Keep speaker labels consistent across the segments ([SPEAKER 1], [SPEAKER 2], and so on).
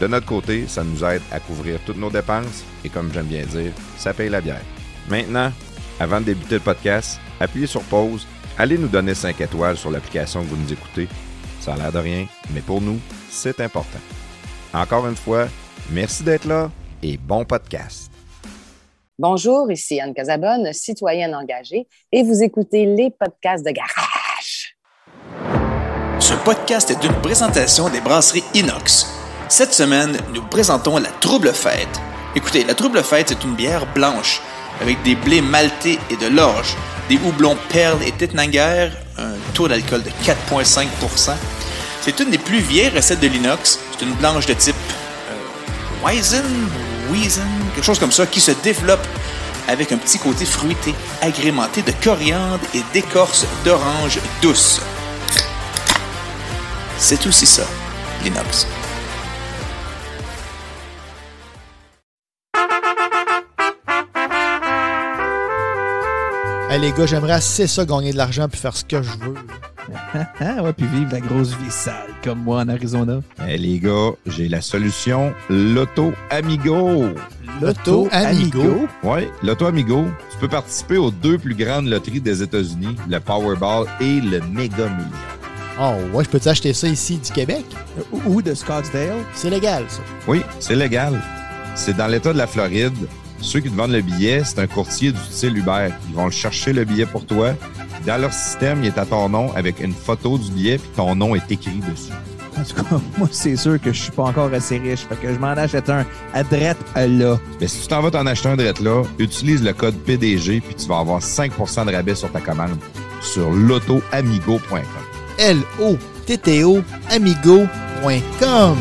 [SPEAKER 1] De notre côté, ça nous aide à couvrir toutes nos dépenses et comme j'aime bien dire, ça paye la bière. Maintenant, avant de débuter le podcast, appuyez sur pause, allez nous donner 5 étoiles sur l'application que vous nous écoutez. Ça a l'air de rien, mais pour nous, c'est important. Encore une fois, merci d'être là et bon podcast.
[SPEAKER 2] Bonjour, ici Anne Casabonne, citoyenne engagée, et vous écoutez les podcasts de Garage.
[SPEAKER 3] Ce podcast est une présentation des brasseries Inox. Cette semaine, nous présentons la Trouble Fête. Écoutez, la Trouble Fête, c'est une bière blanche avec des blés maltais et de l'orge, des houblons perles et Tettnanger, un taux d'alcool de 4,5% C'est une des plus vieilles recettes de l'inox. C'est une blanche de type euh, Weizen, Weizen, quelque chose comme ça, qui se développe avec un petit côté fruité, agrémenté de coriandre et d'écorce d'orange douce. C'est aussi ça, l'inox.
[SPEAKER 4] Hey, les gars, j'aimerais assez ça gagner de l'argent puis faire ce que je veux.
[SPEAKER 5] Ah ouais, puis vivre la grosse vie sale comme moi en Arizona.
[SPEAKER 1] Hey, les gars, j'ai la solution Loto Amigo.
[SPEAKER 4] Loto Amigo?
[SPEAKER 1] Oui, Loto Amigo. Tu peux participer aux deux plus grandes loteries des États-Unis, le Powerball et le Mega Million.
[SPEAKER 4] Oh, ouais, je peux-tu acheter ça ici du Québec?
[SPEAKER 5] Ou de Scottsdale?
[SPEAKER 4] C'est légal, ça.
[SPEAKER 1] Oui, c'est légal. C'est dans l'État de la Floride. Ceux qui te vendent le billet, c'est un courtier du style Uber. Ils vont chercher le billet pour toi. Dans leur système, il est à ton nom avec une photo du billet, puis ton nom est écrit dessus.
[SPEAKER 5] En tout cas, moi, c'est sûr que je suis pas encore assez riche. Fait que je m'en achète un à drette là.
[SPEAKER 1] Mais si tu t'en vas t'en acheter un direct là, utilise le code PDG, puis tu vas avoir 5% de rabais sur ta commande sur lotoamigo.com.
[SPEAKER 4] L-O-T-T-O amigo.com.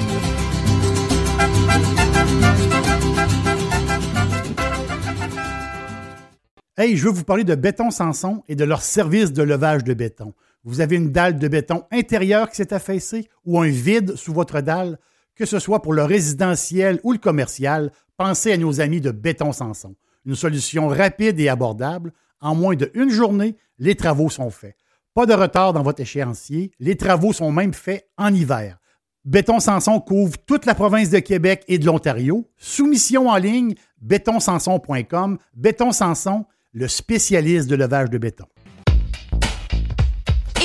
[SPEAKER 6] Hey, je veux vous parler de Béton Sanson et de leur service de levage de béton. Vous avez une dalle de béton intérieure qui s'est affaissée ou un vide sous votre dalle, que ce soit pour le résidentiel ou le commercial, pensez à nos amis de Béton Sanson. Une solution rapide et abordable. En moins d'une journée, les travaux sont faits. Pas de retard dans votre échéancier. Les travaux sont même faits en hiver. Béton Sanson couvre toute la province de Québec et de l'Ontario. Soumission en ligne, bétonsanson.com. Béton Sanson, le spécialiste de levage de béton.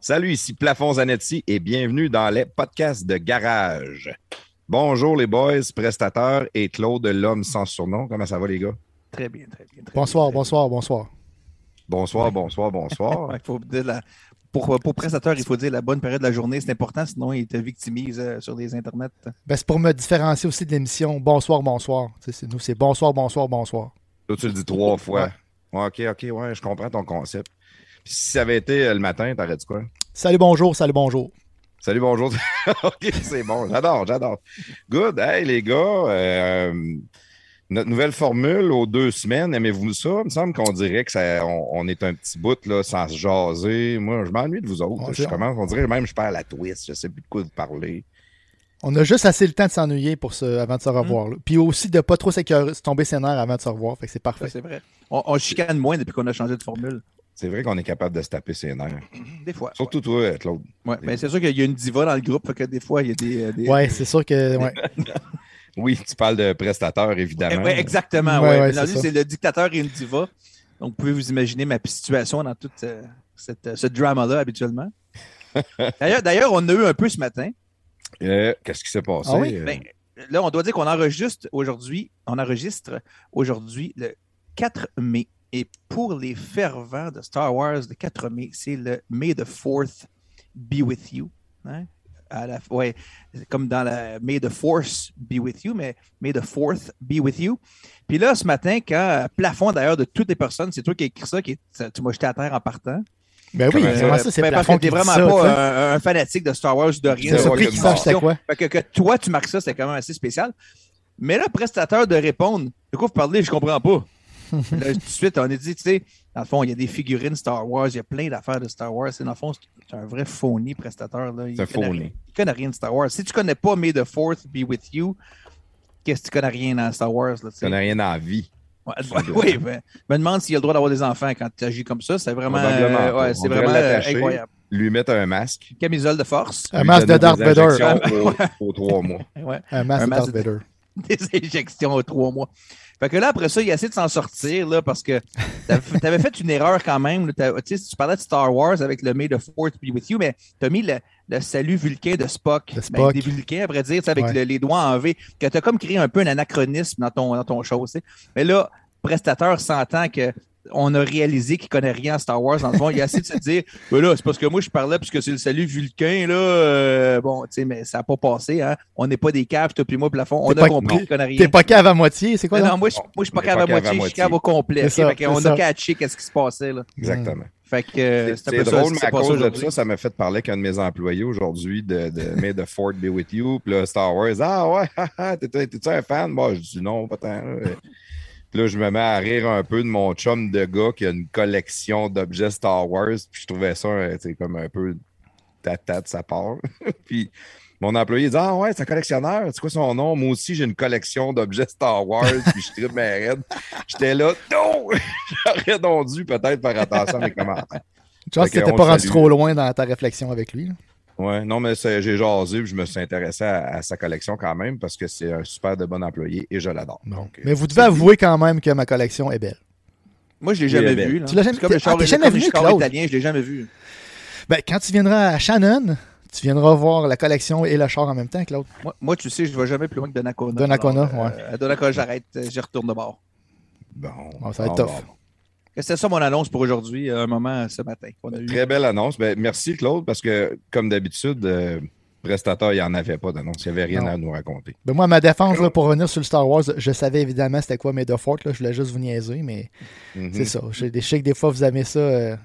[SPEAKER 1] Salut, ici Plafond Zanetti et bienvenue dans les podcasts de Garage. Bonjour les boys, prestateurs et Claude l'homme sans surnom. Comment ça va les gars?
[SPEAKER 5] Très bien, très bien. très
[SPEAKER 4] Bonsoir,
[SPEAKER 5] bien.
[SPEAKER 4] bonsoir, bonsoir.
[SPEAKER 1] Bonsoir, bonsoir, bonsoir.
[SPEAKER 5] Faut dire la- Pour, pour prestateur, il faut dire la bonne période de la journée, c'est important, sinon il te victimise euh, sur les internets.
[SPEAKER 4] Ben, c'est pour me différencier aussi de l'émission Bonsoir, bonsoir. C'est- nous, c'est bonsoir, bonsoir, bonsoir.
[SPEAKER 1] Toi, tu le dis trois fois. Ouais, ok, ok, ouais, je comprends ton concept. Puis si ça avait été euh, le matin, t'aurais dit quoi?
[SPEAKER 4] Salut, bonjour, salut, bonjour.
[SPEAKER 1] Salut, bonjour. ok, c'est bon. J'adore, j'adore. Good. Hey, les gars, euh, notre nouvelle formule aux deux semaines, aimez-vous ça? Il me semble qu'on dirait que ça, on, on est un petit bout là, sans se jaser. Moi, je m'ennuie de vous autres.
[SPEAKER 4] On-
[SPEAKER 1] je commence, on dirait même que je perds la twist. Je sais plus de quoi vous parler.
[SPEAKER 4] On a juste assez le temps de s'ennuyer pour se, avant de se revoir. là. Puis aussi de pas trop s'écœurer- se tomber ses nerfs avant de se revoir. Fait que c'est
[SPEAKER 5] Ça,
[SPEAKER 4] parfait.
[SPEAKER 5] c'est vrai. On, on chicane moins depuis qu'on a changé de formule.
[SPEAKER 1] C'est vrai qu'on est capable de se taper ses nerfs.
[SPEAKER 5] Des fois.
[SPEAKER 1] Surtout toi, Claude.
[SPEAKER 5] Ouais, mais c'est sûr qu'il y a une diva dans le groupe, fait que des fois, il y a des. euh, des-
[SPEAKER 4] Ouais, c'est sûr que. Ouais.
[SPEAKER 1] Oui, tu parles de prestateur,
[SPEAKER 5] Eh
[SPEAKER 1] évidemment.
[SPEAKER 5] ouais, exactement.
[SPEAKER 4] Ouais, c'est
[SPEAKER 5] le dictateur et une diva. Donc, vous pouvez vous imaginer ma situation dans toute euh, cette, euh, ce drama-là habituellement. D'ailleurs, d'ailleurs, on a eu un peu ce matin.
[SPEAKER 1] Euh, Qu'est-ce qui s'est passé?
[SPEAKER 4] Ah oui?
[SPEAKER 1] Euh,
[SPEAKER 5] Ben, là, on doit dire qu'on enregistre aujourd'hui, on enregistre aujourd'hui le 4 mai. Et pour les fervents de Star Wars, le 4 mai, c'est le May the 4th be with you. Hein? À la, ouais, comme dans la May the Force be with you, mais May the 4th be with you. Puis là, ce matin, quand plafond d'ailleurs de toutes les personnes, c'est toi qui as écrit ça, qui, ça- tu m'as jeté à terre en partant.
[SPEAKER 4] Ben oui,
[SPEAKER 1] comment
[SPEAKER 4] ça, c'est
[SPEAKER 5] Ben, parce que t'es vraiment
[SPEAKER 4] ça,
[SPEAKER 5] pas un, un fanatique de Star Wars de rien.
[SPEAKER 4] C'est
[SPEAKER 1] C'est
[SPEAKER 4] c'était quoi?
[SPEAKER 5] Fait que, que toi, tu marques ça, c'était quand même assez spécial. Mais là, prestateur de répondre, de quoi vous parlez, je comprends pas. là, tout de suite, on a dit, tu sais, dans le fond, il y a des figurines Star Wars, il y a plein d'affaires de Star Wars. C'est, dans le fond, c'est un vrai phony prestateur. Là. Il
[SPEAKER 1] C'est un
[SPEAKER 5] connaît rien. Il connaît rien de Star Wars. Si tu connais pas May the Fourth be with you, qu'est-ce que tu connais rien dans Star Wars? Là, tu
[SPEAKER 1] n'a rien dans la vie.
[SPEAKER 5] Oui, ben, me demande s'il a le droit d'avoir des enfants quand tu agis comme ça. C'est vraiment, euh, ouais,
[SPEAKER 1] On
[SPEAKER 5] c'est vraiment incroyable.
[SPEAKER 1] Lui mettre un masque.
[SPEAKER 5] Camisole de force,
[SPEAKER 4] Un masque de Darth Vader.
[SPEAKER 1] injections aux, aux trois mois.
[SPEAKER 5] ouais.
[SPEAKER 4] Un masque
[SPEAKER 5] Un
[SPEAKER 4] de Darth
[SPEAKER 5] de-
[SPEAKER 4] Vader.
[SPEAKER 5] des injections aux trois mois. Fait que là, après ça, il a essayé de s'en sortir là, parce que tu avais fait une erreur quand même. Tu tu parlais de Star Wars avec le May the Fourth be with you, mais tu as mis le, le salut vulcain de Spock.
[SPEAKER 4] De
[SPEAKER 5] Ben,
[SPEAKER 4] Spock.
[SPEAKER 5] des vulcains, à vrai dire, avec
[SPEAKER 4] Ouais.
[SPEAKER 5] le- les doigts en V, que tu as comme créé un peu un anachronisme dans ton, dans ton show. tu sais. Mais là, prestateur s'entend que on a réalisé qu'il connaît rien à Star Wars. Dans le fond, il a essayé de se dire Ben là, c'est parce que moi, je parlais puisque c'est le salut vulcain, là. euh, bon, tu sais, mais ça n'a pas passé, hein. On n'est pas des caves, toi puis moi, plafond. On a
[SPEAKER 4] pas-
[SPEAKER 5] compris qu'il connaît rien.
[SPEAKER 4] T'es pas cave à moitié, c'est quoi
[SPEAKER 5] non, moi, je, moi, je suis pas
[SPEAKER 1] On
[SPEAKER 5] cave à
[SPEAKER 1] pas cave à
[SPEAKER 5] moitié, je suis cave au complet.
[SPEAKER 4] Ça,
[SPEAKER 5] Fait qu'on
[SPEAKER 4] c'est
[SPEAKER 5] a catché qu'est-ce qui se passait. Là.
[SPEAKER 1] Exactement.
[SPEAKER 5] Fait que euh,
[SPEAKER 1] C'est drôle, mais à cause de ça, ça m'a fait parler avec un de mes employés aujourd'hui de, de May the Fort be with you. Puis là, Star Wars, ah ouais, t'es-tu un fan? Moi, je dis non, pas tant. Là. Puis là, je me mets à rire un peu de mon chum de gars qui a une collection d'objets Star Wars. Puis je trouvais ça euh, tu comme un peu tata de sa part. puis mon employé dit Ah ouais, c'est un collectionneur. C'est quoi son nom? Moi aussi, j'ai une collection d'objets Star Wars. puis je tripe mes raides. J'étais là, non! J'aurais donc dû peut-être faire attention à mes commentaires.
[SPEAKER 4] Pense
[SPEAKER 1] Fait
[SPEAKER 4] que t'étais pas rendu trop loin dans ta réflexion avec lui. là?
[SPEAKER 1] Ouais, non, mais j'ai jasé puis je me suis intéressé à, à sa collection quand même parce que c'est un super de bon employé et je l'adore. Euh,
[SPEAKER 4] Mais vous devez avouer quand même que ma collection est belle.
[SPEAKER 5] Moi, je l'ai
[SPEAKER 1] Oui,
[SPEAKER 5] jamais vu. là.
[SPEAKER 4] Tu l'as jamais-
[SPEAKER 5] C'est comme le
[SPEAKER 4] Ah,
[SPEAKER 5] char,
[SPEAKER 4] jamais
[SPEAKER 5] comme le
[SPEAKER 4] venu,
[SPEAKER 5] char
[SPEAKER 4] Claude?
[SPEAKER 5] italien, je l'ai jamais vu.
[SPEAKER 4] Ben, quand tu viendras à Shannon, tu viendras voir la collection et le char en même temps, Claude.
[SPEAKER 5] Moi, moi, tu sais, je ne vais jamais plus loin que Donnacona.
[SPEAKER 4] Donnacona,
[SPEAKER 5] Alors, euh, À Donnacona, j'arrête, j'y retourne de bord.
[SPEAKER 1] Bon,
[SPEAKER 4] Bon, ça va être
[SPEAKER 1] bon,
[SPEAKER 4] tough.
[SPEAKER 1] bon.
[SPEAKER 5] C'était ça mon annonce pour aujourd'hui, à un moment ce matin. eu.
[SPEAKER 1] Très belle annonce. Ben, merci, Claude, parce que, comme d'habitude, euh, prestataire, il n'y en avait pas d'annonce. Il n'y avait rien
[SPEAKER 4] Non.
[SPEAKER 1] à nous raconter.
[SPEAKER 4] Ben, moi, ma défense, là, pour revenir sur le Star Wars, je savais évidemment c'était quoi Made of Fort. Là. Je voulais juste vous niaiser, mais
[SPEAKER 1] Mhm.
[SPEAKER 4] c'est ça. Je, je sais que des fois, vous aimez ça. euh,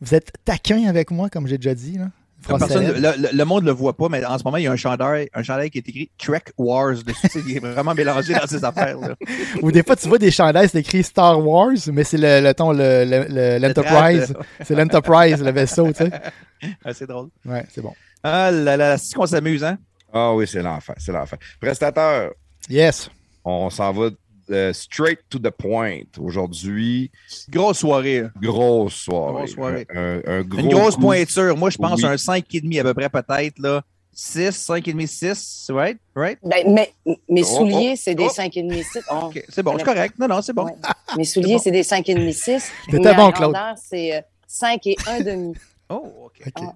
[SPEAKER 4] Vous êtes taquin avec moi, comme j'ai déjà dit. Là.
[SPEAKER 5] Personne- le, le- le monde ne le voit pas, mais en ce moment, il y a un chandail, un chandail qui est écrit Trek Wars dessus. Il est vraiment mélangé dans ses affaires. là.
[SPEAKER 4] Ou des fois, tu vois des chandails, c'est écrit Star Wars, mais c'est le, le ton, le- le- le- l'Enterprise. C'est l'Enterprise, le vaisseau, tu sais.
[SPEAKER 5] Ah, c'est drôle.
[SPEAKER 4] Ouais, c'est bon.
[SPEAKER 5] Ah là là, c'est qu'on s'amuse, hein?
[SPEAKER 1] Ah oui, c'est l'enfer. C'est l'enfer. Prestataire,
[SPEAKER 4] Yes.
[SPEAKER 1] on s'en va euh, straight to the point. Aujourd'hui,
[SPEAKER 5] Grosse soirée. hein.
[SPEAKER 1] grosse soirée.
[SPEAKER 5] Grosse soirée.
[SPEAKER 1] Un, un- un gros
[SPEAKER 5] Une grosse
[SPEAKER 1] coup.
[SPEAKER 5] pointure. Moi, je pense
[SPEAKER 1] Oui.
[SPEAKER 5] un 5,5 à peu près, peut-être. là. 6, 5,5, 6, right? Right?
[SPEAKER 2] Ben, mais mes
[SPEAKER 1] Oh,
[SPEAKER 2] souliers,
[SPEAKER 1] oh,
[SPEAKER 2] c'est des
[SPEAKER 1] oh.
[SPEAKER 2] 5,5 6. Oh,
[SPEAKER 5] OK, c'est bon, c'est correct. Non, non, c'est bon.
[SPEAKER 2] Ouais. Mes souliers, c'est des 5,5 6.
[SPEAKER 4] T'étais
[SPEAKER 2] Ma
[SPEAKER 4] bon, Claude.
[SPEAKER 2] c'est euh, 5 et 1 demi.
[SPEAKER 5] Oh, OK.
[SPEAKER 4] OK.
[SPEAKER 1] Ah,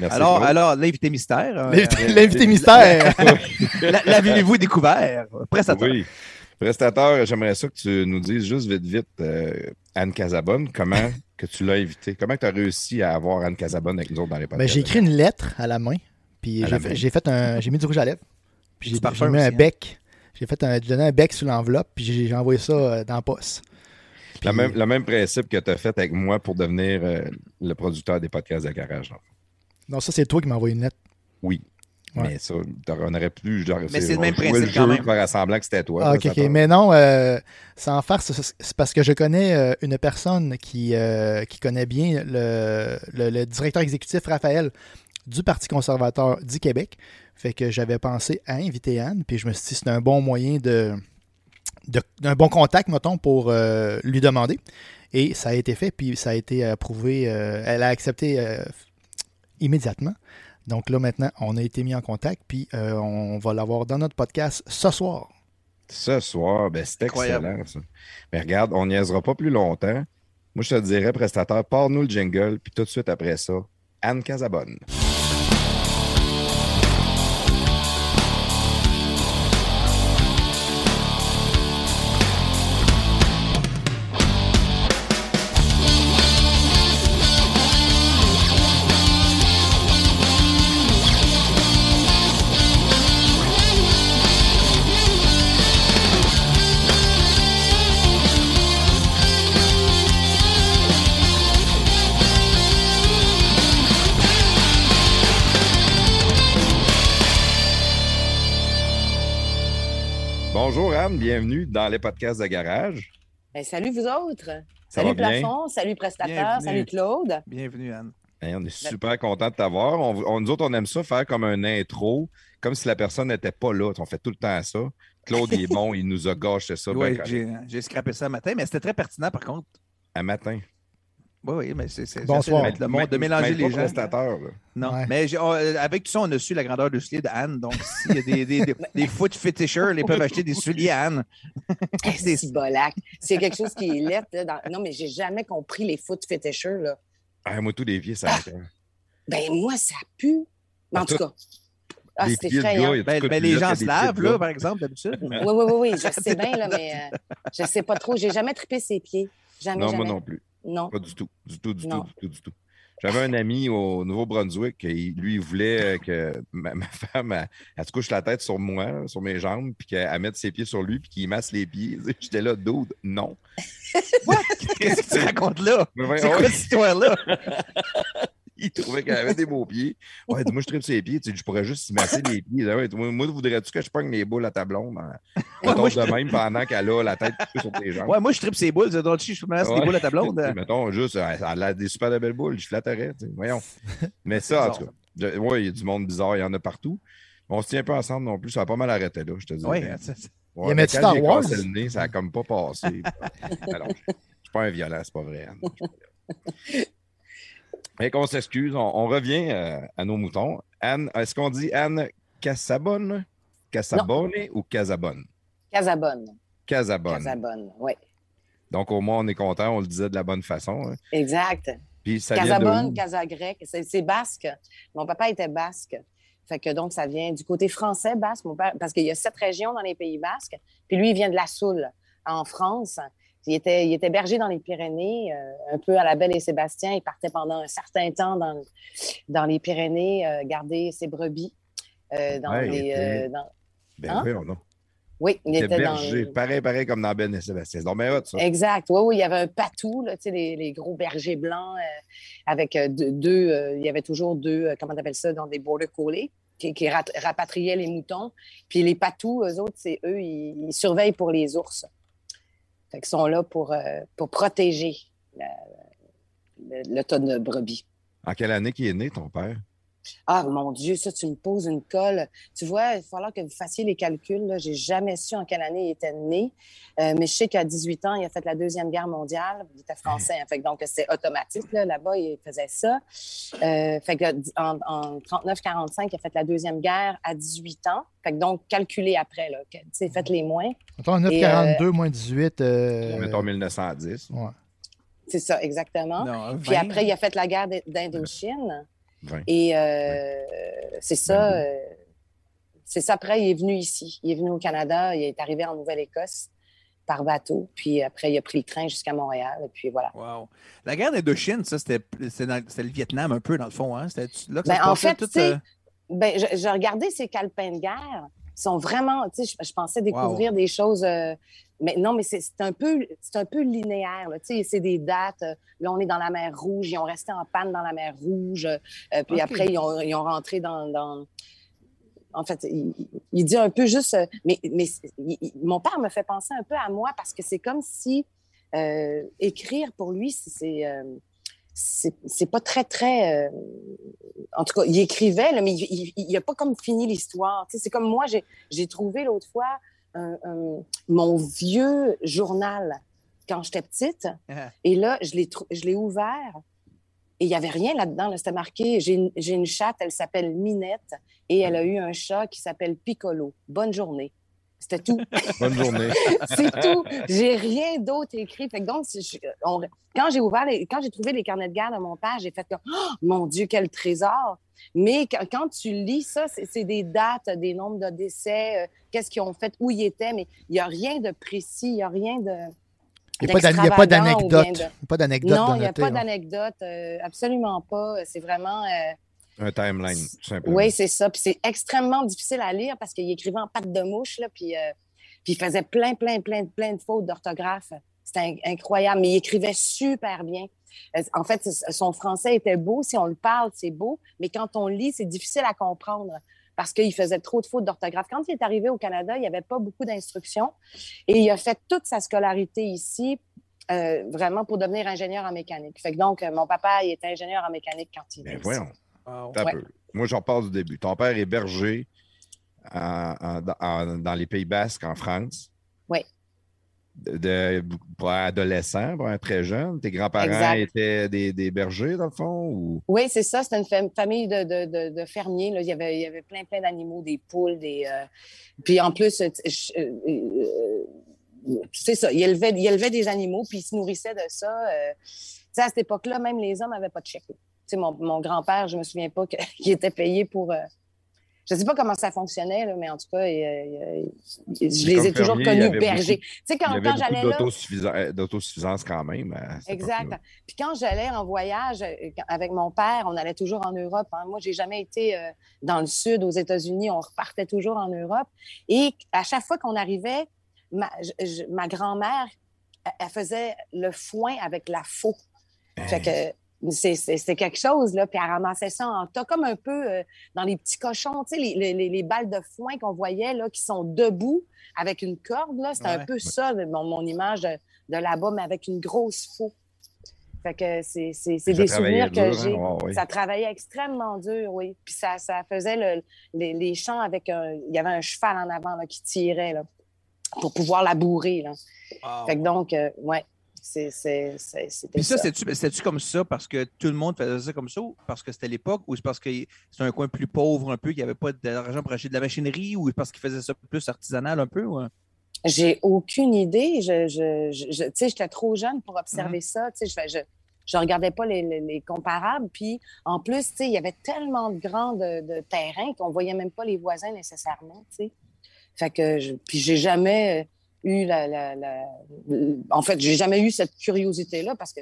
[SPEAKER 1] merci,
[SPEAKER 5] Alors, alors l'invité mystère. euh,
[SPEAKER 4] L'invité l'invité mystère.
[SPEAKER 5] la- L'avez-vous découvert? Prestateur.
[SPEAKER 1] Oui. Prestataire, j'aimerais ça que tu nous dises juste vite, vite, euh, Anne Casabonne, comment que tu l'as invité? Comment tu as réussi à avoir Anne Casabonne avec nous autres dans les
[SPEAKER 4] Ben,
[SPEAKER 1] podcasts?
[SPEAKER 4] j'ai écrit une lettre à la main, puis j'ai fait, un, j'ai mis du rouge à lèvres, puis j'ai mis un
[SPEAKER 5] hein?
[SPEAKER 4] bec. J'ai fait un, donné un bec sur l'enveloppe, puis j'ai envoyé ça euh, dans la poste.
[SPEAKER 1] Le même, le même principe que tu as fait avec moi pour devenir euh, le producteur des podcasts de garage. là.
[SPEAKER 4] Non, ça, c'est toi qui m'as envoyé une lettre.
[SPEAKER 1] Oui.
[SPEAKER 4] Ouais.
[SPEAKER 1] Mais ça, on aurait pu. Genre,
[SPEAKER 5] Mais c'est le même principe
[SPEAKER 1] le
[SPEAKER 5] quand
[SPEAKER 1] jeu,
[SPEAKER 5] même.
[SPEAKER 1] faire semblant que c'était toi.
[SPEAKER 4] Ah, ok, ok. Mais non, euh, sans faire, c'est parce que je connais euh, une personne qui, euh, qui connaît bien le, le- le directeur exécutif Raphaël du Parti conservateur du Québec. Fait que j'avais pensé à inviter Anne, puis je me suis dit c'est un bon moyen de de- d'un bon contact, mettons, pour euh, lui demander. Et ça a été fait, puis ça a été approuvé. euh, elle a accepté euh, immédiatement. Donc là, maintenant, on a été mis en contact, puis euh, on va l'avoir dans notre podcast ce soir.
[SPEAKER 1] Ce soir, ben, c'est
[SPEAKER 5] Incroyable.
[SPEAKER 1] excellent, ça. Mais regarde, on niaisera pas plus longtemps. Moi, je te dirais, prestataire, pars-nous le jingle, puis tout de suite après ça, Anne Casabonne. Bienvenue dans les podcasts de garage.
[SPEAKER 2] Ben, salut vous autres.
[SPEAKER 1] Ça
[SPEAKER 2] salut
[SPEAKER 1] va bien?
[SPEAKER 2] Plafond, salut prestataire,
[SPEAKER 5] Bienvenue.
[SPEAKER 2] salut Claude.
[SPEAKER 5] Bienvenue, Anne.
[SPEAKER 1] Hey, on est super content de t'avoir. On, on- nous autres, on aime ça faire comme un intro, comme si la personne n'était pas là. On fait tout le temps ça. Claude, il est bon, il nous a gâché ça ben
[SPEAKER 5] Oui, j'ai scrappé ça matin, mais c'était très pertinent par contre.
[SPEAKER 1] à matin.
[SPEAKER 5] Oui, oui, mais c'est. c'est- le monde, de mélanger les gens. Non,
[SPEAKER 4] Ouais.
[SPEAKER 5] mais avec tout ça, on a su la grandeur du soulier de Anne. Donc, s'il y a des, des, des, des foot féticheurs, ils peuvent acheter des souliers à Anne.
[SPEAKER 2] C'est si bolac. C'est quelque chose qui est lettre. là, dans- Non, mais j'ai jamais compris les foot féticheurs. Là.
[SPEAKER 1] Ah, moi, tous les pieds, ça m'écoeure.
[SPEAKER 2] Ben, moi, ça pue. Mais en
[SPEAKER 1] Ah,
[SPEAKER 2] tout cas. Ah,
[SPEAKER 1] Les
[SPEAKER 2] c'est
[SPEAKER 1] pieds de
[SPEAKER 2] effrayant.
[SPEAKER 5] Ben, ben, les gens se lavent, là, par exemple, d'habitude.
[SPEAKER 2] Oui, oui, oui, oui, je sais bien, là, mais euh, je sais pas trop. J'ai jamais trippé ses pieds. Jamais,
[SPEAKER 1] Non,
[SPEAKER 2] jamais.
[SPEAKER 1] moi non plus.
[SPEAKER 2] Non.
[SPEAKER 1] Pas du tout. Du tout, du
[SPEAKER 2] Non.
[SPEAKER 1] tout, du tout, du tout. J'avais un ami au Nouveau-Brunswick, qui, lui, il voulait que ma, ma femme, elle, elle se couche la tête sur moi, sur mes jambes, puis qu'elle mette ses pieds sur lui, puis qu'il masse les pieds. J'étais là, dude, non.
[SPEAKER 5] Qu'est-ce que tu racontes là? C'est quoi
[SPEAKER 1] ouais,
[SPEAKER 5] cette histoire-là?
[SPEAKER 1] il trouvait qu'elle avait des beaux pieds. Ouais, dis-moi, je tripe ses pieds, tu sais, je pourrais juste y masser les pieds. Ah ouais, moi, moi, voudrais-tu que je pogne mes boules à ta blonde? hein?
[SPEAKER 5] moi, je-
[SPEAKER 1] de même pendant qu'elle a la tête sur tes jambes.
[SPEAKER 5] Ouais, moi, je tripe ses boules. Drôle, je me laisse
[SPEAKER 1] Ouais.
[SPEAKER 5] des boules à ta blonde.
[SPEAKER 1] Sais, Mettons, juste, elle a des super de belles boules, je flatterais. tu sais, Voyons. Mais ça, en tout cas, ouais, il y a du monde bizarre, il y en a partout. On se tient pas ensemble non plus, ça a pas mal arrêté là, je te dis.
[SPEAKER 5] Oui,
[SPEAKER 4] Il Star Wars?
[SPEAKER 1] cassé le nez, ça a comme pas passé. Alors, je suis pas un violent, c'est pas vrai. Anne. Mais qu'on s'excuse, on, on revient euh, à nos moutons. Anne, est-ce qu'on dit Anne Casabonne? Casabonne ou Casabonne?
[SPEAKER 2] Casabonne.
[SPEAKER 1] Casabonne.
[SPEAKER 2] Casabonne, oui.
[SPEAKER 1] Donc, au moins, on est content, on le disait de la bonne façon. hein.
[SPEAKER 2] Exact.
[SPEAKER 1] Puis ça
[SPEAKER 2] Casabonne? Casagrec, c'est c'est basque. Mon papa était basque. Fait que donc, ça vient du côté français basque, mon père, parce qu'il y a sept régions dans les Pays basques. Puis lui, il vient de la Soule, en France. Il était, il était berger dans les Pyrénées, euh, un peu à la Belle et Sébastien. Il partait pendant un certain temps dans, dans les Pyrénées, euh, garder ses brebis. euh, dans
[SPEAKER 1] Ouais, il
[SPEAKER 2] les,
[SPEAKER 1] était-
[SPEAKER 2] euh, dans-
[SPEAKER 1] Ben
[SPEAKER 2] Hein?
[SPEAKER 1] oui, on a.
[SPEAKER 2] Oui, il
[SPEAKER 1] Il
[SPEAKER 2] était
[SPEAKER 1] était
[SPEAKER 2] dans.
[SPEAKER 1] berger, pareil, pareil comme dans Ben et Sébastien. C'est bien hot, ça.
[SPEAKER 2] Exact. Oui, oui, il y avait un patou, là, tu sais, les, les gros bergers blancs avec deux, deux, il y avait toujours deux, comment on appelle ça, dans des border collies qui, qui rapatriaient les moutons. Puis les patous, eux autres, c'est eux, ils, ils surveillent pour les ours. Fait qu'ils sont là pour, euh, pour protéger la- le, le de brebis.
[SPEAKER 1] En quelle année qu'il est né, ton père?
[SPEAKER 2] Ah, mon Dieu, ça, tu me poses une colle. Tu vois, il va falloir que vous fassiez les calculs. Je n'ai jamais su en quelle année il était né. Euh, mais je sais qu'à 18 ans, il a fait la Deuxième Guerre mondiale. Il était français. hein. Fait que donc, c'est automatique. là. Là-bas, il faisait ça. Euh, fait que, en, en 39-45, il a fait la Deuxième Guerre à 18 ans. Fait que donc, calculez après. Là, que, faites les moins.
[SPEAKER 4] Mettons 9,42 moins 18. euh,
[SPEAKER 1] Mettons 1910.
[SPEAKER 4] ouais.
[SPEAKER 2] C'est ça, exactement.
[SPEAKER 5] Non,
[SPEAKER 2] Puis
[SPEAKER 5] 20.
[SPEAKER 2] après, il a fait la guerre d'I- d'Indochine.
[SPEAKER 1] 20.
[SPEAKER 2] Et euh, c'est ça. euh, c'est ça. Après, il est venu ici. Il est venu au Canada. Il est arrivé en Nouvelle-Écosse par bateau. Puis après, il a pris le train jusqu'à Montréal. Et puis voilà.
[SPEAKER 5] Wow. La guerre d'Indochine, ça, c'était c'était dans- c'était le Vietnam un peu, dans le fond. Hein? C'était là que ça
[SPEAKER 2] Ben,
[SPEAKER 5] se
[SPEAKER 2] en fait,
[SPEAKER 5] tout, euh,
[SPEAKER 2] Ben, je, je regardais ces calepins de guerre. Sont vraiment, tu sais, je, je pensais découvrir des choses. euh, mais non, mais c'est un peu, c'est un peu linéaire. Tu sais, c'est des dates. euh, Là, on est dans la mer Rouge. Ils ont resté en panne dans la mer Rouge. euh, puis après, ils ont, ils ont rentré dans, dans- En fait, il, il dit un peu juste. Mais, mais il- mon père me fait penser un peu à moi parce que c'est comme si écrire pour lui, c'est- c'est. pas très, très. euh, en tout cas, il écrivait, là, mais il n'a pas comme fini l'histoire. C'est comme moi, j'ai trouvé l'autre fois un- un- mon vieux journal quand j'étais petite.
[SPEAKER 5] Ah.
[SPEAKER 2] Et là, je l'ai ouvert et il n'y avait rien là-dedans. là. C'était marqué j'ai une, j'ai une chatte, elle s'appelle Minette et elle a eu un chat qui s'appelle Piccolo. Bonne journée. C'était tout.
[SPEAKER 1] Bonne journée.
[SPEAKER 2] c'est tout. J'ai rien d'autre écrit. Fait que donc, je- on- quand j'ai ouvert, les- quand j'ai trouvé les carnets de garde de mon père, j'ai fait comme, Oh, mon Dieu, quel trésor. Mais quand, quand tu lis ça, c'est c'est des dates, des nombres de décès, euh, qu'est-ce qu'ils ont fait, où ils étaient, mais il n'y a rien de précis, il n'y a rien de.
[SPEAKER 4] Il n'y a pas d'anecdote.
[SPEAKER 2] de-
[SPEAKER 4] pas
[SPEAKER 2] Non, il n'y a
[SPEAKER 4] noter,
[SPEAKER 2] pas d'anecdote, euh, absolument pas. C'est vraiment. euh,
[SPEAKER 1] Un timeline, tout simplement.
[SPEAKER 2] oui, c'est ça. Puis c'est extrêmement difficile à lire parce qu'il écrivait en patte de mouche, là, puis, euh, puis il faisait plein, plein, plein, plein de fautes d'orthographe. C'était in- incroyable, mais il écrivait super bien. Euh, En fait, son français était beau. Si on le parle, c'est beau, mais quand on lit, c'est difficile à comprendre parce qu'il faisait trop de fautes d'orthographe. Quand il est arrivé au Canada, il n'y avait pas beaucoup d'instructions et il a fait toute sa scolarité ici. euh, vraiment pour devenir ingénieur en mécanique. Fait que donc, mon papa, il était ingénieur en mécanique quand il
[SPEAKER 1] Ben
[SPEAKER 2] est
[SPEAKER 1] voyons.
[SPEAKER 5] Wow.
[SPEAKER 1] T'as
[SPEAKER 2] Ouais.
[SPEAKER 1] peu. Moi, j'en parle du début. Ton père est berger en- en- dans- en- dans les Pays Basques, en France.
[SPEAKER 2] Oui.
[SPEAKER 1] De, de- pour un adolescent, pour un très jeune. Tes grands-parents
[SPEAKER 2] Exact.
[SPEAKER 1] étaient des, des bergers, dans le fond? Ou...
[SPEAKER 2] Oui, c'est ça. C'était une fam- famille de, de- de- de fermiers. Là. Il, y avait, il y avait plein, plein d'animaux, des poules, des. euh, Puis en plus, euh, je- euh, euh, c'est ça. Il élevait, il élevait des animaux, puis il se nourrissait de ça. euh. Tu sais, à cette époque-là, même les hommes n'avaient pas de chèque. Tu sais, mon, mon grand-père, je me souviens pas qu'il était payé pour. euh, Je ne sais pas comment ça fonctionnait, là, mais en tout cas, il- il- il- je les ai toujours connus bergers. Tu sais, quand, quand j'allais là.
[SPEAKER 1] euh, d'autosuffisance quand même. cette
[SPEAKER 2] Exact. Puis quand j'allais en voyage euh, avec mon père, on allait toujours en Europe. hein. Moi, j'ai jamais été euh, dans le sud, aux États-Unis. On repartait toujours en Europe. Et à chaque fois qu'on arrivait, ma, ma grand-mère, elle, elle faisait le foin avec la faux. Fait que c'est- quelque chose, là. Puis elle ramassait ça en tas, comme un peu euh, dans les petits cochons, tu sais, les, les- les- les balles de foin qu'on voyait, là, qui sont debout avec une corde, là. C'était un
[SPEAKER 5] Ouais.
[SPEAKER 2] peu ça, mon, mon image de, de là-bas, mais avec une grosse faux. Fait que c'est des souvenirs que
[SPEAKER 1] dur, hein?
[SPEAKER 2] j'ai.
[SPEAKER 1] Ouais.
[SPEAKER 2] Ça travaillait extrêmement dur, oui. Puis ça, ça faisait le- les, les champs avec un... Il y avait un cheval en avant là, qui tirait, là, pour pouvoir labourer, là.
[SPEAKER 5] Wow.
[SPEAKER 2] Fait que donc, euh, ouais, c'était
[SPEAKER 5] Puis ça,
[SPEAKER 2] ça.
[SPEAKER 5] c'était-tu comme ça parce que tout le monde faisait ça comme ça ou parce que c'était l'époque ou c'est parce que c'est un coin plus pauvre un peu, qu'il n'y avait pas d'argent pour acheter de la machinerie ou parce qu'ils faisaient ça plus artisanal un peu? Ou... hein?
[SPEAKER 2] J'ai aucune idée. Je, je, j'étais trop jeune pour observer ça. Tu sais, je, je, regardais pas les, les- les comparables. Puis, en plus, tu sais, il y avait tellement de grands de, de terrains qu'on voyait même pas les voisins nécessairement, tu sais. Fait que, je, puis j'ai jamais eu la, la, la- en fait, j'ai jamais eu cette curiosité-là parce que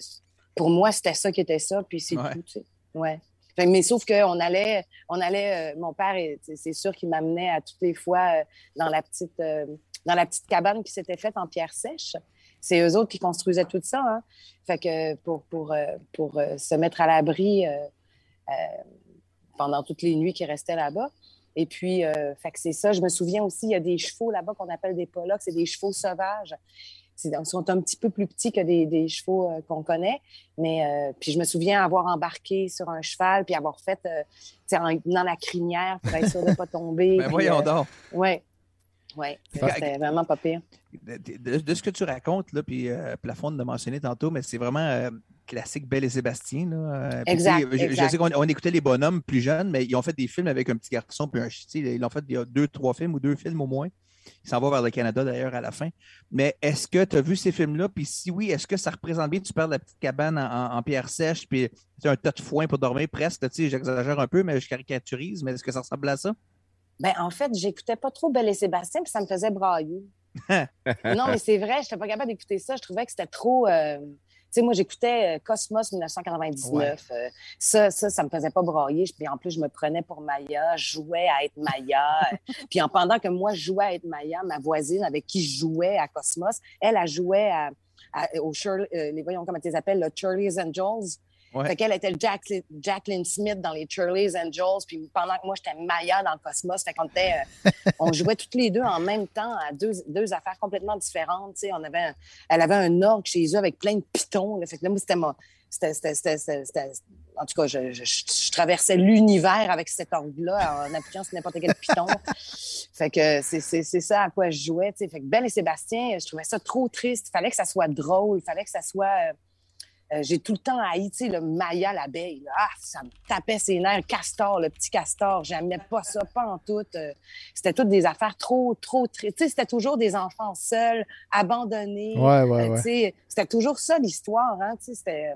[SPEAKER 2] pour moi, c'était ça qui était ça, puis c'est
[SPEAKER 5] Ouais.
[SPEAKER 2] tout, tu sais. Ouais. Fait mais sauf qu'on allait, on allait, euh, mon père, est- c'est- sûr qu'il m'amenait à toutes les fois euh, dans la petite, euh, dans la petite cabane qui s'était faite en pierre sèche. C'est eux autres qui construisaient tout ça. Hein. Fait que pour, pour, pour se mettre à l'abri pendant toutes les nuits qui restaient là-bas. Et puis, euh, fait que c'est ça. Je me souviens aussi, il y a des chevaux là-bas qu'on appelle des pollocks. C'est des chevaux sauvages. Ils sont un petit peu plus petits que des, des chevaux euh, qu'on connaît. Mais euh, puis je me souviens avoir embarqué sur un cheval puis avoir fait euh, tu sais, en tenant la crinière pour être sûr de ne pas tomber.
[SPEAKER 5] Ben
[SPEAKER 2] puis,
[SPEAKER 5] voyons donc.
[SPEAKER 2] Ouais.
[SPEAKER 5] Fait-
[SPEAKER 2] C'était vraiment pas pire.
[SPEAKER 5] De, de- de ce que tu racontes, là, puis euh, Plafond de mentionner tantôt, mais c'est vraiment classique Belle et Sébastien. Là. Euh, puis,
[SPEAKER 2] Exact,
[SPEAKER 5] Je, sais qu'on on écoutait les bonhommes plus jeunes, mais ils ont fait des films avec un petit garçon puis un sais, Ils ont fait il y a deux, trois films ou deux films au moins. Il s'en va vers le Canada d'ailleurs à la fin. Mais est-ce que tu as vu ces films-là? Puis si oui, est-ce que ça représente bien? Tu parles de la petite cabane en, en- en pierre sèche, puis tu un tas de foin pour dormir presque. J'exagère un peu, mais je caricaturise. Mais est-ce que ça ressemble à ça?
[SPEAKER 2] Ben, en fait, j'écoutais pas trop Belle et Sébastien, puis ça me faisait brailler. non, mais c'est vrai, je n'étais pas capable d'écouter ça. Je trouvais que c'était trop. euh, sais, moi, j'écoutais euh, Cosmos 1999. euh, ça, ça, ça me faisait pas brailler. Puis en plus, je me prenais pour Maya. Je jouais à être Maya. puis en pendant que moi, je jouais à être Maya, ma voisine avec qui je jouais à Cosmos, elle, elle jouait à, à- au Shirley, euh, les voyons comment tu les appelles, le Shirley's Angels.
[SPEAKER 5] Ouais.
[SPEAKER 2] Fait qu'elle était Jacqueline, Smith dans les Shirley's Angels, puis pendant que moi, j'étais Maya dans le Cosmos. Fait qu'on était, euh, on jouait toutes les deux en même temps à deux, deux affaires complètement différentes. tu sais. On avait un- elle avait un orgue chez eux avec plein de pitons. là. Fait que là, moi, c'était ma- c'était- En tout cas, je, je- je- je traversais l'univers avec cet orgue-là en appuyant sur n'importe quel piton. fait que c'est- ça à quoi je jouais. Fait que Belle et Sébastien, je trouvais ça trop triste. Il fallait que ça soit drôle. Il fallait que ça soit. Euh, j'ai tout le temps haï, tu sais, le Maya, l'abeille. là. Ah, ça me tapait ses nerfs. Castor, le petit castor, j'aimais pas ça, pas en tout. Euh, c'était toutes des affaires trop, trop. Tu sais, c'était toujours des enfants seuls, abandonnés.
[SPEAKER 4] Ouais, ouais,
[SPEAKER 2] Euh,
[SPEAKER 4] ouais.
[SPEAKER 2] C'était toujours ça, l'histoire, hein, tu sais, c'était...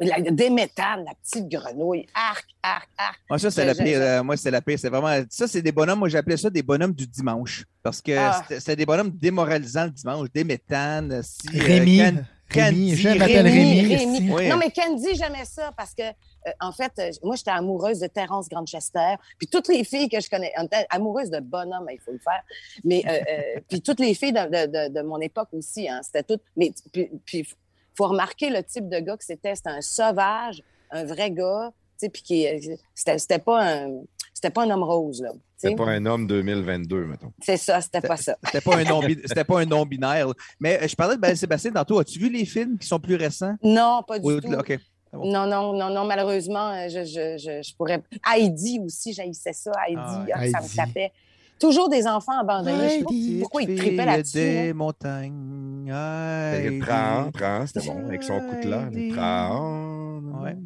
[SPEAKER 2] La, des méthanes, la petite grenouille, arc, arc, arc.
[SPEAKER 5] Moi, ça, c'est la pire. euh, moi, c'est la pire. C'est vraiment. Ça, c'est des bonhommes. Moi, j'appelais ça des bonhommes du dimanche. Parce que
[SPEAKER 2] Ah.
[SPEAKER 5] c'était- des bonhommes démoralisants le dimanche. Des méthanes. Si, euh,
[SPEAKER 4] Rémi,
[SPEAKER 5] Candy,
[SPEAKER 4] je m'appelle Rémi.
[SPEAKER 2] Rémi.
[SPEAKER 4] esti.
[SPEAKER 5] Oui.
[SPEAKER 2] Non, mais Candy, j'aimais ça parce que, euh, en fait, euh, moi, j'étais amoureuse de Terence Grandchester. Puis toutes les filles que je connais, on était amoureuses de bonhommes, il faut le faire. Mais, euh, euh, puis toutes les filles de, de- de- de mon époque aussi, hein, c'était toutes. Mais, puis, puis, faut remarquer le type de gars que c'était. C'était un sauvage, un vrai gars, tu sais, puis qui. C'était c'était pas un. C'était pas un homme rose, là.
[SPEAKER 1] C'est pas un homme 2022, mettons.
[SPEAKER 2] C'est ça, c'était pas ça.
[SPEAKER 5] C'était pas un non C'était pas un non binaire. Mais euh, je parlais de Ben Sébastien tantôt. As-tu vu les films qui sont plus récents?
[SPEAKER 2] Non, pas du
[SPEAKER 5] Ou-
[SPEAKER 2] tout.
[SPEAKER 5] OK.
[SPEAKER 2] Non, non, non, non, malheureusement, euh, je, je, je, je pourrais. Heidi aussi, j'haïssais ça. Heidi,
[SPEAKER 5] Ah,
[SPEAKER 2] ah, ça me
[SPEAKER 4] Heidi.
[SPEAKER 2] tapait. Toujours des enfants abandonnés. Je sais pas
[SPEAKER 4] Heidi.
[SPEAKER 2] pourquoi ils tripaient là-dessus.
[SPEAKER 5] Des
[SPEAKER 2] là.
[SPEAKER 5] montagnes. Heidi.
[SPEAKER 1] Prends, prends, c'était bon, avec son coutelas.
[SPEAKER 5] Heidi.
[SPEAKER 1] Prends.
[SPEAKER 5] Ouais.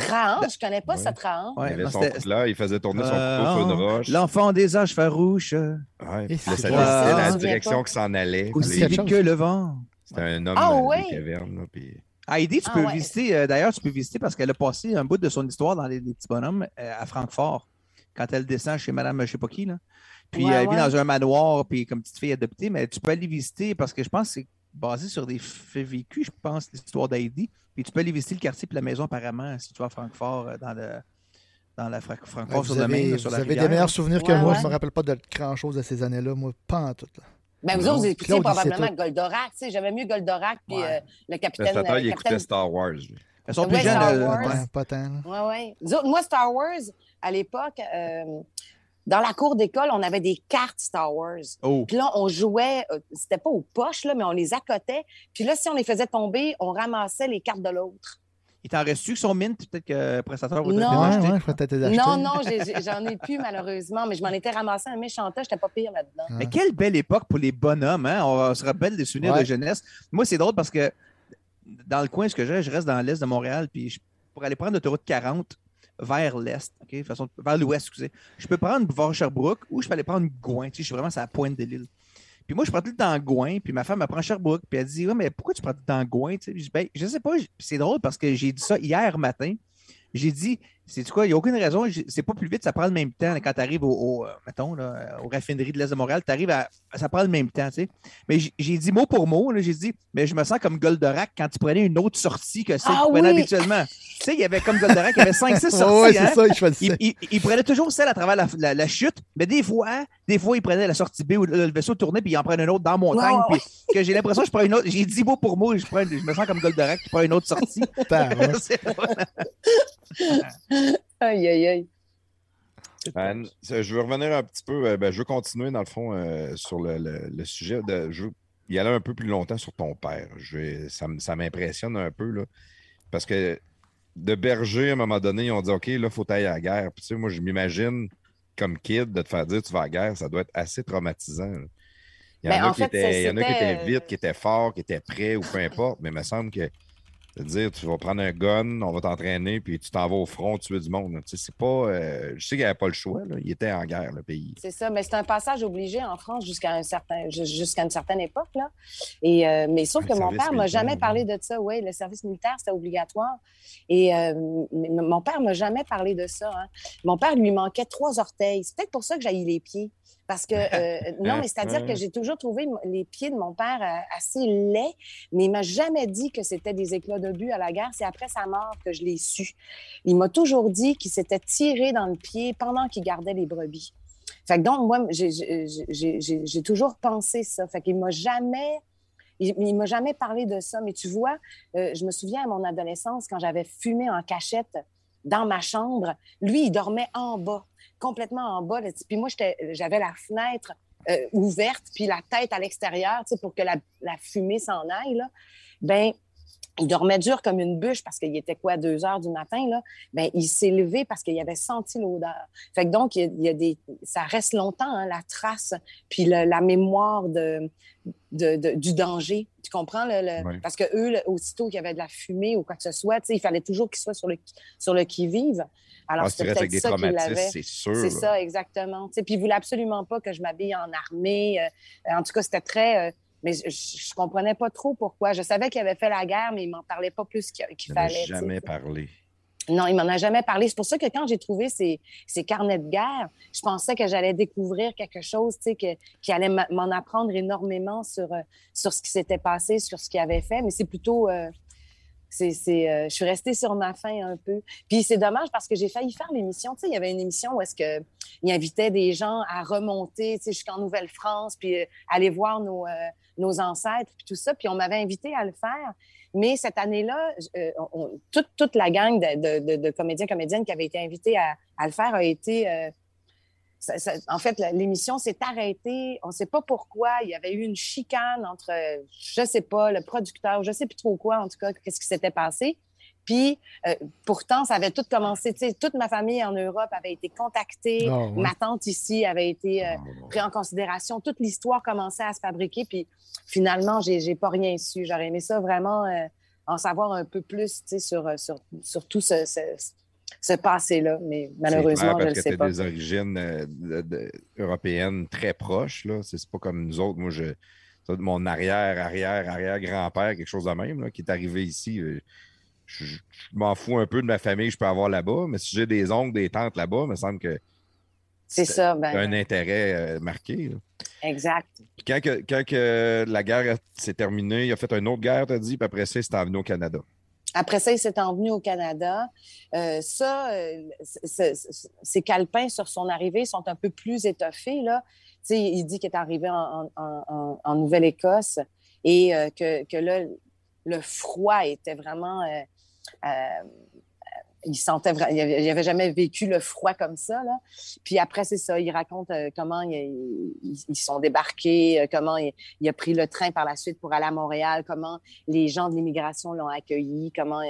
[SPEAKER 2] Trahan, je connais pas
[SPEAKER 1] Ouais.
[SPEAKER 2] Trahan.
[SPEAKER 5] Ouais,
[SPEAKER 1] Il avait
[SPEAKER 5] non,
[SPEAKER 1] son
[SPEAKER 5] c'était-
[SPEAKER 1] coutelas, il faisait tourner son
[SPEAKER 5] Euh,
[SPEAKER 1] couteau sur une
[SPEAKER 5] oh,
[SPEAKER 1] roche.
[SPEAKER 5] L'enfant des âges farouches.
[SPEAKER 1] Ouais, puis là, ça
[SPEAKER 5] Ah,
[SPEAKER 1] la direction que s'en allait.
[SPEAKER 5] Aussi vite que le vent.
[SPEAKER 1] C'était un homme
[SPEAKER 2] Ah, ouais.
[SPEAKER 1] des cavernes. Là, puis...
[SPEAKER 5] Heidi, tu
[SPEAKER 2] Ah,
[SPEAKER 5] peux
[SPEAKER 2] ouais.
[SPEAKER 5] visiter, euh, d'ailleurs, tu peux visiter parce qu'elle a passé un bout de son histoire dans les, les petits bonhommes euh, à Francfort, quand elle descend chez Madame je sais pas qui. Là. Puis
[SPEAKER 2] Ouais,
[SPEAKER 5] elle vit dans un manoir, puis comme petite fille adoptée, mais tu peux aller visiter parce que je pense que c'est basé sur des faits vécus, je pense, l'histoire d'Heidi. Puis tu peux aller visiter le quartier puis la maison apparemment si tu vas à Francfort, euh, dans, le, dans la Fra- Francfort sur
[SPEAKER 4] Vous
[SPEAKER 5] le Main,
[SPEAKER 4] avez,
[SPEAKER 5] là, sur
[SPEAKER 4] vous
[SPEAKER 5] la
[SPEAKER 4] avez
[SPEAKER 5] rivière.
[SPEAKER 4] des meilleurs souvenirs que
[SPEAKER 2] Ouais,
[SPEAKER 4] moi.
[SPEAKER 2] ouais.
[SPEAKER 4] Je me rappelle pas de grand-chose de ces années-là. Moi, pas en tout. là.
[SPEAKER 2] Ben, vous
[SPEAKER 1] Non.
[SPEAKER 2] autres, vous écoutiez
[SPEAKER 4] il
[SPEAKER 2] probablement. Goldorak. tu sais, J'avais mieux Goldorak puis
[SPEAKER 5] Ouais.
[SPEAKER 2] euh, le
[SPEAKER 1] Le
[SPEAKER 2] capitaine.
[SPEAKER 1] Il
[SPEAKER 2] euh,
[SPEAKER 1] écoutait
[SPEAKER 2] capitaine-
[SPEAKER 1] Star Wars.
[SPEAKER 5] Elles sont plus jeunes. Euh,
[SPEAKER 2] Wars.
[SPEAKER 5] ouais.
[SPEAKER 4] Ouais, pas tant. là.
[SPEAKER 2] Oui, oui. Nous autres, moi, Star Wars, à l'époque, euh, dans la cour d'école, on avait des cartes Star Wars.
[SPEAKER 5] Oh,
[SPEAKER 2] Puis là, on jouait, euh, c'était pas aux poches, là, mais on les accotait. Puis là, si on les faisait tomber, on ramassait les cartes de l'autre.
[SPEAKER 5] il t'en reste-tu qui sont mint? Peut-être que va te
[SPEAKER 2] Non.
[SPEAKER 4] Ouais.
[SPEAKER 2] Non, non, j'en ai plus, malheureusement, mais je m'en étais ramassé un méchant tas, j'étais pas pire là-dedans.
[SPEAKER 4] Ah.
[SPEAKER 5] Mais quelle belle époque pour les bonhommes, hein? On se rappelle des souvenirs
[SPEAKER 4] Ouais.
[SPEAKER 5] de jeunesse. Moi, c'est drôle parce que dans le coin, ce que j'ai, je reste dans l'est de Montréal, puis je- pour aller prendre l'autoroute 40 vers l'est, OK? De façon, vers l'ouest, excusez. Je peux prendre boulevard Sherbrooke ou je peux aller prendre Gouin. Tu sais, je suis vraiment à la pointe de l'île. Puis moi, je prends tout le temps Gouin, puis ma femme, elle prend Sherbrooke, puis elle dit Ouais, mais pourquoi tu prends tout le temps Gouin? Tu sais, je dis, ben, je sais pas, c'est drôle parce que j'ai dit ça hier matin. J'ai dit, c'est quoi, il n'y a aucune raison, c'est pas plus vite, ça prend le même temps quand tu arrives au, au, euh, mettons, là, aux raffineries de l'Est de Montréal, tu arrives à, ça prend le même temps, tu sais. Mais j'ai- dit mot pour mot, j'ai dit, mais je me sens comme Goldorak quand tu prenais une autre sortie que celle
[SPEAKER 2] Ah
[SPEAKER 5] que tu prenais
[SPEAKER 2] oui!
[SPEAKER 5] habituellement. tu sais, il y avait comme Goldorak, il y avait 5-6 sorties.
[SPEAKER 4] Ouais, c'est
[SPEAKER 5] hein.
[SPEAKER 4] ça,
[SPEAKER 5] Il, il- il prenait toujours celle à travers la, la- la chute, mais des fois, des fois, il prenait la sortie B où le, le vaisseau tournait, puis il en prenait une autre dans la montagne. Puis que j'ai l'impression que je prends une autre. J'ai dit mot pour mot, je, prends, je me sens comme Goldorak qui prend une autre sortie.
[SPEAKER 2] Aïe, aïe, aïe.
[SPEAKER 1] Ça, je veux revenir un petit peu, euh, ben, je veux continuer dans le fond euh, sur le, le- le sujet. De, je veux y aller un peu plus longtemps sur ton père. Je ça m'impressionne un peu, là, parce que de berger, à un moment donné, ils ont dit OK, là, il faut aller à la guerre. Puis, tu sais, moi, je m'imagine comme kid de te faire dire tu vas à la guerre, ça doit être assez traumatisant. là. Il y en,
[SPEAKER 2] Ben,
[SPEAKER 1] a,
[SPEAKER 2] en
[SPEAKER 1] qui
[SPEAKER 2] fait,
[SPEAKER 1] étaient, il y en a qui étaient vite, qui étaient forts, qui étaient prêts ou peu importe, mais il me semble que de dire tu vas prendre un gun, on va t'entraîner, puis tu t'en vas au front tuer du monde. Tu sais, c'est pas. euh, je sais qu'il n'y avait pas le choix. là. Il était en guerre, le pays.
[SPEAKER 2] C'est ça, mais c'est un passage obligé en France jusqu'à un certain, jusqu'à une certaine époque. Là. Et, euh, mais sauf
[SPEAKER 1] Le
[SPEAKER 2] que mon
[SPEAKER 1] service
[SPEAKER 2] père m'a
[SPEAKER 1] militaire,
[SPEAKER 2] jamais parlé de ça. Oui, le service militaire, c'était obligatoire. Et euh, mon père m'a jamais parlé de ça. hein. Mon père lui manquait trois orteils. C'est peut-être pour ça que j'ai les pieds. Parce que, euh, non, mais c'est-à-dire que j'ai toujours trouvé les pieds de mon père euh, assez laids, mais il m'a jamais dit que c'était des éclats de but à la guerre. C'est après sa mort que je l'ai su. Il m'a toujours dit qu'il s'était tiré dans le pied pendant qu'il gardait les brebis. Fait que donc, moi, j'ai toujours pensé ça. Fait qu'il m'a jamais... Il, il m'a jamais parlé de ça. Mais tu vois, euh, je me souviens à mon adolescence, quand j'avais fumé en cachette dans ma chambre, lui, il dormait en bas, complètement en bas. là. Puis moi, j'avais la fenêtre euh, ouverte, puis la tête à l'extérieur, tu sais, pour que la, la fumée s'en aille. Là. Ben, il dormait dur comme une bûche parce qu'il était quoi, deux heures du matin, là? Ben, il s'est levé parce qu'il avait senti l'odeur. Fait que donc, il y a, des, ça reste longtemps, hein, la trace, puis la mémoire de, de, du danger. Tu comprends? Le, Parce que eux, aussitôt qu'il y avait de la fumée ou quoi que ce soit, il fallait toujours qu'ils soient sur le, sur le qui-vive.
[SPEAKER 1] Alors, ah, ça qu'il avait. C'est sûr.
[SPEAKER 2] C'est ça, exactement. Puis il voulait absolument pas que je m'habille en armée. Euh, en tout cas, c'était très... Euh, mais je, ne comprenais pas trop pourquoi. Je savais qu'il avait fait la guerre, mais il m'en parlait pas plus qu'il fallait.
[SPEAKER 1] jamais parlé.
[SPEAKER 2] Non, il m'en a jamais parlé. C'est pour ça que quand j'ai trouvé ces, carnets de guerre, je pensais que j'allais découvrir quelque chose qui allait m'en apprendre énormément sur, euh, sur ce qui s'était passé, sur ce qu'il avait fait. Mais c'est plutôt. Euh, c'est, euh, je suis restée sur ma faim un peu. Puis c'est dommage parce que j'ai failli faire l'émission. Tu sais, il y avait une émission où est-ce qu'il invitait des gens à remonter jusqu'en Nouvelle-France, puis aller voir nos, nos ancêtres, puis tout ça. Puis on m'avait invité à le faire. Mais cette année-là, euh, toute, toute, la gang de, de, de, comédiens, comédiennes qui avaient été invités à, à le faire a été. Euh, en fait, l'émission s'est arrêtée. On ne sait pas pourquoi. Il y avait eu une chicane entre, je ne sais pas, le producteur, je ne sais plus trop quoi, en tout cas, qu'est-ce qui s'était passé. Puis euh, pourtant, ça avait tout commencé. Toute ma famille en Europe avait été contactée. Ah, ma tante ici avait été euh, ah, prise en considération. Toute l'histoire commençait à se fabriquer. Puis finalement, j'ai pas rien su. J'aurais aimé ça vraiment euh, en savoir un peu plus sur, sur, sur, tout ce, ce, passé-là. Mais malheureusement, je ne sais pas.
[SPEAKER 1] des origines européennes très proches. C'est pas comme nous autres. Moi, je, mon arrière, arrière, arrière grand-père, quelque chose de même, qui est arrivé ici je, m'en fous un peu de ma famille que je peux avoir là-bas, mais si j'ai des oncles, des tantes là-bas, il me semble que
[SPEAKER 2] c'est ça. Ben,
[SPEAKER 1] un intérêt euh, marqué.
[SPEAKER 2] Exact.
[SPEAKER 1] quand, que, la guerre s'est terminée, il a fait une autre guerre, tu as dit, puis après ça, il s'est envenu au Canada.
[SPEAKER 2] Après ça, il s'est envenu au Canada. Euh, ça, euh, ces calepins sur son arrivée sont un peu plus étoffés. Là. il dit qu'il est arrivé en, Nouvelle-Écosse et que, que, là, le froid était vraiment euh, il sentait il avait jamais vécu le froid comme ça. Là. Puis après, c'est ça, il raconte euh, comment ils, sont débarqués, euh, comment il, a pris le train par la suite pour aller à Montréal, comment les gens de l'immigration l'ont accueilli, comment,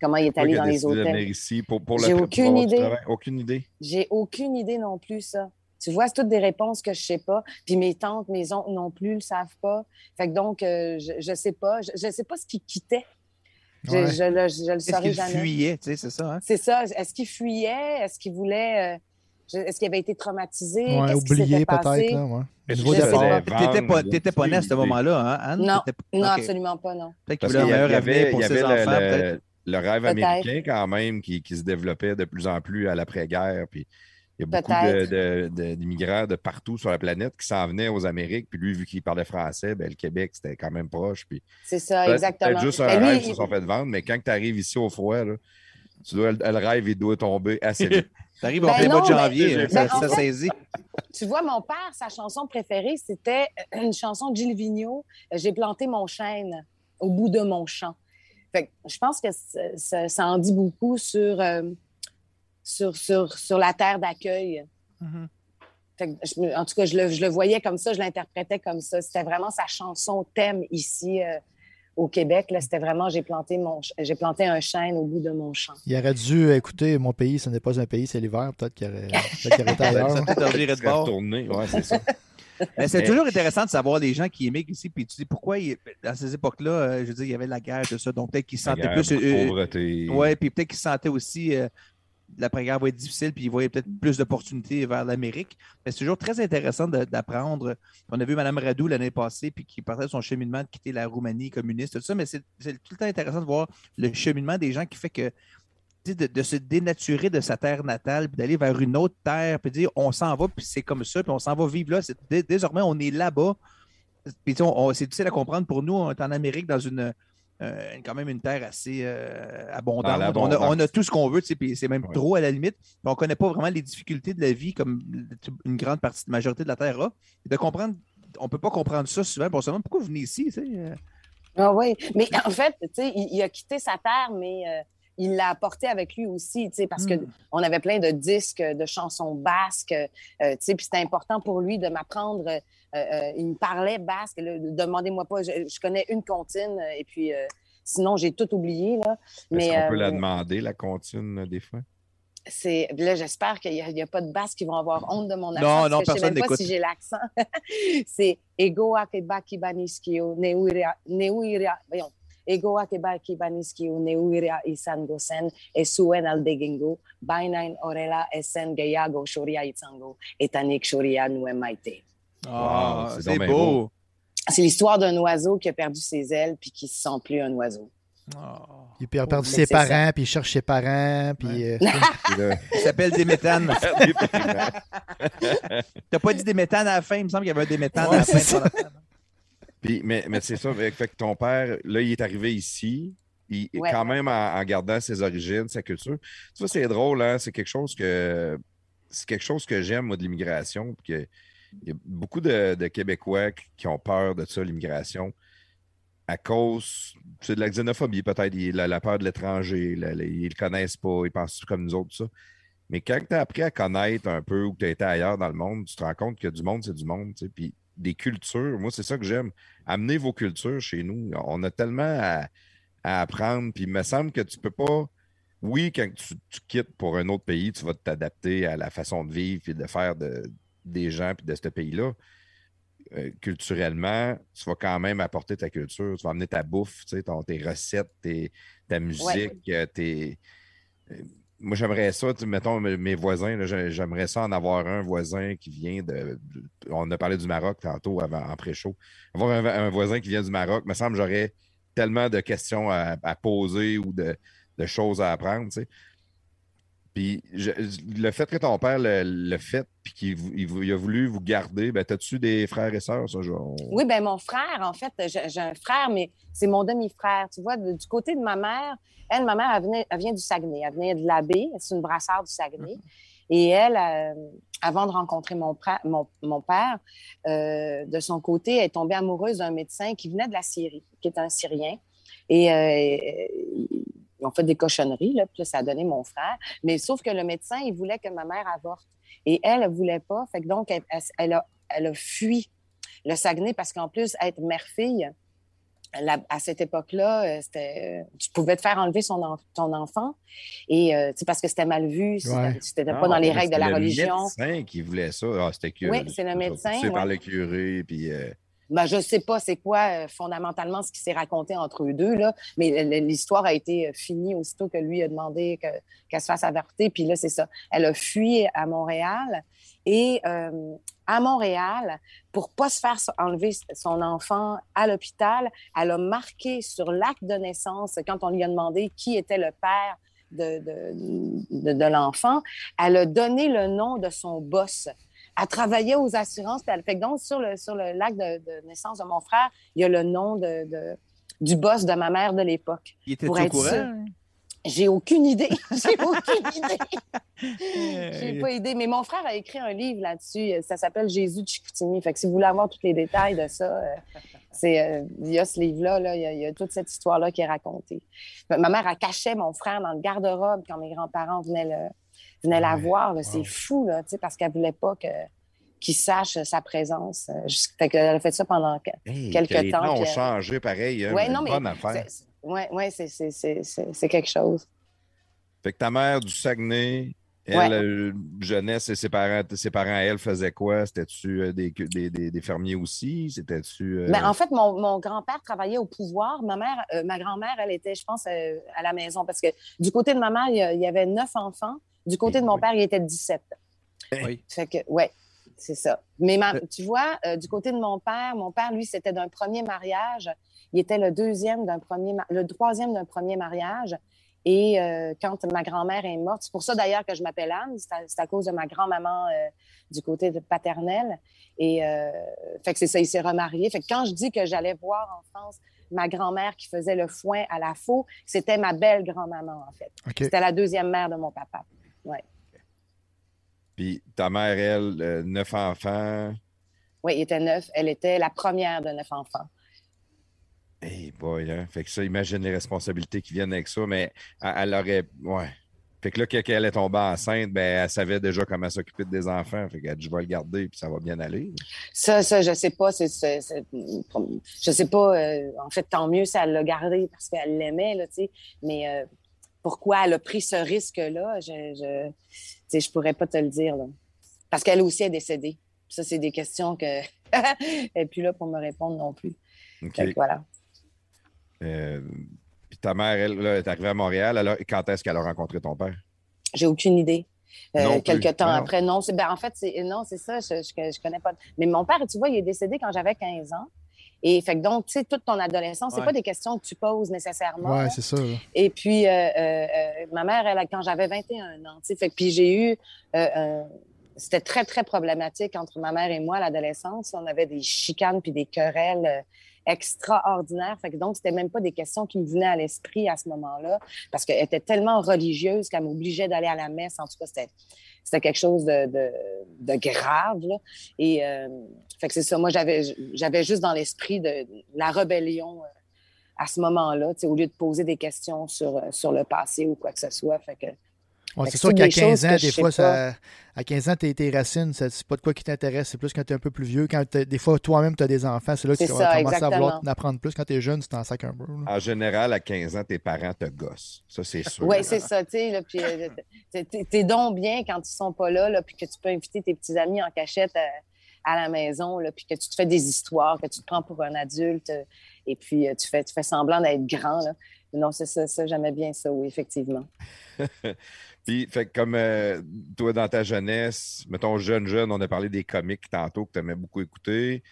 [SPEAKER 2] comment il est allé dans les hôtels.
[SPEAKER 1] ici pour, pour
[SPEAKER 2] J'ai aucune idée.
[SPEAKER 1] Aucune idée?
[SPEAKER 2] J'ai aucune idée non plus, ça. Tu vois, c'est toutes des réponses que je sais pas. Puis mes tantes, mes oncles non plus le savent pas. Fait que donc, je, ne sais pas. Je, ne sais pas ce qui quittait je, je, le saurais
[SPEAKER 5] jamais. Est-ce qu'il fuyait, tu sais, c'est ça? Hein?
[SPEAKER 2] C'est ça. Est-ce qu'il fuyait? Est-ce qu'il voulait... Euh, est-ce qu'il avait été traumatisé?
[SPEAKER 4] Ouais, oublié peut-être. Ouais.
[SPEAKER 5] Tu n'étais pas, étais pas né à ce moment-là, hein, Anne?
[SPEAKER 2] Non, non absolument pas, non.
[SPEAKER 1] Peut-être qu'il voulait un meilleur avenir pour ses enfants, le, le, rêve américain quand même qui, qui, se développait de plus en plus à l'après-guerre. Puis il y a beaucoup d'immigrants de, partout sur la planète qui s'en venaient aux Amériques. Puis lui, vu qu'il parlait français, ben, le Québec, c'était quand même proche.
[SPEAKER 2] C'est ça, exactement.
[SPEAKER 1] Juste un ben, rêve qui se sont fait vendre, mais quand tu arrives ici au froid, tu dois, le rêve, il doit tomber assez vite.
[SPEAKER 5] tu arrives en plein mois de janvier, ça, saisit.
[SPEAKER 2] Tu vois, mon père, sa chanson préférée, c'était une chanson de Gilles Vigneault, J'ai planté mon chêne au bout de mon champ. Fait je pense que ça, en dit beaucoup sur... Euh, sur, sur, sur la terre d'accueil. Mm-hmm. en tout cas, je le, je le, voyais comme ça, je l'interprétais comme ça. C'était vraiment sa chanson thème ici euh, au Québec. C'était vraiment j'ai planté, mon, j'ai planté un chêne au bout de mon champ.
[SPEAKER 4] Il aurait dû écouter Mon pays, ce n'est pas un pays, c'est l'hiver. Peut-être qu'il aurait, peut été ailleurs.
[SPEAKER 5] peut-être.
[SPEAKER 1] Ouais, c'est ça.
[SPEAKER 5] c'est toujours intéressant de savoir les gens qui émigrent ici, puis tu dis pourquoi, dans ces époques-là, euh, je veux dire, il y avait la guerre, tout ça, donc peut-être qu'ils se sentaient plus.
[SPEAKER 1] Euh,
[SPEAKER 5] oui, puis peut-être qu'ils se sentaient aussi l'après-guerre va être difficile, puis il voyait peut-être plus d'opportunités vers l'Amérique. Mais c'est toujours très intéressant d'apprendre. On a vu Mme Radou l'année passée, puis qui parlait de son cheminement de quitter la Roumanie communiste, tout ça, mais c'est tout le temps intéressant de voir le cheminement des gens qui fait que de, se dénaturer de sa terre natale, puis d'aller vers une autre terre, puis dire on s'en va, puis c'est comme ça, puis on s'en va vivre là. Désormais, on est là-bas. Puis c'est difficile à comprendre pour nous, on est en Amérique dans une euh, quand même une terre assez euh, abondante. On a, tout ce qu'on veut, puis c'est même trop à la limite. on ne connaît pas vraiment les difficultés de la vie comme une grande partie, majorité de la terre a. de comprendre, on ne peut pas comprendre ça souvent. Pour pourquoi vous venez ici. Euh?
[SPEAKER 2] Ah oui, mais en fait, il, il, a quitté sa terre, mais il l'a apporté avec lui aussi, parce que hmm. qu'on avait plein de disques, de chansons basques, puis c'était important pour lui de m'apprendre euh, euh, il me parlait basque. Demandez-moi pas, je, connais une comptine euh, et puis Sinon, j'ai tout oublié. Là.
[SPEAKER 1] Est-ce
[SPEAKER 2] Mais
[SPEAKER 1] qu'on peut la
[SPEAKER 2] euh,
[SPEAKER 1] demander, la comptine, euh, des fois?
[SPEAKER 2] c'est là, j'espère qu'il n'y a, pas de basses qui vont avoir honte de mon accent.
[SPEAKER 5] Non, non,
[SPEAKER 2] que je sais
[SPEAKER 5] personne
[SPEAKER 2] même pas
[SPEAKER 5] n'écoute.
[SPEAKER 2] si j'ai l'accent. c'est Ego akebaki baniskio neuira neuira voyons. Ego akebaki baniskio neuira isan gosen esuen aldegengo bainain orela esen geyago shoria itzango etanik shoria nuemaite.
[SPEAKER 5] Ah,
[SPEAKER 1] Wow, c'est
[SPEAKER 5] beau.
[SPEAKER 1] beau.
[SPEAKER 2] C'est l'histoire d'un oiseau qui a perdu ses ailes puis qui se sent plus un oiseau.
[SPEAKER 5] Ah.
[SPEAKER 4] Il a perdu ses parents, puis il cherche ses parents, puis... euh,
[SPEAKER 5] Il s'appelle Déméthane. T'as pas dit Déméthane à la fin, il me semble qu'il y avait un Déméthane
[SPEAKER 4] Ouais,
[SPEAKER 5] à la fin.
[SPEAKER 4] c'est
[SPEAKER 5] de ton enfant.
[SPEAKER 1] Puis, mais, mais c'est ça, fait, que ton père, là, il est arrivé ici, il,
[SPEAKER 2] Ouais.
[SPEAKER 1] quand même en, en gardant ses origines, sa culture. Tu vois, c'est drôle, hein? C'est quelque chose que c'est quelque chose que j'aime, moi, de l'immigration. Il y a beaucoup de, de Québécois qui- ont peur de ça, l'immigration, à cause c'est de la xénophobie, peut-être, la, la peur de l'étranger, ils le connaissent pas, ils pensent comme nous autres, tout ça. Mais quand tu as appris à connaître un peu ou que tu as été ailleurs dans le monde, tu te rends compte que du monde, c'est du monde. tu sais. Puis des cultures, moi, c'est ça que j'aime. Amener vos cultures chez nous. On a tellement à, à apprendre. Puis il me semble que tu peux pas. Oui, quand tu, tu quittes pour un autre pays, tu vas t'adapter à la façon de vivre et de faire de, des gens puis de ce pays-là. Euh, culturellement, tu vas quand même apporter ta culture. Tu vas amener ta bouffe, tu sais, ton- tes recettes, tes- ta musique, euh, tes. euh, moi, j'aimerais ça, mettons, mes voisins, j'aimerais ça en avoir un voisin qui vient de. On a parlé du Maroc tantôt avant, en pré-show. Avoir un, voisin qui vient du Maroc, me semble j'aurais tellement de questions à, poser ou de, choses à apprendre. Puis je- le fait que ton père le, le fait puis qu'il il a voulu vous garder, ben t'as-tu des frères et sœurs, ça? genre?
[SPEAKER 2] Oui, ben mon frère, en fait, j'ai un frère, mais c'est mon demi-frère. Tu vois, du côté de ma mère, elle, ma mère, elle, venait- elle vient du Saguenay. Elle venait de l'abbé. C'est une brassard du Saguenay. Et elle, euh, avant de rencontrer mon, pra- mon, mon père, euh, de son côté, elle est tombée amoureuse d'un médecin qui venait de la Syrie, qui est un Syrien. Et euh, ils ont fait des cochonneries, là, puis là, ça a donné mon frère. Mais sauf que le médecin, il voulait que ma mère avorte. Et elle, elle voulait pas. Fait que donc, elle, elle- elle a, elle a fui le Saguenay parce qu'en plus, être mère-fille, la- à cette époque-là, euh, c'était, euh, tu pouvais te faire enlever son en- ton enfant. Et euh, parce que c'était mal vu, c'était
[SPEAKER 4] Ouais.
[SPEAKER 1] Ah,
[SPEAKER 2] pas dans les règles de la
[SPEAKER 1] le
[SPEAKER 2] religion.
[SPEAKER 1] médecin qui voulait ça. Ah, c'était que.
[SPEAKER 2] Oui, c'est le médecin,
[SPEAKER 1] C'est par le curé, puis. euh,
[SPEAKER 2] Ben, je ne sais pas c'est quoi euh, fondamentalement ce qui s'est raconté entre eux deux, là, mais l'histoire a été euh, finie aussitôt que lui a demandé que- qu'elle se fasse avorter. Puis là, c'est ça. Elle a fui à Montréal. Et euh, à Montréal, pour pas se faire enlever son enfant à l'hôpital, elle a marqué sur l'acte de naissance, quand on lui a demandé qui était le père de l'enfant, elle a donné le nom de son boss. Elle travaillait aux assurances. puis Elle fait que donc, sur le, sur le l'acte de, de naissance de mon frère, il y a le nom de, de- du boss de ma mère de l'époque.
[SPEAKER 5] Il était
[SPEAKER 2] Pour
[SPEAKER 5] au
[SPEAKER 2] être
[SPEAKER 5] courant?
[SPEAKER 2] J'ai aucune idée. J'ai aucune idée. J'ai pas idée. Mais mon frère a écrit un livre là-dessus. Ça s'appelle Jésus de Chicoutimi. Fait que si vous voulez avoir tous les détails de ça, euh, c'est, euh, il y a ce livre-là, là, il y a toute cette histoire-là qui est racontée. Ma mère, a caché mon frère dans le garde-robe quand mes grands-parents venaient, le, venaient la voir. C'est fou, là, tu sais, parce qu'elle voulait pas que, qu'il sache sa présence. Euh, Fait qu'elle a fait ça pendant que-
[SPEAKER 1] hey,
[SPEAKER 2] Quelque
[SPEAKER 1] que les
[SPEAKER 2] temps,
[SPEAKER 1] temps ont changé pareil. Hein,
[SPEAKER 2] Ouais,
[SPEAKER 1] une
[SPEAKER 2] non, mais
[SPEAKER 1] bonne affaire.
[SPEAKER 2] c'est- Ouais, ouais, c'est, c'est, c'est, c'est, c'est quelque chose.
[SPEAKER 1] Fait que ta mère du Saguenay, elle,
[SPEAKER 2] Ouais.
[SPEAKER 1] euh, jeunesse, et ses parents, ses parents, elle, faisaient quoi? C'était-tu euh, des, des, des, des fermiers aussi? C'était-tu. euh,
[SPEAKER 2] Ben, en fait, mon, mon grand-père travaillait au pouvoir. Ma mère, ma grand-mère, elle était, je pense, à la maison. Parce que du côté de ma mère, il y avait neuf enfants. Du côté de mon
[SPEAKER 1] Oui.
[SPEAKER 2] père, il était 17.
[SPEAKER 5] Oui.
[SPEAKER 2] Fait que, ouais, c'est ça. Mais ma-
[SPEAKER 5] Euh.
[SPEAKER 2] tu vois, euh, du côté de mon père, mon père, lui, c'était d'un premier mariage. Il était le deuxième d'un premier, le troisième d'un premier mariage. Et euh, quand ma grand-mère est morte, c'est pour ça d'ailleurs que je m'appelle Anne, c'est à, cause de ma grand-maman euh, du côté de paternel. Et euh, fait que c'est ça, il s'est remarié. Fait que quand je dis que j'allais voir en France ma grand-mère qui faisait le foin à la faux, c'était ma belle grand-maman, en fait. C'était la deuxième mère de mon papa.
[SPEAKER 1] Puis ta mère, elle, euh, neuf enfants?
[SPEAKER 2] Oui, il était neuf. Elle était la première de neuf enfants.
[SPEAKER 1] Hey boy, hein? Fait que ça, imagine les responsabilités qui viennent avec ça, mais elle, elle aurait. Ouais. Fait que là, quand elle est tombée enceinte, ben, elle savait déjà comment s'occuper des enfants. Fait qu'elle a dit, je vais le garder, puis ça va bien aller.
[SPEAKER 2] Ça, ça, je sais pas. C'est, c'est, c'est- je sais pas. euh, en fait, tant mieux si elle l'a gardé parce qu'elle l'aimait, là, tu sais. Mais euh, pourquoi elle a pris ce risque-là, je, sais, je pourrais pas te le dire. Là. Parce qu'elle aussi est décédée. Ça, c'est des questions que. elle n'est plus là pour me répondre non plus.
[SPEAKER 1] OK.
[SPEAKER 2] Fait que voilà.
[SPEAKER 1] Euh, puis ta mère, elle, là, est arrivée à Montréal. Alors, quand est-ce qu'elle a rencontré ton père?
[SPEAKER 2] J'ai aucune idée. Euh, quelques temps
[SPEAKER 1] Non.
[SPEAKER 2] après, non. Ben, en fait, non, c'est ça, je, je connais pas. Mais mon père, tu vois, il est décédé quand j'avais 15 ans. Et fait que donc, tu sais, toute ton adolescence, c'est
[SPEAKER 5] Ouais.
[SPEAKER 2] pas des questions que tu poses nécessairement.
[SPEAKER 4] Ouais, c'est ça. là.
[SPEAKER 2] Et puis, euh, euh, euh, ma mère, elle, quand j'avais 21 ans, tu sais, fait que puis j'ai eu. c'était très, très problématique entre ma mère et moi à l'adolescence. On avait des chicanes puis des querelles extraordinaires. Fait que donc, c'était même pas des questions qui me venaient à l'esprit à ce moment-là, parce qu'elle était tellement religieuse qu'elle m'obligeait d'aller à la messe. En tout cas, c'était, c'était quelque chose de, de, grave. Et euh, fait que c'est ça. Moi, j'avais, j'avais juste dans l'esprit de la rébellion euh, à ce moment-là, au lieu de poser des questions sur, sur le passé ou quoi que ce soit. Fait que,
[SPEAKER 4] Ouais, c'est sûr qu'à
[SPEAKER 2] des
[SPEAKER 4] 15
[SPEAKER 2] choses
[SPEAKER 4] ans, des fois, ça, à 15 ans, tes, tes racines, c'est pas de quoi qui t'intéresse. C'est plus quand tu es un peu plus vieux. Quand des fois, toi-même, tu as des enfants, c'est là que tu vas commencer à vouloir en apprendre plus. Quand tu es jeune, tu t'en sacs un peu. là.
[SPEAKER 1] En général, à 15 ans, tes parents te gossent. Ça, c'est sûr.
[SPEAKER 2] Oui, c'est ça, tu sais. là, Puis, euh, t'es donc bien quand ils sont pas là, là, puis que tu peux inviter tes petits amis en cachette euh, à la maison, là, puis que tu te fais des histoires, que tu te prends pour un adulte, euh, et puis tu, fais, tu fais semblant d'être grand. Là. Non, c'est ça, ça j'aimais bien ça, oui, effectivement.
[SPEAKER 1] Puis, fait comme euh, toi, dans ta jeunesse, mettons jeune, jeune, on a parlé des comiques tantôt que tu aimais beaucoup écouter.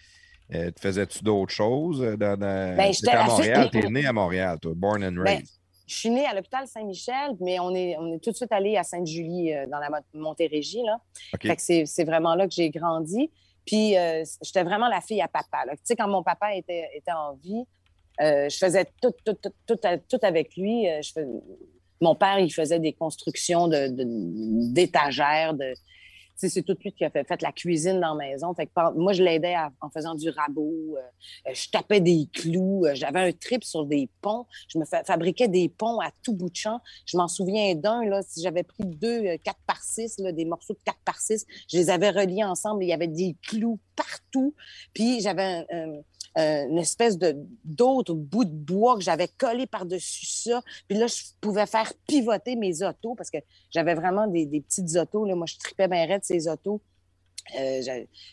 [SPEAKER 1] Euh, te faisais-tu d'autres choses? euh, Dans, dans...
[SPEAKER 2] Ben, j'étais
[SPEAKER 1] à Montréal,
[SPEAKER 2] fille-
[SPEAKER 1] t'es né à Montréal, toi, born and
[SPEAKER 2] Ben,
[SPEAKER 1] raised.
[SPEAKER 2] Je suis née à l'hôpital Saint-Michel, mais on est, on est tout de suite allé à Sainte-Julie, euh, dans la Mo- Montérégie. Là.
[SPEAKER 1] OK.
[SPEAKER 2] Fait que c'est vraiment là que j'ai grandi. Puis euh, j'étais vraiment la fille à papa. Tu sais, quand mon papa était, était en vie, euh, je faisais tout, tout, tout, tout, tout avec lui. Je fais- Mon père, il faisait des constructions de- de- d'étagères. De, sais, c'est tout lui qui a fait, la cuisine dans la maison. Fait moi, je l'aidais en faisant du rabot. euh, euh, je tapais des clous. euh, J'avais un trip sur des ponts. Je me fa- fabriquais des ponts à tout bout de champ. Je m'en souviens d'un, si j'avais pris deux euh, 4 par 6, là, des morceaux de 4 par 6, je les avais reliés ensemble. Il y avait des clous partout. Puis j'avais un- une espèce de d'autre bout de bois que j'avais collé par-dessus ça. Puis là, je pouvais faire pivoter mes autos parce que j'avais vraiment des, des petites autos. Là. Moi, je tripais bien raide ces autos. Euh,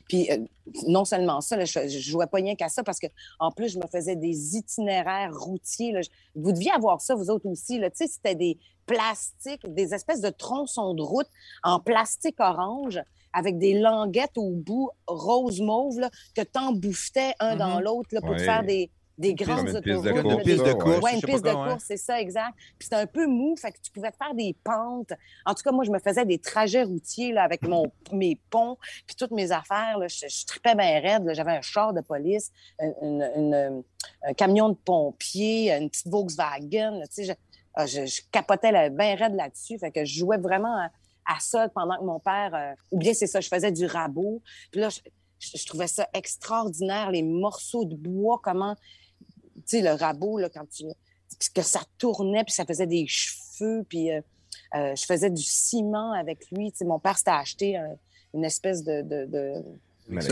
[SPEAKER 2] puis euh, non seulement ça, je, je jouais pas rien qu'à ça parce que en plus je me faisais des itinéraires routiers. Vous deviez avoir ça vous autres aussi. Tu sais, c'était des plastiques, des espèces de tronçons de route en plastique orange avec des languettes au bout rose mauve là, que t'embouffetais un dans
[SPEAKER 5] Mhm.
[SPEAKER 2] l'autre pour te faire des, des grandes
[SPEAKER 1] comme une piste de
[SPEAKER 2] autoroutes,
[SPEAKER 1] course,
[SPEAKER 2] là,
[SPEAKER 5] Une piste de course,
[SPEAKER 2] Ouais,
[SPEAKER 5] je
[SPEAKER 2] une piste de course, c'est ça, exact. Puis c'était un peu mou, fait que tu pouvais te faire des pentes. En tout cas, moi, je me faisais des trajets routiers là, avec mon, mes ponts, puis toutes mes affaires. Là, je, je tripais bien raide. J'avais un char de police, un, une- une- un camion de pompiers, une petite Volkswagen. là, je, ah, je, je capotais bien raide là-dessus. Fait que je jouais vraiment à, à ça pendant que mon père... euh, ou bien c'est ça, je faisais du rabot. Puis là, je, je- je trouvais ça extraordinaire, les morceaux de bois, comment... Tu sais, le rabot, là, quand tu que ça tournait, puis ça faisait des cheveux, puis euh, euh, je faisais du ciment avec lui. Tu sais, mon père s'était acheté un- une espèce de, de, de,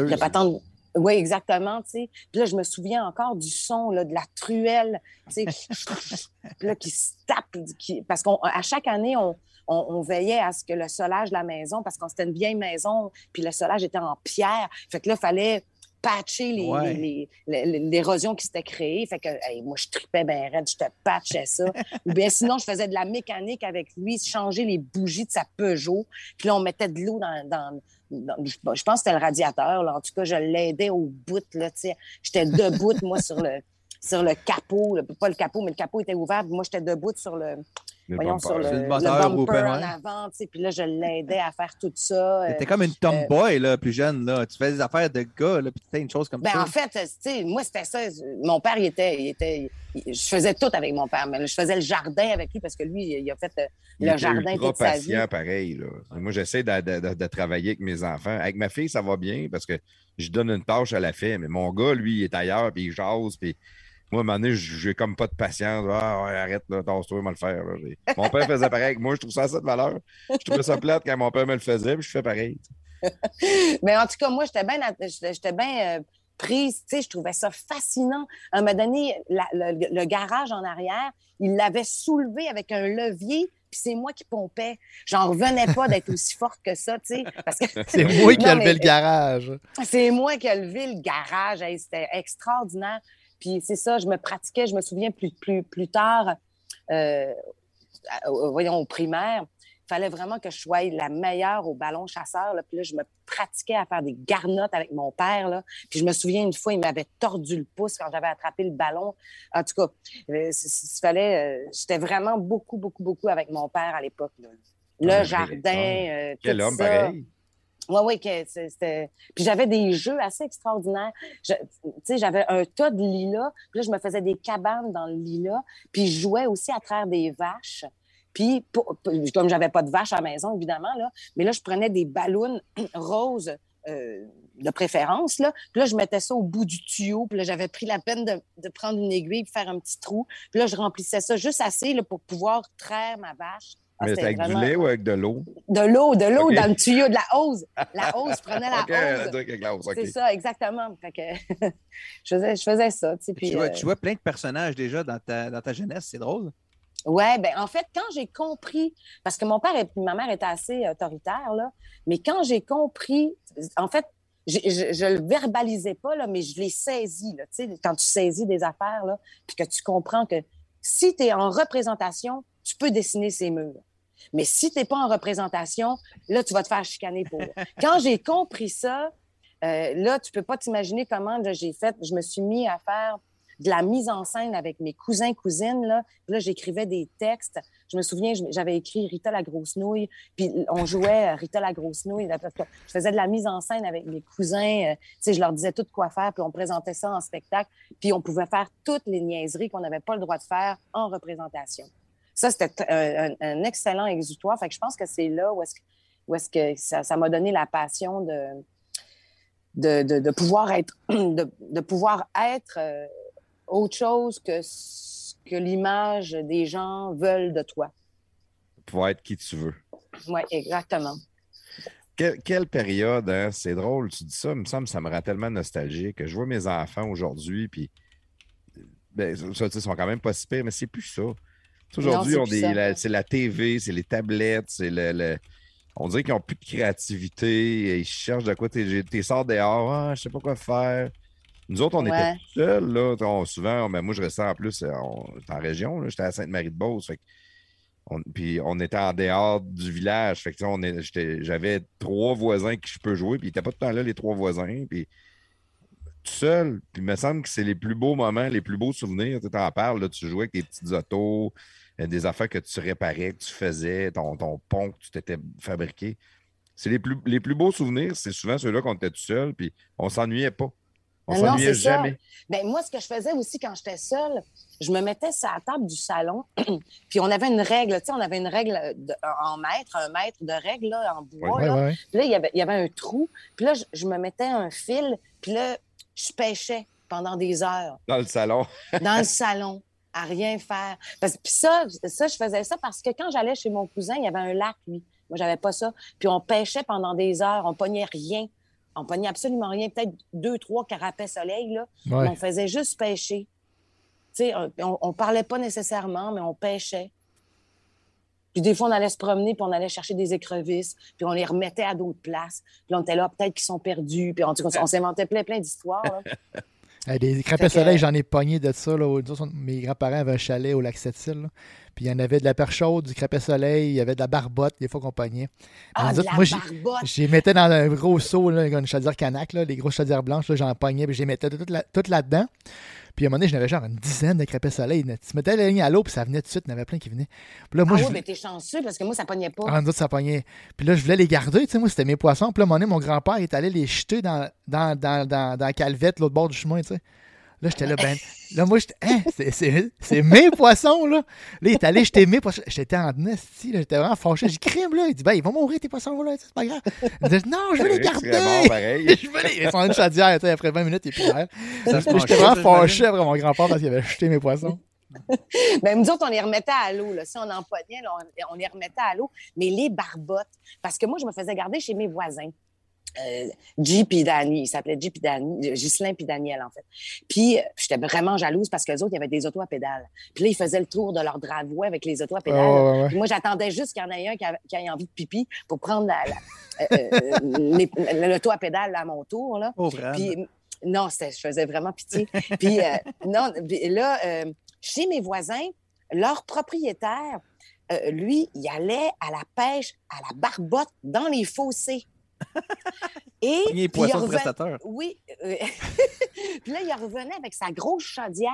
[SPEAKER 2] de patente. Oui, exactement, tu sais. Puis là, je me souviens encore du son là, de la truelle, tu sais, là, qui se tape. qui- Parce qu'à chaque année, on, on, on veillait à ce que le solage de la maison, parce qu'on c'était une vieille maison, puis le solage était en pierre. Fait que là, il fallait patcher les-
[SPEAKER 5] Ouais.
[SPEAKER 2] les- les- les- l'érosion qui s'était créée. Fait que hey, moi, je tripais bien raide, je te patchais ça. Ou bien sinon, je faisais de la mécanique avec lui, changer les bougies de sa Peugeot. Puis là, on mettait de l'eau dans, je pense que c'était le radiateur. Là. En tout cas, je l'aidais au bout. J'étais debout, moi, sur le, sur le capot. Pas le capot, mais le capot était ouvert. Moi, j'étais debout sur Le voyons,
[SPEAKER 1] bumper.
[SPEAKER 2] sur le,
[SPEAKER 5] le
[SPEAKER 2] bumper
[SPEAKER 5] open,
[SPEAKER 2] en avant. tu sais. Puis là, je l'aidais à faire tout ça. euh,
[SPEAKER 5] T'étais comme une tomboy, là, plus jeune, là. Tu faisais des affaires de gars, là, puis tu une chose comme
[SPEAKER 2] Ben,
[SPEAKER 5] ça.
[SPEAKER 2] en fait, tu sais, moi, c'était ça. Mon père, il était, il était. je faisais tout avec mon père, mais là, je faisais le jardin avec lui parce que lui, il a fait euh,
[SPEAKER 1] Il
[SPEAKER 2] le jardin toute sa vie.
[SPEAKER 1] patient, pareil. Là. Moi, j'essaie de, de- de- de travailler avec mes enfants. Avec ma fille, ça va bien parce que je donne une tâche, elle la fait. Mais mon gars, lui, il est ailleurs, puis il jase, puis Moi, à un moment donné, j'ai comme pas de patience. Ah, ouais, arrête, là, tasse-toi, moi le faire. là. Mon père faisait pareil. Moi, je trouve ça assez de valeur. Je trouvais ça plate quand mon père me le faisait, puis je fais pareil.
[SPEAKER 2] Mais en tout cas, moi, j'étais bien j'étais bien euh, prise. Tu sais, je trouvais ça fascinant. À un moment donné, la- le, le garage en arrière, il l'avait soulevé avec un levier, puis c'est moi qui pompais. J'en revenais pas d'être aussi forte que ça, tu sais. Parce que
[SPEAKER 4] C'est moi qui ai levé le garage.
[SPEAKER 2] c'est moi qui ai levé le garage. Hey, C'était extraordinaire. Puis c'est ça, je me pratiquais, je me souviens plus, plus, plus tard, euh, voyons, au primaire, il fallait vraiment que je sois la meilleure au ballon chasseur. Là. Puis là, je me pratiquais à faire des garnottes avec mon père. Là. Puis je me souviens une fois, il m'avait tordu le pouce quand j'avais attrapé le ballon. En tout cas, euh, il fallait, euh, j'étais vraiment beaucoup, beaucoup, beaucoup avec mon père à l'époque. là. Le
[SPEAKER 1] Ah,
[SPEAKER 2] jardin, euh,
[SPEAKER 1] Quel
[SPEAKER 2] tout
[SPEAKER 1] homme,
[SPEAKER 2] ça.
[SPEAKER 1] pareil.
[SPEAKER 2] Oui, oui, c'était. Puis j'avais des jeux assez extraordinaires. Tu sais, j'avais un tas de lilas. Puis là, je me faisais des cabanes dans le lilas. Puis je jouais aussi à travers des vaches. Puis, pour- comme j'avais pas de vaches à la maison, évidemment, là, mais là, je prenais des ballons roses euh, de préférence. Là. Puis là, je mettais ça au bout du tuyau. Puis là, j'avais pris la peine de, de prendre une aiguille faire un petit trou. Puis là, je remplissais ça juste assez là, pour pouvoir traire ma vache. Ah,
[SPEAKER 1] Mais
[SPEAKER 2] c'était
[SPEAKER 1] avec
[SPEAKER 2] vraiment-
[SPEAKER 1] du lait ou avec de l'eau?
[SPEAKER 2] De l'eau, de l'eau dans le tuyau, de la hose. La hose, je prenais la
[SPEAKER 1] OK, elle a
[SPEAKER 2] hose. C'est ça, exactement. Fait que je, faisais, je faisais ça. Tu sais, puis,
[SPEAKER 5] tu, vois,
[SPEAKER 2] euh,
[SPEAKER 5] tu vois plein de personnages déjà dans ta, dans ta jeunesse, c'est drôle.
[SPEAKER 2] Ouais, ben en fait, quand j'ai compris, parce que mon père et ma mère étaient assez autoritaires, là, mais quand j'ai compris, en fait, je, je le verbalisais pas, là, mais je l'ai saisi. Là, tu sais, quand tu saisis des affaires, là, puis que tu comprends que si tu es en représentation, tu peux dessiner ces murs. Mais si tu n'es pas en représentation, là, tu vas te faire chicaner pour. Quand j'ai compris ça, euh, là, tu peux pas t'imaginer comment j'ai fait. Je me suis mis à faire de la mise en scène avec mes cousins, cousines. Là, j'écrivais des textes. Je me souviens, j'avais écrit Rita la grosse nouille, puis on jouait euh, Rita la grosse nouille. Je faisais de la mise en scène avec mes cousins. euh, sais, je leur disais tout quoi faire, puis on présentait ça en spectacle. Puis on pouvait faire toutes les niaiseries qu'on n'avait pas le droit de faire en représentation. Ça, c'était un, excellent exutoire. Fait que je pense que c'est là où est-ce que, où est-ce que ça ça m'a donné la passion de, de, de, de pouvoir être, de, de pouvoir être euh, autre chose que ce que l'image des gens veulent de toi.
[SPEAKER 1] Pouvoir être qui tu veux.
[SPEAKER 2] Oui, exactement.
[SPEAKER 1] Quelle, quelle période, hein? C'est drôle, tu dis ça, il me semble ça me rend tellement nostalgique que je vois mes enfants aujourd'hui, puis ben, ça, tu sais, ils sont quand même pas si pires, mais c'est plus ça. Aujourd'hui,
[SPEAKER 2] c'est
[SPEAKER 1] on la- TV, c'est les tablettes, c'est le, le- On dirait qu'ils n'ont plus de créativité, ils cherchent de quoi. T'es sors dehors, ah, je sais pas quoi faire. Nous autres, on
[SPEAKER 2] Ouais.
[SPEAKER 1] était tout seuls, là. On- souvent, ben, moi, je restais en plus euh, on- en région, j'étais à Sainte-Marie-de-Beauce. que puis on était en dehors du village. Fait que, on j'avais trois voisins qui je peux jouer, puis ils n'étaient pas tout le temps là, les trois voisins. Puis tout seul. Puis il me semble que c'est les plus beaux moments, les plus beaux souvenirs. Tu en parles, là, tu jouais avec tes petites autos, euh, des affaires que tu réparais, que tu faisais, ton, ton pont que tu t'étais fabriqué. C'est les plus, les plus beaux souvenirs, c'est souvent ceux-là qu'on était tout seul, puis on s'ennuyait pas. On
[SPEAKER 2] Non, non,
[SPEAKER 1] s'ennuyait
[SPEAKER 2] ça.
[SPEAKER 1] jamais.
[SPEAKER 2] Ben, moi, ce que je faisais aussi quand j'étais seule, je me mettais sur la table du salon, puis on avait une règle, tu sais, on avait une règle de- en mètre, un mètre de règle là, en bois.
[SPEAKER 4] Ouais,
[SPEAKER 2] là.
[SPEAKER 4] ouais, ouais.
[SPEAKER 2] Il y avait, il y avait un trou, puis là, je, je me mettais un fil, puis là, je pêchais pendant des heures
[SPEAKER 1] Dans le salon.
[SPEAKER 2] dans le salon à rien faire. Parce, puis ça, ça, je faisais ça parce que quand j'allais chez mon cousin, il y avait un lac, lui. Moi, j'avais pas ça. Puis on pêchait pendant des heures, on pognait rien. On pognait absolument rien, peut-être deux, trois carapets soleil, là.
[SPEAKER 4] Ouais.
[SPEAKER 2] On faisait juste pêcher. Tu sais, on, on, on parlait pas nécessairement, mais on pêchait. Puis des fois, on allait se promener, puis on allait chercher des écrevisses, puis on les remettait à d'autres places. Puis on était là, peut-être qu'ils sont perdus. Puis on, on s'inventait plein, plein d'histoires.
[SPEAKER 4] Des crêpes
[SPEAKER 2] que-
[SPEAKER 4] soleil, j'en ai pogné de ça. Là. Mes grands-parents avaient un chalet au lac Sept-Îles. Puis il y en avait de la perche chaude, du crêpet soleil, il y avait de la barbotte, des fois qu'on pognait.
[SPEAKER 2] Ah, de
[SPEAKER 4] autres,
[SPEAKER 2] la
[SPEAKER 4] moi, j'ai-
[SPEAKER 2] barbotte!
[SPEAKER 4] Je les mettais dans un gros seau, là, une chaudière canac, là, les grosses chaudières blanches, là, j'en pognais, puis je les mettais toutes là-dedans. Puis à un moment donné, j'en avais genre une dizaine de crêpes soleil. Tu mettais la ligne à l'eau, puis ça venait tout de suite, il y en avait plein qui venaient. Puis là, moi,
[SPEAKER 2] ah
[SPEAKER 4] je
[SPEAKER 2] oui, mais t'es chanceux parce que moi, ça pognait pas.
[SPEAKER 4] ah, nous autres, ça pognait. Puis là, je voulais les garder, tu sais, moi, c'était mes poissons. Puis là, à un moment donné, mon grand-père est allé les jeter dans, dans, dans, dans, dans la calvette, l'autre bord du chemin, tu sais. Là, j'étais là, ben. Là, moi, j'étais. Hein, c'est- c'est c'est mes poissons, là. Là, il est allé jeter mes poissons. J'étais en esti, là. J'étais vraiment fâché. J'ai crime, là. Il dit, ben, ils vont mourir, tes poissons, là. C'est pas grave. Il dit, non, je veux les garder. Je veux les. Ils sont en une chaudière, tu sais, après 20 minutes, il est plus là. J'étais vraiment fâché après mon grand-père parce qu'il avait jeté mes poissons.
[SPEAKER 2] Ben, nous autres, on les remettait à l'eau. là. Si on empoignait, là, on, on les remettait à l'eau. Mais les barbottes, parce que moi, je me faisais garder chez mes voisins. Euh, J puis Danny, il s'appelait J puis Danny, euh, Ghislain puis Daniel, en fait. Puis, euh, j'étais vraiment jalouse parce qu'eux autres, il y avait des autos à pédales. Puis là, ils faisaient le tour de leur driveway avec les autos à pédales.
[SPEAKER 4] Oh, ouais, ouais.
[SPEAKER 2] Puis moi, j'attendais juste qu'il y en ait un qui, ait envie de pipi pour prendre la, la- euh, euh, les- l'auto à pédales à mon tour, là.
[SPEAKER 5] Anne.
[SPEAKER 2] Puis, non, c'était- je faisais vraiment pitié. Puis, euh, non, puis là, euh, chez mes voisins, leur propriétaire, euh, lui, il allait à la pêche à la barbotte dans les fossés. Et
[SPEAKER 5] les
[SPEAKER 2] puis reven-
[SPEAKER 5] prestataire.
[SPEAKER 2] Oui. euh, puis là, il revenait avec sa grosse chaudière.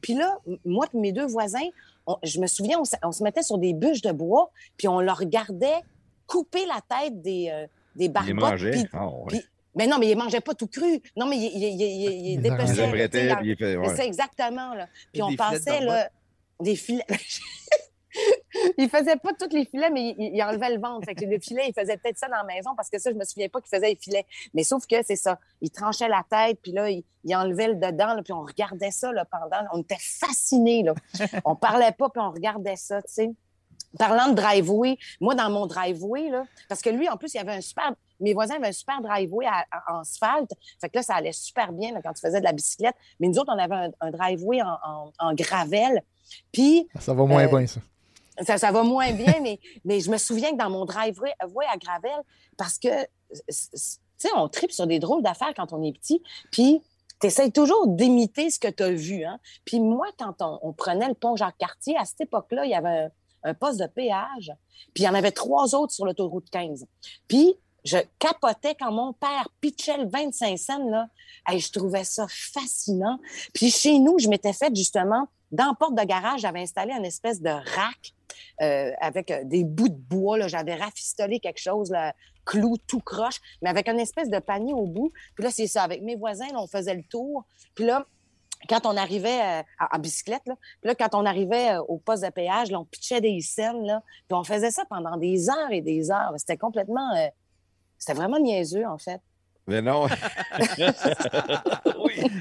[SPEAKER 2] Puis là, moi et mes deux voisins, on- je me souviens, on, se- on se mettait sur des bûches de bois, puis on leur regardait couper la tête des, euh, des
[SPEAKER 1] les
[SPEAKER 2] barbottes.
[SPEAKER 1] mangeait.
[SPEAKER 2] puis-
[SPEAKER 1] Ah, ouais.
[SPEAKER 2] puis- mais non, mais il ne mangeait pas tout cru. Non, mais il, il, il, il, il
[SPEAKER 4] Il les
[SPEAKER 1] Il
[SPEAKER 2] dépeçait,
[SPEAKER 1] les
[SPEAKER 2] là, tu sais,
[SPEAKER 1] apprêtait,
[SPEAKER 2] dans-
[SPEAKER 1] puis il fait. ouais.
[SPEAKER 2] c'est exactement, là. Puis
[SPEAKER 5] Des
[SPEAKER 2] on passait, là, des filets. il faisait pas tous les filets, mais il, il enlevait le ventre. Fait que le filet, il faisait peut-être ça dans la maison parce que ça, je me souviens pas qu'il faisait les filets. Mais sauf que c'est ça. Il tranchait la tête, puis là, il, il enlevait le dedans, là, puis on regardait ça là, pendant. On était fascinés, là. on parlait pas, puis on regardait ça, tu sais. Parlant de driveway, moi, dans mon driveway, là, parce que lui, en plus, il avait un super. Mes voisins avaient un super driveway en asphalte. Fait que là, ça allait super bien là, quand tu faisais de la bicyclette. Mais nous autres, on avait un, un driveway en, en, en gravel. Puis,
[SPEAKER 4] Ça va moins
[SPEAKER 2] Euh,
[SPEAKER 4] bien, ça.
[SPEAKER 2] Ça, va moins bien, mais, mais je me souviens que dans mon driveway à Gravel, parce que, tu sais, on tripe sur des drôles d'affaires quand on est petit, puis tu toujours d'imiter ce que tu as vu. Hein? Puis moi, quand on, prenait le pont Jacques-Cartier, à cette époque-là, il y avait un, poste de péage, puis il y en avait trois autres sur l'autoroute 15. Puis je capotais quand mon père pitchait le 25 cents, là. Je trouvais ça fascinant. Puis chez nous, je m'étais fait justement, dans la porte de garage, j'avais installé une espèce de rack euh, avec euh, des bouts de bois. là. J'avais rafistolé quelque chose, là, clou tout croche, mais avec une espèce de panier au bout. Puis là, c'est ça. Avec mes voisins, on faisait le tour. Puis là, quand on arrivait euh, en, bicyclette, là, puis là, quand on arrivait au poste de péage, là, on pitchait des scènes, là, puis on faisait ça pendant des heures et des heures. C'était complètement... c'était vraiment niaiseux, en fait.
[SPEAKER 1] Mais non,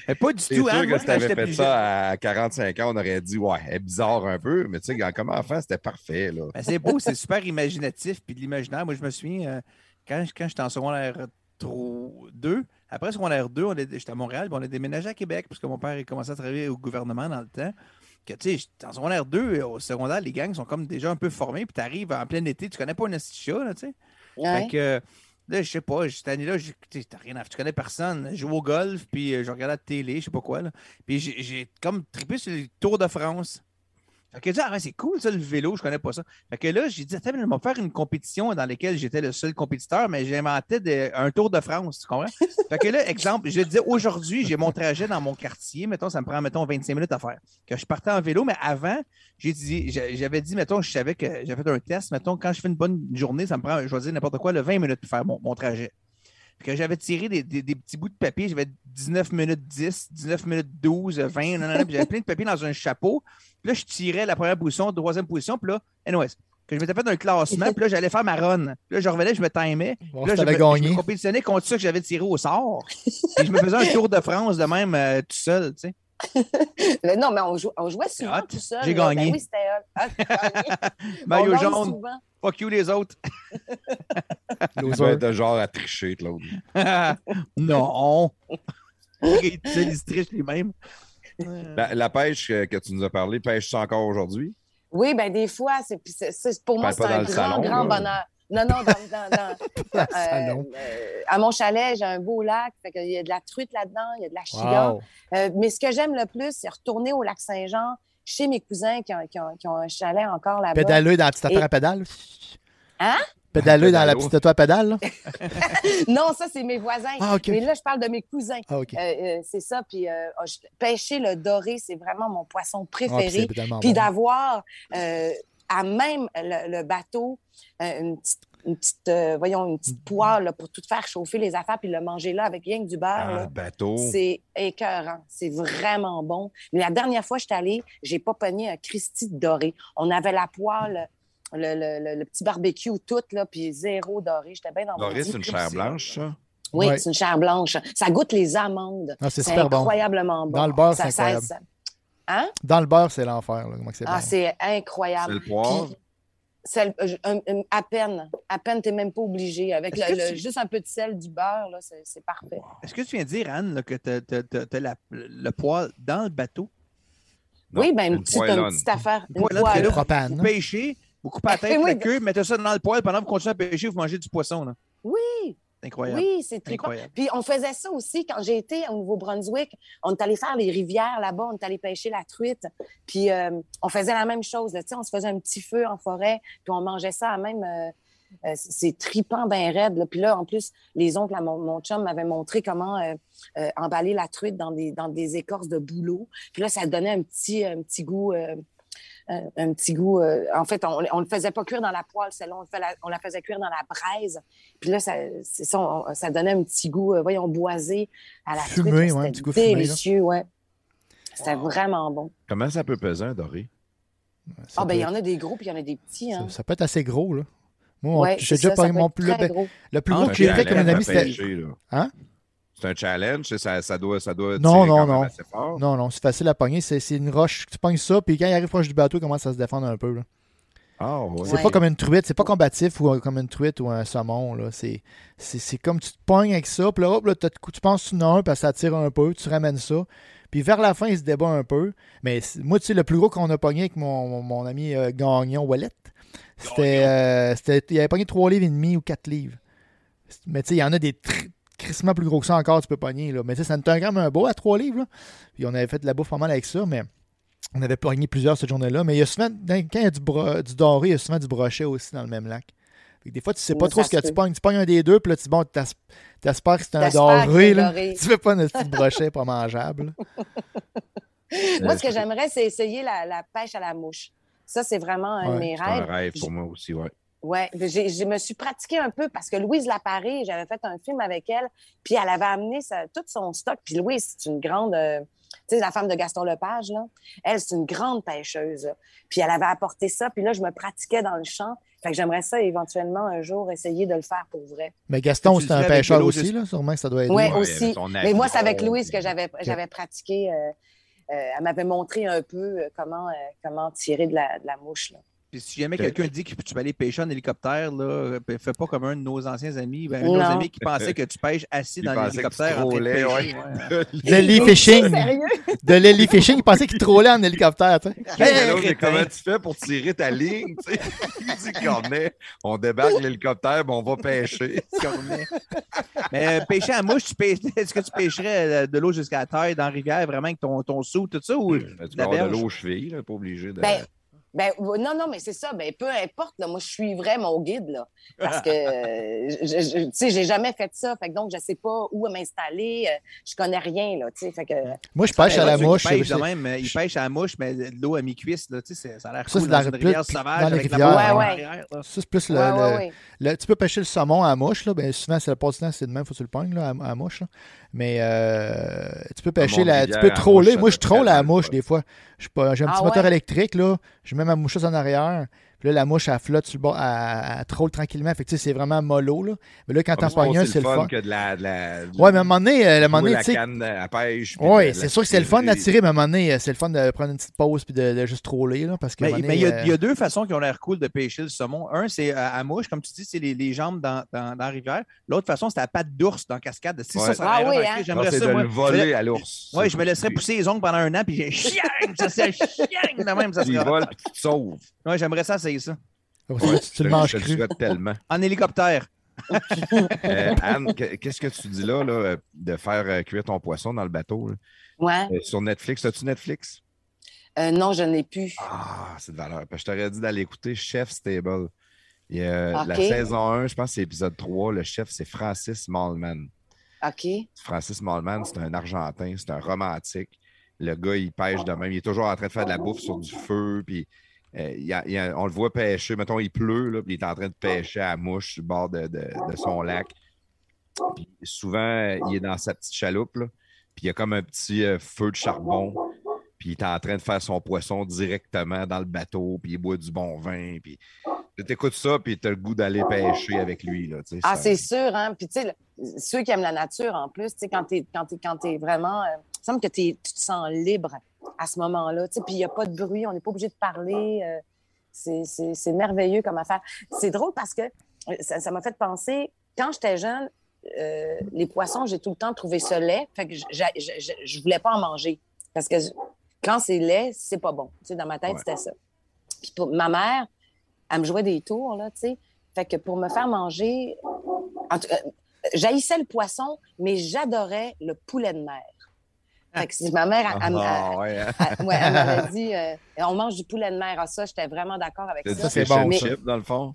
[SPEAKER 5] Mais pas du
[SPEAKER 1] c'est
[SPEAKER 5] tout,
[SPEAKER 1] sûr
[SPEAKER 5] hein.
[SPEAKER 1] que
[SPEAKER 5] Moi,
[SPEAKER 1] si t'avais fait ça à 45 ans, on aurait dit, ouais, elle est bizarre un peu. Mais tu sais, comme enfant, c'était parfait. Là.
[SPEAKER 5] Ben, c'est beau, c'est super imaginatif, puis de l'imaginaire. Moi, je me souviens, euh, quand, quand j'étais en secondaire 2, après secondaire 2, on est- j'étais à Montréal, puis on a déménagé à Québec, parce que mon père a commencé à travailler au gouvernement dans le temps. Que, tu sais, j'étais en secondaire 2, au secondaire, les gangs sont comme déjà un peu formés, puis tu arrives en plein été, tu connais pas un là, tu sais.
[SPEAKER 2] Ouais.
[SPEAKER 5] Fait que, là, je sais pas, cette année-là, t'as rien à tu connais personne. Je joue au golf, puis euh, je regardais la télé, je sais pas quoi, là. Puis j'ai- j'ai comme trippé sur le Tour de France. Fait que j'ai dit, ah, ouais, c'est cool, ça, le vélo, je connais pas ça. Fait que là, j'ai dit, attends, mais on va faire une compétition dans laquelle j'étais le seul compétiteur, mais j'inventais un Tour de France, tu comprends? fait que là, exemple, je disais, aujourd'hui, j'ai mon trajet dans mon quartier, mettons, ça me prend, mettons, 25 minutes à faire. Que je partais en vélo, mais avant, j'ai dit, j'a- j'avais dit, mettons, je savais que j'avais fait un test, mettons, quand je fais une bonne journée, ça me prend, je vais dire n'importe quoi, le 20 minutes pour faire mon, mon trajet. Que j'avais tiré des, des- des petits bouts de papier, j'avais 19 minutes 10, 19 minutes 12, 20, non, non, non, puis j'avais plein de papier dans un chapeau. Puis là, je tirais la première position, la troisième position, puis là, anyways, que je m'étais fait un classement, puis là, j'allais faire ma run. Puis là, je revenais, je me timais.
[SPEAKER 4] Bon,
[SPEAKER 5] Puis là, je
[SPEAKER 4] t'avais
[SPEAKER 5] me, je
[SPEAKER 4] gagné.
[SPEAKER 5] me compétitionnais contre ceux que j'avais tiré au sort. Puis je me faisais un tour de France de même euh, tout seul, tu sais.
[SPEAKER 2] Mais non, mais on, jou- on jouait souvent
[SPEAKER 5] hot.
[SPEAKER 2] tout seul.
[SPEAKER 5] J'ai.
[SPEAKER 2] Ben
[SPEAKER 5] gagné.
[SPEAKER 2] oui, c'était hot. Ah, gagné.
[SPEAKER 5] Jaune,
[SPEAKER 2] souvent.
[SPEAKER 5] fuck you les autres.
[SPEAKER 1] Vas être de genre à tricher, Claude.
[SPEAKER 5] non. Ils trichent les mêmes.
[SPEAKER 1] La, la pêche que tu nous as parlé, pêche-tu encore aujourd'hui?
[SPEAKER 2] Oui, ben des fois, c'est, c'est- c'est- pour moi,
[SPEAKER 1] Ben,
[SPEAKER 2] c'est
[SPEAKER 1] pas dans
[SPEAKER 2] un grand,
[SPEAKER 1] salon,
[SPEAKER 2] grand
[SPEAKER 1] là.
[SPEAKER 2] bonheur. Non, non, dans, dans- dans- euh, euh, à mon chalet, j'ai un beau lac. Fait qu'il y a de la truite là-dedans, il y a de la chiga.
[SPEAKER 4] Wow.
[SPEAKER 2] Euh, mais ce que j'aime le plus, c'est retourner au lac Saint-Jean chez mes cousins qui ont, qui ont- qui ont un chalet encore là-bas.
[SPEAKER 4] Pédaleux dans la petite affaire
[SPEAKER 2] Et-
[SPEAKER 4] à pédale?
[SPEAKER 2] Hein?
[SPEAKER 4] Pédaleux dans la petite auto à pédale. là?
[SPEAKER 2] Non, ça, c'est mes voisins.
[SPEAKER 4] Ah, OK.
[SPEAKER 2] Mais là, je parle de mes cousins.
[SPEAKER 4] Ah, OK.
[SPEAKER 2] Euh, euh, c'est ça. Puis euh, je- pêcher le doré, c'est vraiment mon poisson
[SPEAKER 4] Ah, puis
[SPEAKER 2] préféré. Puis
[SPEAKER 4] bon.
[SPEAKER 2] d'avoir euh, à même le, le bateau euh, une petite une petite, euh, voyons, une petite poêle là, pour tout faire chauffer les affaires puis le manger là avec rien que du beurre.
[SPEAKER 1] Ah, bateau.
[SPEAKER 2] C'est écœurant. C'est vraiment bon. Mais la dernière fois que je suis allée, j'ai pas pogné un Christy de doré. On avait la poêle, le, le- le- le petit barbecue, tout, là, puis zéro doré. J'étais bien dans mon
[SPEAKER 1] Doré, c'est une chair blanche, ça?
[SPEAKER 2] Oui,
[SPEAKER 4] Ouais.
[SPEAKER 2] c'est une chair blanche. Ça goûte les amandes.
[SPEAKER 4] Ah, c'est super bon.
[SPEAKER 2] incroyablement bon.
[SPEAKER 4] Dans le beurre,
[SPEAKER 2] Ça-
[SPEAKER 4] c'est
[SPEAKER 2] ça-
[SPEAKER 4] incroyable.
[SPEAKER 2] ça- Hein?
[SPEAKER 4] Dans le beurre, c'est l'enfer. là, comment que c'est
[SPEAKER 2] Ah,
[SPEAKER 4] bon.
[SPEAKER 2] c'est
[SPEAKER 1] C'est
[SPEAKER 2] incroyable.
[SPEAKER 1] le poivre?
[SPEAKER 2] Puis, sel- euh, un- un- à peine. À peine, tu n'es même pas obligé. Avec
[SPEAKER 5] Est-ce
[SPEAKER 2] le-
[SPEAKER 5] que
[SPEAKER 2] le-
[SPEAKER 5] tu-
[SPEAKER 2] juste un peu de sel, du beurre, là, c'est c'est parfait.
[SPEAKER 5] Est-ce que tu viens de dire, Anne, là, que tu as, le poêle dans le bateau?
[SPEAKER 1] Non,
[SPEAKER 2] oui, ben une,
[SPEAKER 1] une
[SPEAKER 2] petite, une
[SPEAKER 1] poêlonne.
[SPEAKER 2] petite affaire.
[SPEAKER 5] Une
[SPEAKER 2] poêle.
[SPEAKER 5] c'est là.
[SPEAKER 4] propane.
[SPEAKER 5] Vous pêchez, vous coupez la tête,
[SPEAKER 2] Oui,
[SPEAKER 5] la queue, mettez ça dans le poêle. Pendant que vous continuez à pêcher, vous mangez du poisson. Là.
[SPEAKER 2] Oui,
[SPEAKER 5] C'est incroyable.
[SPEAKER 2] oui, c'est très. Puis on faisait ça aussi quand j'ai été au Nouveau-Brunswick. On est allé faire les rivières là-bas, on est allé pêcher la truite. Puis euh, on faisait la même chose. là, on se faisait un petit feu en forêt, puis on mangeait ça à même. euh, euh, c'est tripant bien raide. là. Puis là, en plus, les oncles à mon, mon chum m'avaient montré comment euh, euh, emballer la truite dans des, dans des écorces de bouleau. Puis là, ça donnait un petit, un petit goût. Euh, un, petit goût. euh, en fait, on ne le faisait pas cuire dans la poêle, celle-là, on, on la faisait cuire dans la braise. Puis là, ça, c'est ça, on- ça donnait un petit goût, euh, voyons, boisé à la
[SPEAKER 4] Fumé,
[SPEAKER 2] truite.
[SPEAKER 4] ouais, un
[SPEAKER 2] C'était
[SPEAKER 4] petit goût fumé, là.
[SPEAKER 2] délicieux, ouais. C'était vraiment bon.
[SPEAKER 1] Comment ça peut peser un doré?
[SPEAKER 4] Ça
[SPEAKER 2] Ah, ben il y en a des gros, puis il y en a des petits. Hein.
[SPEAKER 4] ça, ça peut être assez gros. Là. Moi,
[SPEAKER 2] Ouais,
[SPEAKER 4] j'ai déjà
[SPEAKER 2] ça, peut
[SPEAKER 4] mon plus, le, le plus
[SPEAKER 5] Ah,
[SPEAKER 4] gros que j'ai fait comme un ami, c'était. Hein?
[SPEAKER 1] C'est un challenge, ça, ça doit, ça doit
[SPEAKER 4] Non,
[SPEAKER 1] tirer
[SPEAKER 4] non,
[SPEAKER 1] quand même
[SPEAKER 4] non.
[SPEAKER 1] assez fort.
[SPEAKER 4] Non, non, c'est facile à pogner. C'est une roche. Tu pognes ça, puis quand il arrive proche du bateau, il commence à se défendre un peu. là.
[SPEAKER 1] Ah, ouais.
[SPEAKER 4] C'est
[SPEAKER 2] Ouais.
[SPEAKER 4] pas comme une truite, c'est pas combatif ou comme une truite ou un saumon. là. C'est c'est- c'est comme tu te pognes avec ça, puis là, hop, là, t'as- tu penses que tu en as un, parce que ça tire un peu, tu ramènes ça. Puis vers la fin, il se débat un peu. Mais moi, tu sais, le plus gros qu'on a pogné avec mon, mon, mon ami euh, Gagnon Wallet, c'était. euh, c'était- il avait pogné 3 livres et demi ou 4 livres. Mais tu sais, il y en a des crissement plus gros que ça encore, tu peux pogner. Là. Mais tu sais, ça quand même un beau à 3 livres. là. Puis on avait fait de la bouffe pas mal avec ça, mais on avait pogné plusieurs cette journée-là. Mais il y a souvent, quand il y a du, bro- du doré, il y a souvent du brochet aussi dans le même lac. Des fois, tu sais pas
[SPEAKER 2] Oui,
[SPEAKER 4] trop ce que tu pognes. Tu pognes un des deux, puis là, tu bon, t'as- t'espères que c'est un doré. Là.
[SPEAKER 2] doré.
[SPEAKER 4] Tu fais pas un petit brochet pas mangeable.
[SPEAKER 2] Moi, ce que j'aimerais, c'est essayer la, la pêche à la mouche. Ça, c'est vraiment un de
[SPEAKER 4] Ouais,
[SPEAKER 2] mes
[SPEAKER 1] C'est un
[SPEAKER 2] rêves.
[SPEAKER 1] rêve pour moi aussi, ouais.
[SPEAKER 2] Ouais, j'ai- je me suis pratiquée un peu parce que Louise Laparé, j'avais fait un film avec elle, puis elle avait amené sa- tout son stock. Puis Louise, c'est une grande, euh, tu sais, la femme de Gaston Lepage, là. Elle, c'est une grande pêcheuse. là. Puis elle avait apporté ça, puis là, je me pratiquais dans le champ. Fait que j'aimerais ça éventuellement un jour essayer de le faire pour vrai.
[SPEAKER 4] Mais Gaston, c'est un pêcheur aussi, là. Sûrement que ça doit aider.
[SPEAKER 2] Oui,
[SPEAKER 1] Ouais,
[SPEAKER 2] aussi. Mais moi, c'est avec Louise que j'avais j'avais pratiqué. euh, euh, elle m'avait montré un peu comment, euh, comment tirer de la, de la mouche. Là.
[SPEAKER 5] Puis si jamais
[SPEAKER 1] Que-
[SPEAKER 5] quelqu'un dit que tu peux aller pêcher en hélicoptère, là, ben, fais pas comme un de nos anciens amis. Ben, un de nos amis qui pensait que tu pêches assis
[SPEAKER 1] Il
[SPEAKER 5] dans
[SPEAKER 1] tu
[SPEAKER 5] l'hélicoptère en train de pêcher.
[SPEAKER 1] ouais.
[SPEAKER 4] De.
[SPEAKER 2] Sérieux?
[SPEAKER 4] De l'e-fishing, il pensait qu'il trollait en hélicoptère, tu
[SPEAKER 1] comment tu fais pour tirer ta ligne? tu? Il dit Cornet, on débarque l'hélicoptère, ben on va pêcher.
[SPEAKER 5] Mais euh, pêcher à mouche, tu pêches- est-ce que tu pêcherais euh, de l'eau jusqu'à la taille dans la rivière vraiment avec ton, ton seau, tout ça? Ou
[SPEAKER 1] Tu
[SPEAKER 5] la
[SPEAKER 1] peux avoir de l'eau aux chevilles, là, pas obligé de.
[SPEAKER 2] Ben, ben, non, non, mais c'est ça. Ben, peu importe. Là, moi, je suivrais mon guide. Là, parce que, euh, tu sais, j'ai jamais fait ça. Fait que donc, je sais pas où m'installer. euh, je connais rien. Là, tu sais, fait que,
[SPEAKER 4] Moi, je pêche à la mouche.
[SPEAKER 5] Il pêche de même, euh, il pêche à la mouche, mais de l'eau à mi-cuisse, là, tu sais, c'est- ça a l'air
[SPEAKER 4] Ça,
[SPEAKER 5] cool
[SPEAKER 4] c'est
[SPEAKER 5] dans
[SPEAKER 4] la-
[SPEAKER 5] une
[SPEAKER 4] plus-
[SPEAKER 5] rivière sauvage
[SPEAKER 4] dans les
[SPEAKER 5] avec la
[SPEAKER 4] rivières,
[SPEAKER 5] boue
[SPEAKER 2] ouais.
[SPEAKER 5] en
[SPEAKER 2] Ouais,
[SPEAKER 5] arrière, là.
[SPEAKER 4] Ça, c'est plus le,
[SPEAKER 2] ouais,
[SPEAKER 4] le-
[SPEAKER 2] ouais, ouais.
[SPEAKER 4] le- Tu peux pêcher le saumon à la mouche, là. Ben, souvent, c'est le passe c'est de même, faut que tu le pognes, là, à, à la mouche. là. Mais euh, tu peux pêcher, la, tu peux
[SPEAKER 1] à la
[SPEAKER 4] troller.
[SPEAKER 1] mouche,
[SPEAKER 4] Moi,
[SPEAKER 1] ça
[SPEAKER 4] je troll à la mouche, des fois. Je suis pas- J'ai un
[SPEAKER 2] Ah
[SPEAKER 4] petit moteur
[SPEAKER 2] ouais?
[SPEAKER 4] électrique, là. Je mets ma moucheuse en arrière. Puis là, la mouche, elle flotte sur le bord, elle, elle troll tranquillement. Fait que, tu sais, c'est vraiment mollo, là. Mais là, quand t'en pognes un,
[SPEAKER 1] c'est
[SPEAKER 4] c'est le fun.
[SPEAKER 1] que de la. de la- de-
[SPEAKER 4] Ouais, mais à un moment donné, euh, à un moment donné, tu sais,
[SPEAKER 1] la canne à pêche. puis
[SPEAKER 4] Oui,
[SPEAKER 1] de
[SPEAKER 4] c'est sûr que c'est le fun
[SPEAKER 1] tirer.
[SPEAKER 4] d'attirer, mais à un moment donné, euh, c'est le fun de prendre une petite pause puis de, de juste troller. Là, parce que
[SPEAKER 5] Mais il y, a- y
[SPEAKER 4] euh,
[SPEAKER 5] a deux façons qui ont l'air cool de pêcher le saumon. Un, c'est à, à mouche, comme tu dis, c'est les, les jambes dans, dans, dans la rivière. L'autre façon, c'est à patte d'ours dans la cascade. Si
[SPEAKER 1] Ouais.
[SPEAKER 5] ça, ça
[SPEAKER 2] Ah oui, hein?
[SPEAKER 1] Non,
[SPEAKER 5] J'aimerais
[SPEAKER 1] c'est
[SPEAKER 5] ça,
[SPEAKER 1] de
[SPEAKER 5] moi.
[SPEAKER 1] le voler à l'ours.
[SPEAKER 5] Oui, je me laisserais pousser les ongles pendant un an, puis j'ai chiang, ça c'est chiang, de même, ça
[SPEAKER 1] Tu
[SPEAKER 5] serait.
[SPEAKER 1] voles puis tu te sauves.
[SPEAKER 5] Ouais, j'aimerais ça, c'est ça.
[SPEAKER 4] tu, tu le manges cru.
[SPEAKER 1] tellement.
[SPEAKER 5] En hélicoptère.
[SPEAKER 1] Euh, Anne, que- qu'est-ce que tu dis là, là, euh, de faire euh, cuire ton poisson dans le bateau? là?
[SPEAKER 2] Ouais.
[SPEAKER 1] Euh, sur Netflix, as-tu Netflix?
[SPEAKER 2] Euh, non, je n'ai plus.
[SPEAKER 1] Ah, c'est de valeur. Je t'aurais dit d'aller écouter Chef Stable. Il y a
[SPEAKER 2] Ok.
[SPEAKER 1] La saison 1, je pense que c'est épisode 3. Le chef, c'est Francis Mallman.
[SPEAKER 2] OK.
[SPEAKER 1] Francis Mallman, c'est un Argentin, c'est un romantique. Le gars, il pêche de même. Il est toujours en train de faire de la bouffe sur du feu. Puis euh, il y a- il y a- on le voit pêcher. Mettons, il pleut, là, puis il est en train de pêcher à la mouche sur le bord de, de- de son lac. Puis souvent, il est dans sa petite chaloupe, là, puis il y a comme un petit euh, feu de charbon. Puis il est en train de faire son poisson directement dans le bateau, puis il boit du bon vin. Puis tu écoutes ça, puis tu as le goût d'aller pêcher avec lui. Là, tu
[SPEAKER 2] Ah,
[SPEAKER 1] ça-
[SPEAKER 2] c'est sûr, hein. Puis, tu sais, ceux qui aiment la nature, en plus, tu sais, quand quand t'es vraiment. euh, il me semble que tu te sens libre à ce moment-là, tu sais. Puis, il n'y a pas de bruit, on n'est pas obligé de parler. euh, c'est, merveilleux comme affaire. C'est drôle parce que euh, ça, m'a fait penser, quand j'étais jeune, euh, les poissons, j'ai tout le temps trouvé ça laid. Fait que je, je voulais pas en manger. Parce que quand c'est laid, c'est pas bon. Tu sais, dans ma tête,
[SPEAKER 1] Ouais.
[SPEAKER 2] c'était ça. Puis pour ma mère, elle me jouait des tours, là, tu sais. Fait que pour me faire manger, en tout cas, j'haïssais le poisson, mais j'adorais le poulet de mer. Fait que si ma mère, elle, elle-
[SPEAKER 1] Ah, ouais,
[SPEAKER 2] elle- ouais, elle m'avait dit, euh, on mange du poulet de mer. Ah, ça, j'étais vraiment d'accord avec
[SPEAKER 1] dit
[SPEAKER 2] ça.
[SPEAKER 4] c'est bon,
[SPEAKER 2] Mais-
[SPEAKER 4] ça.
[SPEAKER 1] chip, dans le fond?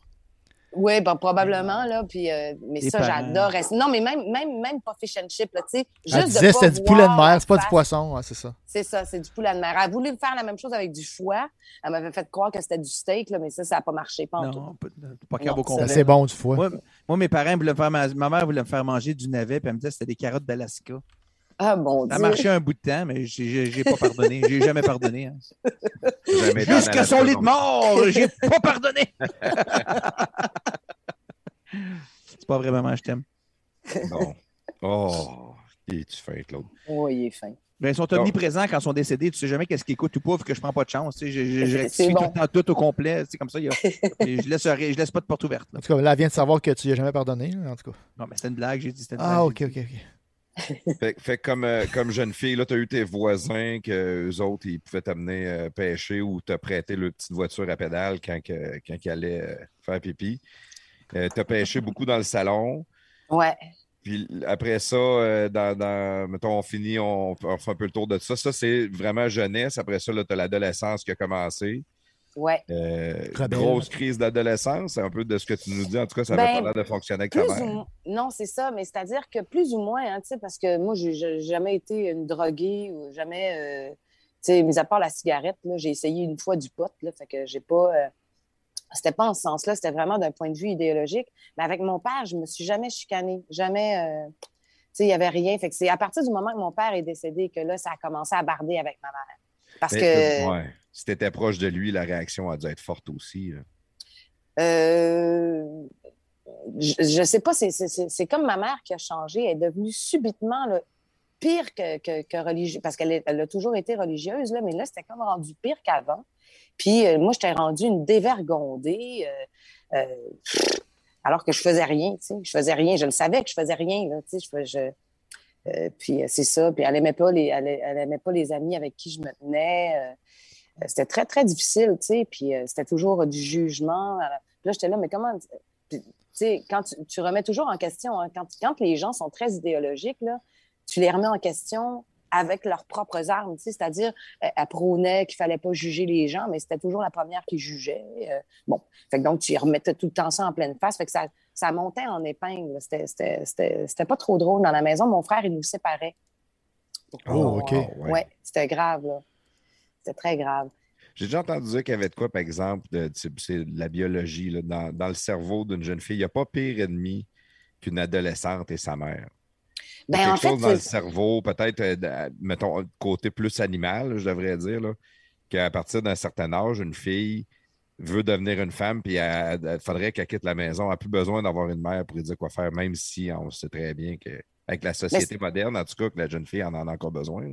[SPEAKER 2] Oui, ben, probablement, là. Puis, euh, mais
[SPEAKER 5] Les
[SPEAKER 2] ça, j'adorais. Non, mais même, même, même pas fish and chip, là, tu sais.
[SPEAKER 4] Elle
[SPEAKER 2] Juste
[SPEAKER 4] disait c'était du poulet de mer, c'est pas du poisson, ouais, c'est ça.
[SPEAKER 2] C'est ça, c'est du poulet de mer. Elle a voulu faire la même chose avec du foie. Elle m'avait fait croire que c'était du steak, là, mais ça, ça n'a pas marché. Pas en tout.
[SPEAKER 5] Non, pas.
[SPEAKER 4] C'est bon du foie.
[SPEAKER 5] Moi, moi, mes parents voulaient me faire ma... ma mère voulait me faire manger du navet, puis elle me disait que c'était des carottes d'Alaska.
[SPEAKER 2] Ah, mon
[SPEAKER 5] Ça a
[SPEAKER 2] Dieu.
[SPEAKER 5] marché un bout de temps, mais j'ai- pas pardonné. J'ai jamais pardonné. hein.
[SPEAKER 1] Jamais
[SPEAKER 5] Jusqu'à son lit de mort, j'ai pas pardonné. C'est pas vrai, maman, je t'aime.
[SPEAKER 1] Bon. Oh, il est-tu fin, Claude?
[SPEAKER 2] Oh, il est fin.
[SPEAKER 5] Ben, ils sont omniprésents quand ils sont décédés. Tu sais jamais qu'est-ce qu'ils écoutent ou pas, vu que je prends pas de chance. Tu sais, je, je, je
[SPEAKER 2] C'est
[SPEAKER 5] rectifie
[SPEAKER 2] bon.
[SPEAKER 5] tout le temps tout au complet. C'est comme ça. il y a- et je, laisse, je laisse pas de porte ouverte. là.
[SPEAKER 4] En tout cas, là, elle vient de savoir que tu lui as jamais pardonné, là, en tout cas.
[SPEAKER 5] Non, mais c'était une blague. J'ai dit c'était une
[SPEAKER 4] Ah,
[SPEAKER 5] blague.
[SPEAKER 4] ok, ok, ok.
[SPEAKER 1] Fait, comme, euh, comme jeune fille, tu as eu tes voisins que eux autres, ils pouvaient t'amener euh, pêcher ou te prêter leur petite voiture à pédale quand, que- quand ils allaient euh, faire pipi. tu as pêché beaucoup dans le salon.
[SPEAKER 2] Ouais.
[SPEAKER 1] Puis après ça, dans, dans- mettons, on finit, on, on fait un peu le tour de ça. Ça, c'est vraiment jeunesse. Après ça, tu as l'adolescence qui a commencé.
[SPEAKER 2] Ouais.
[SPEAKER 1] Euh, grosse crise d'adolescence, c'est un peu de ce que tu nous dis. En tout cas, ça
[SPEAKER 2] Ben,
[SPEAKER 1] avait pas l'air de fonctionner avec ta mère.
[SPEAKER 2] ou. Non, c'est ça, mais c'est-à-dire que plus ou moins, hein, tu sais, parce que moi, j'ai jamais été une droguée ou jamais, euh, tu sais, mis à part la cigarette, là, j'ai essayé une fois du pot, là, fait que j'ai pas. euh, c'était pas en ce sens-là, c'était vraiment d'un point de vue idéologique. Mais avec mon père, je me suis jamais chicanée, jamais. euh, tu sais, il y avait rien. Fait que c'est à partir du moment que mon père est décédé que là, ça a commencé à barder avec ma mère. Parce
[SPEAKER 1] Mais,
[SPEAKER 2] que.
[SPEAKER 1] ouais. Si tu étais proche de lui, la réaction a dû être forte aussi.
[SPEAKER 2] Euh, je, je sais pas, c'est- comme ma mère qui a changé. Elle est devenue subitement là, pire que, que, religieuse, parce qu'elle a toujours été religieuse, là, mais là, c'était comme rendu pire qu'avant. Puis euh, moi, j'étais rendue une dévergondée, euh, euh, alors que je faisais rien, tu sais. Je faisais rien. Je le savais que je faisais rien, là, tu sais. Puis c'est ça. Puis elle aimait pas les, elle, pas les amis avec qui je me tenais. C'était très, très difficile, tu sais. Puis euh, c'était toujours du jugement. Puis là, j'étais là, mais comment. Puis, tu sais, quand tu, tu remets toujours en question, hein, quand, quand les gens sont très idéologiques, là, tu les remets en question avec leurs propres armes, tu sais, c'est-à-dire, euh, elle prônait qu'il fallait pas juger les gens, mais c'était toujours la première qui jugeait. euh, bon, fait que donc, tu remettais tout le temps ça en pleine face, fait que ça, ça montait en épingle. là. C'était- C'était c'était- c'était pas trop drôle dans la maison. Mon frère, il nous séparait.
[SPEAKER 4] Oh, OK.
[SPEAKER 1] ouais.
[SPEAKER 2] Ouais, c'était grave, là. C'était très grave.
[SPEAKER 1] J'ai déjà entendu dire qu'il y avait de quoi, par exemple, de, c'est de la biologie. là, dans, dans le cerveau d'une jeune fille, il n'y a pas pire ennemi qu'une adolescente et sa mère. Il y a
[SPEAKER 2] Ben, en
[SPEAKER 1] quelque
[SPEAKER 2] fait,
[SPEAKER 1] chose dans le cerveau, peut-être, euh, de- mettons, côté plus animal, je devrais dire, là, qu'à partir d'un certain âge, une fille veut devenir une femme, puis il faudrait qu'elle quitte la maison. Elle n'a plus besoin d'avoir une mère pour lui dire quoi faire, même si on sait très bien que, avec la société moderne, en tout cas, que la jeune fille en a encore besoin.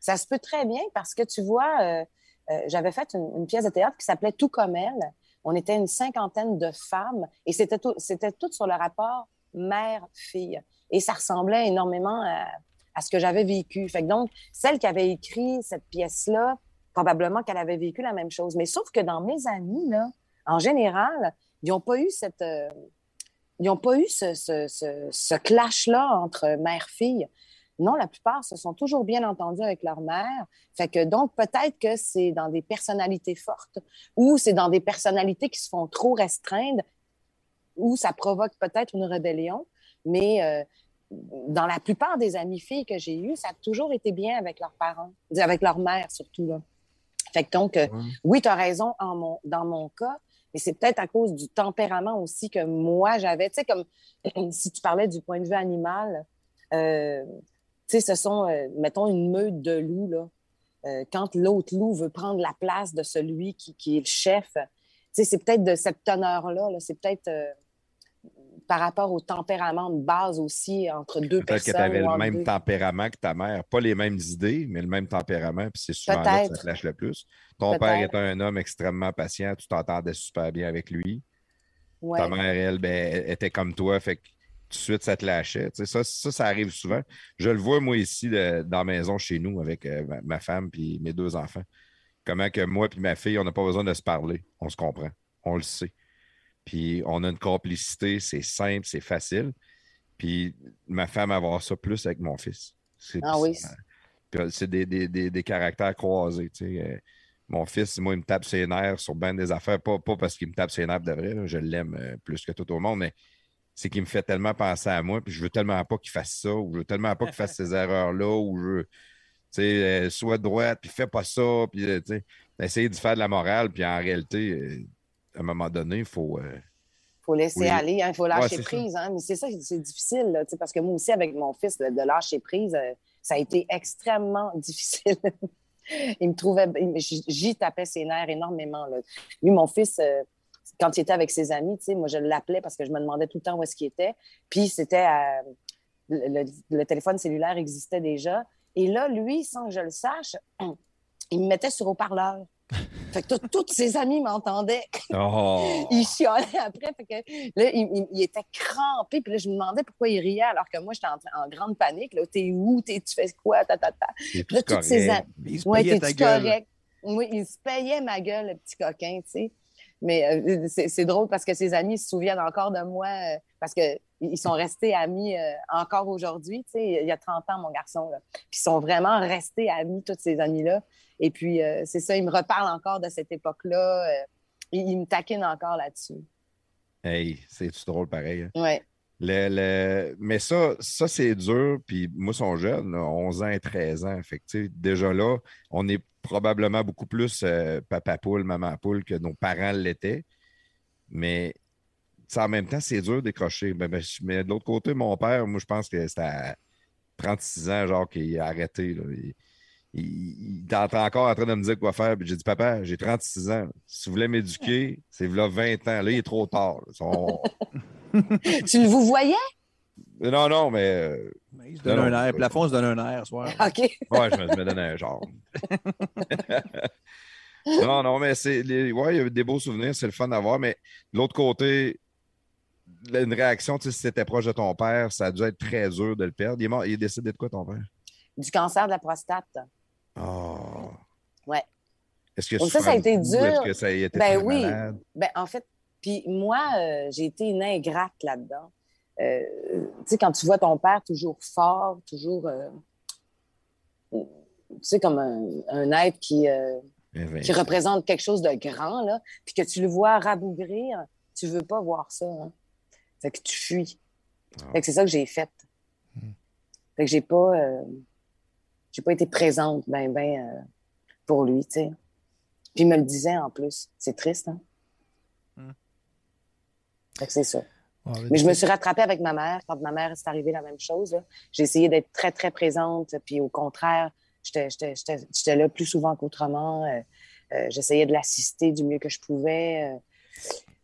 [SPEAKER 2] Ça se peut très bien parce que tu vois, euh, euh, j'avais fait une, pièce de théâtre qui s'appelait Tout comme elle. On était une cinquantaine de femmes et c'était tout, c'était tout sur le rapport mère-fille. Et ça ressemblait énormément à, ce que j'avais vécu. Donc, celle qui avait écrit cette pièce-là, probablement qu'elle avait vécu la même chose. Mais sauf que dans mes amis, en général, ils n'ont pas eu cette. euh, ils n'ont pas eu ce clash-là entre mère-fille. Non, la plupart se sont toujours bien entendus avec leur mère. Fait que donc, peut-être que c'est dans des personnalités fortes ou c'est dans des personnalités qui se font trop restreindre ou ça provoque peut-être une rébellion. Mais euh, dans la plupart des amies filles que j'ai eues, ça a toujours été bien avec leurs parents, avec leur mère surtout. Là. Fait que donc, euh, oui, tu as raison en mon, dans mon cas, mais c'est peut-être à cause du tempérament aussi que moi j'avais. Tu sais, comme si tu parlais du point de vue animal, euh, sais, ce sont, euh, mettons, une meute de loups, là. Euh, quand l'autre loup veut prendre la place de celui qui, qui est le chef, tu sais, c'est peut-être de cette teneur-là. -là, c'est peut-être par rapport au tempérament de base aussi entre deux
[SPEAKER 1] Peut-être
[SPEAKER 2] personnes.
[SPEAKER 1] que tu avais le même
[SPEAKER 2] deux-
[SPEAKER 1] tempérament que ta mère. Pas les mêmes idées, mais le même tempérament. Puis c'est souvent là que ça
[SPEAKER 2] Peut-être.
[SPEAKER 1] te lâche le plus. Ton
[SPEAKER 2] Peut-être.
[SPEAKER 1] père était un homme extrêmement patient. Tu t'entendais super bien avec lui.
[SPEAKER 2] Ouais.
[SPEAKER 1] Ta mère, elle, ben, elle était comme toi. Fait que tout de suite, ça te lâchait. Tu sais, ça, ça, ça arrive souvent. Je le vois, moi, ici, de- dans la maison chez nous, avec euh, ma, ma femme et mes deux enfants. Comment que moi et ma fille, on n'a pas besoin de se parler. On se comprend. On le sait. Puis on a une complicité, c'est simple, c'est facile. Puis ma femme va avoir ça plus avec mon fils.
[SPEAKER 2] Ah oui.
[SPEAKER 1] c'est- puis, euh, c'est des, des- des- des caractères croisés. tu sais. Euh, Mon fils, moi, il me tape ses nerfs sur ben des affaires, pas, pas parce qu'il me tape ses nerfs de vrai, là, je l'aime euh, plus que tout au monde, mais c'est qu'il me fait tellement penser à moi, puis je veux tellement pas qu'il fasse ça, ou je veux tellement pas qu'il fasse ces erreurs-là, ou je veux, tu sais, euh, sois droite, puis fais pas ça, puis, euh, tu sais, essayer de faire de la morale, puis en réalité, euh, à un moment donné, il faut. euh,
[SPEAKER 2] faut laisser
[SPEAKER 1] Oui.
[SPEAKER 2] aller, il faut
[SPEAKER 1] Ouais,
[SPEAKER 2] lâcher prise. Hein? Mais c'est ça, c'est difficile, là, tu sais, parce que moi aussi, avec mon fils, de, de lâcher prise, euh, ça a été extrêmement difficile. il me trouvait, j'y j'y tapais ses nerfs énormément. Là. Lui, mon fils, euh, quand il était avec ses amis, tu sais, moi, je l'appelais parce que je me demandais tout le temps où est-ce qu'il était. Puis c'était à- le, le- le téléphone cellulaire existait déjà. Et là, lui, sans que je le sache, il me mettait sur haut-parleur. Fait que tous ses amis m'entendaient
[SPEAKER 1] Oh!
[SPEAKER 2] il chialait après. Fait que là, il, il- il était crampé. Puis là, je me demandais pourquoi il riait alors que moi, j'étais en, en grande panique. Là, t'es où? T'es- tu fais quoi? Ta, ta, ta. Puis là,
[SPEAKER 1] tout
[SPEAKER 2] toutes ces
[SPEAKER 1] correct.
[SPEAKER 2] a-
[SPEAKER 5] Il se
[SPEAKER 2] Ouais, t'es-tu correct? Oui, il se payait ma gueule, le petit coquin, tu sais. Mais euh, c'est drôle parce que ses amis se souviennent encore de moi euh, parce qu'ils sont restés amis euh, encore aujourd'hui. Tu sais, il y a 30 ans, mon garçon. Là. Puis ils sont vraiment restés amis, tous ces amis-là. Et puis, c'est ça, ils me reparlent encore de cette époque-là. ils, ils me taquinent encore là-dessus.
[SPEAKER 1] Hey, c'est drôle pareil. hein?
[SPEAKER 2] Ouais.
[SPEAKER 1] Mais ça, ça c'est dur. Puis moi, ils sont jeunes, là, 11 ans et 13 ans. Fait que, déjà là, on est probablement beaucoup plus euh, papa poule, maman poule que nos parents l'étaient. Mais en même temps, c'est dur de décrocher. Ben, ben, mais de l'autre côté, mon père, moi, je pense que c'était à 36 ans, genre, qu'il a arrêté. Il, il, était encore en train de me dire quoi faire. Puis j'ai dit, papa, j'ai 36 ans. Si vous voulez m'éduquer, c'est là 20 ans. Là, il est trop tard.
[SPEAKER 2] tu le vous voyais?
[SPEAKER 1] Non, non, mais euh,
[SPEAKER 5] Mais Il se donne
[SPEAKER 1] Non,
[SPEAKER 5] un
[SPEAKER 1] non,
[SPEAKER 5] air.
[SPEAKER 1] c'est-
[SPEAKER 5] Plafond se donne un air ce soir.
[SPEAKER 2] OK.
[SPEAKER 1] ouais, je me, je me donnais un genre. non, non, mais c'est. les- Ouais, il y a eu des beaux souvenirs, c'est le fun à voir, mais de l'autre côté, une réaction, tu sais, si c'était proche de ton père, ça a dû être très dur de le perdre. Il est mort, il est décédé de quoi, ton père?
[SPEAKER 2] Du cancer de la prostate.
[SPEAKER 1] Oh.
[SPEAKER 2] Ouais.
[SPEAKER 1] Est-ce que
[SPEAKER 2] Donc ça, ça a été dur.
[SPEAKER 1] Est-ce que ça a été
[SPEAKER 2] Ben
[SPEAKER 1] très
[SPEAKER 2] oui.
[SPEAKER 1] malade?
[SPEAKER 2] Ben, en fait, puis moi, euh, j'ai été une ingrate là-dedans. Euh, tu sais, quand tu vois ton père toujours fort, toujours, euh, tu sais, comme un, un être qui, euh,
[SPEAKER 1] Ben,
[SPEAKER 2] qui représente quelque chose de grand, là, puis que tu le vois rabougrir, tu veux pas voir ça. Hein. Fait que tu fuis.
[SPEAKER 1] Ah.
[SPEAKER 2] Fait que c'est ça que j'ai fait.
[SPEAKER 4] Hmm.
[SPEAKER 2] Fait que j'ai pas, euh, j'ai pas été présente ben, ben euh, pour lui, tu sais. Puis il me le disait en plus. C'est triste, hein?
[SPEAKER 5] Hmm.
[SPEAKER 2] C'est ça. Mais je me suis rattrapée avec ma mère quand ma mère c'est arrivé la même chose. J'ai essayé d'être très, très présente. Puis au contraire, j'étais- là plus souvent qu'autrement. Euh, euh, J'essayais de l'assister du mieux que je pouvais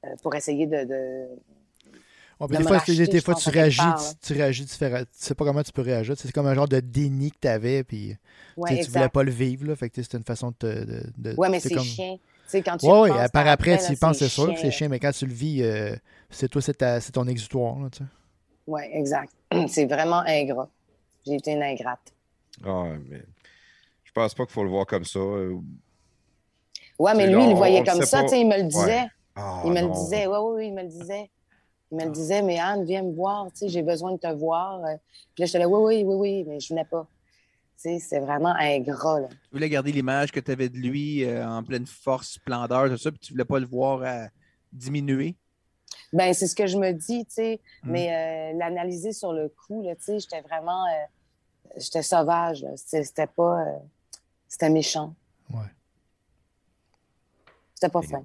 [SPEAKER 2] euh, pour essayer de.
[SPEAKER 4] des fois,
[SPEAKER 2] racheter,
[SPEAKER 4] des, fois tu, réagis,
[SPEAKER 2] part,
[SPEAKER 4] tu, tu réagis différemment. Tu sais pas comment tu peux réagir. C'est comme un genre de déni que tu avais, puis
[SPEAKER 2] Ouais,
[SPEAKER 4] tu voulais pas le vivre. Là, fait que tu sais, c'était une façon de. te- de, de-
[SPEAKER 2] Ouais, mais
[SPEAKER 4] c'est
[SPEAKER 2] c'est
[SPEAKER 4] comme...
[SPEAKER 2] chiant. Sais, quand tu
[SPEAKER 4] ouais,
[SPEAKER 2] repenses
[SPEAKER 4] par après, tu y penses, c'est sûr que c'est chiant, mais quand tu le vis, euh, c'est toi, c'est ton exutoire. Là, tu sais.
[SPEAKER 2] Oui, exact. C'est vraiment ingrat. J'ai été une ingrate.
[SPEAKER 1] Ah, mais je pense pas qu'il faut le voir comme ça.
[SPEAKER 2] Ouais, mais lui, il le voyait
[SPEAKER 1] on
[SPEAKER 2] comme ça,
[SPEAKER 1] pas.
[SPEAKER 2] tu sais, il me le
[SPEAKER 1] Ouais.
[SPEAKER 2] disait.
[SPEAKER 1] Ah,
[SPEAKER 2] il me
[SPEAKER 1] non.
[SPEAKER 2] le disait, oui, oui, oui, il me le disait. Il me le disait, mais Anne, viens me voir, tu sais, j'ai besoin de te voir. Puis là, j'étais là, oui, oui, oui, oui, mais je venais pas. C'est vraiment ingrat, là.
[SPEAKER 5] Tu voulais garder l'image que tu avais de lui euh, en pleine force, splendeur, tout ça, puis tu voulais pas le voir euh, diminuer?
[SPEAKER 2] Ben, c'est ce que je me dis, tu sais,
[SPEAKER 5] Mm.
[SPEAKER 2] mais euh, l'analyser sur le coup, tu sais, j'étais vraiment, euh, j'étais sauvage. C'était c'était pas, euh, c'était méchant.
[SPEAKER 4] Ouais.
[SPEAKER 2] C'était pas fin.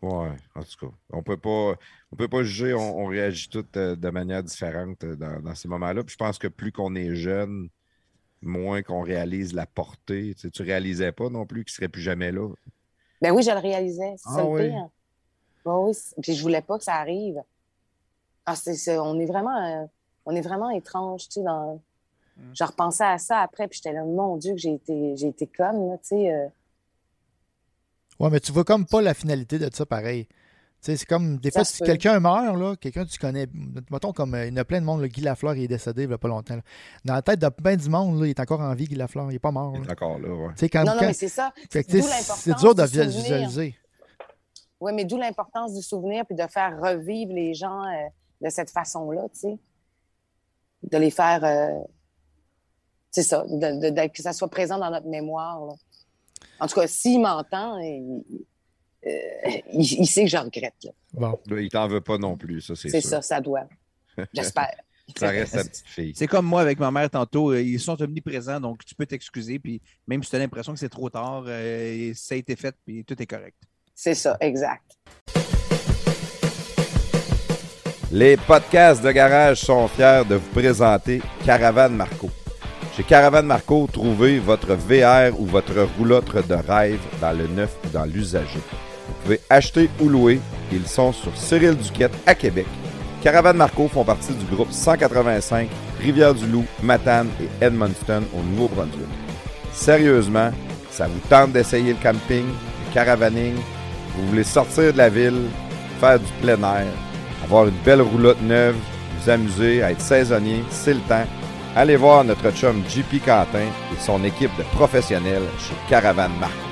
[SPEAKER 1] Ouais, en tout cas, on peut pas, on peut pas juger, on, on réagit toutes euh, de manière différente dans, dans ces moments-là. Puis je pense que plus qu'on est jeune, moins qu'on réalise la portée. Tu, sais, tu réalisais pas non plus qu'il serait plus jamais là.
[SPEAKER 2] Ben oui, je le réalisais. C'est
[SPEAKER 1] Ah
[SPEAKER 2] ça le
[SPEAKER 1] oui.
[SPEAKER 2] pire. Ben oui, puis je voulais pas que ça arrive. Ah, c'est, c'est- on est vraiment, euh, on est vraiment étrange, tu sais. Dans...
[SPEAKER 1] Mm.
[SPEAKER 2] Je repensais à ça après, puis j'étais là, mon Dieu, que j'ai été, j'ai été conne, là, tu sais. euh.
[SPEAKER 4] Ouais, mais tu vois comme pas la finalité de ça pareil. C'est comme des fois, si quelqu'un meurt, là, quelqu'un que tu connais, mettons comme il y en a plein de monde, là, Guy Lafleur, il est décédé il y a pas longtemps. là. Dans la tête de plein du monde, là, il est encore en vie, Guy Lafleur, il est pas mort.
[SPEAKER 1] Il
[SPEAKER 4] là.
[SPEAKER 1] est encore là, ouais.
[SPEAKER 4] Quand,
[SPEAKER 2] Non, non,
[SPEAKER 4] quand-
[SPEAKER 2] mais c'est ça.
[SPEAKER 4] c'est dur de visualiser.
[SPEAKER 2] Oui, mais d'où l'importance du souvenir, puis de faire revivre les gens euh, de cette façon-là, tu sais. De les faire. euh, c'est ça, de- de- de- que ça soit présent dans notre mémoire. là. En tout cas, s'il m'entend, il, euh, il- il sait que je regrette. là.
[SPEAKER 4] Bon.
[SPEAKER 1] Là, il t'en veut pas non plus, ça, c'est
[SPEAKER 2] C'est ça, ça doit. J'espère.
[SPEAKER 1] Ça reste sa petite fille.
[SPEAKER 5] C'est comme moi avec ma mère tantôt, euh, ils sont omniprésents, donc tu peux t'excuser, puis même si tu as l'impression que c'est trop tard, euh, ça a été fait, puis tout est correct.
[SPEAKER 2] C'est ça, exact.
[SPEAKER 1] Les podcasts de garage sont fiers de vous présenter Caravane Marco. Chez Caravane Marco, trouvez votre VR ou votre roulotte de rêve dans le neuf ou dans l'usager. Vous pouvez acheter ou louer. Ils sont sur Cyril Duquette à Québec. Caravane Marco font partie du groupe 185 Rivière-du-Loup, Matane et Edmundston au Nouveau-Brunswick. Sérieusement, ça vous tente d'essayer le camping, le caravaning, vous voulez sortir de la ville, faire du plein air, avoir une belle roulotte neuve, vous amuser, à être saisonnier, c'est le temps. Allez voir notre chum JP Quentin et son équipe de professionnels chez Caravane Marco.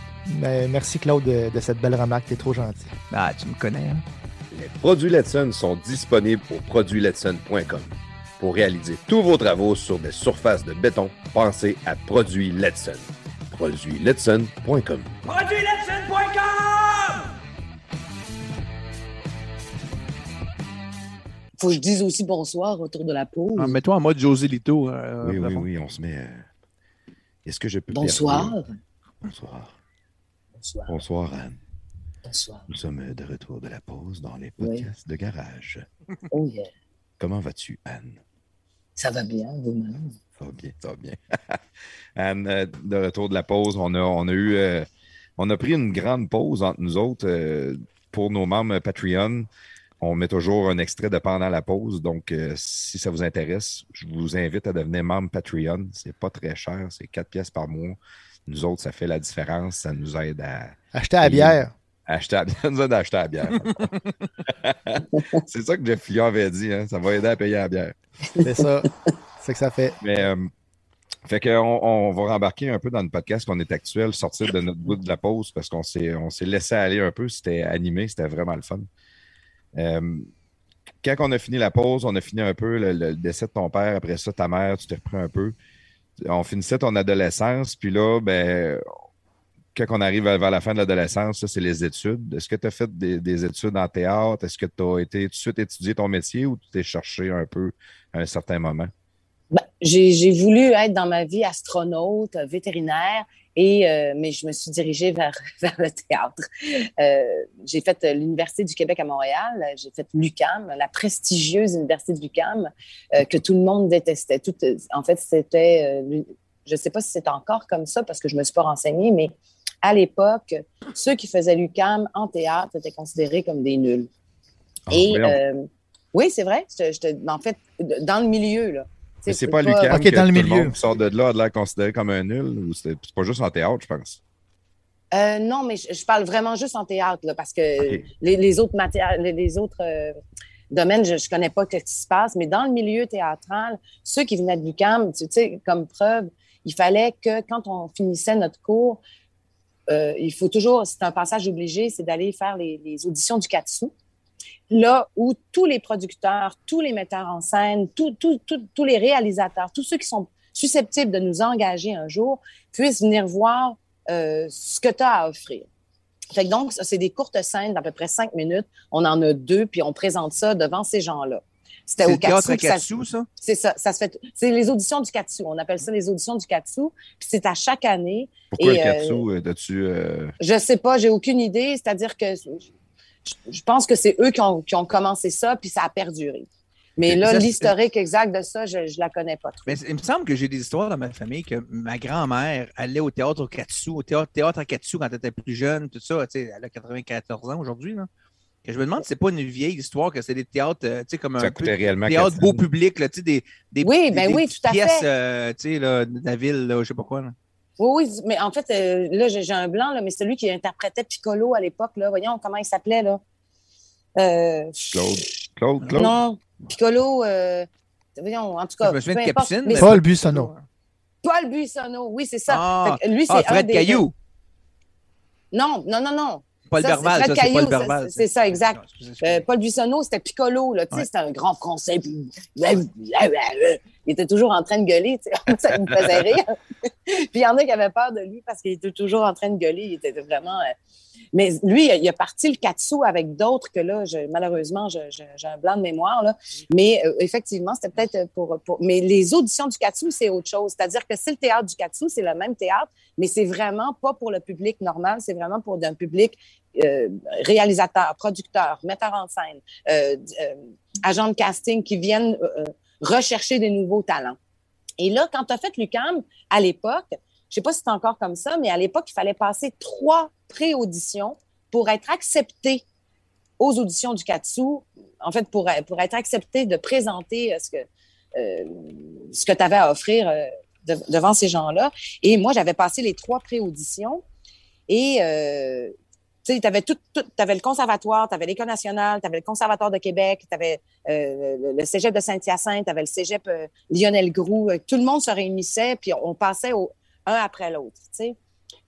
[SPEAKER 4] Merci Claude de, de cette belle remarque, t'es trop gentil.
[SPEAKER 5] Ah, tu me connais, hein?
[SPEAKER 1] Les produits Letson sont disponibles au produitsletson.com. Pour réaliser tous vos travaux sur des surfaces de béton, pensez à Produits Letson. Produitsletson.com.
[SPEAKER 2] Faut que je dise aussi bonsoir autour de la pause.
[SPEAKER 5] Ah, Mets-toi en mode José Lito. euh,
[SPEAKER 1] Oui, oui, oui, on se met. euh, Est-ce que je peux.
[SPEAKER 2] Bonsoir.
[SPEAKER 1] Bonsoir.
[SPEAKER 2] Bonsoir.
[SPEAKER 1] Bonsoir, Anne.
[SPEAKER 2] Bonsoir.
[SPEAKER 1] Nous sommes de retour de la pause dans les
[SPEAKER 2] Oui.
[SPEAKER 1] podcasts de garage.
[SPEAKER 2] Oh yeah.
[SPEAKER 1] Comment vas-tu, Anne?
[SPEAKER 2] Ça va bien, vous-même?
[SPEAKER 1] Ça va bien, ça va bien. Anne, euh, de retour de la pause, on a, on a eu. euh, on a pris une grande pause entre nous autres euh, pour nos membres Patreon. On met toujours un extrait de pendant la pause. Donc, euh, si ça vous intéresse, je vous invite à devenir membre Patreon. C'est pas très cher, c'est 4 pièces par mois. Nous autres, ça fait la différence. Ça nous aide à,
[SPEAKER 4] Acheter à la bière.
[SPEAKER 1] à acheter à, ça nous aide à acheter à la bière. c'est ça que Jeff Fillon avait dit. hein, Ça va aider à payer la bière.
[SPEAKER 4] C'est ça. c'est que ça fait.
[SPEAKER 1] Mais euh, fait qu'on on va rembarquer un peu dans le podcast qu'on est actuel, sortir de notre bout de la pause parce qu'on s'est on s'est laissé aller un peu. C'était animé, c'était vraiment le fun. Euh, quand on a fini la pause, on a fini un peu le, le décès de ton père. Après ça, ta mère, tu t'es repris un peu. On finissait ton adolescence, puis là, ben, quand on arrive vers la fin de l'adolescence, c'est les études. Est-ce que tu as fait des, des études en théâtre? Est-ce que tu as été tout de suite étudier ton métier ou tu t'es cherché un peu à un certain moment?
[SPEAKER 2] Ben, j'ai voulu être dans ma vie astronaute, euh, vétérinaire, et, euh, mais je me suis dirigée vers, vers le théâtre. Euh, j'ai fait l'Université du Québec à Montréal, j'ai fait l'UCAM, la prestigieuse Université de l'UCAM, euh, que tout le monde détestait. Tout, en fait, c'était, je ne sais pas si c'est encore comme ça parce que je ne me suis pas renseignée, mais à l'époque, ceux qui faisaient l'UCAM en théâtre étaient considérés comme des nuls.
[SPEAKER 1] Ah,
[SPEAKER 2] Et oui, c'est vrai. Je, je te- en fait, dans le milieu, là.
[SPEAKER 1] Mais c'est pas
[SPEAKER 2] peux
[SPEAKER 1] Lucas
[SPEAKER 4] Ok, dans le milieu.
[SPEAKER 1] qui sort de là a l'air considéré comme un nul ou c'est pas juste en théâtre, je pense?
[SPEAKER 2] Euh, non, mais je, je parle vraiment juste en théâtre, là, parce que les, les autres matières, les, les autres euh, domaines, je ne connais pas ce qui se passe, mais dans le milieu théâtral, ceux qui venaient de tu sais, comme preuve, il fallait que quand on finissait notre cours, euh, il faut toujours, c'est un passage obligé, c'est d'aller faire les, les auditions du Katsu là où tous les producteurs, tous les metteurs en scène, tous tous les réalisateurs, tous ceux qui sont susceptibles de nous engager un jour puissent venir voir euh, ce que tu as à offrir. Fait que donc, c'est des courtes scènes d'à peu près cinq minutes. On en a deux, puis on présente ça devant ces gens-là. C'était au Katsu.
[SPEAKER 5] Katsu, ça?
[SPEAKER 2] C'est ça, ça se fait. C'est les auditions du Katsu. On appelle ça les auditions du Katsu. Puis c'est à chaque année.
[SPEAKER 1] Pourquoi
[SPEAKER 2] Et,
[SPEAKER 1] le
[SPEAKER 2] euh,
[SPEAKER 1] Katsu? euh, T'as-tu. euh,
[SPEAKER 2] Je sais pas, j'ai aucune idée. C'est-à-dire que je, je pense que c'est eux qui ont, qui ont commencé ça, puis ça a perduré. Mais là, l'historique exact de ça, je, je la connais pas trop.
[SPEAKER 5] Mais il me semble que j'ai des histoires dans ma famille que ma grand-mère allait au théâtre au Katsu, au théâtre, théâtre à Katsu quand elle était plus jeune, tout ça. Tu sais, elle a 94 ans aujourd'hui. Que je me demande si c'est pas une vieille histoire, que c'est des théâtres, euh, tu sais, comme
[SPEAKER 1] Ça
[SPEAKER 5] un peu
[SPEAKER 1] coûtait réellement
[SPEAKER 5] théâtre
[SPEAKER 1] 400.
[SPEAKER 5] beau public, là, tu sais, des, des,
[SPEAKER 2] Oui,
[SPEAKER 5] des-
[SPEAKER 2] ben
[SPEAKER 5] des
[SPEAKER 2] oui,
[SPEAKER 5] petites
[SPEAKER 2] tout à fait.
[SPEAKER 5] pièces, euh, tu sais, là, de la ville, là, je sais pas quoi. là.
[SPEAKER 2] Oui, oui, mais en fait, euh, là, j'ai un blanc, là, mais celui qui interprétait Piccolo à l'époque, là, voyons comment il s'appelait, là. Euh,
[SPEAKER 1] Claude. Claude, Claude?
[SPEAKER 2] Non, Piccolo, euh, voyons, en tout cas.
[SPEAKER 5] Je me souviens
[SPEAKER 2] peu
[SPEAKER 5] de
[SPEAKER 2] importe.
[SPEAKER 5] Capucine.
[SPEAKER 2] Mais
[SPEAKER 4] Paul Buissonneau.
[SPEAKER 2] Paul Buissonneau, oui, c'est ça.
[SPEAKER 5] Ah,
[SPEAKER 2] Fait que lui, c'est
[SPEAKER 5] Ah,
[SPEAKER 2] un
[SPEAKER 5] Fred
[SPEAKER 2] des-
[SPEAKER 5] Caillou.
[SPEAKER 2] Non, non, non, non.
[SPEAKER 5] Paul
[SPEAKER 2] c'est
[SPEAKER 5] Berval, c'est
[SPEAKER 2] Caillou,
[SPEAKER 5] Paul
[SPEAKER 2] ça,
[SPEAKER 5] Berval.
[SPEAKER 2] c'est ça, exact.
[SPEAKER 5] Non, excusez, excusez.
[SPEAKER 2] Euh, Paul Buissonneau, c'était Piccolo, là, tu sais,
[SPEAKER 5] Ouais.
[SPEAKER 2] c'était un grand français, puis il était toujours en train de gueuler, ça me faisait rire. puis il y en a qui avaient peur de lui parce qu'il était toujours en train de gueuler, il était vraiment... euh, Mais lui, il a- parti le katsu avec d'autres que là, malheureusement, j'ai un blanc de mémoire, là. Mais euh, effectivement, c'était peut-être pour, pour... Mais les auditions du katsu, c'est autre chose. C'est-à-dire que c'est le théâtre du katsu, c'est le même théâtre, mais c'est vraiment pas pour le public normal, c'est vraiment pour un public euh, réalisateur, producteur, metteur en scène, euh, euh, agent de casting qui viennent euh, rechercher des nouveaux talents. Et là, quand tu as fait l'UCAM, à l'époque, je sais pas si c'est encore comme ça, mais à l'époque, il fallait passer trois pré-auditions pour être accepté aux auditions du Katsu, en fait, pour, pour être accepté de présenter euh, ce que, euh, tu avais à offrir euh, de- devant ces gens-là. Et moi, j'avais passé les trois pré-auditions tu avais tout, tout avais le conservatoire, tu l'École nationale, tu le conservatoire de Québec, tu avais le, le cégep de Saint-Hyacinthe, tu avais le cégep euh, Lionel Groux. Euh, Tout le monde se réunissait, puis on passait un après l'autre, tu sais,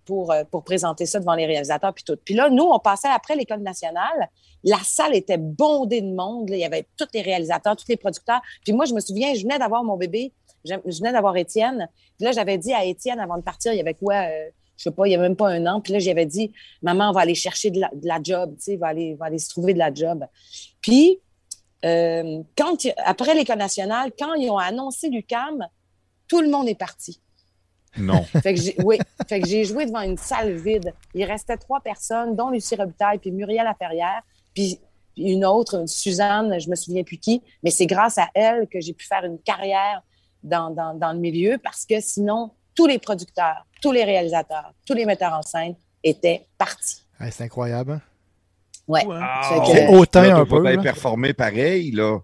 [SPEAKER 2] pour, euh, pour présenter ça devant les réalisateurs, puis tout. Puis là, nous, on passait après l'École nationale. La salle était bondée de monde. Il y avait tous les réalisateurs, tous les producteurs. Puis moi, je me souviens, je venais d'avoir mon bébé, je je venais d'avoir Étienne. Puis là, j'avais dit à Étienne, avant de partir, il y avait quoi... je sais pas, il y avait même pas un an. Puis là, j'avais dit, maman, on va aller chercher de la, de la job, tu sais, va aller, va aller se trouver de la job. Puis, euh, quand, après l'École nationale, quand ils ont annoncé l'UCAM, tout le monde est parti.
[SPEAKER 1] Non.
[SPEAKER 2] Fait que j'ai, oui, fait que j'ai joué devant une salle vide. Il restait trois personnes, dont Lucie Robitaille, puis Muriel Laferrière, puis une autre, Suzanne, je me souviens plus qui, mais c'est grâce à elle que j'ai pu faire une carrière dans, dans, dans le milieu parce que sinon, tous les producteurs, tous les réalisateurs, tous les metteurs en scène étaient partis.
[SPEAKER 4] Ouais, c'est incroyable. hein?
[SPEAKER 2] Ouais.
[SPEAKER 5] Ah,
[SPEAKER 2] Fait que-
[SPEAKER 4] C'est hautain
[SPEAKER 1] Là, t'as
[SPEAKER 4] un
[SPEAKER 1] pas
[SPEAKER 4] peu.
[SPEAKER 1] bien
[SPEAKER 4] là.
[SPEAKER 1] performé pareil, là.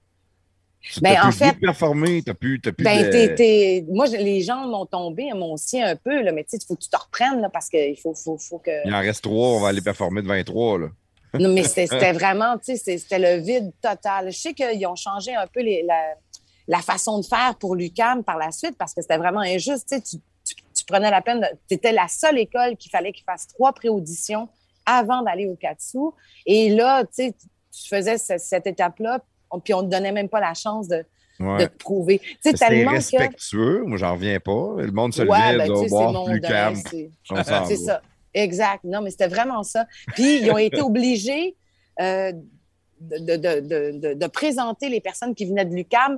[SPEAKER 1] Tu
[SPEAKER 2] Ben, en fait-
[SPEAKER 1] performer, t'as plus, t'as plus
[SPEAKER 2] Ben,
[SPEAKER 1] de...
[SPEAKER 2] t'es- t'es- moi, je- les gens m'ont tombé, m'ont aussi un peu, là, mais tu sais, il faut que tu te reprennes là, parce qu'il faut, faut, faut que.
[SPEAKER 1] Il en reste trois, on va aller performer de 23, là.
[SPEAKER 2] Non, mais c'était vraiment, tu sais, c'était le vide total. Je sais qu'ils ont changé un peu les- la, la façon de faire pour l'UCAM par la suite parce que c'était vraiment injuste. Tu, sais, prenais la peine, tu étais la seule école qu'il fallait qu'il fasse trois pré-auditions avant d'aller au Katsu. Et là, tu sais, tu faisais ce- cette étape-là, puis on ne te donnait même pas la chance de, de te prouver. Tu sais,
[SPEAKER 1] C'était
[SPEAKER 2] tellement que.
[SPEAKER 1] respectueux, moi j'en reviens pas. Le monde se
[SPEAKER 2] Ouais, ben, c'est
[SPEAKER 1] bon,
[SPEAKER 2] mon
[SPEAKER 1] plus calme.
[SPEAKER 2] c'est- C'est ça. Exact. Non, mais c'était vraiment ça. Puis, ils ont été obligés euh, de, de, de- de présenter les personnes qui venaient de l'UCAM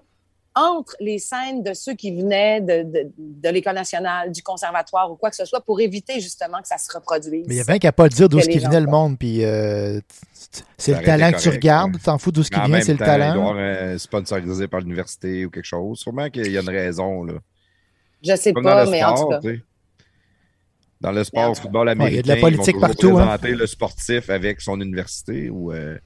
[SPEAKER 2] entre les scènes de ceux qui venaient de, de, de l'École nationale, du conservatoire ou quoi que ce soit pour éviter justement que ça se reproduise.
[SPEAKER 4] Mais il y avait qu'à pas le dire d'où qui venait le monde. Puis euh, c'est le talent que tu regardes.
[SPEAKER 1] ouais.
[SPEAKER 4] T'en fous d'où ce qui
[SPEAKER 1] En
[SPEAKER 4] vient, c'est le
[SPEAKER 1] temps, Il doit
[SPEAKER 4] talent.
[SPEAKER 1] un sponsorisé par l'université ou quelque chose. Sûrement qu'il y a une raison, là.
[SPEAKER 2] Je sais
[SPEAKER 1] Comme
[SPEAKER 2] pas,
[SPEAKER 1] dans le
[SPEAKER 2] mais en tout cas.
[SPEAKER 1] tu. Dans le sport,
[SPEAKER 2] cas.
[SPEAKER 1] football
[SPEAKER 4] il y
[SPEAKER 1] américain,
[SPEAKER 4] a de la politique
[SPEAKER 1] ils vont toujours
[SPEAKER 4] partout, hein.
[SPEAKER 1] présenter le sportif avec son université ou... euh,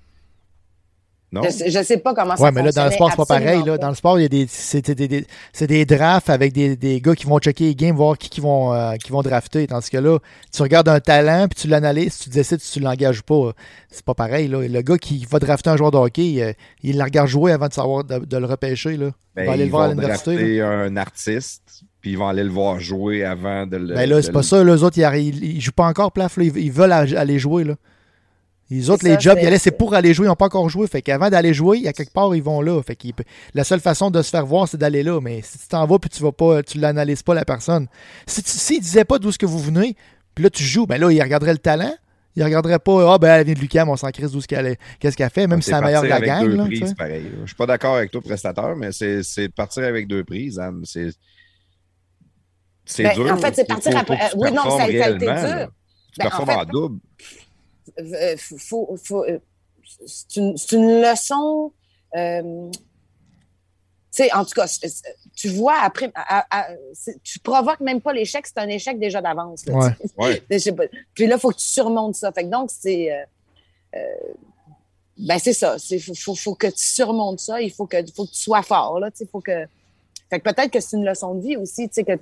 [SPEAKER 1] Non?
[SPEAKER 2] Je, sais- je sais pas comment ça
[SPEAKER 4] Ouais, mais là, dans le sport, c'est pas pareil. Là. Dans le sport, il y a des, c'est des, des- c'est des drafts avec des, des gars qui vont checker les games, voir qui, qui, vont, euh, qui vont drafter. Tandis que là, tu regardes un talent, puis tu l'analyses, tu décides si tu l'engages ou pas. C'est pas pareil. Là. Le gars qui va drafter un joueur de hockey, euh, il la regarde jouer avant de savoir de, de le repêcher. Là. Il
[SPEAKER 1] Ben,
[SPEAKER 4] va aller
[SPEAKER 1] ils
[SPEAKER 4] le voir à
[SPEAKER 1] vont
[SPEAKER 4] l'université.
[SPEAKER 1] un artiste, puis ils vont aller le voir jouer avant de le.
[SPEAKER 4] Ben là, c'est pas
[SPEAKER 1] le-
[SPEAKER 4] ça. Les autres, ils, ils, ils jouent pas encore plaf. là. Ils, ils veulent aller jouer. Là. Les autres, les jobs,
[SPEAKER 2] c'est-
[SPEAKER 4] ils allaient, c'est pour aller jouer. Ils n'ont pas encore joué. Fait qu'avant d'aller jouer, il y a quelque part, ils vont là. Fait qu'ils- la seule façon de se faire voir, c'est d'aller là. Mais si tu t'en vas puis tu vas pas, tu l'analyses pas la personne. Si tu s'ils disaient pas d'où est-ce que vous venez, puis là tu joues, ben là, ils regarderaient le talent. Ils regarderaient pas, ah ben elle vient de Lucam, on s'en crisse d'où ce qu'elle est- qu'est-ce qu'elle fait, même si c'est la meilleure de la gang.
[SPEAKER 1] deux
[SPEAKER 4] là,
[SPEAKER 1] prises, pareil. Je suis pas d'accord avec toi, prestataire, mais c'est c'est de partir avec deux prises, Anne. C'est c'est
[SPEAKER 2] Ben,
[SPEAKER 1] dur.
[SPEAKER 2] en fait, c'est partir après-
[SPEAKER 1] que tu
[SPEAKER 2] oui, non, ça- a été dur. Ben, en fait-
[SPEAKER 1] en double.
[SPEAKER 2] Euh, faut, faut- euh, c'est une, c'est une leçon. euh, tu sais, en tout cas, tu vois, après, à- à- c'est- tu provoques même pas l'échec, c'est un échec déjà d'avance.
[SPEAKER 4] Ouais.
[SPEAKER 1] Ouais.
[SPEAKER 2] Puis là, il faut que tu surmontes ça. Fait que donc, c'est. euh, euh, ben, c'est ça. Il faut, faut, faut que tu surmontes ça. Il faut que, faut que tu sois fort. Là, faut que... Fait que peut-être que c'est une leçon de vie aussi. tu sais, Que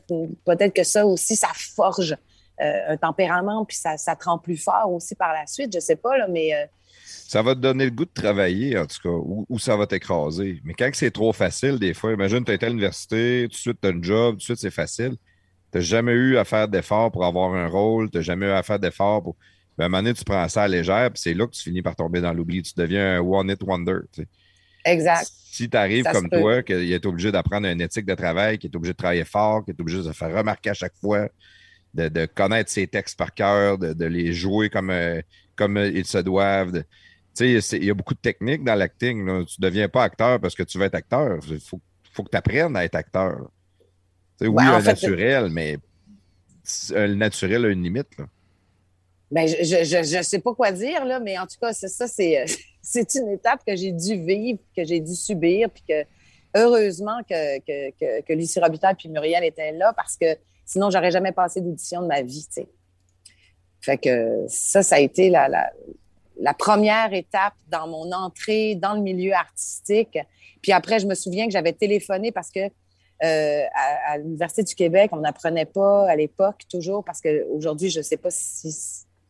[SPEAKER 2] peut-être que ça aussi, ça forge euh, un tempérament, puis ça, ça te rend plus fort aussi par la suite. Je sais pas, là, mais. euh,
[SPEAKER 1] Ça va te donner le goût de travailler, en tout cas, ou, ou ça va t'écraser. Mais quand c'est trop facile, des fois, imagine, tu été à l'université, tout de suite, tu as un job, tout de suite, c'est facile. Tu n'as jamais eu à faire d'efforts pour avoir un rôle, tu n'as jamais eu à faire d'efforts pour. Ben, à un moment donné, tu prends ça à légère, puis c'est là que tu finis par tomber dans l'oubli. Tu deviens un one-hit wonder. tu sais.
[SPEAKER 2] exact.
[SPEAKER 1] Si tu arrives comme toi, qu'il est obligé d'apprendre une éthique de travail, qu'il est obligé de travailler fort, qu'il est obligé de se faire remarquer à chaque fois, de, de connaître ses textes par cœur, de, de les jouer comme, euh, comme euh, ils se doivent. de- Tu sais, c'est- il y a beaucoup de techniques dans l'acting. Tu ne deviens pas acteur parce que tu veux être acteur. Il faut, faut que tu apprennes à être acteur. Sais, oui,
[SPEAKER 2] Ouais,
[SPEAKER 1] un
[SPEAKER 2] fait,
[SPEAKER 1] naturel, mais le naturel a une limite. là.
[SPEAKER 2] Ben, je, je sais pas quoi dire, là, mais en tout cas, c'est ça, c'est, euh, c'est une étape que j'ai dû vivre, que j'ai dû subir, puis que heureusement que, que, que, que Lucie Robitaille puis Muriel étaient là parce que sinon, j'aurais jamais passé d'audition de ma vie. Fait que ça, ça a été la, la, première étape dans mon entrée dans le milieu artistique. Puis après, je me souviens que j'avais téléphoné parce que euh, à, l'Université du Québec, on n'apprenait pas à l'époque toujours, parce qu'aujourd'hui, je ne sais pas si,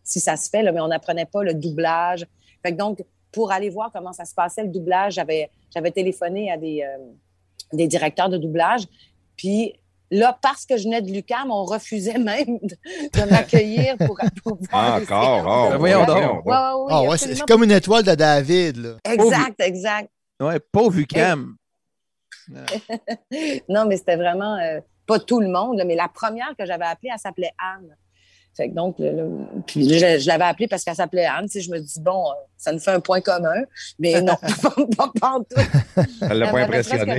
[SPEAKER 2] si ça se fait, là, mais on n'apprenait pas le doublage. Donc, pour aller voir comment ça se passait, le doublage, j'avais, j'avais téléphoné à des, euh, des directeurs de doublage. Puis là, parce que je venais de l'UQAM, on refusait même de, de m'accueillir pour, pour voir les
[SPEAKER 1] Encore, oh,
[SPEAKER 2] de
[SPEAKER 5] voyons donc.
[SPEAKER 2] Ouais, ouais,
[SPEAKER 4] Ah ouais, c'est comme une étoile de David. Là.
[SPEAKER 2] Exact, exact.
[SPEAKER 5] Ouais, pauvre UCAM.
[SPEAKER 2] Non, mais c'était vraiment euh, pas tout le monde, là, mais la première que j'avais appelée, elle s'appelait Anne. Fait que donc, le- le- puis je, je l'avais appelée parce qu'elle s'appelait Anne. Tu sais, je me dis, bon, euh, ça nous fait un point commun, mais non, pas, pas, pas en tout.
[SPEAKER 1] Elle l'a pas impressionné.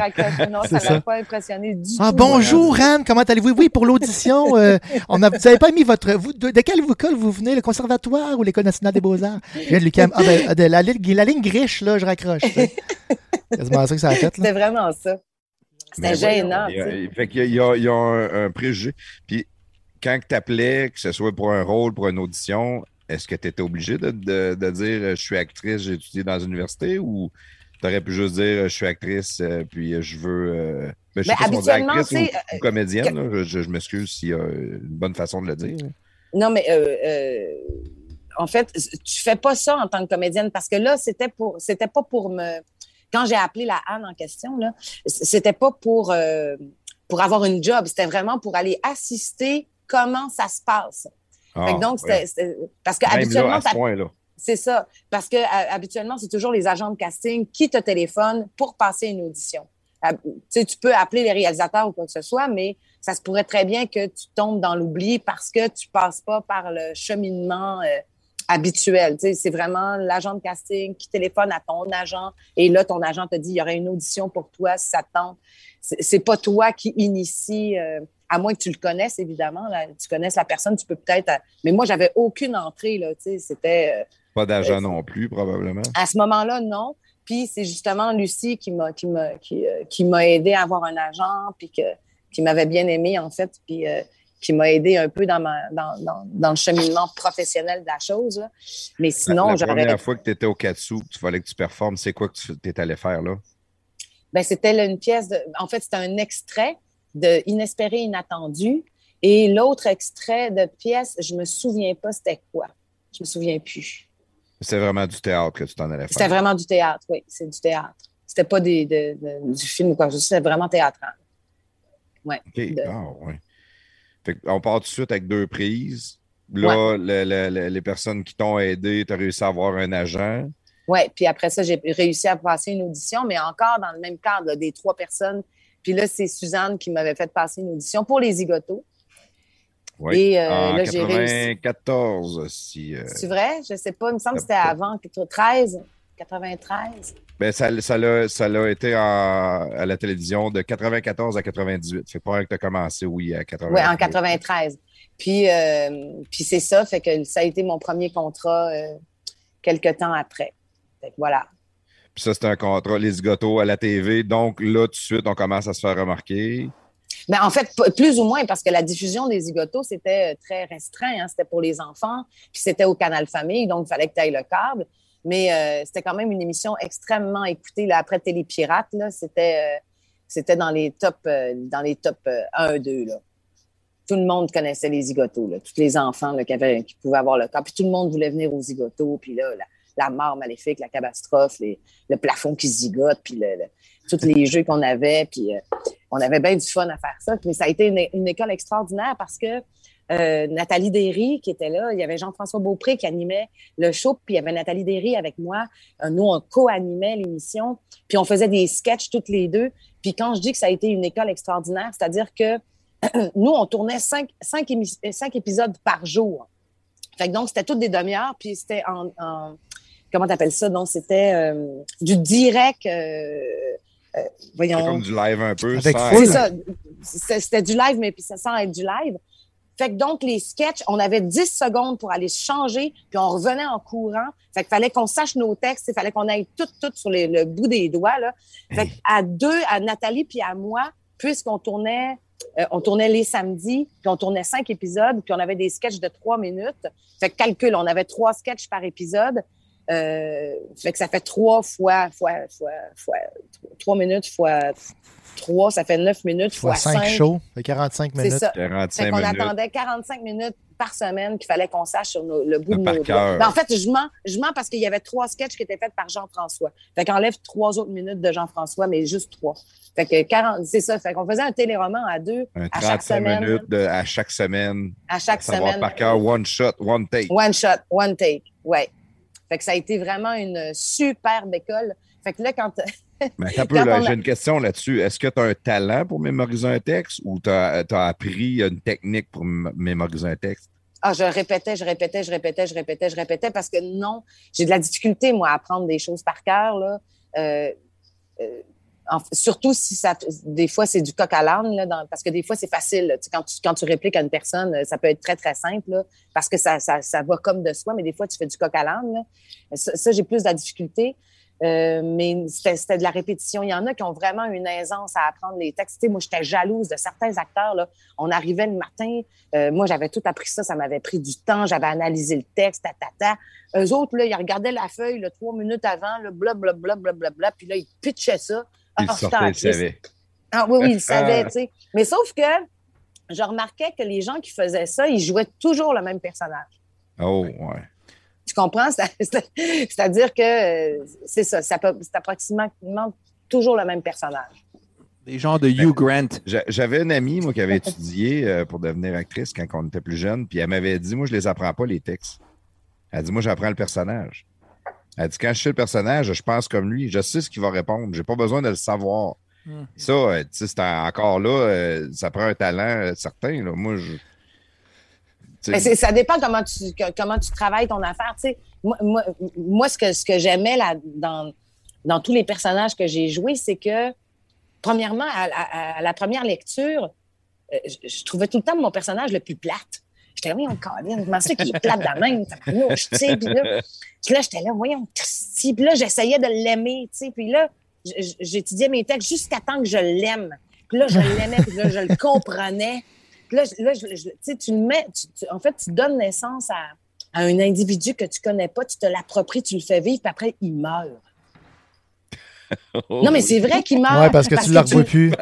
[SPEAKER 2] Non, ça
[SPEAKER 4] ça.
[SPEAKER 2] l'a pas impressionné du
[SPEAKER 4] Ah
[SPEAKER 2] tout.
[SPEAKER 4] bonjour Anne, comment allez-vous? Oui, pour l'audition, euh, on a, vous n'avez pas mis votre. Vous, de, de quelle école vous venez, le conservatoire ou l'École nationale des beaux-arts? Je viens de l'UQAM. Ah ben, de la, ligne- la ligne griche, là, je raccroche. quasiment ça que ça a fait. Là.
[SPEAKER 2] C'était vraiment ça. C'était gênant.
[SPEAKER 1] il y a-
[SPEAKER 2] tu sais.
[SPEAKER 1] Fait qu'il y a, il y a- il y a un, un préjugé. Puis quand tu appelais, que ce soit pour un rôle, pour une audition, est-ce que tu étais obligé de, de- de dire euh, je suis actrice, j'ai étudié dans une université ou tu aurais pu juste dire euh, je suis actrice, euh, puis je veux. euh, ben, je sais
[SPEAKER 2] Mais
[SPEAKER 1] pas si on dit
[SPEAKER 2] habituellement,
[SPEAKER 1] actrice ou, ou comédienne. là. je je m'excuse s'il y a une bonne façon de le dire.
[SPEAKER 2] Non, mais euh, en fait, tu fais pas ça en tant que comédienne parce que là, c'était pour, c'était pas pour me. Quand j'ai appelé la Anne en question, là, c'était pas pour pour avoir une job, c'était vraiment pour aller assister comment ça se passe.
[SPEAKER 1] Ah,
[SPEAKER 2] Fait que donc,
[SPEAKER 1] ouais.
[SPEAKER 2] c'était- c'était- parce que
[SPEAKER 1] Même là,
[SPEAKER 2] habituellement,
[SPEAKER 1] à ce
[SPEAKER 2] t'as-
[SPEAKER 1] point-là.
[SPEAKER 2] c'est ça. Parce que à- habituellement, c'est toujours les agents de casting qui te téléphonent pour passer une audition. Ah, Tu sais, tu peux appeler les réalisateurs ou quoi que ce soit, mais ça se pourrait très bien que tu tombes dans l'oubli parce que tu passes pas par le cheminement euh, habituel. Tu sais, c'est vraiment l'agent de casting qui téléphone à ton agent et là, ton agent te dit il y aurait une audition pour toi si ça te tente. C'est c'est pas toi qui initie, euh, à moins que tu le connaisses, évidemment. là, tu connaisses la personne, tu peux peut-être. euh, Mais moi, j'avais aucune entrée, là. Tu sais, c'était. euh,
[SPEAKER 1] Pas d'argent
[SPEAKER 2] Euh,
[SPEAKER 1] non plus, probablement.
[SPEAKER 2] à ce moment-là, non. Puis c'est justement Lucie qui m'a qui m'a qui, euh, qui m'a aidé à avoir un agent, puis que qui m'avait bien aimé en fait, puis euh, qui m'a aidé un peu dans ma dans, dans, dans le cheminement professionnel de la chose. là. Mais sinon,
[SPEAKER 1] la, la première fois que tu étais au Katsu, tu fallait que tu performes, c'est quoi que tu étais allé faire là?
[SPEAKER 2] ben c'était une pièce de en fait, c'était un extrait de Inespéré inattendu et l'autre extrait de pièce, je me souviens pas c'était quoi. Je me souviens plus.
[SPEAKER 1] C'est vraiment du théâtre que tu t'en allais
[SPEAKER 2] C'était
[SPEAKER 1] faire.
[SPEAKER 2] vraiment du théâtre, oui, c'est du théâtre. C'était pas des, de- de- du film ou quoi que ce soit, c'était vraiment théâtral. Ouais.
[SPEAKER 1] OK.
[SPEAKER 2] De-
[SPEAKER 1] ouais. Fait on part tout de suite avec deux prises. Là, le- le- le- les personnes qui t'ont aidé, tu as réussi à avoir un agent.
[SPEAKER 2] Oui, puis après ça, j'ai réussi à passer une audition, mais encore dans le même cadre, là, des trois personnes. Puis là, c'est Suzanne qui m'avait fait passer une audition pour les zigotos.
[SPEAKER 1] Oui.
[SPEAKER 2] Et euh,
[SPEAKER 1] en
[SPEAKER 2] là, j'ai réussi.
[SPEAKER 1] 94, si. euh,
[SPEAKER 2] C'est vrai? Je sais pas. Il me semble que c'était avant, 13, 93.
[SPEAKER 1] ben, ça, ça, l'a, ça l'a été à la télévision de 94 à 98. Fait pas que tu as commencé, oui, à 93.
[SPEAKER 2] Oui, en 93. Puis, euh, puis c'est ça, fait que ça a été mon premier contrat euh, quelques temps après. Fait que voilà.
[SPEAKER 1] Puis ça, c'était un contrat, les zigotos à la TV. Donc là, tout de suite, on commence à se faire remarquer.
[SPEAKER 2] Mais en fait, plus ou moins, parce que la diffusion des zigotos, c'était euh, très restreint. hein. C'était pour les enfants, puis c'était au Canal Famille, donc il fallait que tu ailles le câble. Mais euh, c'était quand même une émission extrêmement écoutée. Là, après Télépirate, là, c'était, euh, c'était dans les top, dans les top euh, 1, 2. Là. Tout le monde connaissait les zigotos, là. tous les enfants là, qui, avaient, qui pouvaient avoir le câble. Puis tout le monde voulait venir aux zigotos. Puis là, la, la mort maléfique, la catastrophe, le plafond qui zigote, puis tous les jeux qu'on avait. Puis euh, on avait bien du fun à faire ça. Mais ça a été une, école extraordinaire parce que euh, Nathalie Derry qui était là, il y avait Jean-François Beaupré qui animait le show, puis il y avait Nathalie Derry avec moi. Euh, nous, on co-animait l'émission, puis on faisait des sketchs toutes les deux. Puis quand je dis que ça a été une école extraordinaire, c'est-à-dire que nous, on tournait cinq, cinq, épisodes par jour. Fait que donc, c'était toutes des demi-heures, puis c'était en- comment t'appelles ça? Donc, c'était euh, du direct, euh, euh, voyons.
[SPEAKER 1] C'est comme du live un peu.
[SPEAKER 2] C'est ça. C'était c'était du live, mais puis ça sans être du live. Fait que donc, les sketchs, on avait 10 secondes pour aller se changer, puis on revenait en courant. Fait qu'il fallait qu'on sache nos textes, il fallait qu'on aille tout, tout sur les- le bout des doigts. Là. Fait à deux, à Nathalie puis à moi, puisqu'on tournait, euh, on tournait les samedis, puis on tournait cinq épisodes, puis on avait des sketchs de trois minutes. Fait que calcul, on avait trois sketchs par épisode. Euh, fait que ça fait trois fois, fois, fois, fois, trois minutes fois trois, ça fait neuf minutes
[SPEAKER 4] Fois
[SPEAKER 2] fois
[SPEAKER 4] 5
[SPEAKER 2] cinq.
[SPEAKER 4] shows, fait 45
[SPEAKER 2] C'est
[SPEAKER 4] minutes.
[SPEAKER 2] ça. Fait
[SPEAKER 1] 45
[SPEAKER 2] qu'on
[SPEAKER 1] minutes.
[SPEAKER 2] attendait 45 minutes par semaine qu'il fallait qu'on sache sur nos- le bout
[SPEAKER 1] De
[SPEAKER 2] de
[SPEAKER 1] par
[SPEAKER 2] nos
[SPEAKER 1] cœur.
[SPEAKER 2] doigts. Ben, en fait, je mens, je mens parce qu'il y avait trois sketchs qui étaient faits par Jean-François. Fait qu'enlève trois autres minutes de Jean-François, mais juste trois. Fait que 40, c'est ça. Fait qu'on faisait un téléroman à deux
[SPEAKER 1] Un
[SPEAKER 2] à chaque
[SPEAKER 1] 35
[SPEAKER 2] semaine.
[SPEAKER 1] minutes de- à chaque semaine.
[SPEAKER 2] à chaque
[SPEAKER 1] Savoir
[SPEAKER 2] semaine.
[SPEAKER 1] par cœur, one shot, one take.
[SPEAKER 2] One shot, one take. Ouais. Fait que ça a été vraiment une superbe école. Fait que là, quand.
[SPEAKER 1] Mais un peu,
[SPEAKER 2] a-
[SPEAKER 1] j'ai une question là-dessus. Est-ce que tu as un talent pour mémoriser un texte ou tu as, appris une technique pour mémoriser un texte?
[SPEAKER 2] Ah, je répétais, je répétais, je répétais, je répétais, je répétais parce que non, j'ai de la difficulté, moi, à apprendre des choses par cœur. Là. Euh, euh, en- surtout si ça, des fois, c'est du coq à l'âne, là, parce que des fois, c'est facile. Tu quand, tu, quand tu répliques à une personne, euh, ça peut être très, très simple, là, parce que ça, ça, ça va comme de soi, mais des fois, tu fais du coq à l'âne. Ça, ça, j'ai plus de la difficulté. Euh, mais c'était c'était de la répétition. Il y en a qui ont vraiment une aisance à apprendre les textes. Tu sais, moi, j'étais jalouse de certains acteurs. Là. On arrivait le matin, euh, moi, j'avais tout appris ça, ça m'avait pris du temps, j'avais analysé le texte, ta, ta, ta. Eux autres, là, ils regardaient la feuille là, trois minutes avant, là, bla, bla, bla, bla, bla, bla, puis là, ils pitchaient ça.
[SPEAKER 1] Il
[SPEAKER 2] Ah,
[SPEAKER 1] sortait, il savait.
[SPEAKER 2] Ah oui, oui, ils savaient, tu sais. Mais sauf que je remarquais que les gens qui faisaient ça, ils jouaient toujours le même personnage.
[SPEAKER 1] Oh, ouais.
[SPEAKER 2] Tu comprends? C'est- c'est- C'est-à-dire que euh, c'est ça, ça peut- c'est approximativement toujours le même personnage.
[SPEAKER 5] Des genres de Hugh Grant.
[SPEAKER 1] J'a- J'avais une amie, moi, qui avait étudié euh, pour devenir actrice quand on était plus jeune, puis elle m'avait dit, moi, je les apprends pas, les textes. Elle dit, moi, j'apprends le personnage. Elle dit, quand je sais le personnage, je pense comme lui, je sais ce qu'il va répondre, j'ai pas besoin de le savoir.
[SPEAKER 5] Hmm.
[SPEAKER 1] Ça, euh, tu sais, c'est encore là, euh, ça prend un talent euh, certain. Là. Moi, je.
[SPEAKER 2] Mais c'est- ça dépend comment tu, que- comment tu travailles ton affaire. Moi, moi, moi, ce que, ce que j'aimais là, dans, dans tous les personnages que j'ai joués, c'est que, premièrement, à, à- à la première lecture, je, je trouvais tout le temps mon personnage le plus plate. J'étais là, voyons, Colin, comment ça qu'il est plate de la même? tabarnouche, tu sais. Puis là, puis là, j'étais là, voyons, Christy. Puis là, j'essayais de l'aimer, tu sais. Puis là, j'étudiais mes textes jusqu'à temps que je l'aime. Puis là, je l'aimais, puis là, je le comprenais. Puis là, là, je- je- tu sais, tu le mets, tu- tu- en fait, tu donnes naissance à, à un individu que tu connais pas, tu te l'appropries, tu le fais vivre, puis après, il meurt.
[SPEAKER 1] oh,
[SPEAKER 2] Non, mais c'est vrai qu'il meurt.
[SPEAKER 4] Ouais, parce que tu ne le revois plus.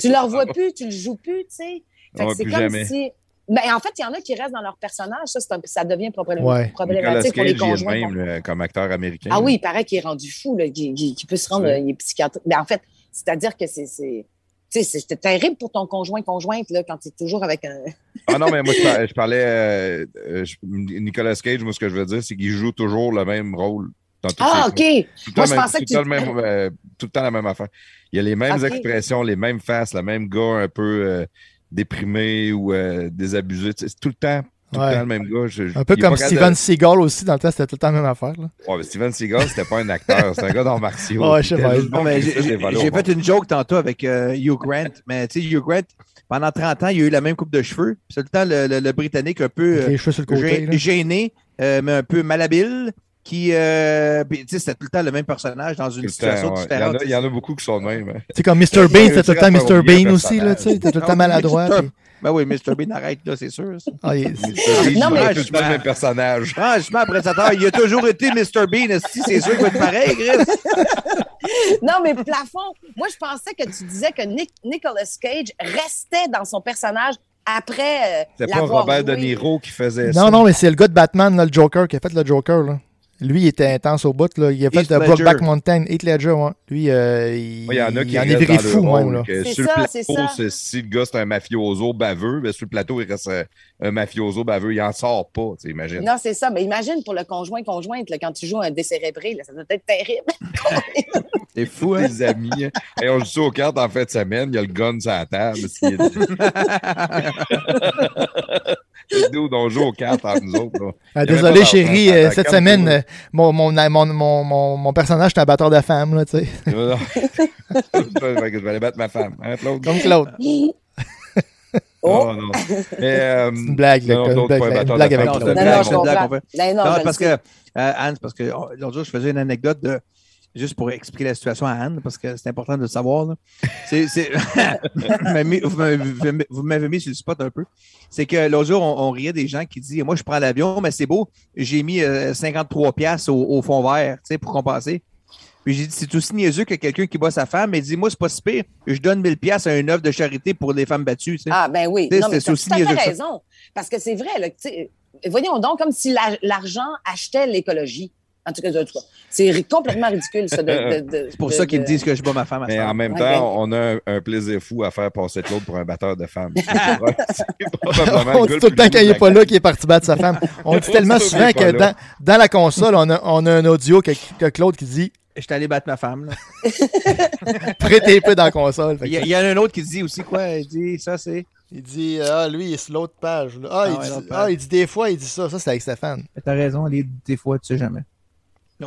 [SPEAKER 2] Tu le revois plus, tu le joues plus, tu sais. Fait que
[SPEAKER 1] Ouais,
[SPEAKER 2] c'est comme
[SPEAKER 1] jamais.
[SPEAKER 2] si. Ben, en fait, il y en a qui restent dans leur personnage. Ça, un- ça devient problém-
[SPEAKER 4] Ouais.
[SPEAKER 1] Nicolas
[SPEAKER 2] problématique pour
[SPEAKER 1] Cage,
[SPEAKER 2] les
[SPEAKER 1] il est de
[SPEAKER 2] conjoints.
[SPEAKER 1] même là, comme acteur américain.
[SPEAKER 2] Ah oui, il paraît qu'il est rendu fou, là, qu'il peut se rendre, euh, il est psychiatre. Mais en fait, c'est-à-dire que c'est, c'est, Tu sais, c'était terrible pour ton conjoint-conjointe, là, quand tu es toujours avec un.
[SPEAKER 1] Ah non, mais moi, je parlais, je parlais euh, euh, je- Nicolas Cage, moi, ce que je veux dire, c'est qu'il joue toujours le même rôle dans
[SPEAKER 2] Ah. OK.
[SPEAKER 1] Tout le
[SPEAKER 2] Moi,
[SPEAKER 1] temps
[SPEAKER 2] je
[SPEAKER 1] même-
[SPEAKER 2] pensais
[SPEAKER 1] tout
[SPEAKER 2] que tu.
[SPEAKER 1] même, euh, tout le temps la même affaire. Il y a les mêmes expressions, les mêmes faces, le même gars un peu euh, déprimé ou euh, désabusé. C'est tout le temps, tout
[SPEAKER 4] Ouais.
[SPEAKER 1] le temps le même gars. Je-
[SPEAKER 4] Un peu comme Steven
[SPEAKER 1] de-
[SPEAKER 4] Seagal aussi, dans le temps, c'était tout le temps la même affaire. Là.
[SPEAKER 1] Ouais, mais Steven Seagal, c'était pas un acteur, c'était un gars dans martiaux.
[SPEAKER 4] Ouais, je sais pas.
[SPEAKER 1] bon
[SPEAKER 5] j'ai
[SPEAKER 1] bon.
[SPEAKER 5] fait une joke tantôt avec euh, Hugh Grant, mais tu sais, Hugh Grant, pendant 30 ans, il a eu la même coupe de cheveux. Puis C'est tout le temps le, le- le Britannique un peu
[SPEAKER 4] Avec
[SPEAKER 5] euh,
[SPEAKER 4] les cheveux sur le côté.
[SPEAKER 5] gê-
[SPEAKER 4] là.
[SPEAKER 5] gêné, euh, mais un peu malhabile, qui, euh, puis, tu sais, c'était tout le temps le même personnage dans une situation
[SPEAKER 1] temps, ouais. il, y en
[SPEAKER 5] différente.
[SPEAKER 1] a, il y en a beaucoup qui sont de même. hein.
[SPEAKER 4] C'est comme Mr. Bean, c'était tout le temps Mr. Bean aussi, là, tu sais, t'es tout le temps maladroit. Puis-
[SPEAKER 5] Ben oui, Mr. Bean arrête, là, c'est sûr. ça.
[SPEAKER 4] Ah, il-.
[SPEAKER 1] Bean,
[SPEAKER 2] Non, mais
[SPEAKER 1] tout le temps le même personnage.
[SPEAKER 5] Franchement, après cette heure, il a toujours été Mr. Bean. esti, C'est sûr qu'il va être pareil, Chris?
[SPEAKER 2] Non, mais plafond, moi, je pensais que tu disais que Nick- Nicolas Cage restait dans son personnage après. euh,
[SPEAKER 1] C'est pas Robert De. Niro qui faisait ça.
[SPEAKER 4] Non, non, mais c'est le gars de Batman, là, le Joker, qui a fait le Joker. Là. Lui, il était intense au bout. Là. Il a fait
[SPEAKER 5] Ledger.
[SPEAKER 4] Brokeback Mountain, Heath Ledger. Ouais. Lui, euh, il,
[SPEAKER 1] Ouais, y en a qui
[SPEAKER 4] en est viré
[SPEAKER 1] dans le
[SPEAKER 4] fou,
[SPEAKER 1] rôle,
[SPEAKER 4] même. Là.
[SPEAKER 1] sur
[SPEAKER 2] ça,
[SPEAKER 1] le
[SPEAKER 2] c'est
[SPEAKER 1] plateau, si le gars c'est un mafioso baveux, ben sur le plateau, il reste un, un mafioso baveux. Il en sort pas, imagine.
[SPEAKER 2] Non, c'est ça. Mais imagine pour le conjoint-conjointe, quand tu joues un décérébré, là, ça doit être terrible.
[SPEAKER 5] C'est fou, hein?
[SPEAKER 1] Des amis. hein. Et on joue ça aux cartes en fin de semaine, il y a le gun sur la table. s'il est- Le dude, on joue aux cartes entre nous autres. là.
[SPEAKER 4] Ah, désolé, chérie, euh, cette semaine, euh, mon, mon, mon, mon, mon, mon personnage est un batteur de femmes. Là, tu sais.
[SPEAKER 1] Je vais aller battre ma femme. Hein, Claude?
[SPEAKER 4] Comme Claude.
[SPEAKER 2] Oh.
[SPEAKER 1] Non, non. Mais, euh,
[SPEAKER 4] C'est une blague, là,
[SPEAKER 1] non,
[SPEAKER 4] une
[SPEAKER 1] Claude,
[SPEAKER 4] blague- blague avec
[SPEAKER 1] femme,
[SPEAKER 5] Non,
[SPEAKER 1] c'est
[SPEAKER 2] Non,
[SPEAKER 5] c'est
[SPEAKER 2] non,
[SPEAKER 5] c'est
[SPEAKER 2] le
[SPEAKER 5] parce que, euh, Anne, c'est parce que l'autre jour, je faisais une anecdote de. Juste pour expliquer la situation à Anne, parce que c'est important de le savoir. là. Vous m'avez mis- vous m'avez- vous m'avez mis sur le spot un peu. C'est que l'autre jour, on, on riait des gens qui disent Moi, je prends l'avion, mais c'est beau, j'ai mis euh, 53$ piastres au, au fond vert tu sais, pour compenser. Puis j'ai dit C'est aussi niaiseux que quelqu'un qui bat sa femme, mais il dit Moi, c'est pas si pire, je donne 1000$ piastres à une œuvre de charité pour les femmes battues. tu sais.
[SPEAKER 2] Ah, ben oui.
[SPEAKER 5] Tu sais, c'est aussi
[SPEAKER 2] tout à fait
[SPEAKER 5] niaiseux que ça.
[SPEAKER 2] raison. Parce que c'est vrai, là, voyons donc, comme si la- l'argent achetait l'écologie. En tout cas, en tout cas, c'est ri- complètement ridicule, ça. De, de- de-
[SPEAKER 5] C'est pour
[SPEAKER 2] de-
[SPEAKER 5] ça qu'ils me disent que je bats ma femme à
[SPEAKER 1] Mais en même
[SPEAKER 2] Ouais,
[SPEAKER 1] temps, on a un, un plaisir fou à faire passer Claude pour un batteur de femmes. C'est probablement
[SPEAKER 4] On dit tout le temps
[SPEAKER 1] plus
[SPEAKER 4] quand il
[SPEAKER 1] doux
[SPEAKER 4] n'est pas là qu'il est parti battre sa femme. On dit tellement souvent
[SPEAKER 1] qu'il
[SPEAKER 4] que dans, dans la console, on a, on a un audio que, que Claude qui dit
[SPEAKER 5] Je suis allé battre ma femme.
[SPEAKER 4] prêtez peu dans la console.
[SPEAKER 5] Il y, en a un autre qui dit aussi quoi? Il dit Ça, c'est.
[SPEAKER 4] Il dit Ah, lui, il est sur l'autre page. Ah,
[SPEAKER 5] Ah
[SPEAKER 4] il
[SPEAKER 5] ouais,
[SPEAKER 4] dit, ah, il dit des fois, il dit ça. Ça, c'est avec Stéphane.
[SPEAKER 5] T'as raison, les, des fois, tu sais jamais.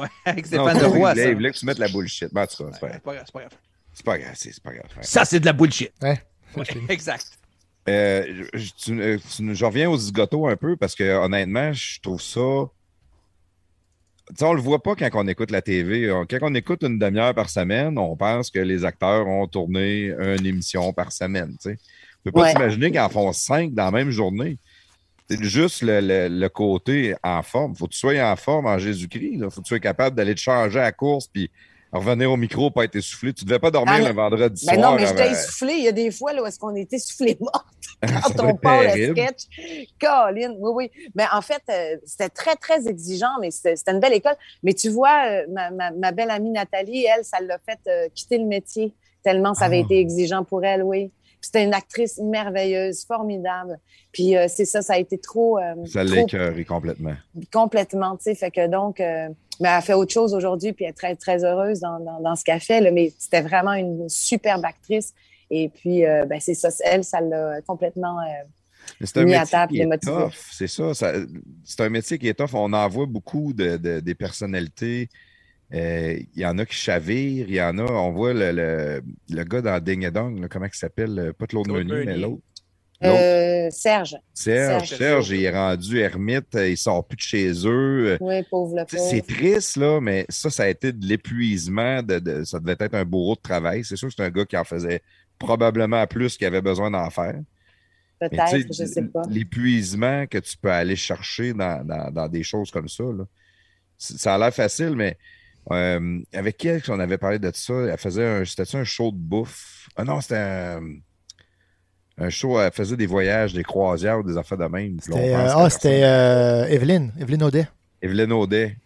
[SPEAKER 5] Ouais, avec
[SPEAKER 1] Non, il
[SPEAKER 5] ça.
[SPEAKER 1] il voulait que tu mettes la bullshit. Ben, c'est pas
[SPEAKER 5] Ouais,
[SPEAKER 1] grave.
[SPEAKER 5] C'est pas grave, c'est pas grave.
[SPEAKER 1] C'est pas grave, c'est c'est pas grave. ouais.
[SPEAKER 5] Ça, c'est de la bullshit.
[SPEAKER 4] Ouais.
[SPEAKER 5] exact.
[SPEAKER 1] Euh, je, tu- euh, tu- je reviens aux zigotos un peu parce que honnêtement, je trouve ça. Tu sais, on le voit pas quand on écoute la TV. Quand on écoute une demi-heure par semaine, on pense que les acteurs ont tourné une émission par semaine. Tu sais. Tu peux pas
[SPEAKER 2] Ouais.
[SPEAKER 1] t'imaginer qu'ils en font cinq dans la même journée. C'est juste le, le- le côté en forme. Faut que tu sois en forme en Jésus-Christ. là. Faut que tu sois capable d'aller te changer à la course puis revenir au micro, pas être essoufflé. Tu devais pas dormir
[SPEAKER 2] Ah,
[SPEAKER 1] le vendredi
[SPEAKER 2] Ben
[SPEAKER 1] soir.
[SPEAKER 2] non, mais j'étais essoufflé. Il y a des fois là, où est-ce qu'on était essoufflé mort quand on part le sketch. Colin, oui, oui. Mais en fait, euh, c'était très, très exigeant, mais c'était c'était une belle école. Mais tu vois, euh, ma, ma- ma belle amie Nathalie, elle, ça l'a fait euh, quitter le métier tellement ça avait
[SPEAKER 1] Ah.
[SPEAKER 2] été exigeant pour elle, oui. C'était une actrice merveilleuse, formidable. Puis euh, c'est ça, ça a été trop, euh,
[SPEAKER 1] Ça écœuré complètement.
[SPEAKER 2] complètement, tu sais. Fait que donc, euh, mais elle fait autre chose aujourd'hui, puis elle est très, très heureuse dans, dans, dans ce qu'elle fait. Là, mais c'était vraiment une superbe actrice. Et puis, euh, ben, c'est ça, elle, ça l'a complètement. euh,
[SPEAKER 1] C'est un
[SPEAKER 2] mis à
[SPEAKER 1] métier
[SPEAKER 2] table,
[SPEAKER 1] qui est
[SPEAKER 2] démotivé.
[SPEAKER 1] tough, c'est ça, ça- C'est un métier qui est tough. On en voit beaucoup de, de- des personnalités. Euh, Il y en a qui chavirent, il y en a. On voit le, le, le gars dans Ding et Dong, là, comment il s'appelle euh, Pas Claude Meunier, mais l'autre.
[SPEAKER 2] Euh, Serge.
[SPEAKER 1] Serge.
[SPEAKER 2] Serge.
[SPEAKER 1] Serge, il est rendu ermite, euh, il sort plus de chez eux.
[SPEAKER 2] Oui, pauvre le
[SPEAKER 1] sais, C'est
[SPEAKER 2] pauvre.
[SPEAKER 1] triste, là, mais ça, ça a été de l'épuisement. De, de- ça devait être un bourreau de travail. C'est sûr que c'est un gars qui en faisait probablement plus qu'il avait besoin d'en faire.
[SPEAKER 2] Peut-être, je sais pas.
[SPEAKER 1] L'épuisement que tu peux aller chercher dans, dans- dans des choses comme ça, là, ça a l'air facile, mais euh, avec qui on avait parlé de ça? Elle faisait un, c'était un show de bouffe? Ah non, c'était un, un show, elle faisait des voyages, des croisières ou des affaires de même.
[SPEAKER 4] C'était, euh, ah, c'était euh, Evelyne. Evelyne Audet.
[SPEAKER 1] Evelyne Audet.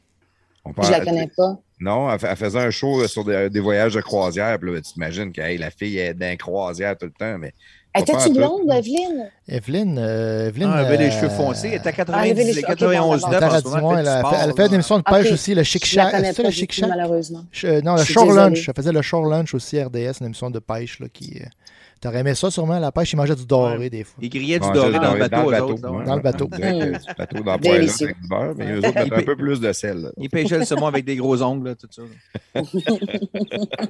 [SPEAKER 1] On
[SPEAKER 2] Je
[SPEAKER 1] parle-
[SPEAKER 2] la connais pas.
[SPEAKER 1] Non, elle, faisait un show sur des, voyages de croisière. Puis là, tu t'imagines que la fille est dans croisière tout le temps. Mais
[SPEAKER 2] Étais-tu blonde, Evelyne?
[SPEAKER 4] Evelyne, euh, Evelyne.
[SPEAKER 5] Ah, elle avait les cheveux foncés. Elle était à 90, ah, 91
[SPEAKER 2] 9
[SPEAKER 4] elle, elle, fait une émission de pêche aussi, le Chic Shack. C'est le Chic Shack?
[SPEAKER 2] Malheureusement.
[SPEAKER 4] non, le Shore Lunch. Elle faisait le Shore Lunch aussi, RDS, une émission de pêche là, qui. Euh, T'aurais aimé ça sûrement, la pêche, il mangeait du doré des fois.
[SPEAKER 5] Il grillait du doré dans, le bateau. Dans le bateau.
[SPEAKER 4] Dans le bateau.
[SPEAKER 1] bateau dans avec du beurre, mais eux autres un peu plus de sel.
[SPEAKER 5] Il pêchait le saumon avec des gros ongles, tout ça.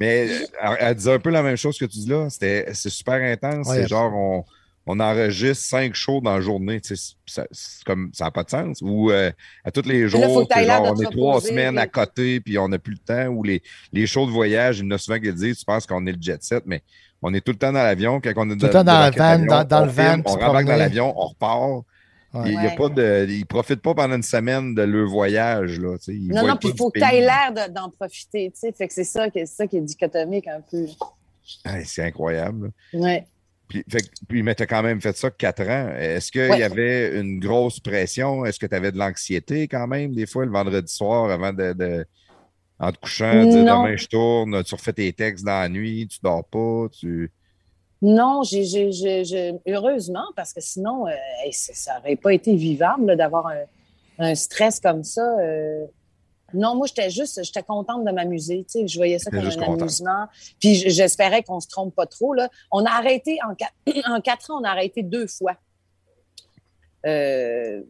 [SPEAKER 1] mais elle disait un peu la même chose que tu dis là. C'est super intense. c'est genre, on, on enregistre cinq shows dans la journée. Ça n'a pas de sens. Ou euh, à tous les jours, genre, on est trois semaines à côté, puis on n'a plus le temps. Ou les, les shows de voyage, il y en a souvent qui disent Tu penses qu'on est le jet set, mais on est tout le temps dans l'avion. Quand on est
[SPEAKER 4] tout le temps dans, le van, dans, dans
[SPEAKER 1] le
[SPEAKER 4] van.
[SPEAKER 1] On rembarque dans l'avion, on repart. Il ne pas de, profitent pas pendant une semaine de leur voyage. Là,
[SPEAKER 2] non, non, puis il faut que tu aies l'air d'en profiter. Fait que c'est ça, ça qui est dichotomique un peu.
[SPEAKER 1] c'est incroyable.
[SPEAKER 2] Oui.
[SPEAKER 1] Puis, fait, puis, mais tu as quand même fait ça quatre ans. Est-ce qu'il y avait une grosse pression? Est-ce que tu avais de l'anxiété quand même, des fois, le vendredi soir, avant de, en te couchant, dire demain je tourne, tu refais tes textes dans la nuit, tu dors pas, tu.
[SPEAKER 2] Non, j'ai, heureusement, parce que sinon, euh, ça n'aurait pas été vivable d'avoir un, stress comme ça. Euh. non, moi, j'étais juste, j'étais contente de m'amuser. Je voyais ça comme un amusement. Puis j'espérais qu'on se trompe pas trop. Là. On a arrêté, en quatre, en quatre ans, on a arrêté deux fois. Euh,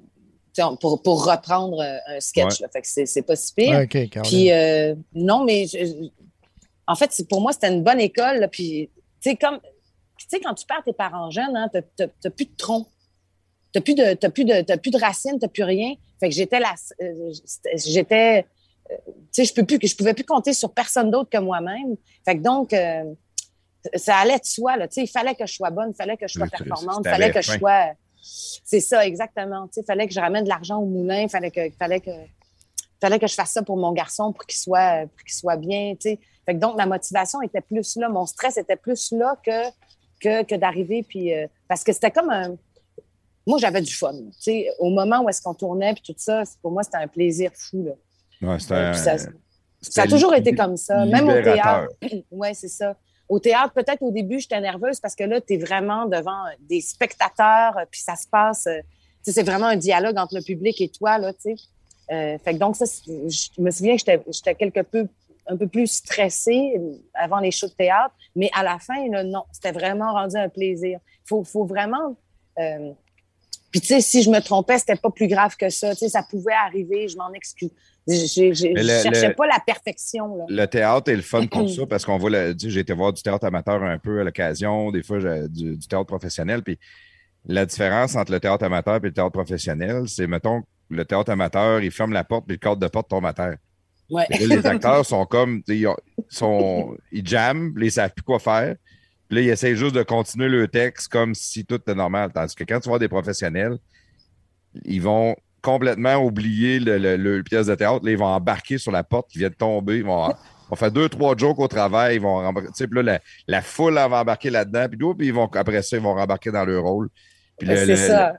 [SPEAKER 2] pour, pour, reprendre un sketch. Fait que c'est pas si pire. puis non, mais en fait, pour moi, c'était une bonne école. puis, tu sais, comme tu sais, quand tu perds tes parents jeunes, hein, tu n'as plus de tronc. Tu n'as plus, de, plus, de, plus de racines, tu n'as plus rien. Fait que j'étais là. Euh, j'étais. Euh, tu sais, je peux plus, je pouvais plus compter sur personne d'autre que moi-même. Fait que donc, euh, ça allait de soi. Là, il fallait que je sois bonne, il fallait que je sois performante, il fallait que je sois. C'est ça, exactement. Il fallait que je ramène de l'argent au moulin, il fallait que, fallait que, fallait que je fasse ça pour mon garçon pour qu'il soit, qu'il soit bien. Fait que donc, ma motivation était plus là, mon stress était plus là que que, d'arriver. Puis, euh, parce que c'était comme un. Moi, j'avais du fun. Au moment où est-ce qu'on tournait, puis tout ça, pour moi, c'était un plaisir fou.
[SPEAKER 1] Là. ça,
[SPEAKER 2] ça, a toujours été comme ça. Même au théâtre. oui, c'est ça. Au théâtre, peut-être au début, j'étais nerveuse parce que là, tu es vraiment devant des spectateurs, puis ça se passe. Euh, c'est vraiment un dialogue entre le public et toi. Là, euh, fait que donc, ça, je me souviens que j'étais quelque peu un peu plus stressée avant les shows de théâtre, mais à la fin, non, c'était vraiment rendu un plaisir. Il faut, vraiment. Euh, puis, tu sais, si je me trompais, c'était pas plus grave que ça. Tu sais, ça pouvait arriver, je m'en excuse. Je ne cherchais pas la perfection. Là.
[SPEAKER 1] Le théâtre est le fun pour ça parce qu'on voit, j'ai été voir du théâtre amateur un peu à l'occasion, des fois du, du, théâtre professionnel. Puis la différence entre le théâtre amateur et le théâtre professionnel, c'est, mettons, le théâtre amateur, il ferme la porte puis le cadre de porte tombe à terre les acteurs sont comme, ils, sont, ils jamment, ils ne savent plus quoi faire. Puis là, ils essayent juste de continuer le texte comme si tout était normal. Tandis que quand tu vois des professionnels, ils vont complètement oublier le, pièce de théâtre. Là, ils vont embarquer sur la porte qui vient de tomber. Ils vont, faire deux, trois jokes au travail. Ils vont puis là, la, foule va embarquer là-dedans. Puis, puis ils vont, après ça, ils vont rembarquer dans leur rôle.
[SPEAKER 2] c'est ça.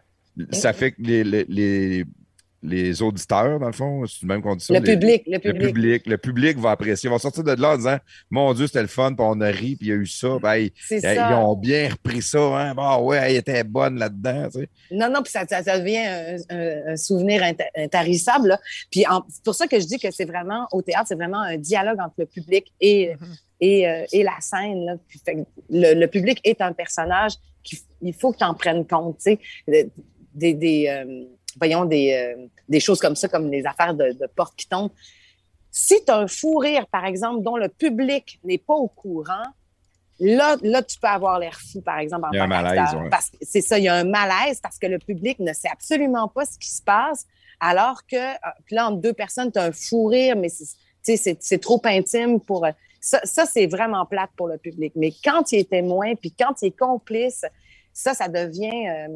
[SPEAKER 1] ça fait que les, les auditeurs, dans le fond, c'est le même condition.
[SPEAKER 2] Le public, le
[SPEAKER 1] public. Le public, le public va apprécier. Ils vont sortir de là en disant Mon Dieu, c'était le fun, puis on a ri, puis il y a eu ça. Ben, ils, ils, ont bien repris ça. Hein? Bon, ouais, elle était bonne là-dedans.
[SPEAKER 2] Non, non, puis ça, ça, devient un, souvenir intarissable. Puis c'est pour ça que je dis que c'est vraiment, au théâtre, c'est vraiment un dialogue entre le public et, mm-hmm. et, euh, et, la scène. Là. le, public est un personnage qu'il faut que tu en prennes compte. Des, des, euh, voyons, des, euh, des choses comme ça, comme les affaires de, de portes qui tombent. Si tu as un fou rire, par exemple, dont le public n'est pas au courant, là, là, tu peux avoir l'air fou, par exemple, en
[SPEAKER 1] il y a un malaise,
[SPEAKER 2] parce que C'est ça, il y a un malaise parce que le public ne sait absolument pas ce qui se passe, alors que, euh, puis là, entre deux personnes, tu as un fou rire, mais c'est trop intime pour... Euh, ça, ça c'est vraiment plate pour le public. Mais quand il est témoin, puis quand il est complice, ça, ça devient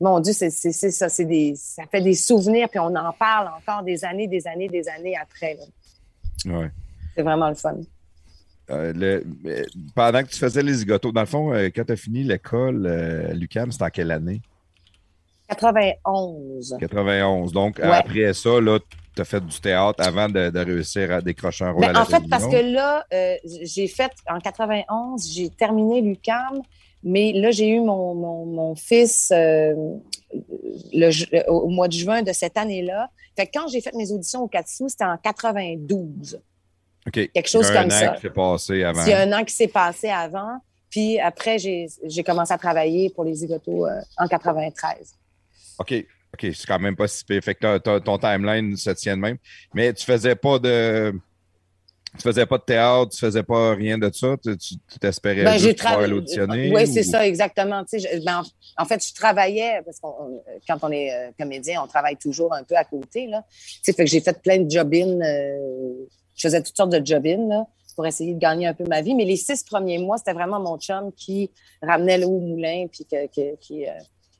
[SPEAKER 2] mon Dieu, c'est ça, c'est des, ça fait des souvenirs, puis on en parle encore des années, des années, des années après.
[SPEAKER 1] Ouais.
[SPEAKER 2] C'est vraiment le fun.
[SPEAKER 1] Euh, pendant que tu faisais les zigotos, dans le fond, euh, quand tu as fini l'école, euh, Lucam, c'était en quelle année?
[SPEAKER 2] 91.
[SPEAKER 1] 91. Donc,
[SPEAKER 2] Ouais.
[SPEAKER 1] après ça, là, tu as fait du théâtre avant de, de réussir à décrocher un rôle
[SPEAKER 2] Ben,
[SPEAKER 1] à la
[SPEAKER 2] en fait, parce que là, euh, j'ai fait, en 91, j'ai terminé l'UCAM, mais là, j'ai eu mon, mon, mon fils euh, le le- au mois de juin de cette année-là. Fait que quand j'ai fait mes auditions au Katsu, c'était en 92.
[SPEAKER 1] OK.
[SPEAKER 2] quelque chose
[SPEAKER 1] Il y a
[SPEAKER 2] comme
[SPEAKER 1] un an
[SPEAKER 2] ça.
[SPEAKER 1] qui s'est passé avant.
[SPEAKER 2] Il y a un an qui s'est passé avant. Puis après, j'ai commencé à travailler pour les zigotos euh, en 93.
[SPEAKER 1] OK. OK, c'est quand même pas si pire. Fait que ton timeline se tient de même. Mais tu faisais pas de. Tu faisais pas de théâtre, tu faisais pas rien de ça? Tu t'espérais
[SPEAKER 2] Ben,
[SPEAKER 1] juste pouvoir l'auditionner.
[SPEAKER 2] Oui, c'est ça, exactement. Tu sais, je- ben, en, en fait, je travaillais, parce que quand on est euh, comédien, on travaille toujours un peu à côté. Là. Tu sais, fait que j'ai fait plein de job-in. euh, je faisais toutes sortes de job-in pour essayer de gagner un peu ma vie. Mais les six premiers mois, c'était vraiment mon chum qui ramenait l'eau au moulin puis que- que- qui, euh,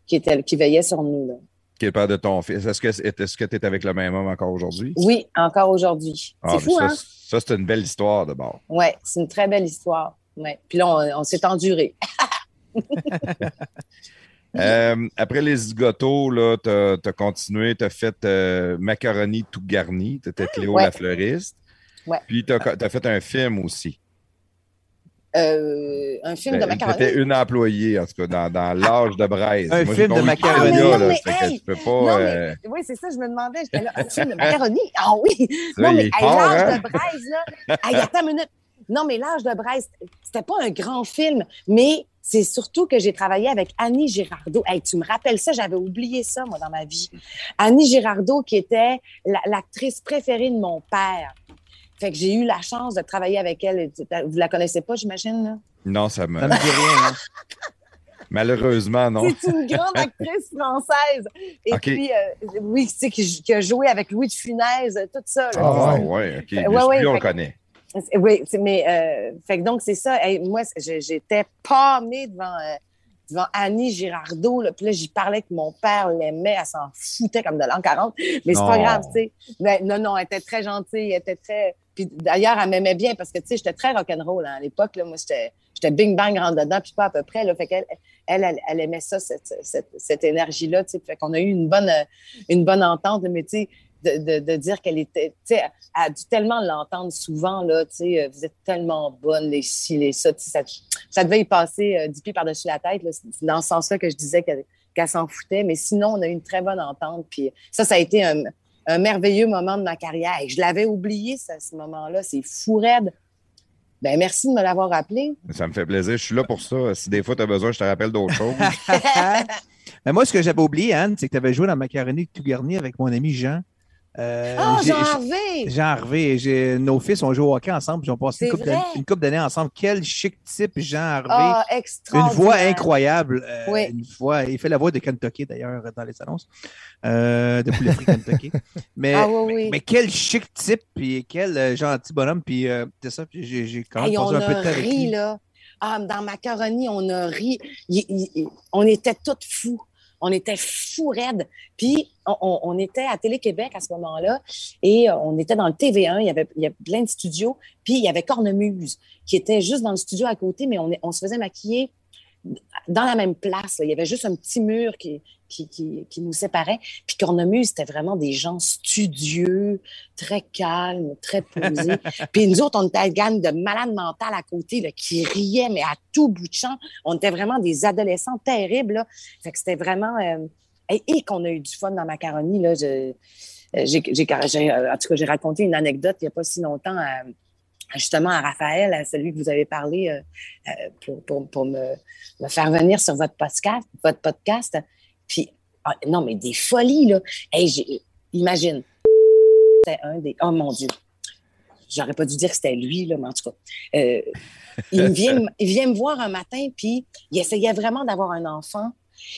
[SPEAKER 2] qui, était, qui veillait sur nous. Là.
[SPEAKER 1] Qui est le père de ton fils. Est-ce que tu es avec le même homme encore aujourd'hui?
[SPEAKER 2] Oui, encore aujourd'hui.
[SPEAKER 1] Ah,
[SPEAKER 2] c'est fou,
[SPEAKER 1] ça,
[SPEAKER 2] hein?
[SPEAKER 1] Ça, c'est une belle histoire de bord.
[SPEAKER 2] Oui, c'est une très belle histoire. Ouais. Puis là, on, on s'est enduré.
[SPEAKER 1] Euh, après les zigotos, t'as as continué, t'as fait euh, Macaroni tout garni, t'étais Cléo
[SPEAKER 2] Ouais.
[SPEAKER 1] la fleuriste.
[SPEAKER 2] Ouais.
[SPEAKER 1] Puis t'as as fait un film aussi.
[SPEAKER 2] Euh, un film de
[SPEAKER 1] Ben,
[SPEAKER 2] macaroni.
[SPEAKER 1] T'étais une employée, en tout cas, dans, dans l'âge de braise.
[SPEAKER 5] Un film de macaroni.
[SPEAKER 2] Ah,
[SPEAKER 1] là,
[SPEAKER 2] hey!
[SPEAKER 1] tu peux pas.
[SPEAKER 2] Non,
[SPEAKER 1] euh,
[SPEAKER 2] oui, c'est ça, je me demandais. J'étais là, un film de macaroni? Ah oui! Non, mais
[SPEAKER 1] fort,
[SPEAKER 2] l'âge
[SPEAKER 1] hein?
[SPEAKER 2] de Braise, là. hey, attends une minute. Non, mais l'âge de Braise, c'était pas un grand film, mais c'est surtout que j'ai travaillé avec Annie Girardot. Hey, tu me rappelles ça, j'avais oublié ça, moi, dans ma vie. Annie Girardot, qui était la- l'actrice préférée de mon père. Fait que j'ai eu la chance de travailler avec elle. Vous la connaissez pas, j'imagine, là?
[SPEAKER 1] Non, ça me.
[SPEAKER 5] Ça me dit rien. hein.
[SPEAKER 1] Malheureusement, non.
[SPEAKER 2] C'est une grande actrice française. Et
[SPEAKER 1] OK.
[SPEAKER 2] puis, euh, oui, tu sais, qui, qui a joué avec Louis de Funès, tout ça.
[SPEAKER 1] Ah,
[SPEAKER 4] ouais.
[SPEAKER 1] ouais, OK.
[SPEAKER 2] Ouais, ouais,
[SPEAKER 1] lui, on
[SPEAKER 2] fait
[SPEAKER 1] le
[SPEAKER 2] que-
[SPEAKER 1] connaît.
[SPEAKER 2] Oui, mais euh, fait que donc c'est ça. Hey, moi, j'étais pâmée devant, euh, devant Annie Girardot. Là, puis là, j'y parlais que mon père l'aimait, elle s'en foutait comme de l'an 40. Mais c'est pas grave, tu sais. Non, non, elle était très gentille, elle était très. D'ailleurs, elle m'aimait bien parce que tu sais, j'étais très rock'n'roll hein, à l'époque. Là, moi, j'étais, j'étais bing bang rentre dedans, puis pas à peu près. Là, fait qu'elle, elle, elle, aimait ça, cette, cette, cette énergie-là. Tu sais, fait qu'on a eu une bonne, une bonne entente. Mais tu sais, de, de, dire qu'elle était, tu sais, elle a dû tellement l'entendre souvent, là, tu sais, vous êtes tellement bonne, les ci, les ça, ça, ça devait y passer euh, dix pieds par-dessus la tête, là. C'est dans ce sens-là que je disais qu'elle qu'elle s'en foutait, mais sinon, on a eu une très bonne entente, puis ça, ça a été un, un merveilleux moment de ma carrière, et je l'avais oublié, ça, ce moment-là, c'est fou raide. Ben, merci de me l'avoir rappelé.
[SPEAKER 1] Ça me fait plaisir. Je suis là pour ça. Si des fois, tu as besoin, je te rappelle d'autres choses.
[SPEAKER 5] Mais moi, ce que j'avais oublié, Anne, c'est que tu avais joué dans Macaroni tout garni avec mon ami Jean. Euh, j'ai-
[SPEAKER 2] Jean Harvey!
[SPEAKER 5] Jean Harvey, nos fils ont joué au hockey ensemble, puis ils ont passé une couple, une couple d'années ensemble. Quel chic type, Jean Harvey.
[SPEAKER 2] Ah,
[SPEAKER 5] une voix incroyable. euh,
[SPEAKER 2] Oui.
[SPEAKER 5] Une voix, il fait la voix de Kentucky d'ailleurs dans les annonces, euh, de poulet frit Kentucky. Mais,
[SPEAKER 2] Ah oui, oui.
[SPEAKER 5] mais quel chic type, puis quel euh, gentil bonhomme, puis euh, c'est ça, puis j'ai quand même
[SPEAKER 2] Hey,
[SPEAKER 5] passé
[SPEAKER 2] on
[SPEAKER 5] un peu de avec lui.
[SPEAKER 2] là. Ah, dans Macaroni, on a ri. Il- il- il- on était toutes fous. On était fous raides. Puis, on, était à Télé-Québec à ce moment-là et euh, on était dans le TV1. Il y avait, il y plein de studios. Puis, il y avait Cornemuse qui était juste dans le studio à côté, mais on se faisait maquiller dans la même place. là. Il y avait juste un petit mur qui, qui, qui, qui nous séparait. Puis Cornemuse, c'était vraiment des gens studieux, très calmes, très posés. Puis nous autres, on était une gang de malades mentales à côté là, qui riaient, mais à tout bout de champ. On était vraiment des adolescents terribles. Là. Fait que c'était vraiment... euh, Et, et qu'on a eu du fun dans Macaroni. Là, je- euh, j'ai, j'ai- j'ai- en tout cas, j'ai raconté une anecdote il n'y a pas si longtemps à, justement à Raphaël, à celui que vous avez parlé euh, euh, pour, pour, pour me, me faire venir sur votre podcast. Votre podcast. Puis, ah, non, mais des folies, là. Imagine, c'était un des... Oh mon Dieu! J'aurais pas dû dire que c'était lui, là, mais en tout cas. euh, il, vient, il vient me voir un matin, puis il essayait vraiment d'avoir un enfant.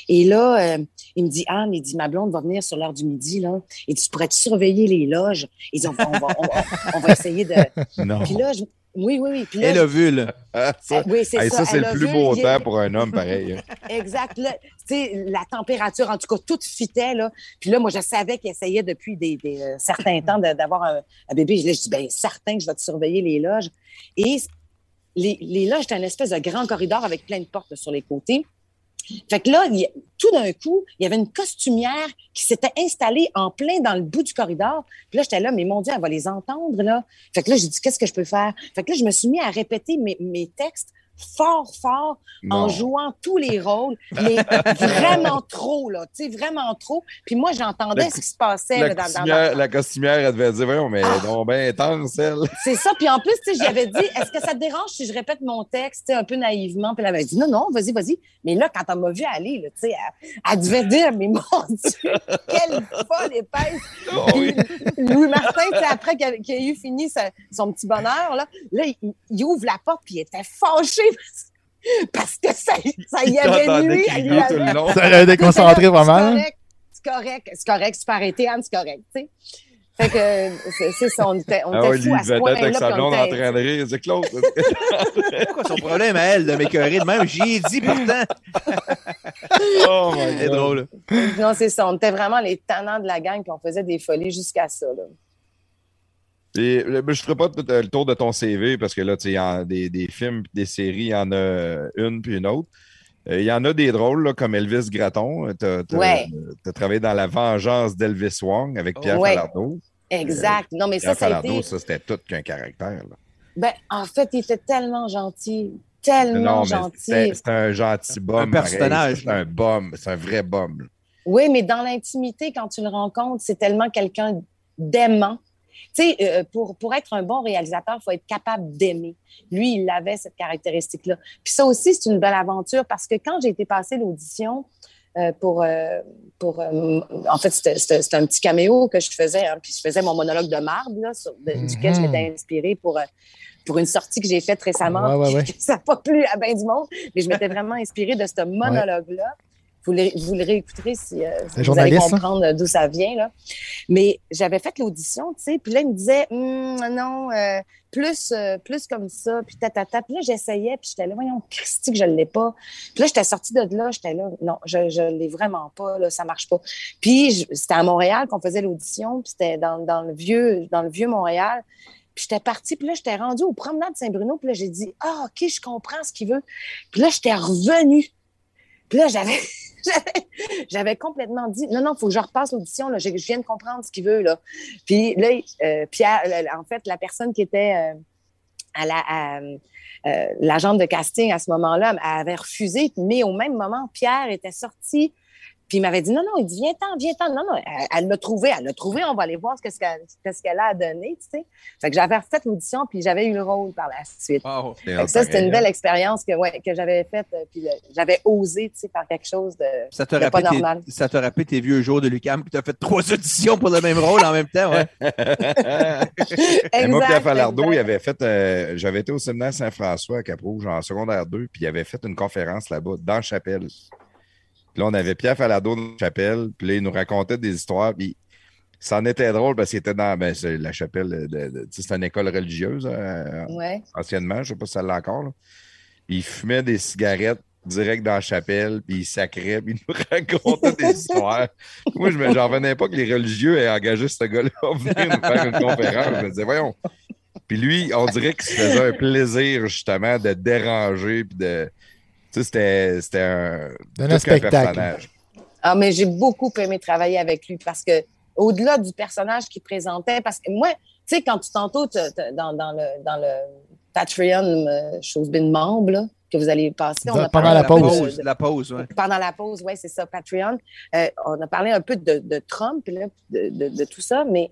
[SPEAKER 2] Et là, euh, il me dit, Anne, il dit, ma blonde va venir sur l'heure du midi, là. Il dit, tu pourrais surveiller les loges? Ils dit, on va, on on va, on va essayer de...
[SPEAKER 1] Non.
[SPEAKER 2] Puis là, je- oui, oui, oui. Puis là,
[SPEAKER 5] Elle a vu, là.
[SPEAKER 1] Ah, ça,
[SPEAKER 2] je- oui, c'est
[SPEAKER 1] hey,
[SPEAKER 2] ça.
[SPEAKER 1] ça, c'est le plus
[SPEAKER 2] vu,
[SPEAKER 1] beau temps pour un homme, pareil. hein.
[SPEAKER 2] Exact. Là, tu sais, la température, en tout cas, tout fitait. Là. Puis là, moi, je savais qu'il essayait depuis des, des, euh, certains temps de- d'avoir un, un bébé. Là, je dis, bien, certain que je vais te surveiller les loges. Et les, les loges, c'était une espèce de grand corridor avec plein de portes sur les côtés. Fait que là, tout d'un coup, il y avait une costumière qui s'était installée en plein dans le bout du corridor. Puis là, j'étais là, mais mon Dieu, elle va les entendre, là. Fait que là, j'ai dit, qu'est-ce que je peux faire? Fait que là, je me suis mis à répéter mes textes fort, fort, en jouant tous les rôles, mais vraiment trop, là, tu sais, vraiment trop. Puis moi, j'entendais ce qui se passait
[SPEAKER 1] La
[SPEAKER 2] là, dans,
[SPEAKER 1] costumière, la costumière, elle devait dire, voyons, mais
[SPEAKER 2] Ah.
[SPEAKER 1] non, ben intense, elle.
[SPEAKER 2] C'est ça. Puis en plus, tu sais, j'avais dit, est-ce que ça te dérange si je répète mon texte, un peu naïvement? Puis elle avait dit, non, non, vas-y, vas-y. Mais là, quand elle m'a vu aller, là, tu sais, elle, elle devait dire, mais mon Dieu, quelle folle épaisse.
[SPEAKER 1] Oh,
[SPEAKER 2] Puis Louis Martin, tu sais, après qu'il a, eu fini sa- son petit bonheur, là, là il, il ouvre la porte, puis il était fâché parce, que ça, ça y avait nuit. lui
[SPEAKER 1] tout le long.
[SPEAKER 4] Ça l'a déconcentré pas mal. hein?
[SPEAKER 2] C'est correct, c'est correct, c'est pas arrêté, Anne, c'est correct, tu sais. Fait que c'est ça, on était, on
[SPEAKER 1] Ah
[SPEAKER 2] était
[SPEAKER 1] ouais, lui,
[SPEAKER 2] fous à
[SPEAKER 1] il
[SPEAKER 2] ce point-là.
[SPEAKER 1] avec sa blonde en train de rire. C'est Claude.
[SPEAKER 5] C'est quoi son problème à elle de m'écœurer de même? J'y ai dit pourtant.
[SPEAKER 1] oh my
[SPEAKER 5] C'est drôle.
[SPEAKER 2] Non, c'est ça. On était vraiment les tannants de la gang, puis on faisait des folies jusqu'à ça. Là.
[SPEAKER 1] Et, euh, je ne ferai pas tout, euh, le tour de ton CV parce que là, tu sais, il y a des, des films, des séries, il y en a une puis une autre. Euh, Il y en a des drôles, là, comme Elvis Gratton. Tu as,
[SPEAKER 2] Ouais.
[SPEAKER 1] travaillé dans La vengeance d'Elvis Wong avec Pierre
[SPEAKER 2] Ouais.
[SPEAKER 1] Falardeau.
[SPEAKER 2] Exact. Non, mais ça,
[SPEAKER 1] Pierre
[SPEAKER 2] ça
[SPEAKER 1] Falardeau,
[SPEAKER 2] été.
[SPEAKER 1] ça, c'était tout qu'un caractère. là.
[SPEAKER 2] Ben, en fait, il était tellement gentil. Tellement
[SPEAKER 1] Non, mais
[SPEAKER 2] gentil.
[SPEAKER 1] c'était un gentil bum.
[SPEAKER 5] Un personnage.
[SPEAKER 1] C'est un bum. C'est un vrai bum.
[SPEAKER 2] Oui, mais dans l'intimité, quand tu le rencontres, c'est tellement quelqu'un d'aimant. Tu sais, euh, pour, pour être un bon réalisateur, il faut être capable d'aimer. Lui, il avait cette caractéristique-là. Puis ça aussi, c'est une belle aventure parce que quand j'ai été passer l'audition euh, pour... euh, pour euh, en fait, c'était- un petit caméo que je faisais. hein, puis je faisais mon monologue de marde, là, sur- de- duquel je m'étais inspirée pour... euh, pour une sortie que j'ai faite récemment,
[SPEAKER 4] Ouais, ouais, ouais.
[SPEAKER 2] ça n'a pas plu à bien du monde, mais je m'étais vraiment inspirée de ce monologue-là. Vous, le, vous le réécouterez si, euh, vous allez
[SPEAKER 4] hein?
[SPEAKER 2] comprendre d'où ça vient. Là. Mais j'avais fait l'audition, tu sais, puis là, il me disait, Hum, non, euh, plus, euh, plus comme ça, puis tatata. Puis là, j'essayais, puis j'étais là, voyons, Christy, que je ne l'ai pas. Puis là, j'étais sortie de là, j'étais là, non, je ne l'ai vraiment pas, là, ça marche pas. Puis c'était à Montréal qu'on faisait l'audition, puis c'était dans, dans, le vieux, dans le vieux Montréal. Puis j'étais partie, puis là, j'étais rendue au promenade Saint-Bruno, puis là, j'ai dit, ah, OK, je comprends ce qu'il veut. Puis là, j'étais revenue. Puis là, j'avais, j'avais- complètement dit, non, non, il faut que je repasse l'audition, je, je viens de comprendre ce qu'il veut, là. Puis là, euh, Pierre, le- en fait, la personne qui était euh, à la, à, euh, l'agente de casting à ce moment-là avait refusé, mais au même moment, Pierre était sorti. Puis il m'avait dit non, non, il dit viens-t'en, viens-t'en. Non, non, elle- elle l'a trouvé, elle l'a trouvé, on va aller voir ce que- ce qu'elle ce qu'elle a à donner, tu sais. Fait que j'avais refait l'audition, puis j'avais eu le rôle par la suite.
[SPEAKER 5] Wow.
[SPEAKER 1] C'est
[SPEAKER 2] Fait que ça, c'était une belle expérience que, ouais, que j'avais faite, euh, puis le- j'avais osé, tu sais, faire quelque chose de...
[SPEAKER 5] Ça te
[SPEAKER 2] pas
[SPEAKER 5] rappelle tes,
[SPEAKER 2] normal.
[SPEAKER 5] ça te rappelle tes vieux jours de Lucam que tu as fait trois auditions pour le même rôle en même temps. Ouais.
[SPEAKER 1] Moi, Pierre Falardeau, il avait fait. euh, J'avais été au séminaire Saint-François à Cap-Rouge en secondaire 2, puis il avait fait une conférence là-bas, dans la chapelle. Puis là, on avait Pierre Falardeau dans la chapelle, puis là, il nous racontait des histoires, puis ça en était drôle parce qu'il était dans ben, la chapelle, de, de- tu sais, c'est une école religieuse euh,
[SPEAKER 2] Ouais.
[SPEAKER 1] anciennement, je ne sais pas si ça l'a encore. là. Il fumait des cigarettes direct dans la chapelle, puis il sacrait, puis il nous racontait des histoires. Moi, je me- j'en revenais pas que les religieux aient engagé ce gars-là à venir nous faire une conférence. Je me disais, voyons. Puis lui, on dirait qu'il se faisait un plaisir, justement, de déranger, puis de. Tu sais, c'était- c'était un.
[SPEAKER 4] Spectacle.
[SPEAKER 1] personnage.
[SPEAKER 2] Ah, mais j'ai beaucoup aimé travailler avec lui parce que, au-delà du personnage qu'il présentait, parce que moi, tu sais, quand tu tantôt, dans, dans le, dans le Patreon, euh, chose bin membre, là, que vous allez passer, on a
[SPEAKER 4] Pendant
[SPEAKER 2] parlé
[SPEAKER 4] la
[SPEAKER 2] un peu
[SPEAKER 4] pause.
[SPEAKER 2] de-
[SPEAKER 5] pause. La pause, ouais.
[SPEAKER 2] pendant la pause, oui, c'est ça, Patreon. Euh, on a parlé un peu de, de Trump, là, de, de- de tout ça, mais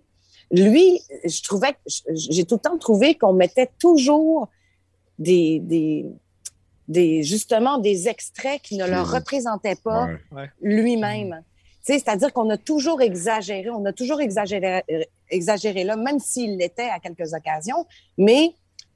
[SPEAKER 2] lui, je trouvais, que- j'ai tout le temps trouvé qu'on mettait toujours des, des, des, justement, des extraits qui ne le représentaient pas
[SPEAKER 1] Ouais.
[SPEAKER 2] lui-même. Tu sais, C'est-à-dire qu'on a toujours exagéré, on a toujours exagéré, euh, exagéré là, même s'il l'était à quelques occasions, mais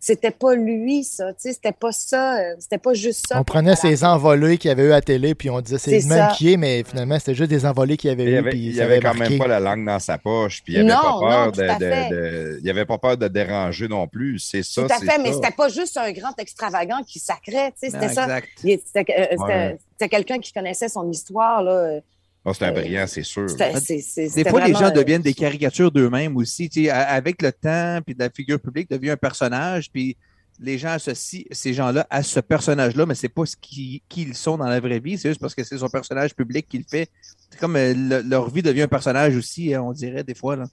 [SPEAKER 2] c'était pas lui, ça. Tu sais, C'était pas ça, euh, c'était pas juste ça.
[SPEAKER 4] On prenait ces envolées qu'il y avait eu à la télé, puis on disait c'est le même qui est, mais finalement, c'était juste des envolées qu'il y avait
[SPEAKER 1] Il
[SPEAKER 4] eu.
[SPEAKER 1] avait,
[SPEAKER 4] puis
[SPEAKER 1] il avait
[SPEAKER 4] avait
[SPEAKER 1] quand
[SPEAKER 4] marqué.
[SPEAKER 1] même pas la langue dans sa poche, puis il avait
[SPEAKER 2] Non,
[SPEAKER 1] pas peur
[SPEAKER 2] non,
[SPEAKER 1] de, il avait pas peur de déranger non plus. C'est ça.
[SPEAKER 2] Tout à
[SPEAKER 1] c'est
[SPEAKER 2] fait, mais c'était pas juste un grand extravagant qui sacrait, tu sais, c'était ça. C'était euh, c'était-
[SPEAKER 1] Ouais.
[SPEAKER 2] quelqu'un qui connaissait son histoire, là.
[SPEAKER 1] Ah, c'est un
[SPEAKER 2] Euh,
[SPEAKER 1] brillant, c'est sûr.
[SPEAKER 2] C'était- c'est- c'est-
[SPEAKER 5] Des fois, les gens deviennent des caricatures d'eux-mêmes aussi. tu sais, a- avec le temps, puis la figure publique devient un personnage, puis les gens associent ces gens-là à ce personnage-là, mais c'est pas ce qui, qui ils sont dans la vraie vie. C'est juste parce que c'est son personnage public qui le fait. C'est comme euh, le- leur vie devient un personnage aussi, hein, on dirait, des fois. Là.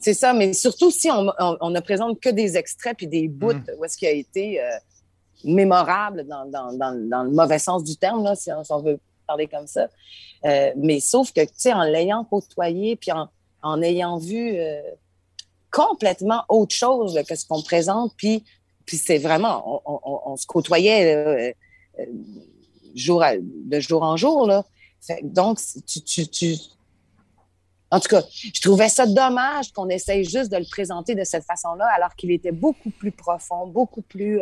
[SPEAKER 2] C'est ça, mais surtout si on, on, on ne présente que des extraits puis des bouts
[SPEAKER 5] Mm.
[SPEAKER 2] où est-ce qu'il a été euh, mémorable dans, dans, dans, dans le mauvais sens du terme, là, si, on, si on veut parler comme ça. Euh, mais sauf que, tu sais, en l'ayant côtoyé puis en, en ayant vu euh, complètement autre chose que ce qu'on présente, puis, puis c'est vraiment, on, se côtoyait euh, jour de jour en jour. Là. Donc, tu, tu, tu, en tout cas, je trouvais ça dommage qu'on essaye juste de le présenter de cette façon-là, alors qu'il était beaucoup plus profond, beaucoup plus,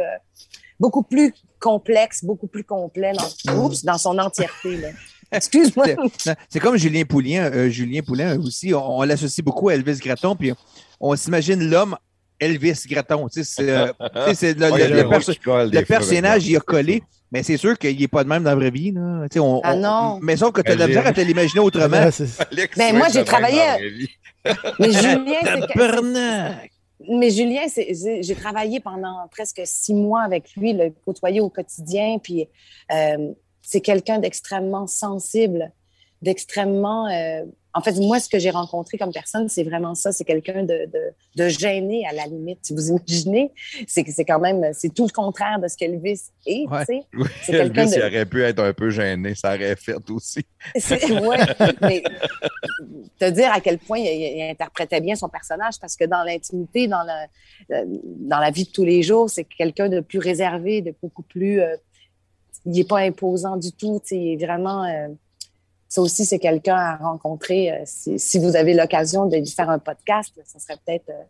[SPEAKER 2] beaucoup plus complexe, beaucoup plus complet dans, oups, dans son entièreté. là. Excuse-moi.
[SPEAKER 5] C'est- C'est comme Julien Poulin, euh, Julien Poulin aussi, on, on l'associe beaucoup à Elvis Gratton, puis on s'imagine l'homme Elvis Gratton. Tu sais, C'est euh, tu sais, c'est le,
[SPEAKER 1] Ouais,
[SPEAKER 5] perso- personnage, il a collé, mais c'est sûr qu'il n'est pas de même dans la vraie vie. Là. Tu sais, On,
[SPEAKER 2] Ah
[SPEAKER 5] on-
[SPEAKER 2] non.
[SPEAKER 5] Mais sauf que tu as de la misère à te l'imaginer autrement.
[SPEAKER 2] Ben, moi, j'ai travaillé-
[SPEAKER 1] dans la vraie vie.
[SPEAKER 2] Mais Julien, c'est! Mais Julien, j'ai travaillé pendant presque six mois avec lui, le côtoyer au quotidien. Puis euh, c'est quelqu'un d'extrêmement sensible, d'extrêmement. euh, en fait, moi, ce que j'ai rencontré comme personne, c'est vraiment ça. C'est quelqu'un de, de, de gêné à la limite. Si vous imaginez, c'est c'est quand même, c'est tout le contraire de ce qu'Elvis est.
[SPEAKER 5] Ouais.
[SPEAKER 2] tu sais.
[SPEAKER 1] Oui, Elvis,
[SPEAKER 2] de-
[SPEAKER 1] il aurait pu être un peu gêné, ça aurait fait aussi.
[SPEAKER 2] Ouais, mais te dire à quel point il, il interprétait bien son personnage, parce que dans l'intimité, dans la, dans la vie de tous les jours, c'est quelqu'un de plus réservé, de beaucoup plus. euh, il n'est pas imposant du tout. Il est vraiment. euh, ça aussi, c'est quelqu'un à rencontrer. euh, si, si vous avez l'occasion de lui faire un podcast, ça serait peut-être. euh,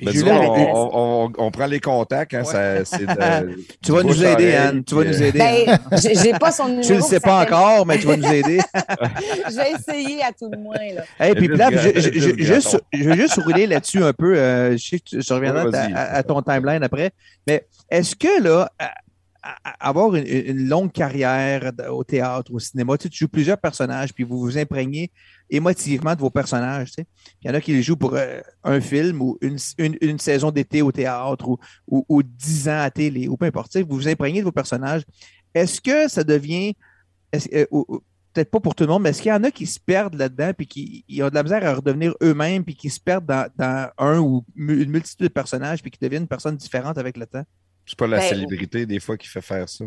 [SPEAKER 1] Ben, on, on- on- on prend les contacts. Hein,
[SPEAKER 5] Ouais.
[SPEAKER 1] ça, c'est de-
[SPEAKER 5] Tu vas nous aider, Anne. Tu vas nous aider.
[SPEAKER 2] Ben, j'ai j'ai pas son numéro.
[SPEAKER 5] Tu le sais pas encore, mais tu vas nous aider.
[SPEAKER 2] Je vais essayer à tout le moins. Là.
[SPEAKER 5] Hey, puis
[SPEAKER 1] Elvis
[SPEAKER 5] Plap, je, je- juste,
[SPEAKER 1] Gratton.
[SPEAKER 5] je veux juste rouler là-dessus un peu. euh, je sais que tu, je reviendrai
[SPEAKER 1] Ouais,
[SPEAKER 5] à, ton timeline après. Mais est-ce que là, avoir une, longue carrière au théâtre, au cinéma, tu, joues plusieurs personnages, puis vous vous imprégnez émotivement de vos personnages. tu sais. Il y en a qui les jouent pour euh, un film ou une, saison d'été au théâtre ou, ou, ou 10 ans à télé ou peu importe. Vous vous imprégnez de vos personnages. Est-ce que ça devient. euh, Peut-être pas pour tout le monde, mais est-ce qu'il y en a qui se perdent là-dedans puis qui ont de la misère à redevenir eux-mêmes puis qui se perdent dans, dans un ou une multitude de personnages puis qui deviennent une personne différente avec le temps?
[SPEAKER 1] C'est pas la
[SPEAKER 2] Ben,
[SPEAKER 1] célébrité, des fois, qui fait faire ça.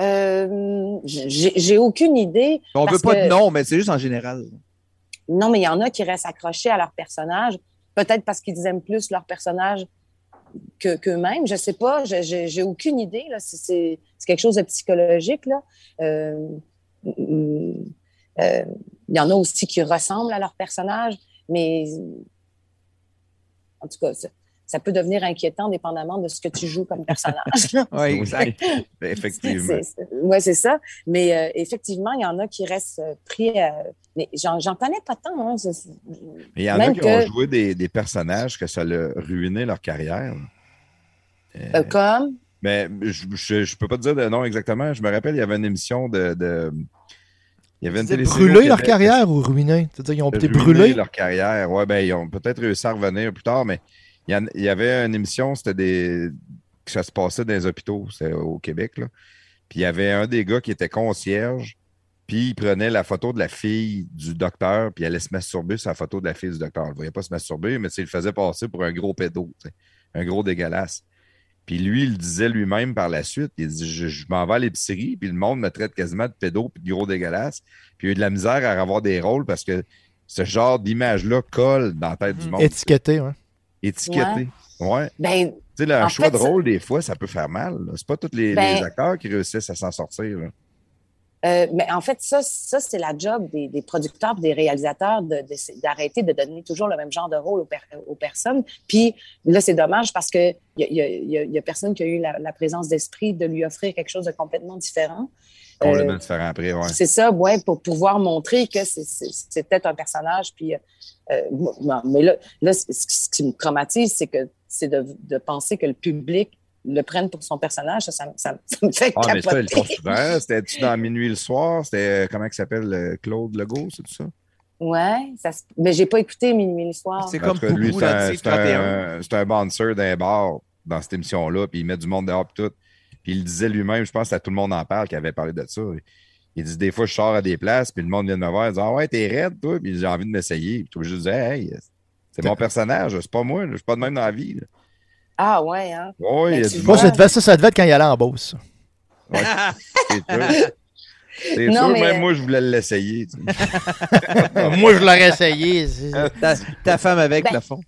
[SPEAKER 2] Euh, j'ai aucune idée.
[SPEAKER 5] On
[SPEAKER 2] Parce
[SPEAKER 5] veut pas
[SPEAKER 2] que-
[SPEAKER 5] de nom, mais c'est juste en général.
[SPEAKER 2] Non, mais il y en a qui restent accrochés à leur personnage, peut-être parce qu'ils aiment plus leur personnage que- qu'eux-mêmes. je sais pas, j'ai aucune idée. là. C'est- quelque chose de psychologique. Là. Euh, euh, il y en a aussi qui ressemblent à leur personnage, mais en tout cas, ça, peut devenir inquiétant dépendamment de ce que tu joues comme personnage.
[SPEAKER 5] Oui, exact.
[SPEAKER 1] Oui, effectivement.
[SPEAKER 2] Oui, c'est ça. Mais euh, effectivement, il y en a qui restent euh, pris. euh, mais j'en connais pas tant. Hein.
[SPEAKER 1] Il y en a qui
[SPEAKER 2] que-
[SPEAKER 1] ont joué des, des personnages que ça a ruiné leur carrière. Euh,
[SPEAKER 2] euh, comme?
[SPEAKER 1] Mais je, je, je peux pas te dire de nom exactement. Je me rappelle, il y avait une émission de. de- il y avait une
[SPEAKER 4] brûler leur carrière ou ruiner? C'est-à-dire qu'ils ont été brûlés?
[SPEAKER 1] leur carrière. Ouais, ben, ils ont peut-être réussi à revenir plus tard, mais il y, avait une émission, c'était des. ça se passait dans les hôpitaux, c'est au Québec, là. Puis il y avait un des gars qui était concierge, puis il prenait la photo de la fille du docteur, puis il allait se masturber sur la photo de la fille du docteur. On ne voyait pas se masturber, mais il le faisait passer pour un gros pédo, un gros dégueulasse. Puis lui, il le disait lui-même par la suite. Il dit Je, m'en vais à l'épicerie, puis le monde me traite quasiment de pédo puis de gros dégueulasse. Puis il a eu de la misère à avoir des rôles parce que ce genre d'image-là colle dans la tête du monde.
[SPEAKER 4] Étiqueté, ouais.
[SPEAKER 1] Étiqueté. Ouais.
[SPEAKER 2] Ben,
[SPEAKER 1] Tu sais, le choix
[SPEAKER 2] fait,
[SPEAKER 1] de rôle, des fois, ça peut faire mal. C'est pas tous les,
[SPEAKER 2] Ben-
[SPEAKER 1] les acteurs qui réussissent à s'en sortir. là.
[SPEAKER 2] euh, mais en fait, ça, ça c'est la job des, des producteurs, des réalisateurs de- de- d'arrêter de, donner toujours le même genre de rôle aux, per- aux personnes. Puis là, c'est dommage parce que il y a, y a- y a- il y a personne qui a eu la, la présence d'esprit de lui offrir quelque chose de complètement différent.
[SPEAKER 1] Complètement
[SPEAKER 2] Euh,
[SPEAKER 1] différent après, ouais.
[SPEAKER 2] C'est ça, ouais, pour pouvoir montrer que c'est- c'était un personnage. Puis, euh, non, mais là, là ce ce qui me traumatise, c'est que c'est de, de penser que le public le prenne pour son personnage. Ça, ça, me- ça me- ça me fait
[SPEAKER 1] Ah, mais ça, ils le
[SPEAKER 2] capoter.
[SPEAKER 1] font souvent. C'était-tu dans Minuit le soir? C'était, euh, comment il s'appelle, euh, Claude Legault, c'est tout ça?
[SPEAKER 2] Ouais, ça mais j'ai pas écouté Minuit le soir.
[SPEAKER 5] C'est comme
[SPEAKER 1] lui, c'est un, un, un bouncer d'un bar. dans cette émission-là, puis il met du monde dehors, puis tout. Puis il disait lui-même, je pense que tout le monde en parle, qui avait parlé de ça. Il dit des fois, je sors à des places, puis le monde vient de me voir, il dit Ah ouais, t'es raide, toi, puis j'ai envie de m'essayer. Puis je disais Hey, c'est mon personnage, c'est pas moi, je suis pas de même dans la vie. là.
[SPEAKER 2] Ah ouais, hein?
[SPEAKER 1] Ouais,
[SPEAKER 2] Ben,
[SPEAKER 1] il y a du
[SPEAKER 4] ça devait, ça, ça devait être quand il allait en Beauce.
[SPEAKER 1] Ouais, c'est sûr. C'est
[SPEAKER 2] Non,
[SPEAKER 1] sûr,
[SPEAKER 2] mais,
[SPEAKER 1] même
[SPEAKER 2] euh,
[SPEAKER 1] moi, je voulais l'essayer. tu sais.
[SPEAKER 4] Moi, je l'aurais essayé. c'est-
[SPEAKER 5] Ta, ta femme avec,
[SPEAKER 2] Ben,
[SPEAKER 5] le fond.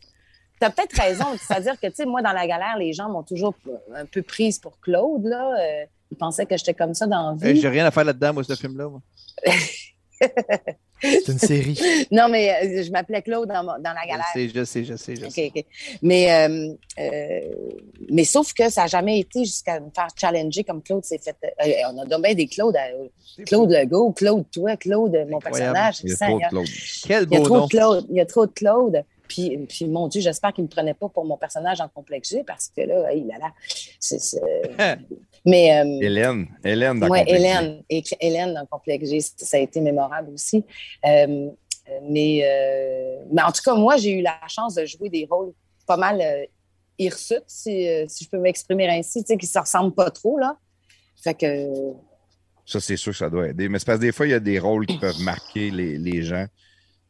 [SPEAKER 2] T'as peut-être raison. C'est-à-dire que, tu sais, moi, dans la galère, les gens m'ont toujours un peu prise pour Claude, là. Euh, ils pensaient que j'étais comme ça dans la
[SPEAKER 5] Euh,
[SPEAKER 2] vie.
[SPEAKER 5] J'ai rien à faire là-dedans, moi, ce film-là. moi.
[SPEAKER 4] C'est une série.
[SPEAKER 2] Non, mais euh, je m'appelais Claude dans, dans la
[SPEAKER 5] Je
[SPEAKER 2] galère.
[SPEAKER 5] sais, je sais, je sais, je sais.
[SPEAKER 2] OK. Mais, euh, euh, mais sauf que ça n'a jamais été jusqu'à me faire challenger comme Claude s'est fait. euh, on a donné des Claude. euh, Claude Legault, Claude toi, Claude, mon
[SPEAKER 5] Incroyable.
[SPEAKER 2] personnage.
[SPEAKER 1] Il y a trop de. Claude.
[SPEAKER 5] Quel
[SPEAKER 2] Il y a
[SPEAKER 5] beau
[SPEAKER 2] trop
[SPEAKER 5] nom.
[SPEAKER 2] de Claude. Il y a trop de Claude. Puis, puis mon Dieu, j'espère qu'il ne me prenait pas pour mon personnage en complexe G parce que là, il a là. Mais. euh,
[SPEAKER 1] Hélène. Hélène dans
[SPEAKER 2] oui,
[SPEAKER 1] Complexe G.
[SPEAKER 2] Hélène. Hélène dans Complexe G, ça a été mémorable aussi. Euh, mais, euh, mais en tout cas, moi, j'ai eu la chance de jouer des rôles pas mal euh, hirsutes, si, euh, si je peux m'exprimer ainsi, tu sais, qui ne se ressemblent pas trop, là. Fait que.
[SPEAKER 1] Ça, c'est sûr que ça doit aider. Mais c'est parce que des fois, il y a des rôles qui peuvent marquer les, les gens.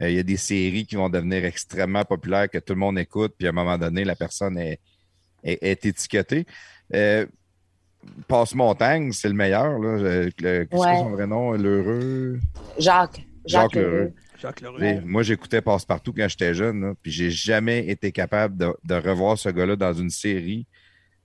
[SPEAKER 1] Euh, il y a des séries qui vont devenir extrêmement populaires que tout le monde écoute, puis à un moment donné, la personne est, est, est étiquetée. Euh, Passe-Montagne, c'est le meilleur. Là. Euh, le- Qu'est-ce
[SPEAKER 2] Ouais.
[SPEAKER 1] que son vrai nom? L'heureux?
[SPEAKER 2] Jacques. Jacques,
[SPEAKER 1] Jacques Lheureux.
[SPEAKER 2] Lheureux.
[SPEAKER 5] Jacques Leroux.
[SPEAKER 1] Et Moi, j'écoutais Passe-Partout quand j'étais jeune, là, puis j'ai jamais été capable de, de revoir ce gars-là dans une série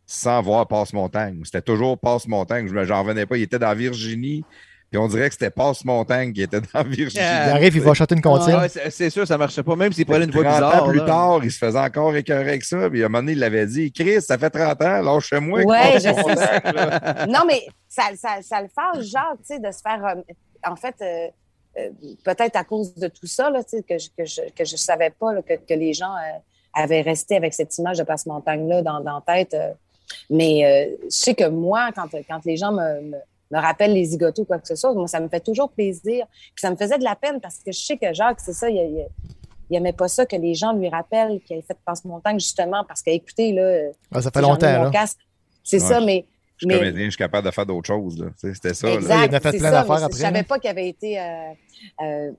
[SPEAKER 1] sans voir Passe-Montagne. C'était toujours Passe-Montagne. Je me- J'en revenais pas. Il était dans Virginie, puis on dirait que c'était Passe-Montagne qui était dans Virginie.
[SPEAKER 4] Il arrive, il va chanter une comptine.
[SPEAKER 5] Ah ouais, c'est sûr, ça marchait pas, même s'il prenait une voix
[SPEAKER 1] 30
[SPEAKER 5] bizarre.
[SPEAKER 1] ans plus
[SPEAKER 5] là.
[SPEAKER 1] tard, il se faisait encore écœurer avec ça. Puis à un moment donné, il l'avait dit Chris, ça fait 30 ans, lâche-moi.
[SPEAKER 2] Ouais, je
[SPEAKER 1] Passe-Montagne, là.
[SPEAKER 2] non, mais ça, ça, ça le fait, genre, tu sais, de se faire. euh, en fait, euh, euh, peut-être à cause de tout ça, là, tu sais, que je que je, que je savais pas là, que, que les gens euh, avaient resté avec cette image de Passe-Montagne-là dans, dans la tête. euh. mais euh, je sais que moi, quand, quand les gens me, me, me rappellent les zigotos ou quoi que ce soit, moi, ça me fait toujours plaisir. Puis ça me faisait de la peine parce que je sais que Jacques, c'est ça, il, il, il aimait pas ça que les gens lui rappellent qu'il avait fait Passe-Montagne, justement, parce qu'écoutez, là,
[SPEAKER 4] Ah, ça fait longtemps.
[SPEAKER 2] mon
[SPEAKER 4] là.
[SPEAKER 2] casque. C'est
[SPEAKER 1] Ouais,
[SPEAKER 2] ça, mais.
[SPEAKER 1] Je suis
[SPEAKER 2] mais-
[SPEAKER 1] comédien, je suis capable de faire d'autres choses. là. C'était ça. là.
[SPEAKER 2] Exact,
[SPEAKER 4] Il en a fait plein
[SPEAKER 2] ça,
[SPEAKER 4] d'affaires après,
[SPEAKER 2] Je savais
[SPEAKER 4] là.
[SPEAKER 2] pas qu'il avait été, euh, euh,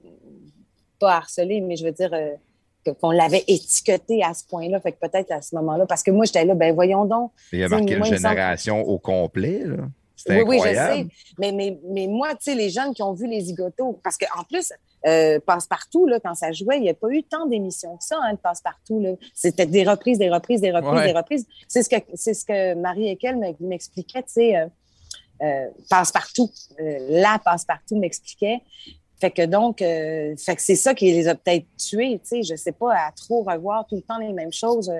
[SPEAKER 2] pas harcelé, mais je veux dire euh, qu'on l'avait étiqueté à ce point-là. Fait que peut-être à ce moment-là, parce que moi, j'étais là, ben voyons donc.
[SPEAKER 1] Il a marqué
[SPEAKER 2] moi,
[SPEAKER 1] une
[SPEAKER 2] il semble-
[SPEAKER 1] génération au complet. là. C'était
[SPEAKER 2] Oui, oui, je sais. Mais, mais, mais moi, tu sais, les jeunes qui ont vu les zigotos, parce qu'en plus, euh, Passe-Partout, là, quand ça jouait, il n'y a pas eu tant d'émissions que ça, hein, de Passe-Partout. là. C'était des reprises, des reprises, des reprises,
[SPEAKER 5] Ouais.
[SPEAKER 2] des reprises. C'est ce que, c'est ce que Marie Ekel me- m'expliquait, tu sais, euh, euh, Passe-Partout. La Passe-Partout m'expliquait. Fait que donc, fait que c'est ça qui les a peut-être tués, tu sais, je sais pas, à trop revoir tout le temps les mêmes choses.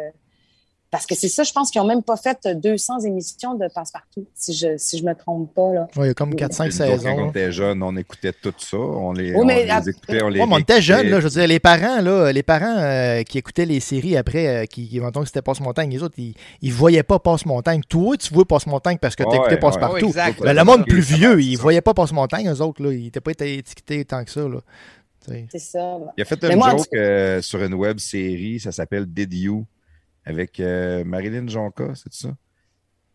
[SPEAKER 2] Euh, parce que c'est ça, je pense qu'ils n'ont même pas fait 200 émissions de Passe-Partout, si je si je me trompe pas. Là.
[SPEAKER 4] Ouais, il y a comme 4-5
[SPEAKER 1] Puis nous autres, Quand on
[SPEAKER 4] saisons.
[SPEAKER 1] était jeunes, on écoutait tout ça. On les,
[SPEAKER 2] Oui,
[SPEAKER 1] on
[SPEAKER 2] mais
[SPEAKER 1] les
[SPEAKER 2] après-
[SPEAKER 1] écoutait, on les
[SPEAKER 4] Ouais, mais on était jeunes, là. Je veux dire, les parents, là, les parents euh, qui écoutaient les séries après, euh, qui, qui mettons que c'était Passe-Montagne, les autres, ils, ils voyaient pas Passe-Montagne. Toi, tu vois Passe-Montagne parce que t'écoutais
[SPEAKER 1] ouais.
[SPEAKER 4] Passe-Partout. Le monde plus vieux, ils
[SPEAKER 1] ça.
[SPEAKER 4] voyaient pas Passe-Montagne, eux autres, là. Ils n'étaient pas été étiquetés tant que ça, là. Tu.
[SPEAKER 2] C'est ça.
[SPEAKER 1] Il a fait
[SPEAKER 2] en
[SPEAKER 1] joke euh, sur une web série, ça s'appelle Did You, avec euh, Marilyn Jonca, c'est ça?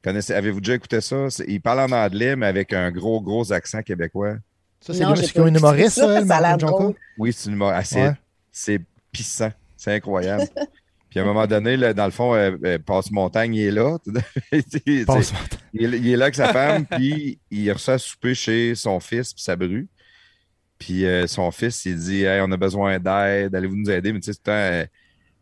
[SPEAKER 1] Connaissez- Avez-vous déjà écouté ça? C'est- Il parle en anglais, mais avec un gros, gros accent québécois.
[SPEAKER 4] Ça, c'est comme une humoriste,
[SPEAKER 2] ça,
[SPEAKER 4] ça, Marilyn Jonca?
[SPEAKER 1] Oui, c'est une ah, c'est,
[SPEAKER 4] Ouais.
[SPEAKER 1] c'est pissant. C'est incroyable. Puis à un moment donné, là, dans le fond, euh, euh, Passe-Montagne, il est là. Il, est- il est là avec sa femme, puis il reçoit à souper chez son fils, puis sa bru. Puis euh, son fils, il dit Hey, on a besoin d'aide, allez-vous nous aider? Mais tu sais, tout le temps,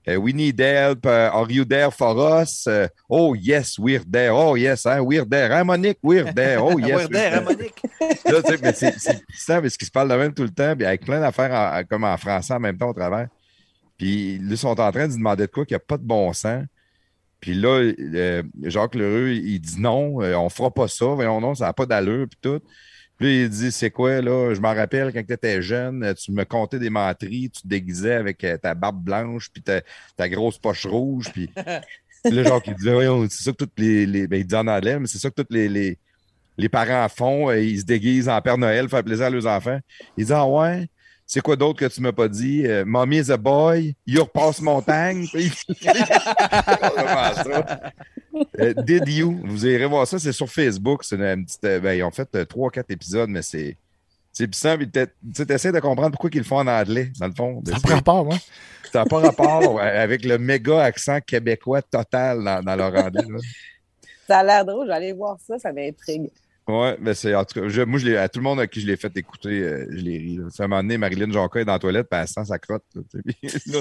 [SPEAKER 1] euh, euh, We need help, uh, are you there for us? Uh, oh yes, we're there. Oh yes, hein, we're there. Hein, Monique, we're there. Oh yes.
[SPEAKER 5] Ouais, d'air, hein, Monique?
[SPEAKER 1] Là, tu sais, mais c'est c'est puissant parce qu'ils se parlent de même tout le temps, puis avec plein d'affaires en- comme en français en même temps au travers. Puis là, ils sont en train de demander de quoi qu'il n'y a pas de bon sens. Puis là, euh, Jacques Lheureux, il dit non, euh, on fera pas ça, voyons non, ça n'a pas d'allure, puis tout. Puis il dit, c'est quoi, là? Je m'en rappelle quand tu étais jeune, tu me contais des menteries, tu te déguisais avec euh, ta barbe blanche, puis ta, ta grosse poche rouge, puis... Là, Jacques, il dit, voyons, c'est ça que toutes les... les... Ben, il dit en anglais, mais c'est ça que les, les, les parents font, euh, ils se déguisent en Père Noël, faire plaisir à leurs enfants. Il dit, ah ouais? C'est quoi d'autre que tu m'as pas dit? Euh, Mommy is a boy, you repasse montagne. Euh, Did You, vous irez voir ça, c'est sur Facebook. C'est une petite, euh, ben, ils ont fait euh, trois, quatre épisodes, mais c'est. C'est puissant, puis tu essaies de comprendre pourquoi ils le font en anglais, dans le fond.
[SPEAKER 4] Ça n'a pas rapport, moi.
[SPEAKER 1] Ça n'a pas rapport avec le méga accent québécois total dans, dans leur anglais. là.
[SPEAKER 2] Ça a l'air drôle, j'allais voir ça, ça m'intrigue.
[SPEAKER 1] Ouais, mais c'est en tout cas, je- moi, je l'ai- à tout le monde à qui je l'ai fait écouter, euh, je l'ai ri. à un moment donné, Marilyn Jonca est dans la toilette, puis elle sent sa crotte. là,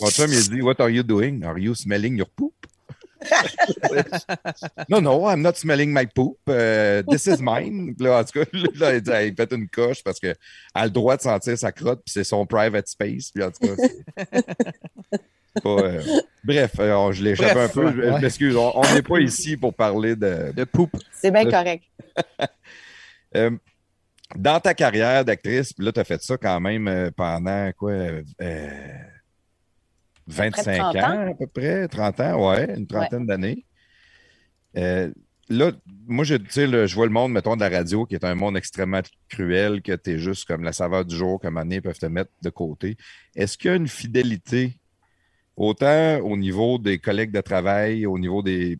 [SPEAKER 1] mon chum, il dit What are you doing? Are you smelling your poop? non, non, I'm not smelling my poop. Uh, this is mine. Là, en tout cas, là, il, dit, il fait une coche parce qu'elle a le droit de sentir sa crotte, puis c'est son private space. Puis en tout cas, pas, euh, Bref, euh, je
[SPEAKER 5] Bref,
[SPEAKER 1] un peu. Je,
[SPEAKER 4] ouais.
[SPEAKER 1] m'excuse. On n'est pas ici pour parler de,
[SPEAKER 5] De poupe.
[SPEAKER 2] C'est bien correct.
[SPEAKER 1] euh, dans ta carrière d'actrice, là, tu as fait ça quand même euh, pendant quoi? Euh, euh, 25
[SPEAKER 2] 30
[SPEAKER 1] ans,
[SPEAKER 2] ans.
[SPEAKER 1] à peu près, 30 ans, ouais, une trentaine d'années. Euh, là, moi, je, le- je vois le monde, mettons, de la radio, qui est un monde extrêmement cruel, que tu es juste comme la saveur du jour, comme année peuvent te mettre de côté. Est-ce qu'il y a une fidélité, autant au niveau des collègues de travail, au niveau des,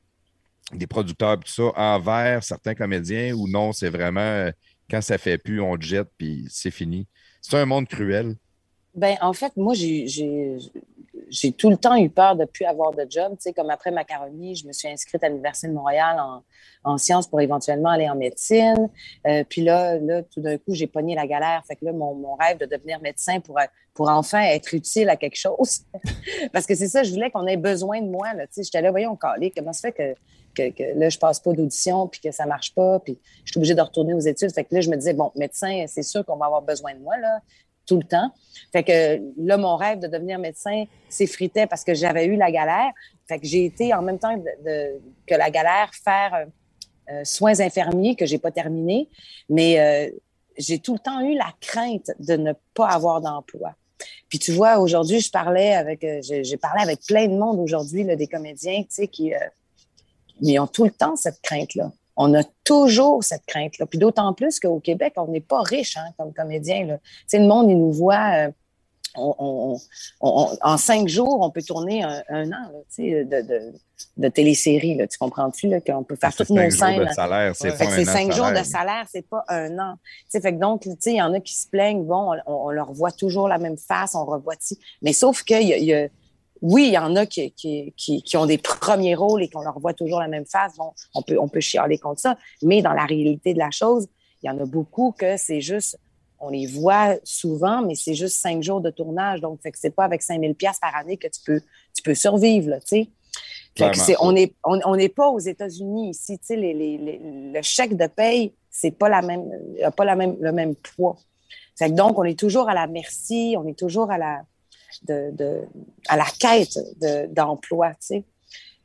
[SPEAKER 1] des producteurs, tout ça, envers certains comédiens, ou non, c'est vraiment euh, quand ça fait plus, on te jette, puis c'est fini? C'est un monde cruel.
[SPEAKER 2] Ben, en fait, moi, j'ai- j'ai tout le temps eu peur de plus avoir de job. Tu sais, comme après macaroni, je me suis inscrite à l'Université de Montréal en, en sciences pour éventuellement aller en médecine. Euh, puis là, là, tout d'un coup, j'ai pogné la galère. Fait que là, mon, mon rêve de devenir médecin pour, pour enfin être utile à quelque chose. Parce que c'est ça, je voulais qu'on ait besoin de moi. Là. Tu sais, J'étais là, voyons, calé, comment ça fait que, que, que là, je passe pas d'audition, puis que ça marche pas, puis je suis obligée de retourner aux études. Fait que là, je me disais, bon, médecin, c'est sûr qu'on va avoir besoin de moi, là, tout le temps. Fait que là, mon rêve de devenir médecin s'effritait parce que j'avais eu la galère. Fait que j'ai été en même temps que la galère faire euh, euh, soins infirmiers que j'ai pas terminé, mais euh, j'ai tout le temps eu la crainte de ne pas avoir d'emploi. Puis tu vois, aujourd'hui, je parlais avec, j'ai parlé avec plein de monde aujourd'hui, des comédiens, tu sais, qui, ont tout le temps cette crainte-là. On a toujours cette crainte-là. Puis d'autant plus qu'au Québec, on n'est pas riche hein, comme comédien. Là. Le monde, il nous voit. euh, on- on- on- on- en cinq jours, on peut tourner un, un an là, de, de, de télésérie. Là, tu comprends-tu qu'on peut faire toutes nos scènes?
[SPEAKER 1] salaire, c'est pas
[SPEAKER 2] cinq jours de
[SPEAKER 1] salaire.
[SPEAKER 2] c'est pas un an. Fait que donc, il y en a qui se plaignent, bon, on, leur voit toujours la même face, on revoit. Mais sauf que, il y a- y a- oui, il y en a qui, qui, qui, qui ont des premiers rôles et qu'on leur voit toujours la même face. Bon, on peut, on peut chialer contre ça. Mais dans la réalité de la chose, il y en a beaucoup que c'est juste, on les voit souvent, mais c'est juste cinq jours de tournage. Donc, fait que c'est pas avec 5000 pièces par année que tu peux, tu peux survivre, là, tu sais. On n'est on, on n'est pas aux États-Unis ici. Tu sais, les, les- les- le chèque de paye, c'est pas la même, a pas la même, le même poids. Fait que donc, on est toujours à la merci, on est toujours à la, de, de- à la quête de- d'emploi, tu sais.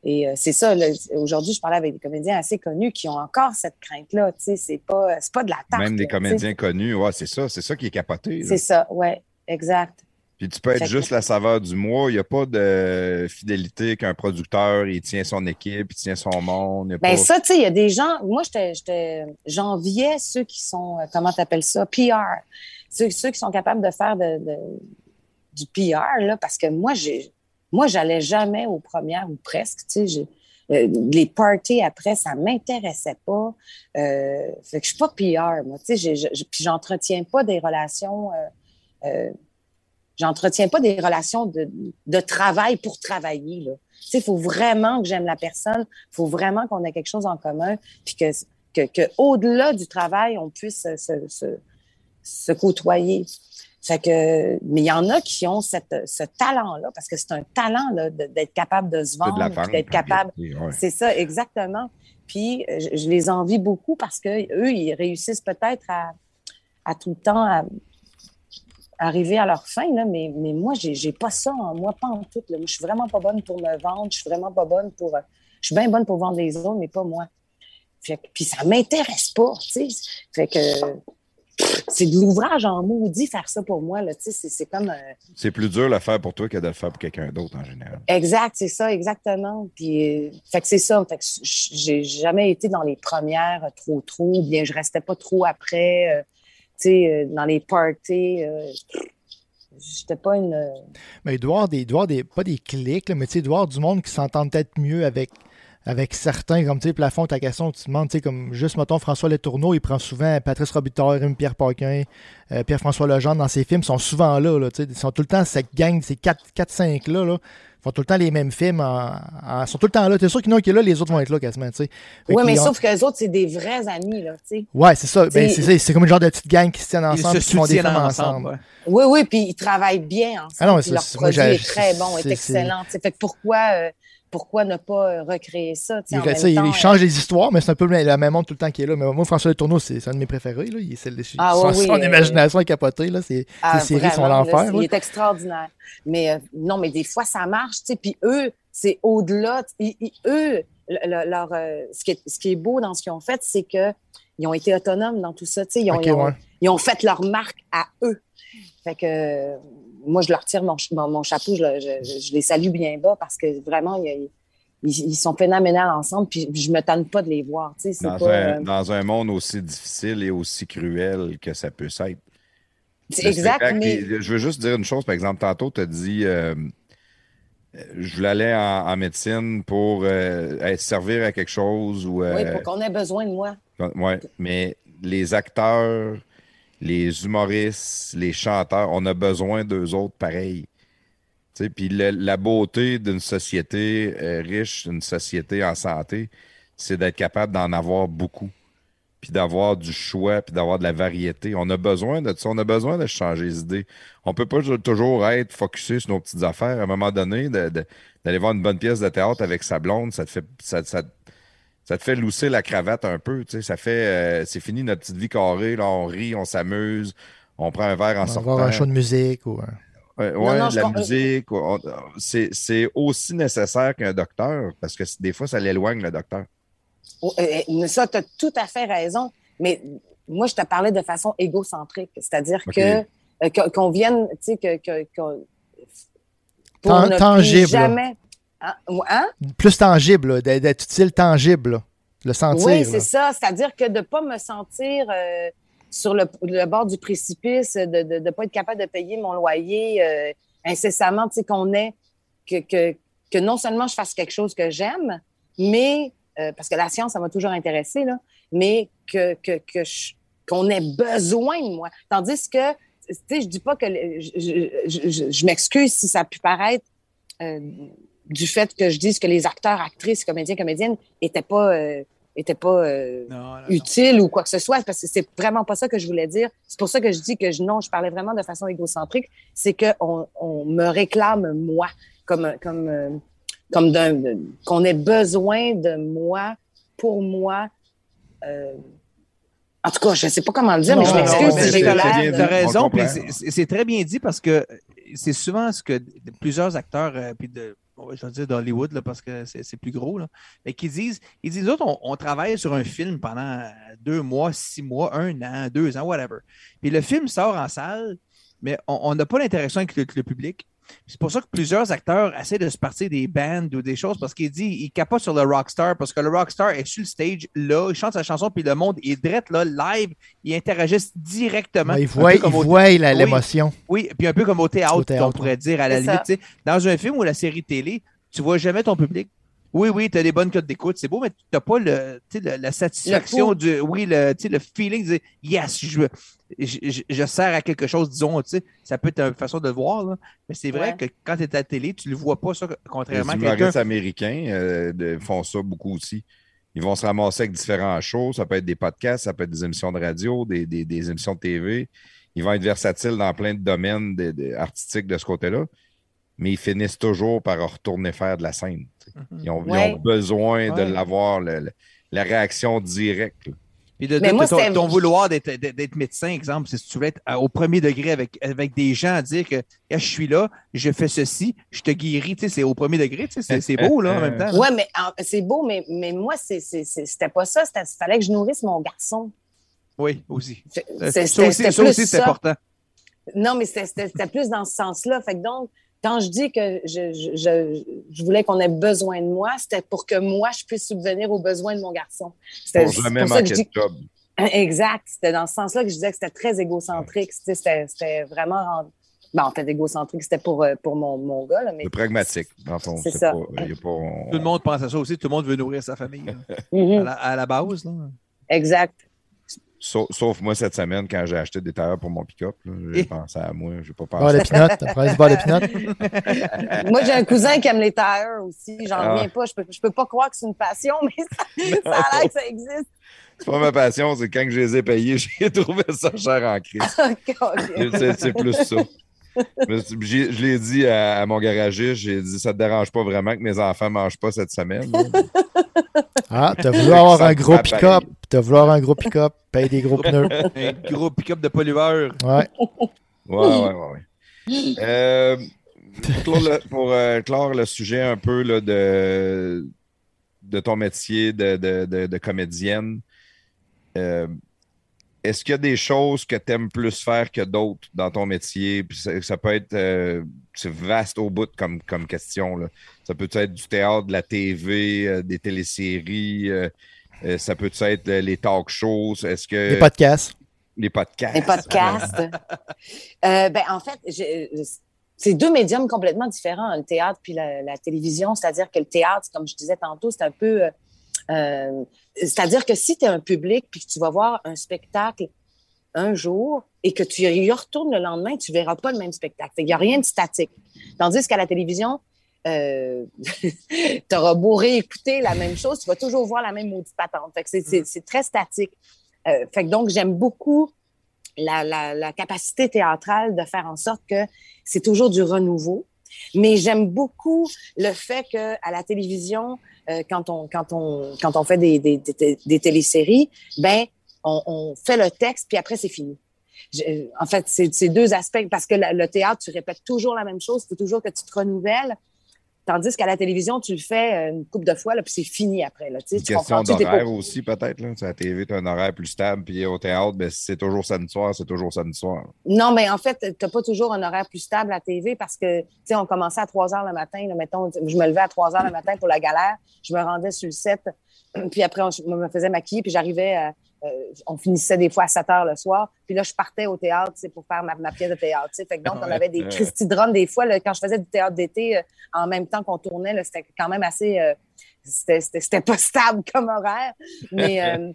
[SPEAKER 2] Et euh, c'est ça, aujourd'hui, je parlais avec des comédiens assez connus qui ont encore cette crainte-là, tu sais. C'est pas, pas de la tarte.
[SPEAKER 1] Même des
[SPEAKER 2] là,
[SPEAKER 1] comédiens connus, ouais, c'est ça, c'est ça qui est capoté.
[SPEAKER 2] C'est ça, ouais, exact.
[SPEAKER 1] Puis tu peux être juste la saveur du mois. Il n'y a pas de fidélité qu'un producteur, il tient son équipe, il tient son monde. il a
[SPEAKER 2] Ben
[SPEAKER 1] pas-
[SPEAKER 2] ça, tu sais, il y a des gens. Moi, j'enviais ceux qui sont, euh, comment t'appelles ça, PR. Ceux, ceux qui sont capables de faire de, de- du PR, là, parce que moi, j'ai, moi, j'allais jamais aux premières ou presque, tu sais. euh, les parties après, ça m'intéressait pas. Euh, fait je suis pas PR, moi. Tu sais, puis j'entretiens pas des relations. euh, euh, j'entretiens pas des relations de, travail pour travailler. Là. Tu sais, il faut vraiment que j'aime la personne, il faut vraiment qu'on ait quelque chose en commun, puis que, que, que au-delà du travail, on puisse se, se, se, se côtoyer. Fait que, mais il y en a qui ont cette, ce talent-là, parce que c'est un talent d'être capable de se vendre, d'être capable.
[SPEAKER 1] ouais.
[SPEAKER 2] C'est ça, exactement. Puis je, je les envie beaucoup parce que eux, ils réussissent peut-être à, à tout le temps à, arriver à leur fin, là, mais, mais moi, j'ai, j'ai pas ça en moi, pas en tout. Là. Moi, je suis vraiment pas bonne pour me vendre, je suis vraiment pas bonne pour. euh, je suis bien bonne pour vendre les autres, mais pas moi. Fait que- puis ça m'intéresse pas, tu sais. Fait que c'est de l'ouvrage en maudit faire ça pour moi, là, tu sais. C'est, c'est comme. euh,
[SPEAKER 1] C'est plus dur de le faire pour toi que de le faire pour quelqu'un d'autre en général.
[SPEAKER 2] Exact, c'est ça, exactement. Puis, euh, fait que c'est ça. Fait que j'ai jamais été dans les premières euh, trop, trop, ou bien je restais pas trop après, euh, tu sais, euh, dans les parties. Euh, J'étais pas une.
[SPEAKER 4] Mais il doit y avoir des, il doit y avoir des pas des clics, là, mais tu sais, il doit y avoir du monde qui s'entend peut-être mieux avec, avec certains, comme tu sais, plafond, ta question, tu te demandes, tu sais, comme juste, mettons, François Letourneau, il prend souvent Patrice Robitaille, Pierre Paquin, euh, Pierre-François Legendre dans ses films, sont souvent là, là tu sais, ils sont tout le temps, cette gang, ces 4-5-là, là, font tout le temps les mêmes films, en, sont tout le temps là. T'es sûr qu'il y en a qui est là, les autres vont être là quasiment, tu sais.
[SPEAKER 2] Oui, mais sauf que les autres, c'est des vrais amis, là, tu sais.
[SPEAKER 4] Ouais, c'est ça. Ben, c'est, c'est comme une genre de petite gang qui se tiennent ensemble, qui font des films ensemble.
[SPEAKER 2] Oui, oui, puis ils travaillent bien ensemble. Ah non, leur produit est très bon, est, excellent. Fait que pourquoi euh, pourquoi ne pas euh, recréer ça?
[SPEAKER 4] Il, en même ça, il euh, change les histoires, mais c'est un peu la même monde tout le temps qui est là. Mais moi, François Le Tourneau, c'est un de mes préférés. Là. Il, ah, son, oui, son euh, imagination est capotée. Là. Ses, ah, séries sont l'enfer.
[SPEAKER 2] Il est extraordinaire. Mais non, mais des fois, ça marche. Puis eux, c'est au-delà. Eux, leur, ce, qui est, ce, qui est, beau dans ce qu'ils ont fait, c'est qu'ils ont été autonomes dans tout ça. Ils ont, ils, ont, ils ont fait leur marque à eux. Fait que moi, je leur tire mon, mon chapeau, je, les salue bien bas parce que vraiment, ils, sont phénoménaux ensemble, puis je me tanne pas de les voir.
[SPEAKER 1] Dans, un, euh, dans, un, monde aussi difficile et aussi cruel que ça peut être.
[SPEAKER 2] C'est exact. Mais...
[SPEAKER 1] Je veux juste dire une chose, par exemple, tantôt, tu as dit euh, je voulais aller en, médecine pour euh, servir à quelque chose. Ou,
[SPEAKER 2] oui, pour qu'on ait besoin de moi.
[SPEAKER 1] Oui, mais les acteurs les humoristes, les chanteurs, on a besoin d'eux autres pareils. Puis la beauté d'une société euh, riche, d'une société en santé, c'est d'être capable d'en avoir beaucoup, puis d'avoir du choix, puis d'avoir de la variété. On a besoin de ça, on a besoin de changer les idées. On peut pas toujours être focusé sur nos petites affaires. À un moment donné, d'aller voir une bonne pièce de théâtre avec sa blonde, ça te fait, ça, ça te fait lousser la cravate un peu. Tu sais, ça fait. Euh, c'est fini notre petite vie carrée. Là, on rit, on s'amuse, on prend un verre en on sortant.
[SPEAKER 4] Voir un show de musique ou.
[SPEAKER 1] Ouais, la musique. C'est aussi nécessaire qu'un docteur parce que des fois, ça l'éloigne, le docteur.
[SPEAKER 2] Oh, ça, tu as tout à fait raison. Mais moi, je te parlais de façon égocentrique. C'est-à-dire que euh, qu'on vienne, tu sais, que, que,
[SPEAKER 4] pour ne Tangible.
[SPEAKER 2] jamais.
[SPEAKER 4] Hein? hein? Plus tangible, d'être utile tangible, le sentir.
[SPEAKER 2] Oui, c'est ça. C'est-à-dire que de ne pas me sentir euh, sur le, bord du précipice, de ne pas être capable de payer mon loyer euh, incessamment, tu sais, qu'on ait, que, que, que, non seulement je fasse quelque chose que j'aime, mais, euh, parce que la science, ça m'a toujours intéressé, là, mais que, que, que qu'on ait besoin de moi. Tandis que, tu sais, je dis pas que, je, je, je, m'excuse si ça a pu paraître du fait que je dise que les acteurs, actrices, comédiens, comédiennes n'étaient pas, euh, pas euh, utiles ou quoi que ce soit, parce que c'est vraiment pas ça que je voulais dire. C'est pour ça que je dis que je, non, je parlais vraiment de façon égocentrique. C'est qu'on on me réclame moi, comme, comme, euh, comme d'un, qu'on ait besoin de moi, pour moi. en tout cas, je ne sais pas comment le dire, mais je m'excuse si j'ai
[SPEAKER 5] Tu as raison, c'est très bien dit parce que c'est souvent ce que plusieurs acteurs, puis de, je vais dire d'Hollywood parce que c'est plus gros, là, mais qui disent, ils disent, autres, on, travaille sur un film pendant deux mois, six mois, un an, deux ans, whatever. Puis le film sort en salle, mais on n'a pas l'interaction avec le, public. C'est pour ça que plusieurs acteurs essaient de se partir des bands ou des choses parce qu'ils disent ils capotent sur le rockstar parce que le rockstar est sur le stage là, il chante sa chanson puis le monde est direct là, live, ils interagissent directement.
[SPEAKER 4] ils voient, l'émotion.
[SPEAKER 5] Oui, puis un peu comme au théâtre, on pourrait dire à la limite. Dans un film ou la série télé, tu vois jamais ton public. Oui, oui, tu as des bonnes codes d'écoute, c'est beau, mais tu n'as pas le, la satisfaction du. Oui, le, le feeling de yes, je, je, je, sers à quelque chose, disons, ça peut être une façon de le voir, mais c'est vrai que quand tu es à la télé, tu ne le vois pas, ça, contrairement à quelqu'un.
[SPEAKER 1] Les américains euh, font ça beaucoup aussi. Ils vont se ramasser avec différents shows, ça peut être des podcasts, ça peut être des émissions de radio, des, des, des émissions de TV. Ils vont être versatiles dans plein de domaines artistiques de ce côté-là mais ils finissent toujours par retourner faire de la scène. Ils, ont, besoin de l'avoir, la réaction directe.
[SPEAKER 5] Puis de, de, ton, vouloir d'être médecin, exemple, si tu veux être au premier degré avec, avec des gens à dire que je suis là, je fais ceci, je te guéris, c'est au premier degré, c'est beau là en même temps.
[SPEAKER 2] Oui, mais c'est beau, mais, mais moi, c'était pas ça. Il fallait que je nourrisse mon garçon.
[SPEAKER 5] Oui, aussi. Ça aussi, c'est important.
[SPEAKER 2] Non, mais c'était plus dans ce sens-là. Fait que donc, quand je dis que je, voulais qu'on ait besoin de moi, c'était pour que moi, je puisse subvenir aux besoins de mon garçon.
[SPEAKER 1] Pour jamais manquer de job.
[SPEAKER 2] Exact. C'était dans ce sens-là que je disais que c'était très égocentrique. C'était vraiment Ben, en fait, égocentrique, c'était pour, euh, pour mon, mon gars. Là, mais...
[SPEAKER 1] Le pragmatique, dans le fond.
[SPEAKER 2] C'est ça.
[SPEAKER 1] Pas, y a pas, on-
[SPEAKER 5] Tout le monde pense à ça aussi. Tout le monde veut nourrir sa famille. là.
[SPEAKER 2] Mhm.
[SPEAKER 5] à, la, à la base. Là.
[SPEAKER 2] Exact.
[SPEAKER 1] Sauf, sauf moi cette semaine, quand j'ai acheté des tailleurs pour mon pick-up, là, j'ai
[SPEAKER 5] Et-
[SPEAKER 1] pensé à moi. J'ai pas pensé.
[SPEAKER 4] de pinot, après du bar de pinot.
[SPEAKER 2] Moi, j'ai un cousin qui aime les tires aussi. J'en
[SPEAKER 1] Ah.
[SPEAKER 2] reviens pas. Je peux, je peux pas croire que c'est une passion, mais ça, ça a l'air que ça existe.
[SPEAKER 1] C'est pas ma passion, c'est quand je les ai payés, j'ai trouvé ça cher en crise. C'est c'est plus ça. Je l'ai dit à, à mon garagiste, j'ai dit ça te dérange pas vraiment que mes enfants mangent pas cette semaine.
[SPEAKER 4] Ah, t'as voulu avoir un gros pick-up. T'as voulu avoir un gros pick-up, paye des gros pneus.
[SPEAKER 5] Un gros pick-up de pollueur.
[SPEAKER 4] Ouais.
[SPEAKER 1] Ouais, ouais, ouais. ouais. Euh, pour clore le, pour, euh, clore le sujet un peu là, de, de ton métier de, de, de- de comédienne, euh, est-ce qu'il y a des choses que tu aimes plus faire que d'autres dans ton métier? Puis ça, ça peut être euh, c'est vaste au bout comme, comme question. là. Ça peut être du théâtre, de la TV, euh, des téléséries, euh, euh, ça peut être euh, les talk shows? Est-ce que
[SPEAKER 4] Des podcasts.
[SPEAKER 1] les podcasts?
[SPEAKER 2] Les podcasts. Euh, ben, en fait, j'ai- c'est deux médiums complètement différents, le théâtre puis la, la télévision. C'est-à-dire que le théâtre, comme je disais tantôt, c'est un peu. Euh, c'est-à-dire que si tu es un public puis que tu vas voir un spectacle un jour et que tu y retournes le lendemain, tu verras pas le même spectacle. Il n'y a rien de statique. Tandis qu'à la télévision, euh, tu auras beau réécouter la même chose, tu vas toujours voir la même maudite patente. Que c'est, très statique. Euh, fait que donc, j'aime beaucoup la, la, la capacité théâtrale de faire en sorte que c'est toujours du renouveau. Mais j'aime beaucoup le fait que à la télévision, euh, quand on quand on quand on fait des des, des, téléséries, ben on, on fait le texte puis après c'est fini. Je- en fait, c'est deux aspects parce que le théâtre, tu répètes toujours la même chose, c'est toujours que tu te renouvelles. Tandis qu'à la télévision, tu le fais euh, une couple de fois, là, puis c'est fini après. Là,
[SPEAKER 1] Une
[SPEAKER 2] tu
[SPEAKER 1] question d'horaire aussi, peut-être. là. À la TV, tu as un horaire plus stable, puis au théâtre, ben, c'est toujours samedi soir, c'est toujours samedi soir.
[SPEAKER 2] Non, mais en fait, tu n'as pas toujours un horaire plus stable à TV parce que, tu sais, on commençait à 3 heures le matin. Là, mettons, je me levais à 3 heures le matin pour la galère. Je me rendais sur le set. Puis après, on- je me faisais maquiller. Puis j'arrivais, à- on finissait des fois à 7 heures le soir. Puis là, je partais au théâtre, pour faire ma, ma pièce de théâtre. tu sais. Fait que donc, on avait des. Christy Drums des fois. là, quand je faisais du théâtre d'été, euh, en même temps qu'on tournait, c'était quand même assez... euh, c'était- pas stable comme horaire. Mais... euh,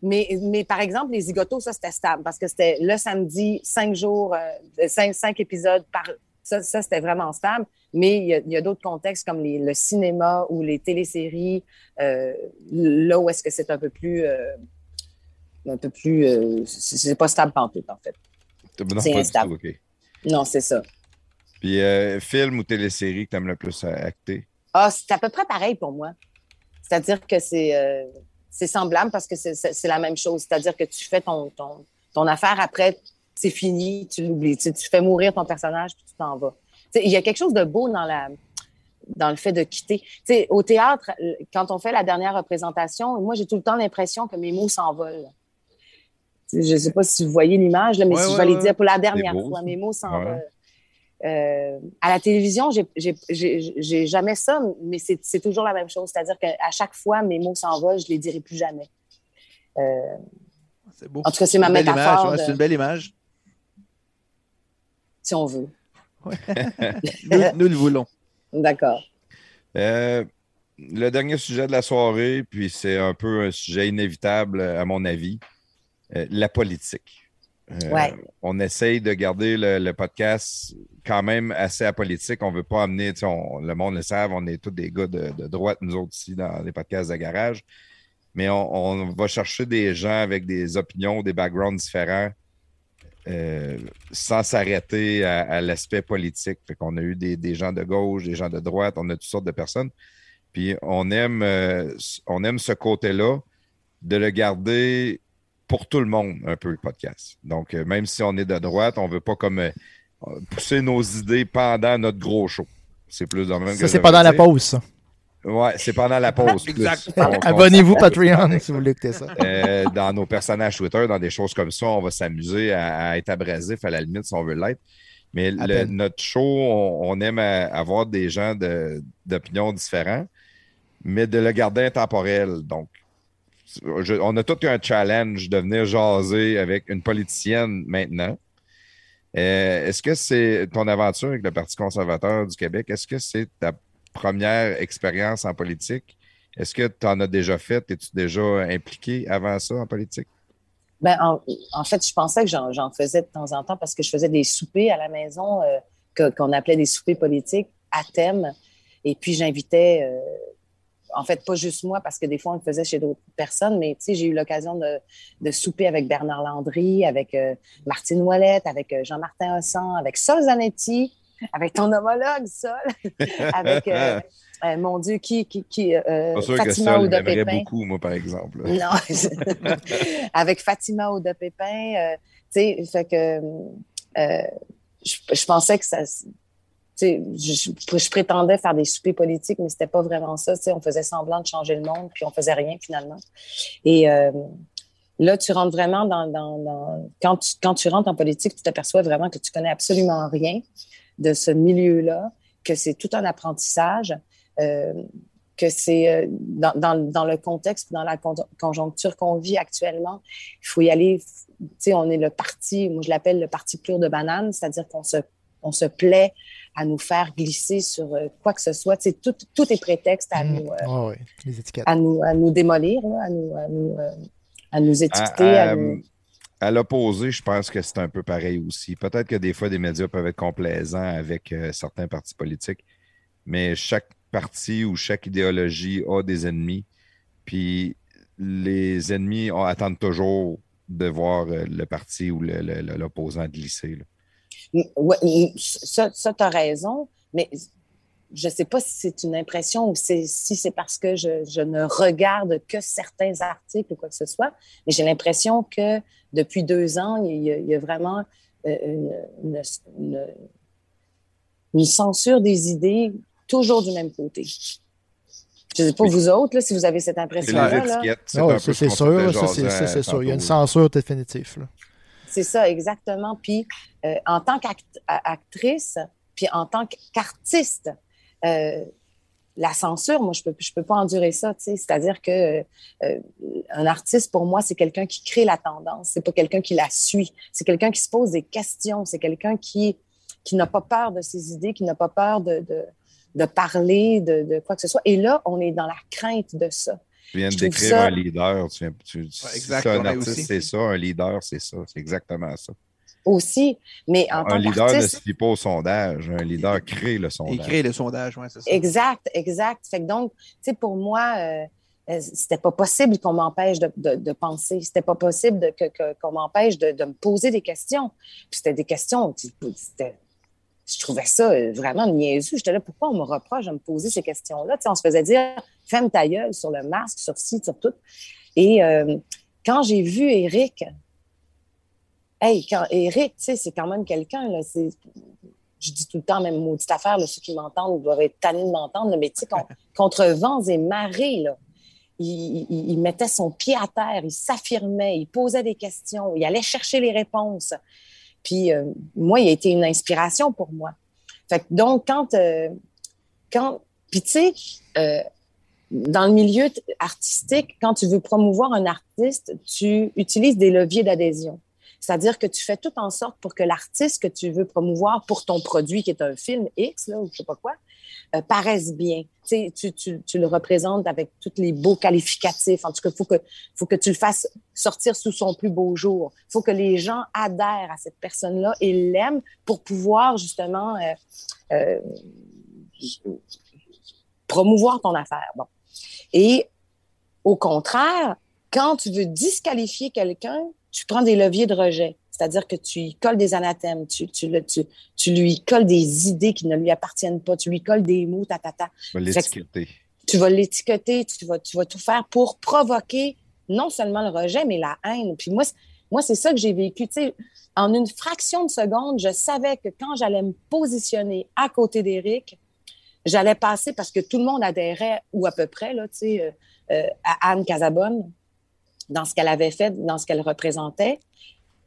[SPEAKER 2] mais, mais par exemple, les zigotos, ça, c'était stable parce que c'était le samedi, cinq jours, euh, cinq, cinq épisodes par. Ça, ça c'était vraiment stable. Mais il y a, d'autres contextes comme les- le cinéma ou les téléséries, euh, là où est-ce que c'est un peu plus. Un peu plus. euh, c'est pas stable pantoute, en fait. C'est instable. Non, c'est ça.
[SPEAKER 1] Puis, euh, film ou télésérie que tu aimes le plus acter?
[SPEAKER 2] Ah, c'est à peu près pareil pour moi. C'est-à-dire que c'est euh, c'est semblable parce que c'est- la même chose. C'est-à-dire que tu fais ton, ton, ton affaire après, c'est fini, tu l'oublies. Tu, fais mourir ton personnage puis tu t'en vas. Il y a quelque chose de beau dans la dans le fait de quitter. Au théâtre, quand on fait la dernière représentation, moi, j'ai tout le temps l'impression que mes mots s'envolent. Je ne sais pas si vous voyez l'image, là, mais
[SPEAKER 5] Ouais,
[SPEAKER 2] si je
[SPEAKER 5] ouais,
[SPEAKER 2] vais les dire pour la dernière fois, mes mots s'envolent.
[SPEAKER 1] Ouais.
[SPEAKER 2] Euh, à la télévision, j'ai- jamais ça, mais c'est toujours la même chose. C'est-à-dire qu'à chaque fois, mes mots s'envolent, je les dirai plus jamais. Euh,
[SPEAKER 5] C'est beau.
[SPEAKER 2] En tout cas, c'est ma métaphore
[SPEAKER 5] image, ouais,
[SPEAKER 2] de-
[SPEAKER 5] C'est une belle image.
[SPEAKER 2] si on veut.
[SPEAKER 5] Nous, nous le voulons.
[SPEAKER 2] D'accord.
[SPEAKER 1] Euh, le dernier sujet de la soirée, puis c'est un peu un sujet inévitable, à mon avis, la politique. Euh,
[SPEAKER 2] Ouais.
[SPEAKER 1] On essaye de garder le, le podcast quand même assez apolitique. On ne veut pas amener, on- le monde le savent, on est tous des gars de, de droite, nous autres ici, dans les podcasts de garage. Mais on, on va chercher des gens avec des opinions, des backgrounds différents, euh, sans s'arrêter à, à l'aspect politique. Fait qu'on a eu des, des gens de gauche, des gens de droite, on a toutes sortes de personnes. Puis on aime, euh, on aime ce côté-là de le garder pour tout le monde, un peu, le podcast. Donc, euh, même si on est de droite, on ne veut pas comme euh, pousser nos idées pendant notre gros show. C'est plus dans le même
[SPEAKER 4] Ça, c'est pendant la pause, ça.
[SPEAKER 1] Ouais, c'est pendant la pause.
[SPEAKER 4] Abonnez-vous Patreon si vous voulez écouter ça.
[SPEAKER 1] euh, dans nos personnages Twitter, dans des choses comme ça, on va s'amuser à, à être abrasif à la limite si on veut l'être. Mais le- notre show, on, on aime à- avoir des gens de- d'opinions différents, mais de le garder intemporel. Donc, on a tout un challenge de venir jaser avec une politicienne maintenant. Euh, est-ce que c'est ton aventure avec le Parti conservateur du Québec? Est-ce que c'est ta première expérience en politique? Est-ce que tu en as déjà fait? Es-tu déjà impliqué avant ça en politique?
[SPEAKER 2] Ben, en, fait, je pensais que j'en faisais de temps en temps parce que je faisais des soupers à la maison euh, qu'on appelait des soupers politiques à thème. Et puis, j'invitais, euh, en fait, pas juste moi, parce que des fois, on le faisait chez d'autres personnes, mais tu sais, j'ai eu l'occasion de, de, souper avec Bernard Landry, avec euh, Martine Ouellette, avec Jean-Martin Hossan, avec Sol Zanetti, avec ton homologue, Sol, avec euh, mon Dieu, qui, qui, qui
[SPEAKER 1] euh, Fatima Ouda Pépin. beaucoup, moi, par exemple.
[SPEAKER 2] Non, avec Fatima Ouda Pépin, euh, tu sais, fait que euh, je, je, pensais que ça, je, prétendais faire des soupers politiques, mais c'était pas vraiment ça. On faisait semblant de changer le monde, puis on faisait rien finalement. Et euh, là, tu rentres vraiment dans, quand, tu, quand tu rentres en politique, tu t'aperçois vraiment que tu connais absolument rien de ce milieu-là, que c'est tout un apprentissage. Euh, que c'est euh, dans, dans, le contexte, dans la conjoncture qu'on vit actuellement, il faut y aller. Tu on est le parti, moi je l'appelle le parti plure de banane, c'est-à-dire qu'on se, on se plaît à nous faire glisser sur euh, quoi que ce soit. Tu sais, tout, tout est prétexte à, mmh. nous,
[SPEAKER 4] oh oui. Les
[SPEAKER 2] à nous, à nous démolir, là, à nous, à nous, à nous étiqueter. À, à, nous...
[SPEAKER 1] à l'opposé, je pense que c'est un peu pareil aussi. Peut-être que des fois, des médias peuvent être complaisants avec certains partis politiques, mais chaque parti ou chaque idéologie a des ennemis. Puis les ennemis attendent toujours de voir euh, le parti ou l'opposant glisser.
[SPEAKER 2] Oui, ça, ça tu as raison, mais je ne sais pas si c'est une impression ou si c'est parce que je, ne regarde que certains articles ou quoi que ce soit, mais j'ai l'impression que depuis deux ans, il y a, vraiment euh, une, une, censure des idées toujours du même côté. Je ne sais pas vous autres, là, si vous avez cette impression-là.
[SPEAKER 4] C'est c'est sûr, c'est sûr. Il y a une censure définitive.
[SPEAKER 2] C'est ça, exactement. Puis euh, en tant qu'actrice, puis en tant qu'artiste, euh, la censure, moi, je ne peux, je peux pas endurer ça. C'est-à-dire que euh, un artiste, pour moi, c'est quelqu'un qui crée la tendance. C'est pas quelqu'un qui la suit. C'est quelqu'un qui se pose des questions. C'est quelqu'un qui, qui n'a pas peur de ses idées, qui n'a pas peur de, de parler de, quoi que ce soit. Et là, on est dans la crainte de ça.
[SPEAKER 1] Tu viens de décrire un leader. Tu, tu, un artiste, c'est ça. Un leader, c'est ça. C'est exactement ça.
[SPEAKER 2] Aussi, mais en
[SPEAKER 1] Un leader ne se fie pas au sondage. Un leader crée le sondage.
[SPEAKER 5] Il crée le sondage, oui, c'est ça.
[SPEAKER 2] Exact, exact. Fait que donc, tu sais, pour moi, euh, euh, c'était pas possible qu'on m'empêche de, de, de, penser. C'était pas possible qu'on m'empêche de, de, me poser des questions. Puis c'était des questions, c'était je trouvais ça euh, vraiment niaiseux. J'étais là, pourquoi on me reproche de me poser ces questions-là? on se faisait dire, ferme ta gueule sur le masque, sur ci, sur tout. Et euh, quand j'ai vu Eric, hey, quand Eric, tu sais, c'est quand même quelqu'un, là, je dis tout le temps, même maudite affaire, là, ceux qui m'entendent doivent être tannés de m'entendre, mais tu sais, contre vents et marées, là, il, il, mettait son pied à terre, il s'affirmait, il posait des questions, il allait chercher les réponses. Puis euh, moi, il a été une inspiration pour moi. Donc, quand, euh, quand puis tu sais, euh, dans le milieu artistique, quand tu veux promouvoir un artiste, tu utilises des leviers d'adhésion. C'est-à-dire que tu fais tout en sorte pour que l'artiste que tu veux promouvoir pour ton produit, qui est un film X, là, ou je sais pas quoi, euh, paraisse bien. Tu, tu, tu, le représentes avec tous les beaux qualificatifs. En tout cas, il faut que, faut que tu le fasses sortir sous son plus beau jour. Il faut que les gens adhèrent à cette personne-là et l'aiment pour pouvoir justement euh, euh, promouvoir ton affaire. Bon. Et au contraire, quand tu veux disqualifier quelqu'un, tu prends des leviers de rejet. C'est-à-dire que tu lui colles des anathèmes, tu, tu, tu, tu, lui colles des idées qui ne lui appartiennent pas, tu lui colles des mots, ta, ta, ta.
[SPEAKER 1] Tu vas l'étiqueter.
[SPEAKER 2] Tu vas l'étiqueter, tu vas, tu vas tout faire pour provoquer non seulement le rejet, mais la haine. Puis moi, moi c'est ça que j'ai vécu. Tu sais, en une fraction de seconde, je savais que quand j'allais me positionner à côté d'Éric, j'allais passer parce que tout le monde adhérait, ou à peu près, là, tu sais, euh, euh, à Anne Casabonne dans ce qu'elle avait fait, dans ce qu'elle représentait,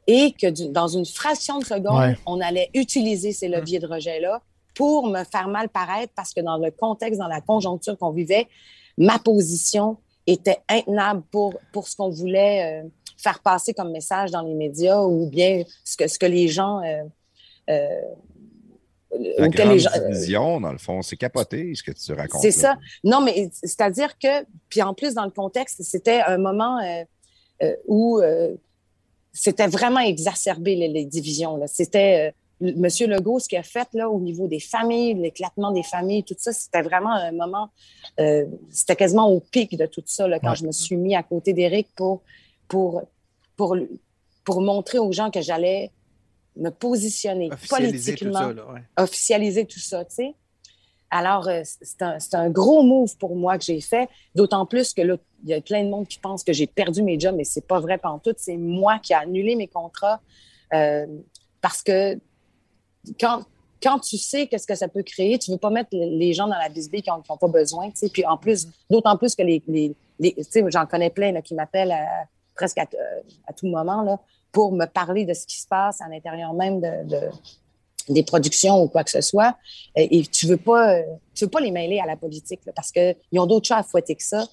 [SPEAKER 2] et que dans une fraction de seconde, on allait utiliser ces leviers de rejet-là pour me faire mal paraître parce que dans le contexte, dans la conjoncture qu'on vivait, ma position était intenable pour, pour ce qu'on voulait euh, faire passer comme message dans les médias ou bien ce que, ce que les gens euh, euh,
[SPEAKER 1] La grande
[SPEAKER 2] les gens.
[SPEAKER 1] division, dans le fond, c'est capoté ce que tu racontes.
[SPEAKER 2] C'est ça. Non, mais c'est-à-dire que, puis en plus, dans le contexte, c'était un moment euh, euh, où euh, c'était vraiment exacerbé, les, les divisions. là. C'était euh, M. Legault, ce qu'il a fait là, au niveau des familles, l'éclatement des familles, tout ça, c'était vraiment un moment, euh, c'était quasiment au pic de tout ça, là, quand
[SPEAKER 4] Ouais.
[SPEAKER 2] je me suis mis à côté d'Éric pour, pour, pour, pour montrer aux gens que j'allais me positionner
[SPEAKER 5] Officialiser tout
[SPEAKER 2] politiquement
[SPEAKER 5] ça, là, ouais.
[SPEAKER 2] officialiser tout ça, tu sais. Alors, euh, c'est un, un gros move pour moi que j'ai fait, d'autant plus que là, il y a plein de monde qui pense que j'ai perdu mes jobs, mais c'est pas vrai tout. C'est moi qui ai annulé mes contrats euh, parce que quand, quand tu sais qu'est-ce que ça peut créer, tu veux pas mettre les gens dans la bisbille qui n'ont pas besoin, tu sais. Puis en plus, d'autant plus que les, les, les- j'en connais plein qui m'appellent presque à, euh, à tout moment là, pour me parler de ce qui se passe à l'intérieur même de- des productions ou quoi que ce soit. Et, et tu veux pas, euh, tu veux pas les mêler à la politique là, parce qu'ils ont d'autres choses à fouetter que ça.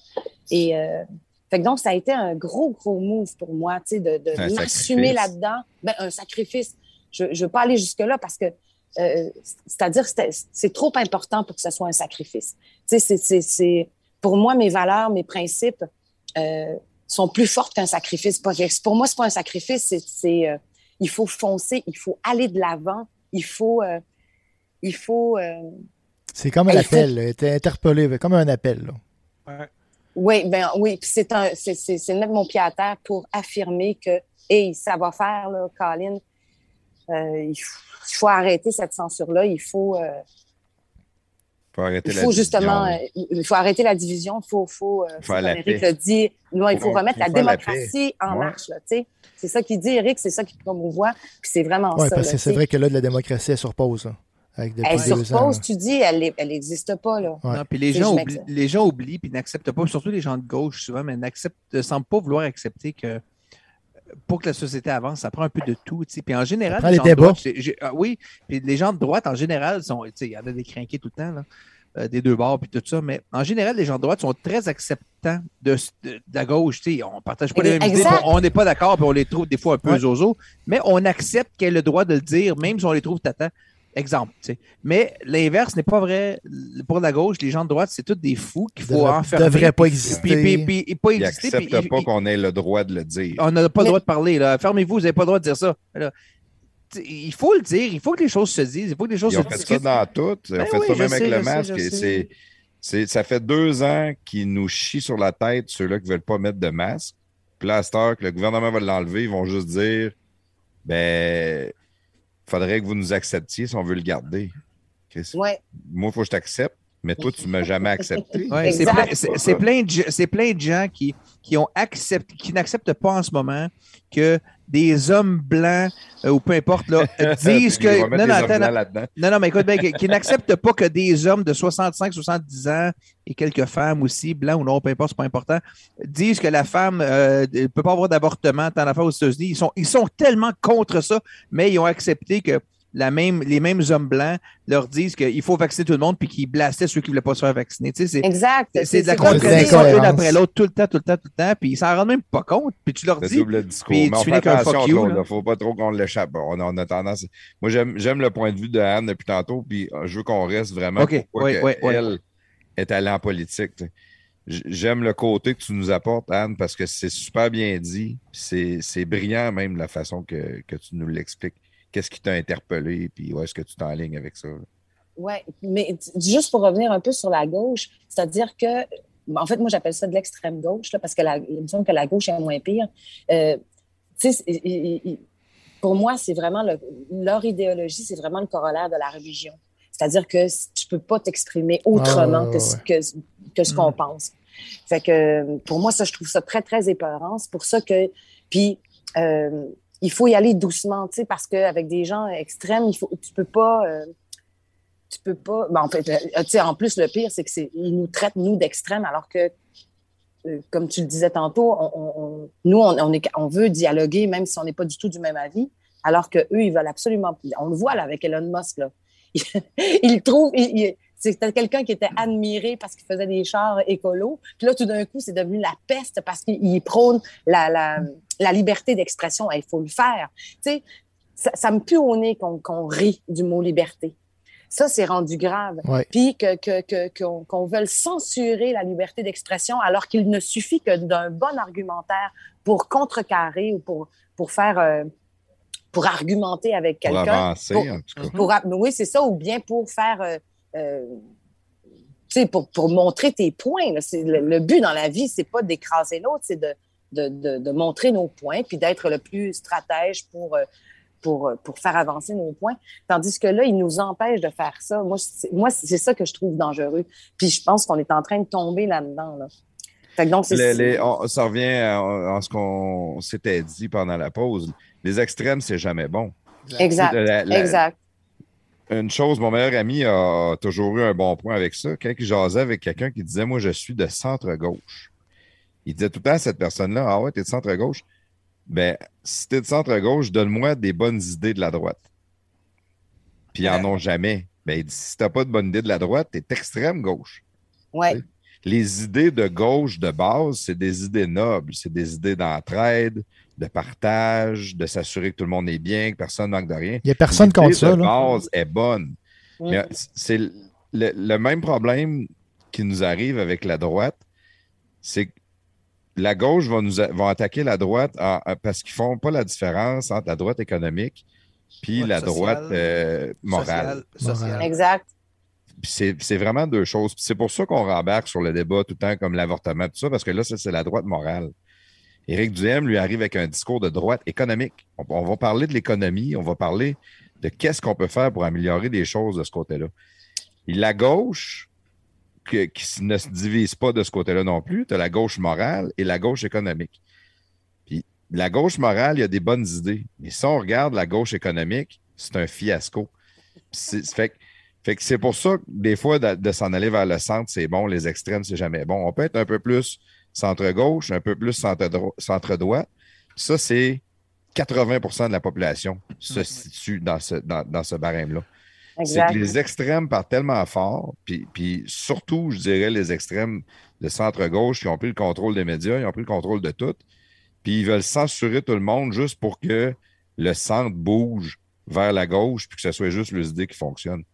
[SPEAKER 2] Et euh, fait que donc, ça a été un gros, gros move pour moi, tu sais, de, de m'assumer là-dedans. Ben, un sacrifice. Je ne veux pas aller jusque-là parce que, euh, c'est-à-dire, c'est trop important pour que ce soit un sacrifice. Tu sais, c'est- c'est- c'est, pour moi, mes valeurs, mes principes euh, sont plus fortes qu'un sacrifice. Pour moi, c'est pas un sacrifice, c'est, c'est, euh, il faut foncer, il faut aller de l'avant, il faut, euh, il faut, euh,
[SPEAKER 4] C'est comme un appel, là. T'es interpellé, comme un appel. là.
[SPEAKER 2] Oui, ben oui, puis c'est un, c'est, mettre mon pied à terre pour affirmer que, hey, ça va faire là, Colin. Euh, il, faut, il faut arrêter cette censure-là. Il faut, euh,
[SPEAKER 1] faut arrêter
[SPEAKER 2] il
[SPEAKER 1] la
[SPEAKER 2] faut
[SPEAKER 1] division.
[SPEAKER 2] justement, euh, il faut arrêter la division. Il faut, faut, euh,
[SPEAKER 1] la
[SPEAKER 2] Eric l'a dit, non, il faut remettre la
[SPEAKER 1] la
[SPEAKER 2] démocratie en
[SPEAKER 1] Ouais.
[SPEAKER 2] marche. Sais. c'est ça qu'il dit, Eric, c'est ça qu'il promouvoit. Puis c'est vraiment
[SPEAKER 4] Oui,
[SPEAKER 2] ça.
[SPEAKER 4] parce
[SPEAKER 2] là,
[SPEAKER 4] que c'est vrai que là, de la démocratie est sur pause. là, avec
[SPEAKER 2] Elle
[SPEAKER 4] deux
[SPEAKER 2] sur
[SPEAKER 4] ans.
[SPEAKER 2] tu dis, elle elle n'existe pas. Là.
[SPEAKER 4] Ouais.
[SPEAKER 5] Non, puis les gens, oublient, les gens oublient puis n'acceptent pas, surtout les gens de gauche souvent, mais n'acceptent, ne semblent pas vouloir accepter que euh, pour que la société avance, ça prend un peu de tout. Puis en général, les gens de droite, ah oui, puis les gens de droite, en général, sont, il y en a des crinqués tout le temps, là, euh, des deux bords, puis tout ça, mais en général, les gens de droite sont très acceptants de, de- de la gauche. On ne partage pas les mêmes idées, on n'est pas d'accord, puis on les trouve des fois un peu
[SPEAKER 4] Ouais.
[SPEAKER 5] zozo, mais on accepte qu'elle ait le droit de le dire, même si on les trouve tata. Exemple. tu sais. Mais l'inverse n'est pas vrai. Pour la gauche, les gens de droite, c'est tous des fous qu'il faut
[SPEAKER 4] Devrait-
[SPEAKER 5] enfermer.
[SPEAKER 4] devrait pas exister.
[SPEAKER 5] Puis, puis- puis- pas
[SPEAKER 1] Ils
[SPEAKER 5] exister.
[SPEAKER 1] n'acceptent
[SPEAKER 5] puis-
[SPEAKER 1] pas
[SPEAKER 5] ils-
[SPEAKER 1] qu'on ait le droit de le dire.
[SPEAKER 5] on n'a pas le droit de parler. là. Fermez-vous, vous n'avez pas le droit de dire ça. Là, il faut le dire, il faut que les choses se disent, il faut que les choses
[SPEAKER 1] Ils
[SPEAKER 5] se
[SPEAKER 1] ont fait ça
[SPEAKER 5] discutent.
[SPEAKER 1] dans tout. Ils ont
[SPEAKER 5] Ben
[SPEAKER 1] fait
[SPEAKER 5] oui,
[SPEAKER 1] ça même
[SPEAKER 5] sais,
[SPEAKER 1] avec le
[SPEAKER 5] sais,
[SPEAKER 1] masque. et c'est- c'est- ça fait deux ans qu'ils nous chient sur la tête, ceux-là qui ne veulent pas mettre de masque. Puis là, à cette heure que le gouvernement va l'enlever, ils vont juste dire ben, faudrait que vous nous acceptiez si on veut le garder. Qu'est-ce-
[SPEAKER 2] Ouais.
[SPEAKER 1] Moi, il faut que je t'accepte, mais toi, tu ne m'as jamais accepté.
[SPEAKER 5] Ouais, c'est plein, plein de, ge- c'est plein de gens qui, qui, ont accepté, qui n'acceptent pas en ce moment que des hommes blancs, euh, ou peu importe, là, disent que. Non, non, attends, non,
[SPEAKER 1] là-dedans.
[SPEAKER 5] non, non, mais écoute bien, qui, qui n'acceptent pas que des hommes de 65, 70 ans et quelques femmes aussi, blancs ou non, peu importe, c'est pas important, disent que la femme euh, ne peut pas avoir d'avortement tant d'affaires aux États-Unis. Ils sont, ils sont tellement contre ça, mais ils ont accepté que la même, les mêmes hommes blancs leur disent qu'il faut vacciner tout le monde puis qu'ils blastaient ceux qui ne voulaient pas se faire vacciner. Tu sais, c'est-
[SPEAKER 2] Exact.
[SPEAKER 5] c'est c'est de la contradiction
[SPEAKER 4] dire-
[SPEAKER 5] une après l'autre, tout le temps, tout le temps, tout le temps, puis ils s'en rendent même pas compte, puis tu leur
[SPEAKER 1] Le
[SPEAKER 5] dis.
[SPEAKER 1] double discours.
[SPEAKER 5] puis
[SPEAKER 1] Mais
[SPEAKER 5] tu finis
[SPEAKER 1] fait
[SPEAKER 5] avec un
[SPEAKER 1] attention,
[SPEAKER 5] fuck you.
[SPEAKER 1] Il ne faut pas trop qu'on l'échappe. On, a- on a tendance. Moi, j'aime j'aime le point de vue de Anne depuis tantôt, puis euh, je veux qu'on reste vraiment
[SPEAKER 5] OK,
[SPEAKER 1] pourquoi
[SPEAKER 5] ouais, ouais.
[SPEAKER 1] elle est allée en politique. J'aime le côté que tu nous apportes, Anne, parce que c'est super bien dit. C'est c'est brillant même la façon que, que tu nous l'expliques. Qu'est-ce qui t'a interpellé, puis où est-ce que tu t'enlignes avec ça?
[SPEAKER 2] Oui, mais juste pour revenir un peu sur la gauche, c'est-à-dire que, en fait, moi, j'appelle ça de l'extrême gauche, là, parce que la, il me semble que la gauche est moins pire. Euh, tu sais, pour moi, c'est vraiment le- leur idéologie, c'est vraiment le corollaire de la religion. C'est-à-dire que tu peux pas t'exprimer autrement
[SPEAKER 4] Ah, ouais,
[SPEAKER 2] que, ce- que, que ce qu'on pense. Fait que pour moi, ça, je trouve ça très, très épeurant. C'est pour ça que. Puis, euh, il faut y aller doucement, tu sais, parce qu'avec des gens extrêmes, il faut, tu peux pas. euh, tu peux pas. ben, en fait, euh, en plus, le pire, c'est qu'ils nous traitent, nous, d'extrêmes, alors que, euh, comme tu le disais tantôt, nous, on, est, veut dialoguer, même si on n'est pas du tout du même avis, alors qu'eux, ils veulent absolument. On le voit là avec Elon Musk, là. il trouve. il- c'était quelqu'un qui était admiré parce qu'il faisait des chars écolos. Puis là, tout d'un coup, c'est devenu la peste parce qu'il il prône la, la, la liberté d'expression. Il faut le faire. Tu sais, ça, ça me pue au nez qu'on qu'on rit du mot liberté. Ça, c'est rendu grave.
[SPEAKER 4] Ouais.
[SPEAKER 2] Puis que, que, que- qu'on qu'on veuille censurer la liberté d'expression alors qu'il ne suffit que d'un bon argumentaire pour contrecarrer ou pour, pour faire, euh, pour argumenter avec
[SPEAKER 1] Pour
[SPEAKER 2] quelqu'un.
[SPEAKER 1] avancer,
[SPEAKER 2] Pour-
[SPEAKER 1] en tout cas.
[SPEAKER 2] Pour, a- oui, c'est ça, ou bien pour faire, euh, euh, pour, pour montrer tes points. là. Le, le but dans la vie, c'est pas d'écraser l'autre, c'est de, de, de, de montrer nos points, puis d'être le plus stratège pour, euh, pour, euh, pour faire avancer nos points. Tandis que là, il nous empêche de faire ça. Moi, c'est, moi, c'est ça que je trouve dangereux. Puis je pense qu'on est en train de tomber là-dedans. Là. Fait que donc, c'est
[SPEAKER 1] Les- les- on- ça revient à, à ce qu'on s'était dit pendant la pause. Les extrêmes, c'est jamais bon.
[SPEAKER 2] Exact.
[SPEAKER 1] La- la-
[SPEAKER 2] Exact.
[SPEAKER 1] Une chose, mon meilleur ami a toujours eu un bon point avec ça. Quand il jasait avec quelqu'un qui disait Moi, je suis de centre-gauche. Il disait tout le temps à cette personne-là Ah ouais, t'es de centre-gauche. Ben, si t'es de centre-gauche, donne-moi des bonnes idées de la droite. Puis ils en ont jamais. Ben, il dit Si t'as pas de bonnes idées de la droite, t'es extrême gauche.
[SPEAKER 2] Ouais.
[SPEAKER 1] Les idées de gauche de base, c'est des idées nobles. C'est des idées d'entraide, de partage, de s'assurer que tout le monde est bien, que personne ne manque de rien.
[SPEAKER 4] Il n'y a personne contre ça. là.
[SPEAKER 1] base est bonne.
[SPEAKER 2] Mm.
[SPEAKER 1] Mais c'est le, le même problème qui nous arrive avec la droite, c'est que la gauche va nous a- va attaquer la droite en- en- parce qu'ils font pas la différence entre la droite économique puis
[SPEAKER 5] Ouais,
[SPEAKER 1] la
[SPEAKER 5] sociale,
[SPEAKER 1] droite euh, morale.
[SPEAKER 2] Exact.
[SPEAKER 1] C'est c'est vraiment deux choses. C'est pour ça qu'on rembarque sur le débat tout le temps comme l'avortement, tout ça, parce que là, ça, c'est la droite morale. Éric Duhem lui arrive avec un discours de droite économique. On, on va parler de l'économie, on va parler de qu'est-ce qu'on peut faire pour améliorer des choses de ce côté-là. La gauche, que- qui ne se divise pas de ce côté-là non plus, tu as la gauche morale et la gauche économique. Puis la gauche morale, il y a des bonnes idées. Mais si on regarde la gauche économique, c'est un fiasco. Fait que fait que c'est pour ça que des fois, de, de s'en aller vers le centre, c'est bon. Les extrêmes, c'est jamais bon. On peut être un peu plus centre-gauche, un peu plus centre-dro- centre-droit. Ça, c'est 80% de la population se situe dans ce, dans, dans ce barème-là. C'est que les extrêmes partent tellement fort, puis, puis surtout, je dirais, les extrêmes de centre-gauche qui ont pris le contrôle des médias, ils ont pris le contrôle de tout, puis ils veulent censurer tout le monde juste pour que le centre bouge vers la gauche, puis que ce soit juste les idées qui fonctionnent.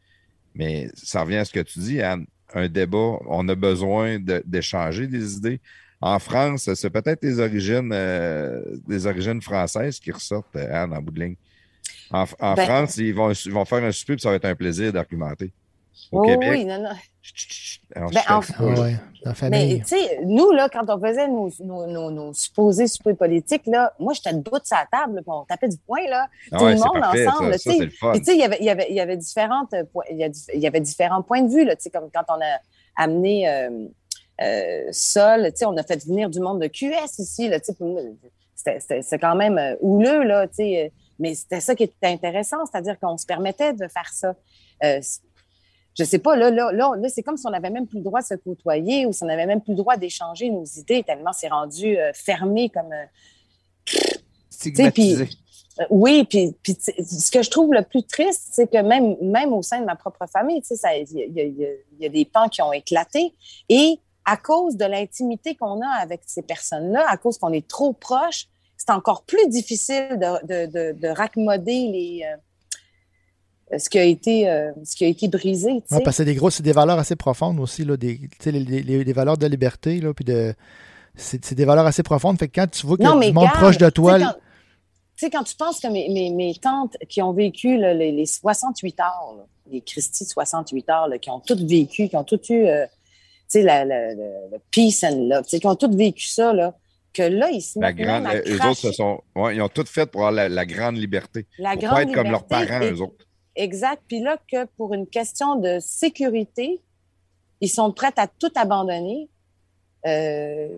[SPEAKER 1] Mais ça revient à ce que tu dis, Anne. Un débat, on a besoin de- d'échanger des idées. En France, c'est peut-être des origines, euh, des origines françaises qui ressortent, euh, Anne, en bout de ligne. En, en
[SPEAKER 2] Ben-
[SPEAKER 1] France, ils vont, ils vont faire un souper, puis ça va être un plaisir d'argumenter. Au
[SPEAKER 2] Oui,
[SPEAKER 1] Québec,
[SPEAKER 2] oui, non, non. Ben,
[SPEAKER 1] fait-
[SPEAKER 2] en-
[SPEAKER 4] ouais, la
[SPEAKER 2] Mais
[SPEAKER 4] famille.
[SPEAKER 2] tu sais, nous, là, quand on faisait nos, nos, nos, nos supposés soupers politiques, là, moi, j'étais debout de sa table, puis on tapait du poing, là.
[SPEAKER 1] Ah
[SPEAKER 2] tout
[SPEAKER 1] ouais,
[SPEAKER 2] le
[SPEAKER 1] c'est
[SPEAKER 2] monde
[SPEAKER 1] parfait,
[SPEAKER 2] ensemble,
[SPEAKER 1] ça,
[SPEAKER 2] tu
[SPEAKER 1] ça,
[SPEAKER 2] sais.
[SPEAKER 1] c'est le fun.
[SPEAKER 2] Puis, tu sais, il y avait, y avait, y avait différentes euh, points, il y avait différents points de vue, là, tu sais, comme quand on a amené euh, euh, Sol, tu sais, on a fait venir du monde de QS ici, là, tu sais, c'était quand même euh, houleux, là, tu sais, euh, mais c'était ça qui était intéressant, c'est-à-dire qu'on se permettait de faire ça. Euh, je sais pas, là, là, là, là, c'est comme si on n'avait même plus le droit de se côtoyer ou si on n'avait même plus le droit d'échanger nos idées, tellement c'est rendu euh, fermé comme... euh,
[SPEAKER 5] Stigmatisé.
[SPEAKER 2] euh, Oui, puis, ce que je trouve le plus triste, c'est que même, même au sein de ma propre famille, il y, y y a des pans qui ont éclaté. Et à cause de l'intimité qu'on a avec ces personnes-là, à cause qu'on est trop proche, c'est encore plus difficile de, de, de, de raccommoder les, euh, ce, qui a été, euh, ce qui a été brisé.
[SPEAKER 4] parce que c'est des gros, des valeurs assez profondes aussi, là, des, les, les- les valeurs de liberté, là, puis de. C'est des valeurs assez profondes. Fait que quand tu vois a du monde proche de toi,
[SPEAKER 2] Tu sais, quand, tu sais, quand tu penses que mes, mes, mes tantes qui ont vécu là, les, les 68 heures, là, les Christie 68 heures, là, qui ont toutes vécu, qui ont toutes eu euh, tu sais, le peace and love, qui ont toutes vécu ça, là, que là, ils se
[SPEAKER 1] La
[SPEAKER 2] mettent
[SPEAKER 1] grande,
[SPEAKER 2] même à
[SPEAKER 1] euh, eux autres, se sont, ouais, ils ont tout fait pour avoir la, la grande liberté.
[SPEAKER 2] La
[SPEAKER 1] pour
[SPEAKER 2] grande
[SPEAKER 1] pas être comme leurs parents,
[SPEAKER 2] et-
[SPEAKER 1] eux autres.
[SPEAKER 2] Exact. Puis là, que pour une question de sécurité, ils sont prêts à tout abandonner. Euh,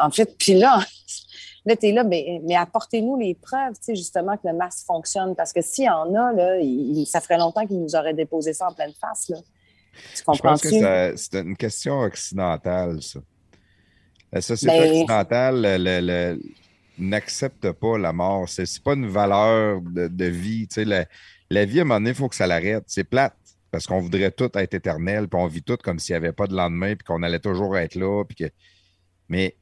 [SPEAKER 2] en fait, puis là, là, tu es là, mais, mais apportez-nous les preuves, tu sais, justement, que le masque fonctionne. Parce que s'il y en a, là, il- ça ferait longtemps qu'ils nous auraient déposé ça en pleine face, là. Tu
[SPEAKER 1] Je pense que c'est une question occidentale, ça. La société
[SPEAKER 2] Ben-
[SPEAKER 1] occidentale le- le- le- n'accepte pas la mort. C'est c'est pas une valeur de, de vie. Tu sais, la, la vie, à un moment donné, il faut que ça l'arrête. C'est plate. Parce qu'on voudrait tout être éternel, puis on vit tout comme s'il n'y avait pas de lendemain, puis qu'on allait toujours être là. Puis que... Mais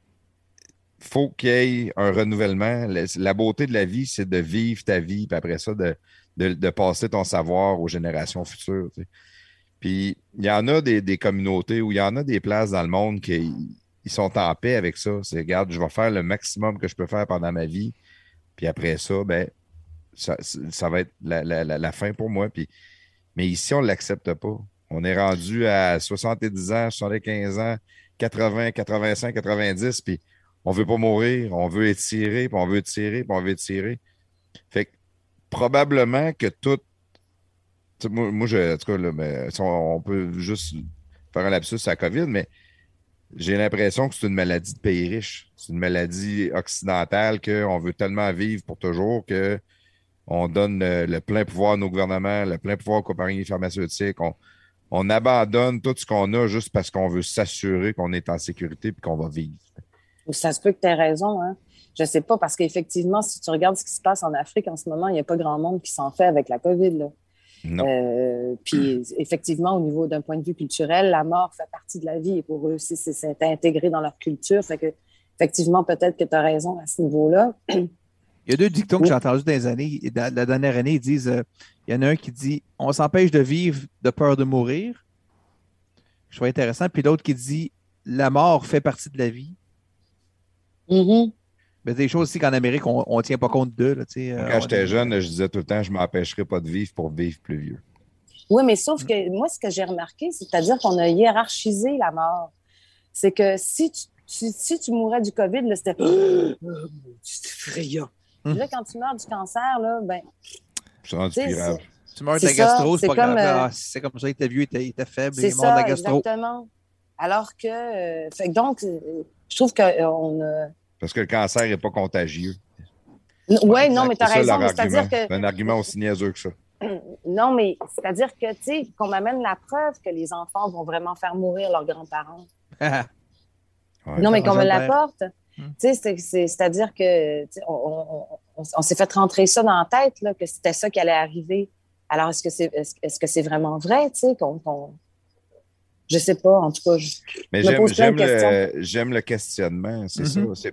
[SPEAKER 1] faut qu'il y ait un renouvellement. La, la beauté de la vie, c'est de vivre ta vie, puis après ça, de, de, de passer ton savoir aux générations futures. tu sais. Puis il y en a des, des communautés où il y en a des places dans le monde qui ils sont en paix avec ça. C'est, regarde, je vais faire le maximum que je peux faire pendant ma vie. Puis après ça, ben, ça, ça va être la, la- la- la fin pour moi. Puis, mais ici, on ne l'accepte pas. On est rendu à 70 ans, 75 ans, 80, 85, 90, puis on veut pas mourir, on veut étirer, puis on veut tirer, puis on veut étirer. Fait que probablement que tout. Moi, moi, je, en tout cas, là, si on, on peut juste faire un lapsus à la COVID, mais j'ai l'impression que c'est une maladie de pays riche. C'est une maladie occidentale qu'on veut tellement vivre pour toujours que on donne le, le plein pouvoir à nos gouvernements, le plein pouvoir aux compagnies pharmaceutiques. On, on abandonne tout ce qu'on a juste parce qu'on veut s'assurer qu'on est en sécurité et qu'on va vivre.
[SPEAKER 2] Ça se peut que tu aies raison. Hein? Je sais pas, parce qu'effectivement, si tu regardes ce qui se passe en Afrique en ce moment, il n'y a pas grand monde qui s'en fait avec la COVID. Là.
[SPEAKER 1] Non.
[SPEAKER 2] Euh, puis effectivement, au niveau d'un point de vue culturel, la mort fait partie de la vie et pour eux aussi, c'est- c'est intégré dans leur culture. Fait que, effectivement, peut-être que tu as raison à ce niveau-là.
[SPEAKER 5] Il y a deux dictons que j'ai entendus dans les années. Dans la dernière année, ils disent euh, il y en a un qui dit On s'empêche de vivre de peur de mourir. Je trouve intéressant. Puis l'autre qui dit La mort fait partie de la vie.
[SPEAKER 2] Mhm.
[SPEAKER 5] Mais des choses aussi qu'en Amérique, on ne tient pas compte d'eux. là, tu sais, euh,
[SPEAKER 1] Quand j'étais
[SPEAKER 5] est-
[SPEAKER 1] jeune, je disais tout le temps, je ne m'empêcherai pas de vivre pour vivre plus vieux.
[SPEAKER 2] Oui, mais sauf que moi, ce que j'ai remarqué, c'est-à-dire qu'on a hiérarchisé la mort. C'est que si tu, tu- si tu mourais du COVID, là, c'était c'est effrayant. Puis Là, quand tu meurs du cancer, là, ben,
[SPEAKER 1] Je suis rendu
[SPEAKER 2] Tu sais,
[SPEAKER 1] plus grave.
[SPEAKER 5] Tu meurs de la
[SPEAKER 2] C'est
[SPEAKER 5] gastro, c'est
[SPEAKER 2] c'est
[SPEAKER 5] pas grave.
[SPEAKER 2] comme, euh,
[SPEAKER 5] Ah, c'est comme ça, il était vieux, il était, il était faible, il
[SPEAKER 2] c'est
[SPEAKER 5] est mort de la
[SPEAKER 2] ça,
[SPEAKER 5] gastro.
[SPEAKER 2] exactement. Alors que, euh, fait que donc, euh, je trouve qu'on a.
[SPEAKER 1] Parce que le cancer n'est pas contagieux.
[SPEAKER 2] Oui, non, mais tu as raison. C'est-à-dire
[SPEAKER 1] argument.
[SPEAKER 2] que.
[SPEAKER 1] C'est un argument aussi niaiseux que ça.
[SPEAKER 2] Non, mais c'est-à-dire que, tu sais, qu'on m'amène la preuve que les enfants vont vraiment faire mourir leurs grands-parents.
[SPEAKER 1] Ouais.
[SPEAKER 2] non, mais qu'on me l'apporte. Tu sais, c'est- c'est- c'est-à-dire que, on, on- on- on s'est fait rentrer ça dans la tête, là, que c'était ça qui allait arriver. Alors, est-ce que c'est que c'est vraiment vrai, tu sais, qu'on. qu'on- Je sais pas, en tout cas. je-
[SPEAKER 1] Mais
[SPEAKER 2] me
[SPEAKER 1] j'aime, le, j'aime le questionnement, c'est
[SPEAKER 5] Mhm.
[SPEAKER 1] ça.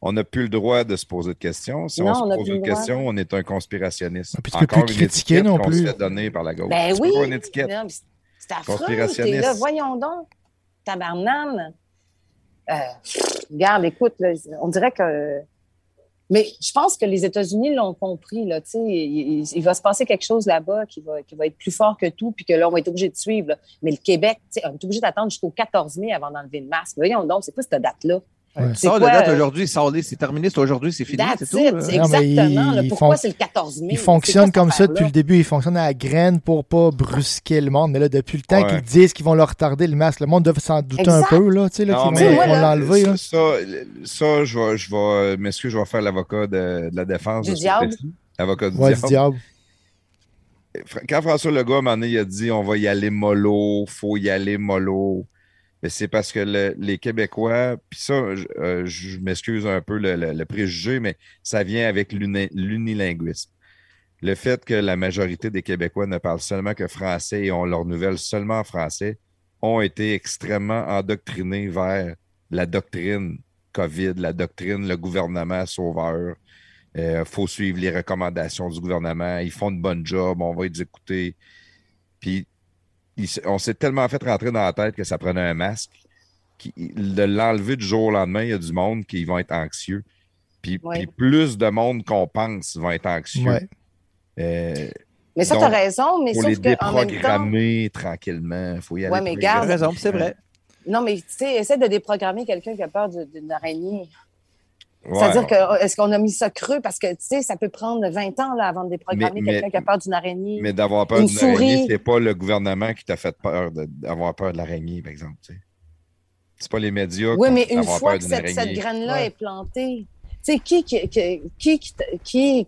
[SPEAKER 1] On n'a plus le droit de se poser de questions. Si
[SPEAKER 2] Non,
[SPEAKER 1] on se pose une question, on est un conspirationniste.
[SPEAKER 4] Puis tu peux
[SPEAKER 1] Encore
[SPEAKER 4] plus
[SPEAKER 1] une
[SPEAKER 4] critiquer non plus.
[SPEAKER 1] se fait donner par la gauche.
[SPEAKER 2] Ben
[SPEAKER 1] C'est
[SPEAKER 2] oui.
[SPEAKER 1] pas une étiquette.
[SPEAKER 2] C'est- affreux.
[SPEAKER 1] Conspirationniste.
[SPEAKER 2] T'es là, voyons donc. Tabarnane. Euh, regarde, écoute, là, on dirait que. Mais je pense que les États-Unis l'ont compris. Là, il, il- va se passer quelque chose là-bas qui va, qui va être plus fort que tout, puis que là, on va être obligé de suivre. Mais le Québec, on est obligé d'attendre jusqu'au 14 mai avant d'enlever le masque. Voyons donc, c'est pas cette date-là?
[SPEAKER 4] Ouais.
[SPEAKER 5] Sors date
[SPEAKER 2] euh,
[SPEAKER 5] aujourd'hui, sors-les, c'est terminé, c'est aujourd'hui, c'est fini,
[SPEAKER 2] That's
[SPEAKER 5] c'est tout. là.
[SPEAKER 4] Non,
[SPEAKER 2] exactement. là. Pourquoi c'est le 14 mai?
[SPEAKER 4] Ils fonctionnent comme ça depuis le début. Ils fonctionnent à la graine pour pas brusquer le monde. Mais là, depuis le temps
[SPEAKER 1] Ouais.
[SPEAKER 4] qu'ils disent qu'ils vont leur retarder le masque, le monde doit s'en douter un peu, là, tu sais, là,
[SPEAKER 1] Non, mais
[SPEAKER 4] vont,
[SPEAKER 2] là,
[SPEAKER 4] l'enlever.
[SPEAKER 1] ça, ça, ça, je vais, je vais m'excuser, je vais faire l'avocat de, de la défense.
[SPEAKER 2] Du diable.
[SPEAKER 1] Avocat du
[SPEAKER 4] Ouais, du
[SPEAKER 1] diable. Quand François Legault, à un moment donné, il a dit on va y aller mollo, faut y aller mollo. Mais c'est parce que le- les Québécois, puis ça, je, euh, m'excuse un peu le, préjugé, mais ça vient avec l'uni- l'unilinguisme. Le fait que la majorité des Québécois ne parlent seulement que français et ont leurs nouvelles seulement en français ont été extrêmement endoctrinés vers la doctrine COVID, la doctrine, le gouvernement sauveur. Il faut suivre les recommandations du gouvernement. Ils font de bonnes jobs, on va les écouter. Puis, il on s'est tellement fait rentrer dans la tête que ça prenait un masque. qui- de l'enlever du jour au lendemain, il y a du monde qui vont être anxieux. Puis,
[SPEAKER 2] Ouais.
[SPEAKER 1] puis plus de monde qu'on pense vont être anxieux.
[SPEAKER 4] Ouais.
[SPEAKER 1] Euh,
[SPEAKER 2] Mais ça, tu as raison, mais
[SPEAKER 1] faut les
[SPEAKER 2] sauf qu'en même temps.
[SPEAKER 1] déprogrammer tranquillement. Il faut y aller.
[SPEAKER 2] Ouais, mais
[SPEAKER 1] progressivement.
[SPEAKER 5] Tu as
[SPEAKER 2] garde-
[SPEAKER 5] raison, c'est vrai.
[SPEAKER 2] Non, mais tu sais, essaie de déprogrammer quelqu'un qui a peur de- d'une araignée.
[SPEAKER 1] Ouais.
[SPEAKER 2] C'est-à-dire que est-ce qu'on a mis ça creux? Parce que tu sais, ça peut prendre 20 ans là, avant de déprogrammer quelqu'un qui a peur d'une araignée.
[SPEAKER 1] Mais d'avoir peur
[SPEAKER 2] Une
[SPEAKER 1] d'une araignée, c'est pas le gouvernement qui t'a fait peur d'avoir peur de l'araignée, par exemple. tu sais. C'est pas les médias
[SPEAKER 2] oui, mais une fois
[SPEAKER 1] peur
[SPEAKER 2] que cette, graine-là
[SPEAKER 5] Ouais.
[SPEAKER 2] est plantée, tu sais, qui qui qui qui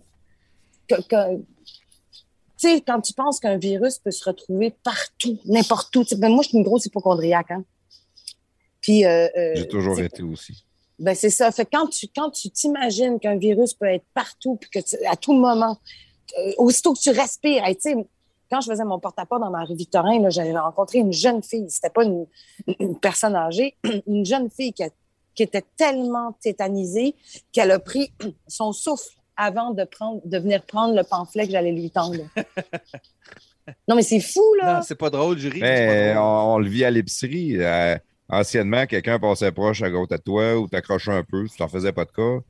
[SPEAKER 2] qui, quand tu penses qu'un virus peut se retrouver partout, n'importe où. tu sais, ben, moi, je suis une grosse hypochondriaque. Hein? Puis, euh, euh,
[SPEAKER 1] J'ai toujours été aussi.
[SPEAKER 2] Ben c'est ça. Fait que quand tu quand tu t'imagines qu'un virus peut être partout, puis que tu- à tout moment, euh, aussitôt que tu respires, hey, tu sais, quand je faisais mon porte-à-porte dans ma rue Victorin, là, j'avais rencontré une jeune fille. C'était pas une, une personne âgée, une jeune fille qui, a- qui était tellement tétanisée qu'elle a pris son souffle avant de, prendre, de venir prendre le pamphlet que j'allais lui tendre. non, mais c'est fou, là.
[SPEAKER 5] Non, c'est pas drôle, jury.
[SPEAKER 1] Mais on, on le vit à l'épicerie. Euh, anciennement, quelqu'un passait proche à côté de toi ou t'accrochais un peu, tu t'en faisais pas de cas.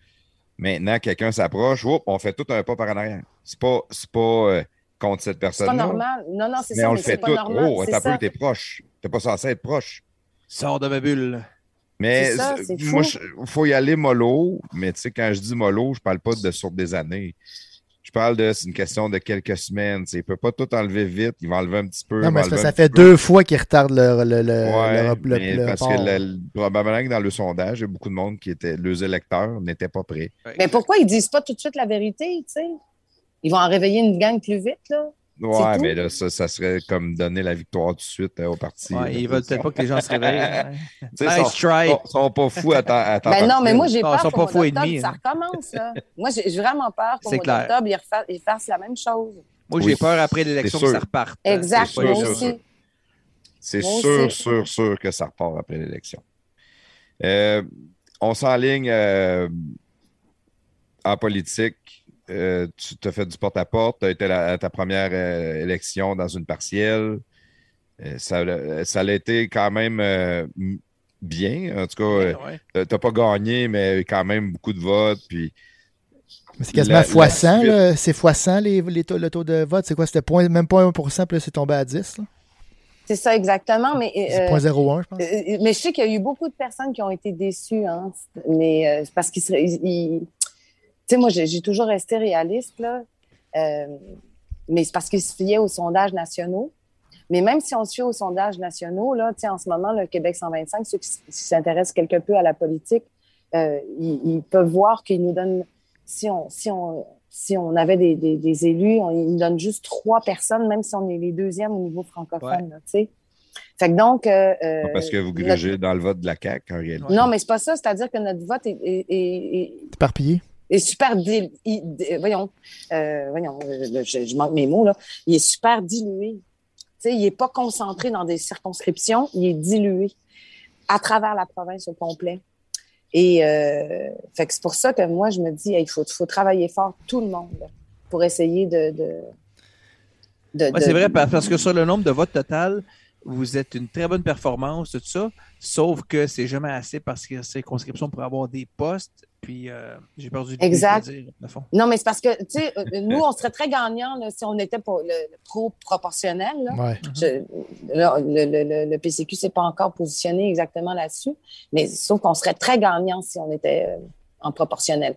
[SPEAKER 1] Maintenant, quelqu'un s'approche, on fait tout un pas par en arrière. C'est pas, c'est pas euh, contre cette
[SPEAKER 2] C'est pas
[SPEAKER 1] personne-là.
[SPEAKER 2] normal. Non, non, c'est
[SPEAKER 1] Mais
[SPEAKER 2] ça,
[SPEAKER 1] on
[SPEAKER 2] mais
[SPEAKER 1] le
[SPEAKER 2] c'est
[SPEAKER 1] fait tout.
[SPEAKER 2] normal.
[SPEAKER 1] Oh, t'as
[SPEAKER 2] ça.
[SPEAKER 1] peu, t'es proche. T'es pas censé être proche.
[SPEAKER 5] Sors de ma bulle.
[SPEAKER 1] Mais
[SPEAKER 2] C'est ça,
[SPEAKER 1] c'est-
[SPEAKER 2] c'est
[SPEAKER 1] moi, il faut y aller mollo. Mais tu sais, quand je dis mollo, je parle pas de sur des années. Je parle de, c'est une question de quelques semaines. tu sais. Il peut pas tout enlever vite. Il va enlever un petit peu.
[SPEAKER 4] Non, mais ça fait
[SPEAKER 1] peu.
[SPEAKER 4] deux fois qu'ils retardent le, le, le,
[SPEAKER 1] Ouais,
[SPEAKER 4] le- le-
[SPEAKER 1] mais
[SPEAKER 4] le
[SPEAKER 1] parce
[SPEAKER 4] port.
[SPEAKER 1] que le- le- probablement que dans le sondage, il y a beaucoup de monde qui était, les électeurs n'étaient pas prêts.
[SPEAKER 2] Mais pourquoi ils disent pas tout de suite la vérité, tu sais? Ils vont en réveiller une gang plus vite, là.
[SPEAKER 1] Ouais, mais là, ça, ça serait comme donner la victoire tout de suite euh, au parti.
[SPEAKER 5] Ouais, ils veulent peut-être pas que les gens se réveillent. hein. Nice
[SPEAKER 1] sont-
[SPEAKER 5] try.
[SPEAKER 1] sont, sont pas fous à temps, à temps
[SPEAKER 2] Ben non, mais moi, j'ai peur
[SPEAKER 5] ils sont pas faux et demi,
[SPEAKER 2] ça
[SPEAKER 5] hein.
[SPEAKER 2] recommence, là. moi, j'ai vraiment peur qu'au
[SPEAKER 5] C'est
[SPEAKER 2] mois
[SPEAKER 5] clair.
[SPEAKER 2] d'octobre, ils, fassent la même chose.
[SPEAKER 5] Moi, j'ai
[SPEAKER 1] Oui.
[SPEAKER 5] peur après l'élection que ça reparte. hein.
[SPEAKER 2] Exact, moi aussi.
[SPEAKER 1] C'est sûr,
[SPEAKER 2] aussi.
[SPEAKER 1] sûr, sûr que ça repart après l'élection. Euh, on s'enligne euh, en politique. Euh, tu t'as fait du porte-à-porte. Tu as été la- à ta première euh, élection dans une partielle. Euh, ça, a- ça a été quand même euh, bien. En tout cas,
[SPEAKER 5] Ouais.
[SPEAKER 1] t'as- t'as pas gagné, mais quand même beaucoup de votes. Puis
[SPEAKER 4] Mais c'est quasiment
[SPEAKER 1] la-
[SPEAKER 4] fois
[SPEAKER 1] la
[SPEAKER 4] 100,
[SPEAKER 1] suite-
[SPEAKER 4] là. C'est fois 100 les, les taux- le taux de vote. C'est quoi? C'était point- même pas 1%, puis là, c'est tombé à 10. là.
[SPEAKER 2] C'est ça, exactement. Mais,
[SPEAKER 4] C'est
[SPEAKER 2] euh,
[SPEAKER 4] 0.01, je pense.
[SPEAKER 2] euh, mais je sais qu'il y a eu beaucoup de personnes qui ont été déçues, hein, mais euh, c'est parce qu'ils seraient. ils- ils- Tu sais, moi, j'ai toujours resté réaliste, là. Euh, mais c'est parce qu'ils se fiaient aux sondages nationaux. Mais même si on se fie aux sondages nationaux, là, tu sais, en ce moment, le Québec 125, ceux qui, s'intéressent quelque peu à la politique, euh, ils, ils peuvent voir qu'ils nous donnent, si on, si on, si on avait des, des- des élus, on, ils nous donnent juste trois personnes, même si on est les deuxièmes au niveau francophone, tu sais. Fait que donc. euh,
[SPEAKER 1] parce que vous
[SPEAKER 2] notre-
[SPEAKER 1] grugez dans le vote de la CAQ, en réalité.
[SPEAKER 2] Non, mais c'est pas ça. C'est-à-dire que notre vote est, est- est- est-
[SPEAKER 4] Éparpillé.
[SPEAKER 2] Est super dil- i- di- voyons, euh, voyons, euh, je, je manque mes mots là. Il est super dilué. Tu sais, il est pas concentré dans des circonscriptions, il est dilué à travers la province au complet. Et euh, fait que c'est pour ça que moi je me dis, hey, il faut, faut travailler fort tout le monde pour essayer de. de, de-
[SPEAKER 5] Ouais,
[SPEAKER 2] de-
[SPEAKER 5] c'est vrai, parce que sur le nombre de votes total, vous êtes une très bonne performance, tout ça, sauf que c'est jamais assez parce que circonscription pour avoir des postes, puis euh, j'ai perdu le
[SPEAKER 2] Exact.
[SPEAKER 5] je veux dire, fond.
[SPEAKER 2] Non, mais c'est parce que, tu sais, euh, nous, on serait très gagnants là, si on était pour le, le pro-proportionnel. là.
[SPEAKER 4] Ouais.
[SPEAKER 2] Je- là, le, le- le- le PCQ s'est pas encore positionné exactement là-dessus, mais sauf qu'on serait très gagnant si on était euh, en proportionnel.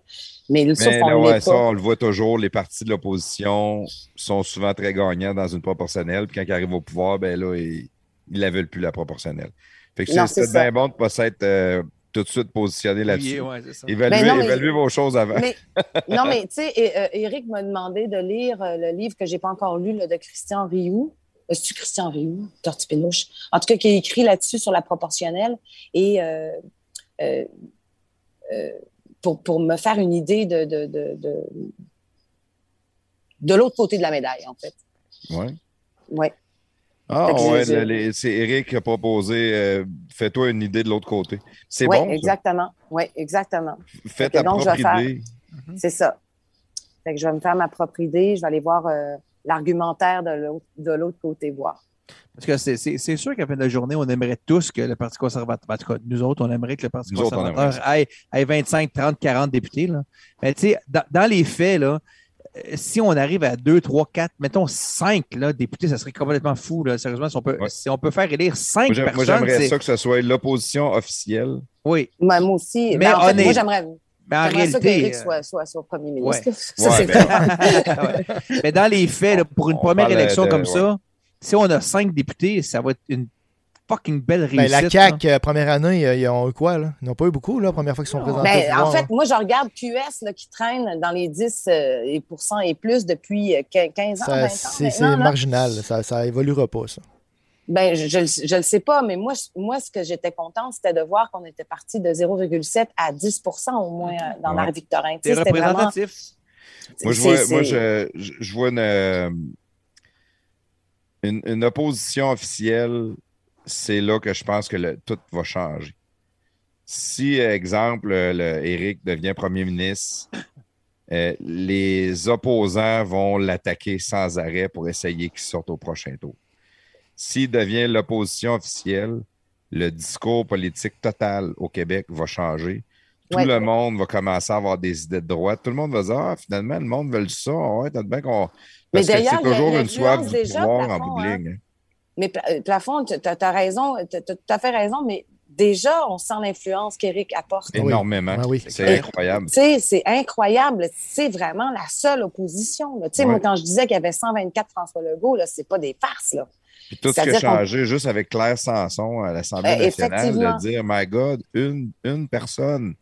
[SPEAKER 2] Mais sauf
[SPEAKER 1] Mais
[SPEAKER 2] qu'on
[SPEAKER 1] là,
[SPEAKER 2] ne
[SPEAKER 1] ouais, ça,
[SPEAKER 2] pas.
[SPEAKER 1] on le voit toujours. Les partis de l'opposition sont souvent très gagnants dans une proportionnelle. Puis quand ils arrivent au pouvoir, ben là, ils ne la veulent plus, la proportionnelle. Fait que
[SPEAKER 2] Non,
[SPEAKER 1] c'est bien bon de ne pas s'être euh, tout de suite positionné là-dessus.
[SPEAKER 5] Oui, ouais.
[SPEAKER 1] Évaluez,
[SPEAKER 2] Ben non, mais-
[SPEAKER 1] évaluez vos choses avant.
[SPEAKER 2] Mais, non, mais tu sais, et, euh, Eric m'a demandé de lire euh, le livre que j'ai pas encore lu, là, de Christian Rioux. Euh, C'est-tu Christian Rioux? Tortue Pénouche. En tout cas, qui a écrit là-dessus sur la proportionnelle. Et euh, euh, euh, pour, pour me faire une idée de, de, de, de, de l'autre côté de la médaille, en fait.
[SPEAKER 1] Ouais.
[SPEAKER 2] Ouais.
[SPEAKER 1] Ah, ouais, les- c'est Eric qui a proposé euh, fais-toi une idée de l'autre côté. C'est bon.
[SPEAKER 2] exactement. Oui, exactement.
[SPEAKER 1] Fais ta
[SPEAKER 2] donc,
[SPEAKER 1] propre
[SPEAKER 2] faire-
[SPEAKER 1] idée.
[SPEAKER 2] C'est ça. Fait que je vais me faire ma propre idée. Je vais aller voir euh, l'argumentaire de l'autre, côté voir.
[SPEAKER 5] Parce que c'est- sûr qu'à la fin de la journée, on aimerait tous que le Parti conservateur, en tout cas, nous autres, on aimerait que le Parti
[SPEAKER 1] Nous autres,
[SPEAKER 5] conservateur ait, ait 25, 30, 40 députés. Là. Mais tu sais, dans, dans les faits, là, si on arrive à 2, 3, 4, mettons 5 là, députés, ça serait complètement fou. Là. Sérieusement, si on, peut,
[SPEAKER 1] Ouais.
[SPEAKER 5] si on peut faire élire 5
[SPEAKER 1] Moi, j'aime- moi,
[SPEAKER 5] personnes,
[SPEAKER 1] j'aimerais ça que ce soit l'opposition officielle.
[SPEAKER 5] Oui,
[SPEAKER 2] Moi, moi aussi.
[SPEAKER 5] Mais
[SPEAKER 2] Ben, en fait, moi, j'aimerais,
[SPEAKER 5] mais en
[SPEAKER 2] j'aimerais ça
[SPEAKER 5] réalité.
[SPEAKER 2] qu'Éric
[SPEAKER 5] euh,
[SPEAKER 2] soit, soit, soit premier
[SPEAKER 5] ouais.
[SPEAKER 2] ministre. Ça,
[SPEAKER 1] Ouais,
[SPEAKER 2] c'est
[SPEAKER 1] ben.
[SPEAKER 5] Ouais. Mais dans les faits, là, pour une
[SPEAKER 1] On
[SPEAKER 5] première élection
[SPEAKER 1] de-
[SPEAKER 5] comme
[SPEAKER 1] ouais.
[SPEAKER 5] ça, si on a 5 députés, ça va être une fucking belle réussite.
[SPEAKER 4] Ben, la
[SPEAKER 5] là.
[SPEAKER 4] CAQ, euh, première année, euh, ils ont eu quoi, là? Ils n'ont pas eu beaucoup, là, la première fois qu'ils sont présentés.
[SPEAKER 2] Ben, en fait,
[SPEAKER 4] là.
[SPEAKER 2] moi, je regarde QS là, qui traîne dans les 10 euh, et plus depuis euh, quin- 15 ans,
[SPEAKER 4] Ça-
[SPEAKER 2] 20 ans.
[SPEAKER 4] c'est marginal. Ça, ça évoluera pas, ça.
[SPEAKER 2] Ben, je, je, le- je le sais pas, mais moi, je- moi ce que j'étais contente, c'était de voir qu'on était parti de 0,7 à 10% au moins dans
[SPEAKER 1] Ouais.
[SPEAKER 2] Marie-Victorin.
[SPEAKER 5] C'est
[SPEAKER 2] vraiment-
[SPEAKER 5] représentatif.
[SPEAKER 1] Moi, je vois,
[SPEAKER 2] c'est-
[SPEAKER 1] moi je, je- je vois une, une, une opposition officielle. C'est là que je pense que le- tout va changer. Si, exemple, le, Éric devient premier ministre, euh, les opposants vont l'attaquer sans arrêt pour essayer qu'il sorte au prochain tour. S'il devient l'opposition officielle, le discours politique total au Québec va changer. Tout
[SPEAKER 2] Ouais.
[SPEAKER 1] le monde va commencer à avoir des idées de droite. Tout le monde va dire Ah, finalement, le monde veut ça. Ouais, t'as bien qu'on.
[SPEAKER 2] Mais
[SPEAKER 1] Parce que c'est toujours une soif du pouvoir en bout de
[SPEAKER 2] hein.
[SPEAKER 1] ligne.
[SPEAKER 2] Mais euh, Plafond, tu as, raison, tu as tout à fait raison, mais déjà, on sent l'influence qu'Éric apporte.
[SPEAKER 4] Oui.
[SPEAKER 1] Énormément.
[SPEAKER 4] Ah oui.
[SPEAKER 1] C'est incroyable.
[SPEAKER 2] Tu sais, c'est incroyable. C'est vraiment la seule opposition.
[SPEAKER 1] Ouais.
[SPEAKER 2] moi, quand je disais qu'il y avait 124 François Legault, là, c'est pas des farces, là.
[SPEAKER 1] Puis tout ce qui a changé juste avec Claire Sanson à l'Assemblée
[SPEAKER 2] Euh,
[SPEAKER 1] nationale, de dire My God, une, une personne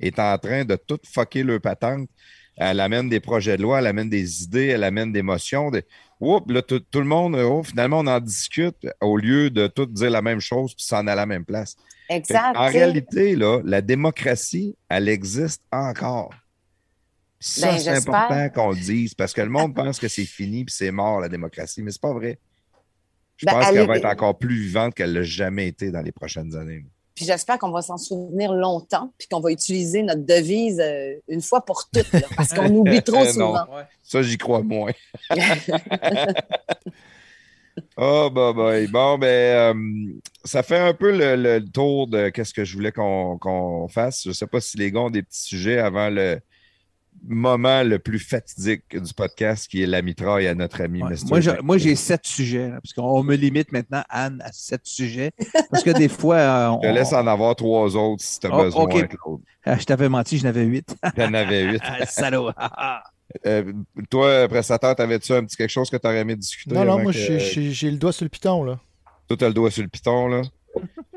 [SPEAKER 1] est en train de tout fucker le patente. Elle amène des projets de loi, elle amène des idées, elle amène des motions. Des... Oups, là, tout, tout le monde, oh, finalement, on en discute au lieu de tout dire la même chose puis s'en aller à la même place.
[SPEAKER 2] Exact.
[SPEAKER 1] en réalité, là, la démocratie, elle existe encore. Ça,
[SPEAKER 2] Ben,
[SPEAKER 1] c'est important qu'on le dise parce que le monde pense que c'est fini puis c'est mort, la démocratie, mais c'est pas vrai. Je
[SPEAKER 2] Ben,
[SPEAKER 1] pense
[SPEAKER 2] elle
[SPEAKER 1] qu'elle
[SPEAKER 2] est-
[SPEAKER 1] va être encore plus vivante qu'elle l'a jamais été dans les prochaines années.
[SPEAKER 2] Puis j'espère qu'on va s'en souvenir longtemps, puis qu'on va utiliser notre devise euh, une fois pour toutes, là, parce qu'on oublie trop
[SPEAKER 1] Non.
[SPEAKER 2] souvent.
[SPEAKER 1] Ça, j'y crois moins. Oh, bah, bah. Bon, ben, euh, ça fait un peu le, le tour de qu'est-ce que je voulais qu'on qu'on fasse. Je ne sais pas si les gars ont des petits sujets avant le moment le plus fatidique du podcast, qui est la mitraille à notre ami
[SPEAKER 5] Ouais.
[SPEAKER 1] Mr.
[SPEAKER 5] Moi, j'ai-
[SPEAKER 1] Jack.
[SPEAKER 5] moi, j'ai sept sujets, là, parce qu'on me limite maintenant, Anne, à sept sujets. Parce que des fois, euh,
[SPEAKER 1] Je te
[SPEAKER 5] on-
[SPEAKER 1] laisse en avoir trois autres si tu as
[SPEAKER 5] Oh,
[SPEAKER 1] besoin,
[SPEAKER 5] ok.
[SPEAKER 1] Claude.
[SPEAKER 5] Ah, je t'avais menti, j'en avais huit.
[SPEAKER 1] Tu en avais huit.
[SPEAKER 5] Ah, Salaud.
[SPEAKER 1] Euh, toi, prestataire, t'avais-tu un petit quelque chose que tu aurais aimé discuter?
[SPEAKER 4] Non, non, moi,
[SPEAKER 1] que-
[SPEAKER 4] j'ai j'ai le doigt sur le piton, là.
[SPEAKER 1] Toi, t'as le doigt sur le piton, là.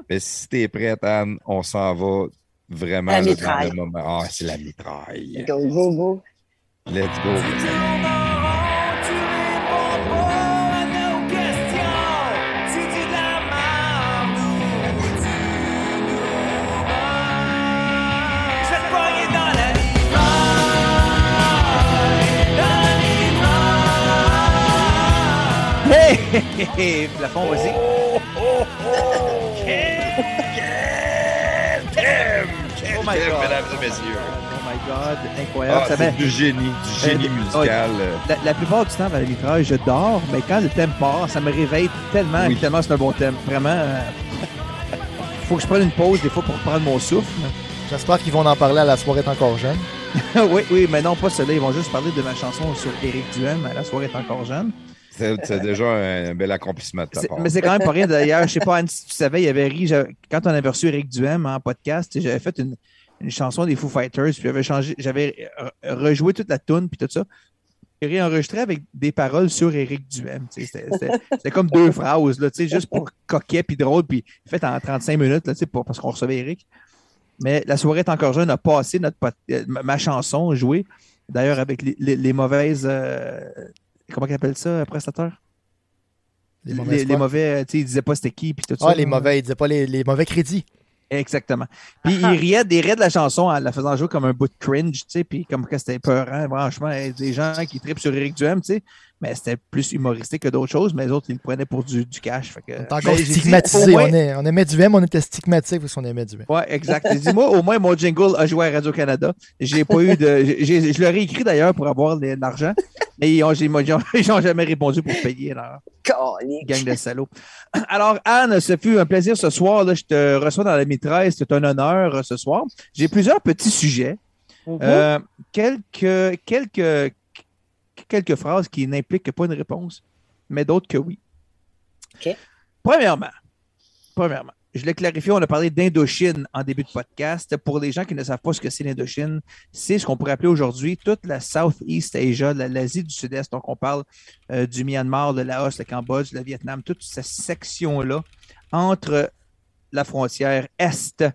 [SPEAKER 1] Mais si t'es prête, Anne, on s'en va vraiment
[SPEAKER 2] La mitraille.
[SPEAKER 1] le moment. Ah, c'est la mitraille.
[SPEAKER 2] Go, go, go.
[SPEAKER 1] Let's go.
[SPEAKER 5] Hey, hey, hey, plafond, vas-y. Oh my God.
[SPEAKER 1] mesdames et messieurs.
[SPEAKER 5] Oh my God, incroyable.
[SPEAKER 1] Ah,
[SPEAKER 5] Ça
[SPEAKER 1] c'est
[SPEAKER 5] met-
[SPEAKER 1] du génie, du génie
[SPEAKER 5] Euh,
[SPEAKER 1] musical. euh.
[SPEAKER 5] la, la plupart du temps, dans la mitraille, je dors, mais quand le thème part, ça me réveille tellement,
[SPEAKER 1] Oui.
[SPEAKER 5] tellement c'est un bon thème. Vraiment, euh, faut que je prenne une pause des fois pour prendre mon souffle.
[SPEAKER 4] J'espère qu'ils vont en parler à la soirée est encore jeune.
[SPEAKER 5] oui, oui, mais non, pas cela. Ils vont juste parler de ma chanson sur Éric Duhem, à la soirée est encore jeune.
[SPEAKER 1] C'est c'est déjà un, bel accomplissement de ta
[SPEAKER 5] C'est-
[SPEAKER 1] part.
[SPEAKER 5] Mais c'est quand même pas rien d'ailleurs. Je sais pas, Anne, si tu savais, il y avait ri. Quand on avait reçu Eric Duhem en podcast, j'avais fait une, une chanson des Foo Fighters, puis j'avais changé, j'avais euh, rejoué toute la tune puis tout ça. J'ai réenregistré avec des paroles sur Eric Duhem. C'était comme deux phrases, là, tu sais, juste pour coquet puis drôle, puis fait en 35 minutes, là, tu sais, pour- parce qu'on recevait Eric. Mais la soirée est encore jeune, a passé notre euh, ma, ma chanson jouée, d'ailleurs avec les, les- les mauvaises. euh, comment on appelle ça, prestataire?
[SPEAKER 4] Les
[SPEAKER 5] mauvais, tu sais, ils disaient pas c'était qui, puis tout ça.
[SPEAKER 4] Ah, les mauvais, ils disaient pas les, les mauvais crédits.
[SPEAKER 5] Exactement. Puis il riait, des riait de la chanson en la faisant jouer comme un bout de cringe, tu sais, puis comme que c'était peurant, franchement, des gens qui tripent sur Eric Duhem, tu sais, mais c'était plus humoristique que d'autres choses, mais les autres, ils le prenaient pour du, du cash. Fait que,
[SPEAKER 4] On est encore
[SPEAKER 5] j'ai dit,
[SPEAKER 4] stigmatisé.
[SPEAKER 5] moins-
[SPEAKER 4] On, est- on aimait du M, on était stigmatique parce qu'on aimait du M.
[SPEAKER 5] Ouais, exact. J'ai dit, moi, au moins, mon jingle a joué à Radio-Canada. J'ai pas eu de. je leur ai écrit d'ailleurs pour avoir de l'argent, mais ils ont, j'ai- ils ont- ils ont jamais répondu pour payer leur gang de salauds. Alors, Anne, ce fut un plaisir ce soir. Là, je te reçois dans la mitraille. C'est un honneur euh, ce soir. J'ai plusieurs petits sujets.
[SPEAKER 2] Mhm.
[SPEAKER 5] Euh, quelques, quelques, quelques phrases qui n'impliquent pas une réponse, mais d'autres que oui.
[SPEAKER 2] OK.
[SPEAKER 5] Premièrement, premièrement, je l'ai clarifié, on a parlé d'Indochine en début de podcast. Pour les gens qui ne savent pas ce que c'est l'Indochine, c'est ce qu'on pourrait appeler aujourd'hui toute la Southeast Asia, la- l'Asie du Sud-Est. Donc, on parle euh, du Myanmar, le Laos, le Cambodge, le Vietnam, toute cette section-là entre la frontière est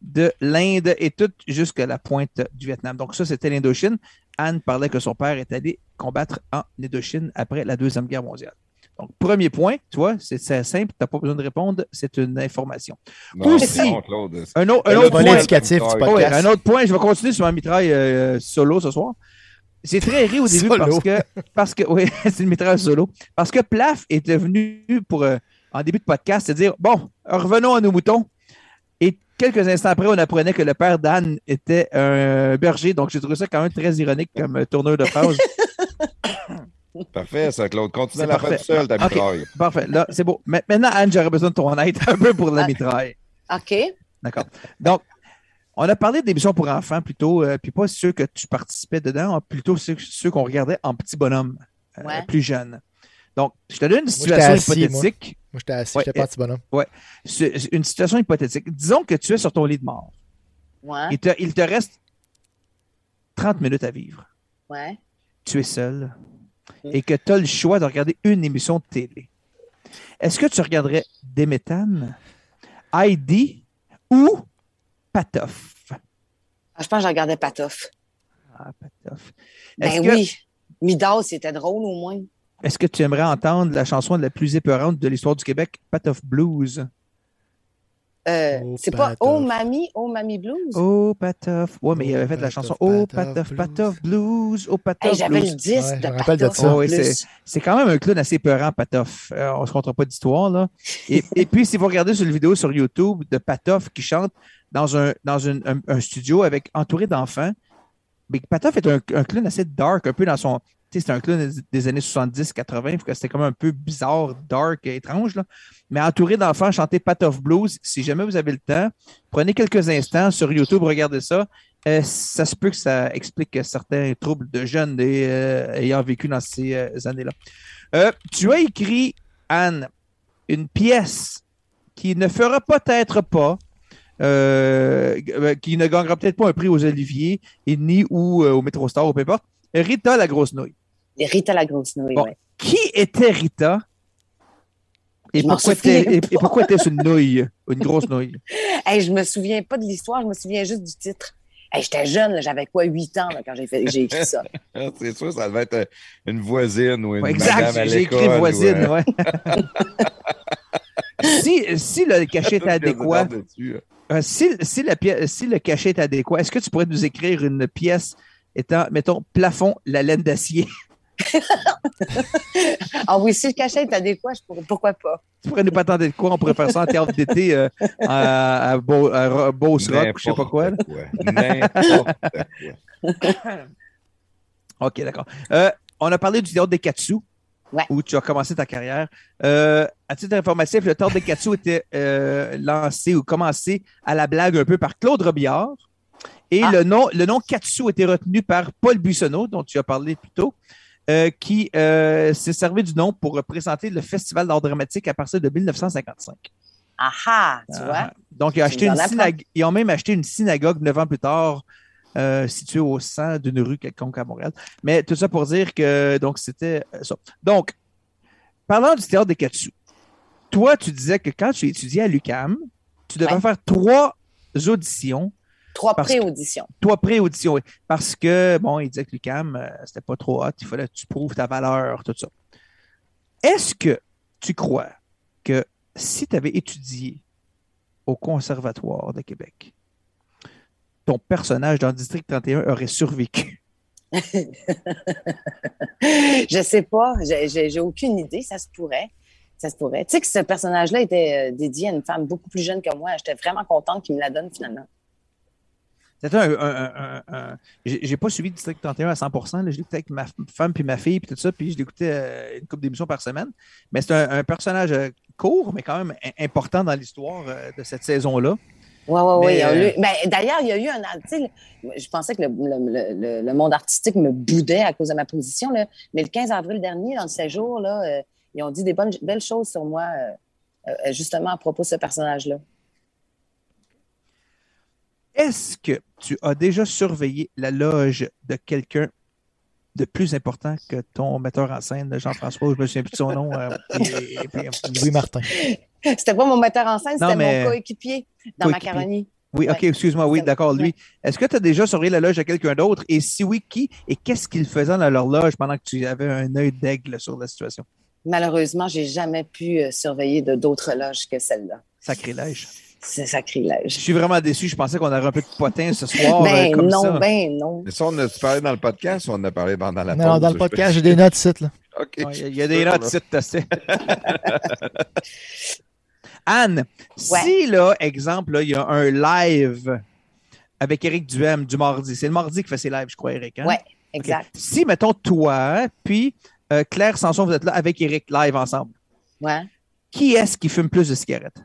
[SPEAKER 5] de l'Inde et toute jusqu'à la pointe du Vietnam. Donc, ça, c'était l'Indochine. Anne parlait que son père est allé combattre en Indochine après la Deuxième Guerre mondiale. Donc, premier point, tu vois, c'est c'est simple, tu n'as pas besoin de répondre, c'est une information.
[SPEAKER 1] Non,
[SPEAKER 5] Aussi. Un, autre- un point,
[SPEAKER 4] du
[SPEAKER 5] un autre point, je vais continuer sur ma mitraille euh, solo ce soir. C'est très ri au début
[SPEAKER 4] Solo.
[SPEAKER 5] parce que, parce que, oui, c'est une mitraille solo. Parce que Plaf était venu pour, euh, en début de podcast, se dire Bon, revenons à nos moutons. Et quelques instants après, on apprenait que le père d'Anne était un berger. Donc, j'ai trouvé ça quand même très ironique comme tourneur de phrase.
[SPEAKER 1] Parfait, ça, Claude. Continue
[SPEAKER 5] C'est
[SPEAKER 1] à la faire tout seul, ta mitraille.
[SPEAKER 5] Parfait. Là, c'est beau. Ma- Maintenant, Anne, j'aurais besoin de ton aide un peu pour la mitraille.
[SPEAKER 2] OK.
[SPEAKER 5] D'accord. Donc, on a parlé d'émissions pour enfants plutôt, euh, puis pas ceux que tu participais dedans, plutôt ceux, ceux qu'on regardait en petit bonhomme, euh,
[SPEAKER 2] Ouais.
[SPEAKER 5] plus jeune. Donc, je te donne une situation
[SPEAKER 4] assis,
[SPEAKER 5] hypothétique.
[SPEAKER 4] Moi, j'étais assis,
[SPEAKER 5] Ouais,
[SPEAKER 4] j'étais pas petit bonhomme.
[SPEAKER 5] C'est Une situation hypothétique. Disons que tu es sur ton lit de mort.
[SPEAKER 2] Ouais.
[SPEAKER 5] Il te, il te reste 30 minutes à vivre.
[SPEAKER 2] Ouais.
[SPEAKER 5] Tu es seul et que tu as le choix de regarder une émission de télé. Est-ce que tu regarderais Déméthane, Heidi ou Patoff?
[SPEAKER 2] Ah, je pense que je regardais Patoff.
[SPEAKER 5] Ah, Patoff.
[SPEAKER 2] Ben
[SPEAKER 5] que,
[SPEAKER 2] oui. Midas, c'était drôle au moins.
[SPEAKER 5] est-ce que tu aimerais entendre la chanson la plus épeurante de l'histoire du Québec, Patoff Blues?
[SPEAKER 2] Euh,
[SPEAKER 4] Oh,
[SPEAKER 2] c'est pas. Oh Mamie, Oh Mamie Blues?
[SPEAKER 5] Oh, Patoff. Ouais, mais il avait fait la chanson Oh,
[SPEAKER 4] Patoff
[SPEAKER 5] Patoff, Patoff Blues. Oh, Patoff
[SPEAKER 2] Hey, J'avais
[SPEAKER 5] Blues.
[SPEAKER 2] le disque
[SPEAKER 4] Ouais,
[SPEAKER 2] de Patoff.
[SPEAKER 5] Oh. C'est quand même un clown assez peurant, Patoff. Euh, on se comptera pas d'histoire, là. Et, et puis, si vous regardez sur la vidéo sur YouTube de Patoff qui chante dans un, dans un, un studio avec entouré d'enfants, mais Patoff est un, un clown assez dark, un peu dans son. C'est un clown des- années 70-80, que c'était comme un peu bizarre, dark, étrange, là. Mais entouré d'enfants, chanter Patoff Blues, si jamais vous avez le temps, prenez quelques instants sur YouTube, regardez ça. Euh, ça se peut que ça explique certains troubles de jeunes et, euh, ayant vécu dans ces euh, années-là. Tu as écrit, Anne, une pièce qui ne fera peut-être pas, qui ne gagnera peut-être pas un prix aux Oliviers, et ni ou au Métro Star, ou peu importe. Rita la grosse nouille.
[SPEAKER 2] Les Rita la grosse nouille,
[SPEAKER 5] Bon.
[SPEAKER 2] ouais.
[SPEAKER 5] Qui était Rita? Et
[SPEAKER 2] Je
[SPEAKER 5] pourquoi, et, et était-ce une nouille, une grosse nouille?
[SPEAKER 2] Hey, je me souviens pas de l'histoire, je me souviens juste du titre. Hey, J'étais jeune, j'avais quoi, 8 ans là, quand j'ai écrit ça.
[SPEAKER 1] C'est sûr, ça devait être euh, une voisine ou une
[SPEAKER 5] Ouais, exact, j'ai écrit voisine, ouais. si, si le cachet est adéquat,
[SPEAKER 1] dessus,
[SPEAKER 5] euh, si, si, la pièce, si le cachet est adéquat, est-ce que tu pourrais nous écrire une pièce étant, mettons, plafond, la laine d'acier?
[SPEAKER 2] Ah oui, si le cachet est adéquat, je pourrais, pourquoi pas?
[SPEAKER 5] Tu pourrais nous patenter de quoi? On pourrait faire ça en théâtre d'été euh, à, à, Beau- à Beauce Rock, ou je sais pas quoi. là.
[SPEAKER 1] N'importe quoi.
[SPEAKER 5] OK, d'accord. Euh, on a parlé du théâtre des Katsu,
[SPEAKER 2] Ouais.
[SPEAKER 5] où tu as commencé ta carrière. Euh, à titre informatif, le théâtre des Katsu était euh, lancé ou commencé à la blague un peu par Claude Robillard. Et
[SPEAKER 2] Ah.
[SPEAKER 5] le, nom, le nom Katsu était retenu par Paul Buissonneau, dont tu as parlé plus tôt, euh, qui euh, s'est servi du nom pour représenter le Festival d'art dramatique à partir de 1955.
[SPEAKER 2] Ah ah, tu vois?
[SPEAKER 5] Donc, ils ont, acheté une
[SPEAKER 2] en apprends.
[SPEAKER 5] synagogue- ils ont même acheté une synagogue neuf ans plus tard, euh, située au sein d'une rue quelconque à Montréal. Mais tout ça pour dire que donc c'était euh, ça. Donc, parlant du théâtre des Katsu, toi, tu disais que quand tu étudiais à l'UCAM, tu devais
[SPEAKER 2] Ouais.
[SPEAKER 5] faire trois auditions,
[SPEAKER 2] Trois pré-auditions.
[SPEAKER 5] trois pré-auditions, oui, parce que, bon, il disait que l'UCAM, euh, c'était pas trop hot, il fallait que tu prouves ta valeur, tout ça. Est-ce que tu crois que si tu avais étudié au Conservatoire de Québec, ton personnage dans District 31 aurait survécu?
[SPEAKER 2] je sais pas, j'ai aucune idée, ça se pourrait. Ça se pourrait. Tu sais que ce personnage-là était euh, dédié à une femme beaucoup plus jeune que moi. J'étais vraiment contente qu'il me la donne finalement.
[SPEAKER 5] C'était un. un- un- un- J'ai pas suivi District 31 à 100 là. Je l'écoutais avec ma femme puis ma fille puis tout ça, puis je l'écoutais euh, une couple d'émissions par semaine. Mais c'est un, personnage euh, court, mais quand même im- important dans l'histoire euh, de cette saison-là.
[SPEAKER 2] Oui, oui, oui. D'ailleurs, il y a eu un. Je pensais que le, le- le- le monde artistique me boudait à cause de ma position, là. mais le 15 avril dernier, dans le séjour, là, ils ont dit des bonnes, belles choses sur moi, justement à propos de ce personnage-là.
[SPEAKER 5] Est-ce que tu as déjà surveillé la loge de quelqu'un de plus important que ton metteur en scène, Jean-François, je me souviens plus de son nom. euh, et- et puis,
[SPEAKER 4] Louis Martin.
[SPEAKER 2] C'était pas mon metteur en scène, c'était
[SPEAKER 5] mais-
[SPEAKER 2] mon coéquipier dans
[SPEAKER 5] Coéquipier.
[SPEAKER 2] Macaroni.
[SPEAKER 5] oui, ok, excuse-moi, oui, d'accord, lui. Est-ce que tu as déjà surveillé la loge de quelqu'un d'autre? Et si oui, qui? Et qu'est-ce qu'ils faisaient dans leur loge pendant que tu avais un œil d'aigle sur la situation?
[SPEAKER 2] Malheureusement, j'ai jamais pu euh, surveiller de d'autres loges que celle-là.
[SPEAKER 5] Sacrilège.
[SPEAKER 2] C'est
[SPEAKER 5] Je
[SPEAKER 2] sacrilège.
[SPEAKER 5] suis vraiment déçu. Je pensais qu'on aurait un peu de potin ce soir. euh,
[SPEAKER 2] Ben
[SPEAKER 5] comme
[SPEAKER 2] non,
[SPEAKER 5] ça.
[SPEAKER 2] ben non.
[SPEAKER 1] Mais ça, on a parlé dans le podcast ou on en a parlé pendant la
[SPEAKER 4] Non,
[SPEAKER 1] pause?
[SPEAKER 4] dans le podcast, j'ai des notes ici. Là.
[SPEAKER 1] OK.
[SPEAKER 5] Ouais, Il y a- il y a des notes t'as- c'est- Anne,
[SPEAKER 2] Ouais.
[SPEAKER 5] si, là, exemple, là, il y a un live avec Eric Duhem du mardi, c'est le mardi qui fait ses lives, je crois, Eric. Hein?
[SPEAKER 2] Ouais,
[SPEAKER 5] OK.
[SPEAKER 2] exact.
[SPEAKER 5] Si, mettons, toi, puis euh, Claire Sanson, vous êtes là avec Eric live ensemble,
[SPEAKER 2] Ouais.
[SPEAKER 5] qui est-ce qui fume plus de cigarettes?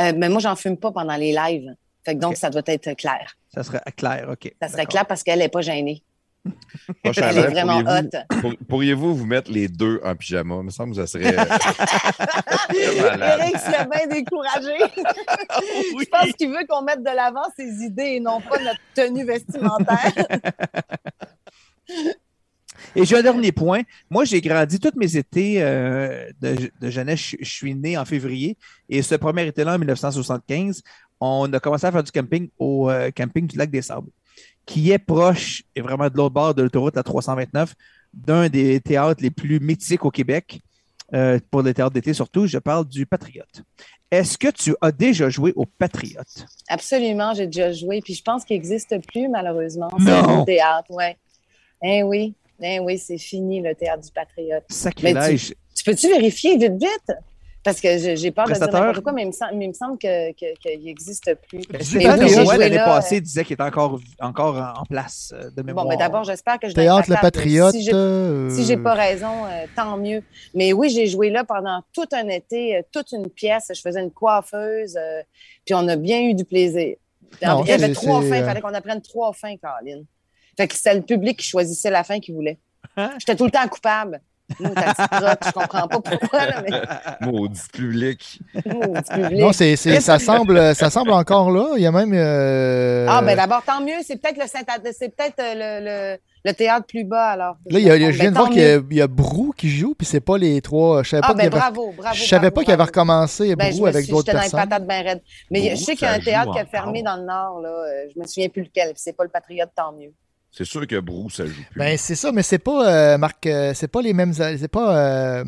[SPEAKER 2] Euh, mais moi, j'en fume pas pendant les lives. Fait que donc, ça doit être clair.
[SPEAKER 5] Ça serait à Claire, OK.
[SPEAKER 2] Ça serait clair parce qu'elle n'est pas gênée.
[SPEAKER 1] Prochain
[SPEAKER 2] Elle est vraiment
[SPEAKER 1] pourriez-vous-
[SPEAKER 2] hot.
[SPEAKER 1] pour- Pourriez-vous vous mettre les deux en pyjama? Il me semble que ça serait. euh.
[SPEAKER 2] Eric serait bien découragé. Je pense qu'il veut qu'on mette de l'avant ses idées et non pas notre tenue vestimentaire.
[SPEAKER 5] Et j'ai un dernier point. Moi, j'ai grandi tous mes étés euh, de, de jeunesse. Je, suis né en février. Et ce premier été-là, en 1975, on a commencé à faire du camping au euh, camping du Lac des Sables, qui est proche, et vraiment de l'autre bord de l'autoroute, la 329, d'un des théâtres les plus mythiques au Québec, euh, pour les théâtres d'été surtout. Je parle du Patriote. Est-ce que tu as déjà joué au Patriote?
[SPEAKER 2] Absolument, j'ai déjà joué. Puis je pense qu'il n'existe plus, malheureusement. Le théâtre, ouais. Eh oui, eh oui, c'est fini, le théâtre du Patriote.
[SPEAKER 5] Sacrilège.
[SPEAKER 2] Tu peux-tu vérifier vite, vite? Parce que j'ai peur de dire n'importe quoi, mais il me semble, mais il me semble que- que- qu'il n'existe plus. Oui, joué
[SPEAKER 5] l'année passée,
[SPEAKER 2] euh,
[SPEAKER 5] disait qu'il était encore, encore en place euh, de mémoire?
[SPEAKER 2] Bon, mais d'abord, j'espère que je
[SPEAKER 4] Théâtre Le. Patriote.
[SPEAKER 2] Si j'ai
[SPEAKER 4] euh,
[SPEAKER 2] Si j'ai pas raison, euh, tant mieux. Mais oui, j'ai joué là pendant tout un été, euh, toute une pièce. Je faisais une coiffeuse, euh, puis on a bien eu du plaisir.
[SPEAKER 4] Non,
[SPEAKER 2] il y avait trois fins, il fallait qu'on apprenne trois fins, Caroline. Fait que c'était le public qui choisissait la fin qu'il voulait.
[SPEAKER 5] Hein?
[SPEAKER 2] J'étais tout le temps coupable. Nous, je comprends pas pourquoi, là, mais
[SPEAKER 1] Maudit public.
[SPEAKER 2] maudit public.
[SPEAKER 4] Non, c'est, c'est- ça, semble, ça semble encore là. Il y a même. euh,
[SPEAKER 2] Ah, ben d'abord, tant mieux. C'est peut-être le Saint c'est peut-être euh, le, le, le théâtre plus bas, alors.
[SPEAKER 4] Là, il y a, a-
[SPEAKER 2] Ben,
[SPEAKER 4] je viens de voir qu'il y a,
[SPEAKER 2] mieux.
[SPEAKER 4] il y a Brou qui joue, puis c'est pas les trois. Je savais
[SPEAKER 2] Ah,
[SPEAKER 4] pas
[SPEAKER 2] ben
[SPEAKER 4] qu'il y avait,
[SPEAKER 2] bravo, bravo.
[SPEAKER 4] je savais
[SPEAKER 2] bravo,
[SPEAKER 4] pas qu'il avait
[SPEAKER 2] bravo.
[SPEAKER 4] recommencé
[SPEAKER 2] Ben, je
[SPEAKER 4] Brou avec
[SPEAKER 2] suis-
[SPEAKER 4] d'autres
[SPEAKER 2] J'étais dans les
[SPEAKER 4] personnes.
[SPEAKER 2] patates bien raides. Mais
[SPEAKER 1] Brou,
[SPEAKER 2] je sais qu'il y a un théâtre qui a fermé dans le Nord. Là. Euh, Je me souviens plus lequel. puis C'est pas le Patriote, tant mieux.
[SPEAKER 1] C'est sûr que Brou, ça joue plus.
[SPEAKER 4] Ben, c'est ça, mais c'est pas euh, Marc. euh, c'est pas les mêmes. C'est pas euh,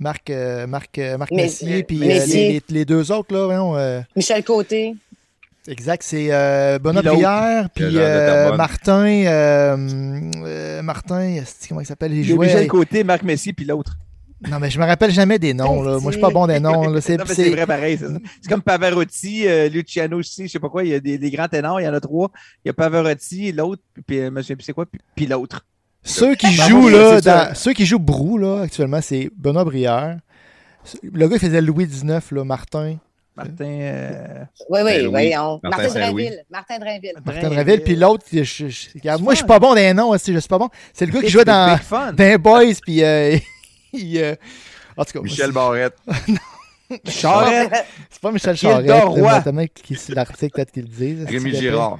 [SPEAKER 4] Marc, euh, Marc, Marc
[SPEAKER 2] Mais-
[SPEAKER 4] Messier, puis euh, les, les- les deux autres, là. voyons, euh,
[SPEAKER 2] Michel Côté.
[SPEAKER 4] exact, c'est euh, Benoît
[SPEAKER 5] Puis
[SPEAKER 4] euh. Martin. euh, euh, Martin, comment il s'appelle? Il jouait.
[SPEAKER 5] Michel Côté, Marc Messier, puis l'autre.
[SPEAKER 4] Non, mais je me rappelle jamais des noms, là. Moi, je suis pas bon des noms, là. C'est,
[SPEAKER 5] Non, mais
[SPEAKER 4] c'est-
[SPEAKER 5] c'est vrai pareil. C'est ça. C'est comme Pavarotti, euh, Luciano aussi, je sais pas quoi. Il y a des, des grands ténors, il y en a trois. Il y a Pavarotti, l'autre, puis, puis euh, monsieur, puis c'est quoi, puis, puis l'autre.
[SPEAKER 4] Ceux qui jouent là, dans- ceux qui jouent Brou là actuellement, c'est Benoît Brière. Le gars il faisait Louis XIX là, Martin,
[SPEAKER 5] Martin. euh,
[SPEAKER 2] Oui, oui, voyons.
[SPEAKER 1] Martin
[SPEAKER 2] Martin. Drainville. Martin Drainville.
[SPEAKER 4] Martin
[SPEAKER 5] Drainville.
[SPEAKER 4] Drainville, puis l'autre, je- je- je- regarde, moi je suis pas bon des noms, aussi, je suis pas bon. C'est le gars qui jouait dans, dans Boys, puis euh, il, euh, en tout cas,
[SPEAKER 1] Michel
[SPEAKER 4] c'est-
[SPEAKER 1] Barrette.
[SPEAKER 5] Charette.
[SPEAKER 4] c'est pas Michel Charette, notamment qui c'est l'article peut-être qu'il le dise.
[SPEAKER 1] Rémi. Girard.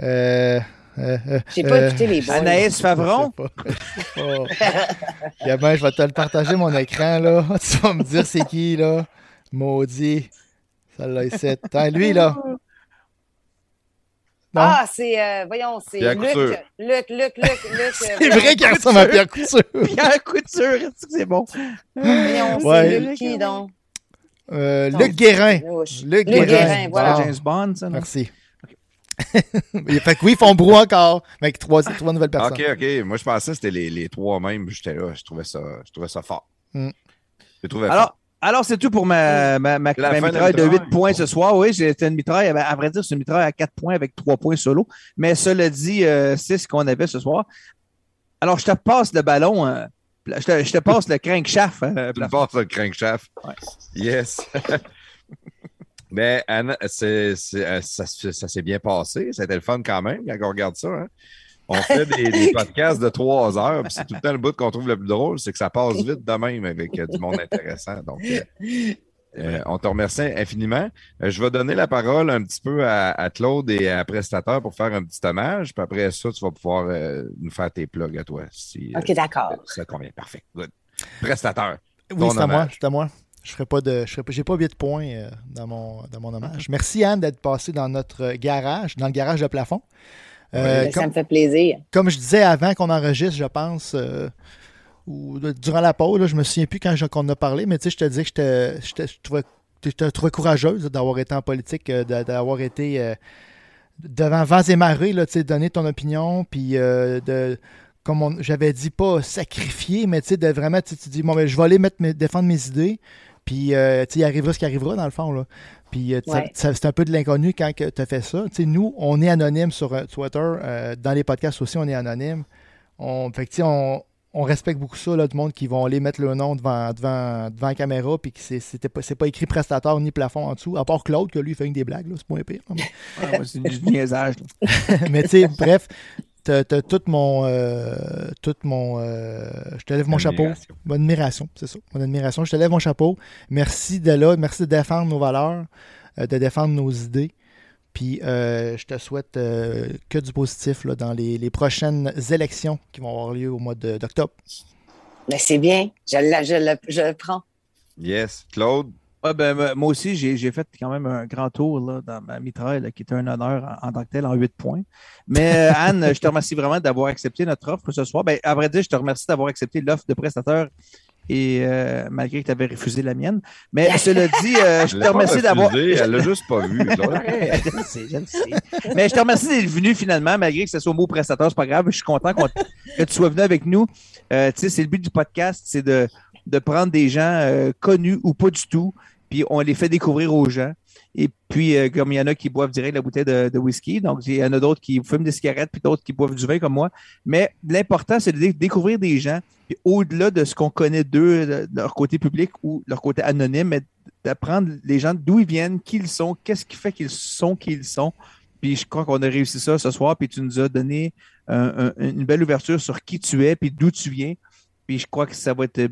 [SPEAKER 4] Euh, euh, euh,
[SPEAKER 2] J'ai pas
[SPEAKER 4] euh,
[SPEAKER 2] écouté les boys.
[SPEAKER 5] Anaïs Favron.
[SPEAKER 4] Je sais pas. Je sais pas. Gamin, je vais te le partager mon écran là. Tu vas me dire c'est qui là. Maudit. Ici. Attends, lui là. Non?
[SPEAKER 2] Ah, c'est, euh, voyons, c'est Luc. Luc, Luc, Luc, Luc.
[SPEAKER 4] c'est vrai qu'il ressemble à Pierre Couture.
[SPEAKER 5] Pierre Couture, c'est bon?
[SPEAKER 2] Voyons, c'est. Luc qui, donc?
[SPEAKER 4] Euh, Luc Guérin. Luc Guérin.
[SPEAKER 2] Guérin, voilà.
[SPEAKER 5] James Bond, ça, non?
[SPEAKER 4] Merci. fait que oui, ils font brou encore, mais avec trois, trois nouvelles personnes.
[SPEAKER 1] Ok, ok. Moi, je pensais que c'était les, les trois mêmes. J'étais là. Je trouvais ça, je trouvais ça fort.
[SPEAKER 4] Hmm.
[SPEAKER 1] Je trouvais
[SPEAKER 5] Alors,
[SPEAKER 1] fort.
[SPEAKER 5] Alors c'est tout pour ma, ma, ma, ma mitraille de
[SPEAKER 1] la
[SPEAKER 5] 8
[SPEAKER 1] mitraille.
[SPEAKER 5] points ce soir. Oui, c'était une mitraille. à- À vrai dire, c'est une mitraille à 4 points avec 3 points solo. Mais cela dit, euh, c'est ce qu'on avait ce soir. Alors, je te passe le ballon. euh, je, te, je te passe le crankshaft. euh,
[SPEAKER 1] Tu me passes le crankshaft.
[SPEAKER 5] Ouais.
[SPEAKER 1] Yes. Mais Anna, euh, ça, ça s'est bien passé. C'était le fun quand même quand on regarde ça. hein. On fait des, des podcasts de trois heures. puis C'est tout le temps le bout qu'on trouve le plus drôle, c'est que ça passe vite de même avec euh, du monde intéressant. Donc, euh, euh, on te remercie infiniment. Euh, je vais donner la parole un petit peu à, à Claude et à Prestateur pour faire un petit hommage. Puis après ça, tu vas pouvoir euh, nous faire tes plugs à toi. Si, euh,
[SPEAKER 2] OK, d'accord.
[SPEAKER 1] ça convient. Parfait. Good. Prestateur.
[SPEAKER 4] Oui, c'est à moi. C'est à moi. Je ferai pas de. Je ferai pas, j'ai pas 8 points euh, dans, mon, dans mon hommage. Merci Anne d'être passée dans notre garage, dans le garage de plafond. Euh,
[SPEAKER 2] Ben, ça
[SPEAKER 4] comme,
[SPEAKER 2] me fait plaisir.
[SPEAKER 4] comme je disais avant qu'on enregistre, je pense, euh, ou de- durant la pause, là, je me souviens plus quand qu'on a parlé, mais tu sais, je te disais que je te trouvais courageuse d'avoir été en politique, euh, d'a- d'avoir été euh, devant vents et marées, là, tu sais, donner ton opinion, puis euh, de comme j'avais dit, pas sacrifier, mais tu sais, de vraiment, tu tu dis, bon, ben, je vais aller mettre mes- défendre mes idées, Puis, euh, tu sais, il arrivera ce qui arrivera, dans le fond, là. Puis, euh,
[SPEAKER 2] Ouais.
[SPEAKER 4] c'est un peu de l'inconnu quand tu as fait ça. Tu sais, nous, on est anonyme sur euh, Twitter. euh, dans les podcasts aussi, on est anonyme. On, fait que, tu sais, on, on respecte beaucoup ça, là, du monde qui vont aller mettre le nom devant, devant, devant la caméra, puis que c'est pas, c'est pas écrit prestataire ni plafond en dessous, à part Claude, que lui, il fait une des blagues, là, c'est pas pire.
[SPEAKER 5] Ouais, c'est du niaisage. là.
[SPEAKER 4] Mais tu sais, bref, t'as tout mon. euh, tout mon euh, je te lève mon chapeau.
[SPEAKER 1] Admiration.
[SPEAKER 4] Mon admiration, c'est ça. Mon admiration. Je te lève mon chapeau. Merci de là. Merci de défendre nos valeurs, euh, de défendre nos idées. Puis euh, je te souhaite euh, que du positif là, dans les, les prochaines élections qui vont avoir lieu au mois de- d'octobre.
[SPEAKER 2] Mais c'est bien. Je, le- je le, je le prends.
[SPEAKER 1] Yes. Claude,
[SPEAKER 5] Ouais, ben, moi- aussi, j'ai fait quand même un grand tour là, dans ma mitraille, là, qui était un honneur en, en tant que tel, en 8 points. Mais euh, Anne, je te remercie vraiment d'avoir accepté notre offre ce soir. Ben, à vrai dire, je te remercie d'avoir accepté l'offre de prestateur et euh, malgré que tu avais refusé la mienne. Mais cela dit, euh, je te remercie d'avoir.
[SPEAKER 1] Elle l'a juste pas vu.
[SPEAKER 5] Je le sais, je le sais. Mais je te remercie d'être venu finalement, malgré que ce soit au mot prestateur, c'est pas grave. Je suis content que tu sois venu avec nous. Euh, tu sais, c'est le but du podcast, c'est de, de prendre des gens euh, connus ou pas du tout, puis on les fait découvrir aux gens. Et puis, euh, comme il y en a qui boivent direct la bouteille de, whisky, donc il y en a d'autres qui fument des cigarettes, puis d'autres qui boivent du vin comme moi. Mais l'important, c'est de dé- découvrir des gens, puis au-delà de ce qu'on connaît d'eux, de leur côté public ou leur côté anonyme, d'apprendre les gens d'où ils viennent, qui ils sont, qu'est-ce qui fait qu'ils sont qui ils sont. Puis je crois qu'on a réussi ça ce soir, puis tu nous as donné un- un- une belle ouverture sur qui tu es, puis d'où tu viens. Puis je crois que ça va être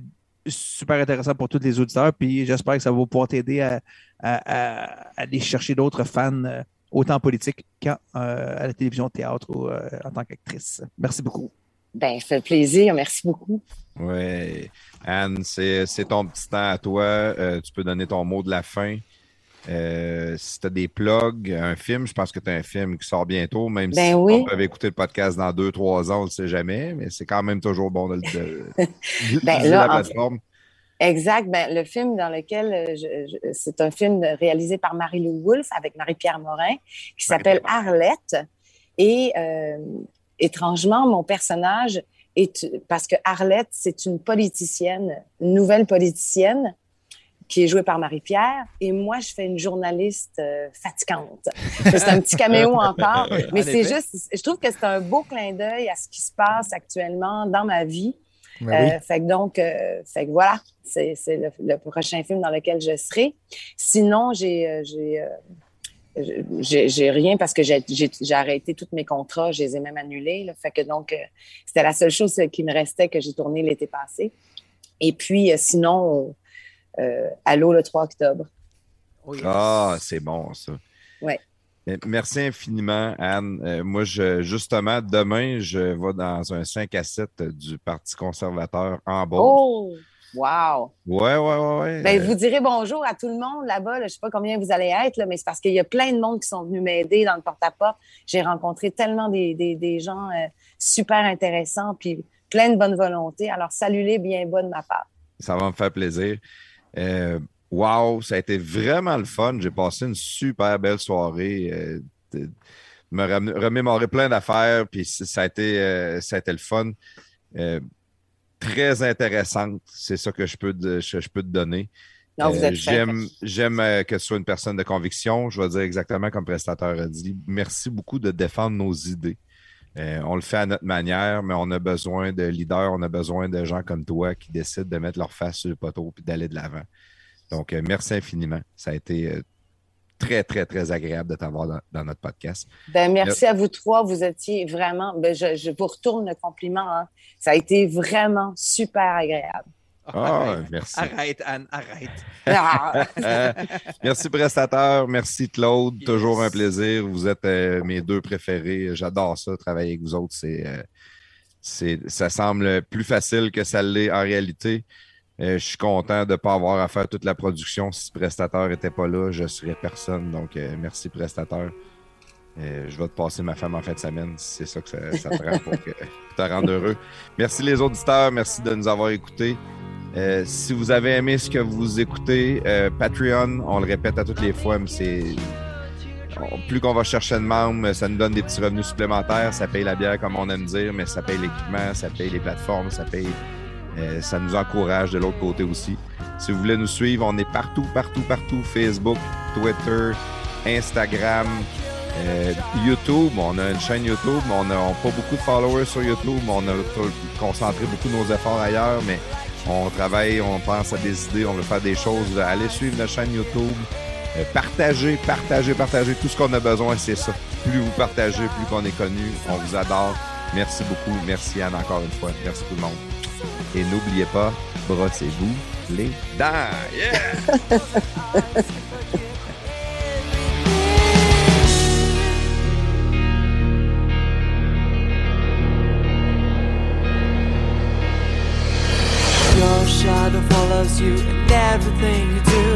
[SPEAKER 5] super intéressant pour tous les auditeurs, puis j'espère que ça va pouvoir t'aider à, à- à aller chercher d'autres fans, euh, autant en politique qu'à à la télévision, au théâtre ou euh, en tant qu'actrice. Merci beaucoup.
[SPEAKER 2] Ben, ça fait plaisir. Merci beaucoup.
[SPEAKER 1] Oui. Anne, c'est c'est ton petit temps à toi. Euh, tu peux donner ton mot de la fin. Euh, si tu as des plugs, un film, je pense que tu as un film qui sort bientôt, même
[SPEAKER 2] Ben
[SPEAKER 1] si
[SPEAKER 2] oui.
[SPEAKER 1] on peut écouter le podcast dans deux, trois ans, on ne sait jamais, mais c'est quand même toujours bon de le de,
[SPEAKER 2] Ben là,
[SPEAKER 1] la plateforme.
[SPEAKER 2] Exact. Ben, le film dans lequel euh, je- je- c'est un film réalisé par Marie-Lou Wolfe avec Marie-Pierre Morin qui s'appelle Arlette. Et euh, étrangement, mon personnage est parce que Arlette, c'est une politicienne, une nouvelle politicienne qui est jouée par Marie-Pierre. Et moi, je fais une journaliste euh, fatigante. C'est un petit caméo encore. Mais c'est juste, je trouve que c'est un beau clin d'œil à ce qui se passe actuellement dans ma vie.
[SPEAKER 4] Ben oui.
[SPEAKER 2] Euh, fait que donc, euh, fait que voilà, c'est le, le prochain film dans lequel je serai. Sinon, j'ai euh, j'ai rien parce que j'ai arrêté tous mes contrats, je les ai même annulés. là. Fait que donc, c'était la seule chose qui me restait que j'ai tourné l'été passé. Et puis, sinon, euh, Allô le 3 octobre.
[SPEAKER 1] Ah, c'est bon, ça.
[SPEAKER 2] Ouais.
[SPEAKER 1] Eh, Merci infiniment, Anne. Euh, moi, je, justement, demain, je vais dans un 5 à 7 du Parti conservateur en Beauce.
[SPEAKER 2] Oh, wow!
[SPEAKER 1] Ouais, ouais, ouais, ouais.
[SPEAKER 2] Ben, vous direz bonjour à tout le monde là-bas. là. Je ne sais pas combien vous allez être, là, mais c'est parce qu'il y a plein de monde qui sont venus m'aider dans le porte-à-porte. J'ai rencontré tellement des, des- des gens euh, super intéressants, puis plein de bonne volonté. Alors, salut-les bien bas de ma part.
[SPEAKER 1] Ça va me faire plaisir. Euh, wow, ça a été vraiment le fun. J'ai passé une super belle soirée. euh, de- me remémorer plein d'affaires, puis ça a été, euh, ça a été le fun. Très intéressante, c'est ça que je peux, te- je, je peux te donner. Euh. J'aime, j'aime euh, que tu sois une personne de conviction. Je vais dire exactement comme le prestateur a dit. Merci beaucoup de défendre nos idées. Euh, on le fait à notre manière, mais on a besoin de leaders, on a besoin de gens comme toi qui décident de mettre leur face sur le poteau et d'aller de l'avant. Donc, euh, merci infiniment. Ça a été euh, très, très, très agréable de t'avoir dans, dans notre podcast.
[SPEAKER 2] Ben, merci à vous trois. Vous étiez vraiment. Ben, je, je vous retourne le compliment. hein. Ça a été vraiment super agréable.
[SPEAKER 1] Ah,
[SPEAKER 5] arrête,
[SPEAKER 1] merci.
[SPEAKER 5] arrête, Anne, arrête.
[SPEAKER 1] Euh, merci prestateur, merci Claude,
[SPEAKER 5] Yes.
[SPEAKER 1] toujours un plaisir. Vous êtes euh, mes deux préférés. J'adore ça, travailler avec vous autres. C'est, euh, c'est, ça semble plus facile que ça l'est en réalité. Euh, je suis content de ne pas avoir à faire toute la production. Si prestateur n'était pas là, je serais personne. Donc, merci prestateur. Euh, je vais te passer ma femme en fin de semaine. si C'est ça que ça, ça te rend pour que, pour te rendre heureux. Merci les auditeurs. Merci de nous avoir écoutés. Euh, si vous avez aimé ce que vous écoutez, euh, Patreon, on le répète à toutes les fois, mais c'est. Plus qu'on va chercher de membres, ça nous donne des petits revenus supplémentaires. Ça paye la bière, comme on aime dire, mais ça paye l'équipement, ça paye les plateformes, ça paye. euh, ça nous encourage de l'autre côté aussi. Si vous voulez nous suivre, on est partout, partout, partout. Facebook, Twitter, Instagram, euh, YouTube. On a une chaîne YouTube, mais on n'a pas beaucoup de followers sur YouTube. On a concentré beaucoup de nos efforts ailleurs, mais on travaille, on pense à des idées, on veut faire des choses. Allez suivre notre chaîne YouTube. Euh, partagez, partagez, partagez. Tout ce qu'on a besoin, c'est ça. Plus vous partagez, plus qu'on est connu. On vous adore. Merci beaucoup. Merci Anne encore une fois. Merci tout le monde. Et n'oubliez pas, brossez-vous les dents. Yeah!
[SPEAKER 7] shadow follows you in everything you do,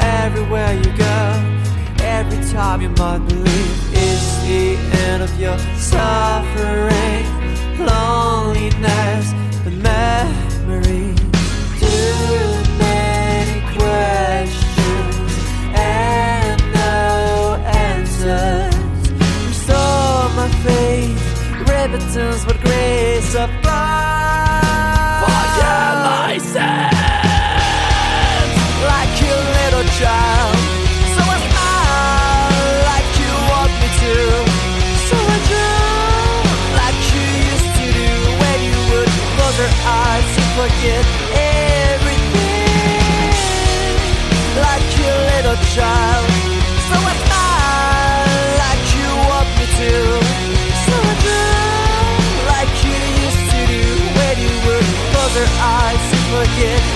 [SPEAKER 7] everywhere you go. Every time you might believe it's the end of your suffering, loneliness, and memory. Too many questions and no answers. Restore my faith, forget everything. Like you little child. So I smile like you want me to. So I drown like you used to do when you would close your eyes and forget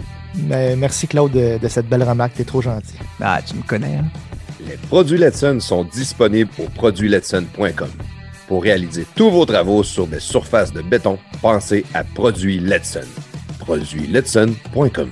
[SPEAKER 4] Merci Claude de, de cette belle remarque, t'es trop gentil.
[SPEAKER 5] Ah, tu me connais, hein?
[SPEAKER 1] Les produits Letson sont disponibles au produitsletson.com. Pour réaliser tous vos travaux sur des surfaces de béton, pensez à Produits Letson. Produitsletson.com.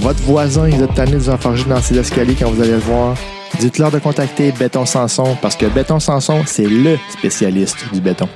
[SPEAKER 4] votre voisin, il est tanné de vous dans ses escaliers quand vous allez le voir. Dites-leur de contacter Béton Sanson parce que Béton Sanson, c'est le spécialiste du béton.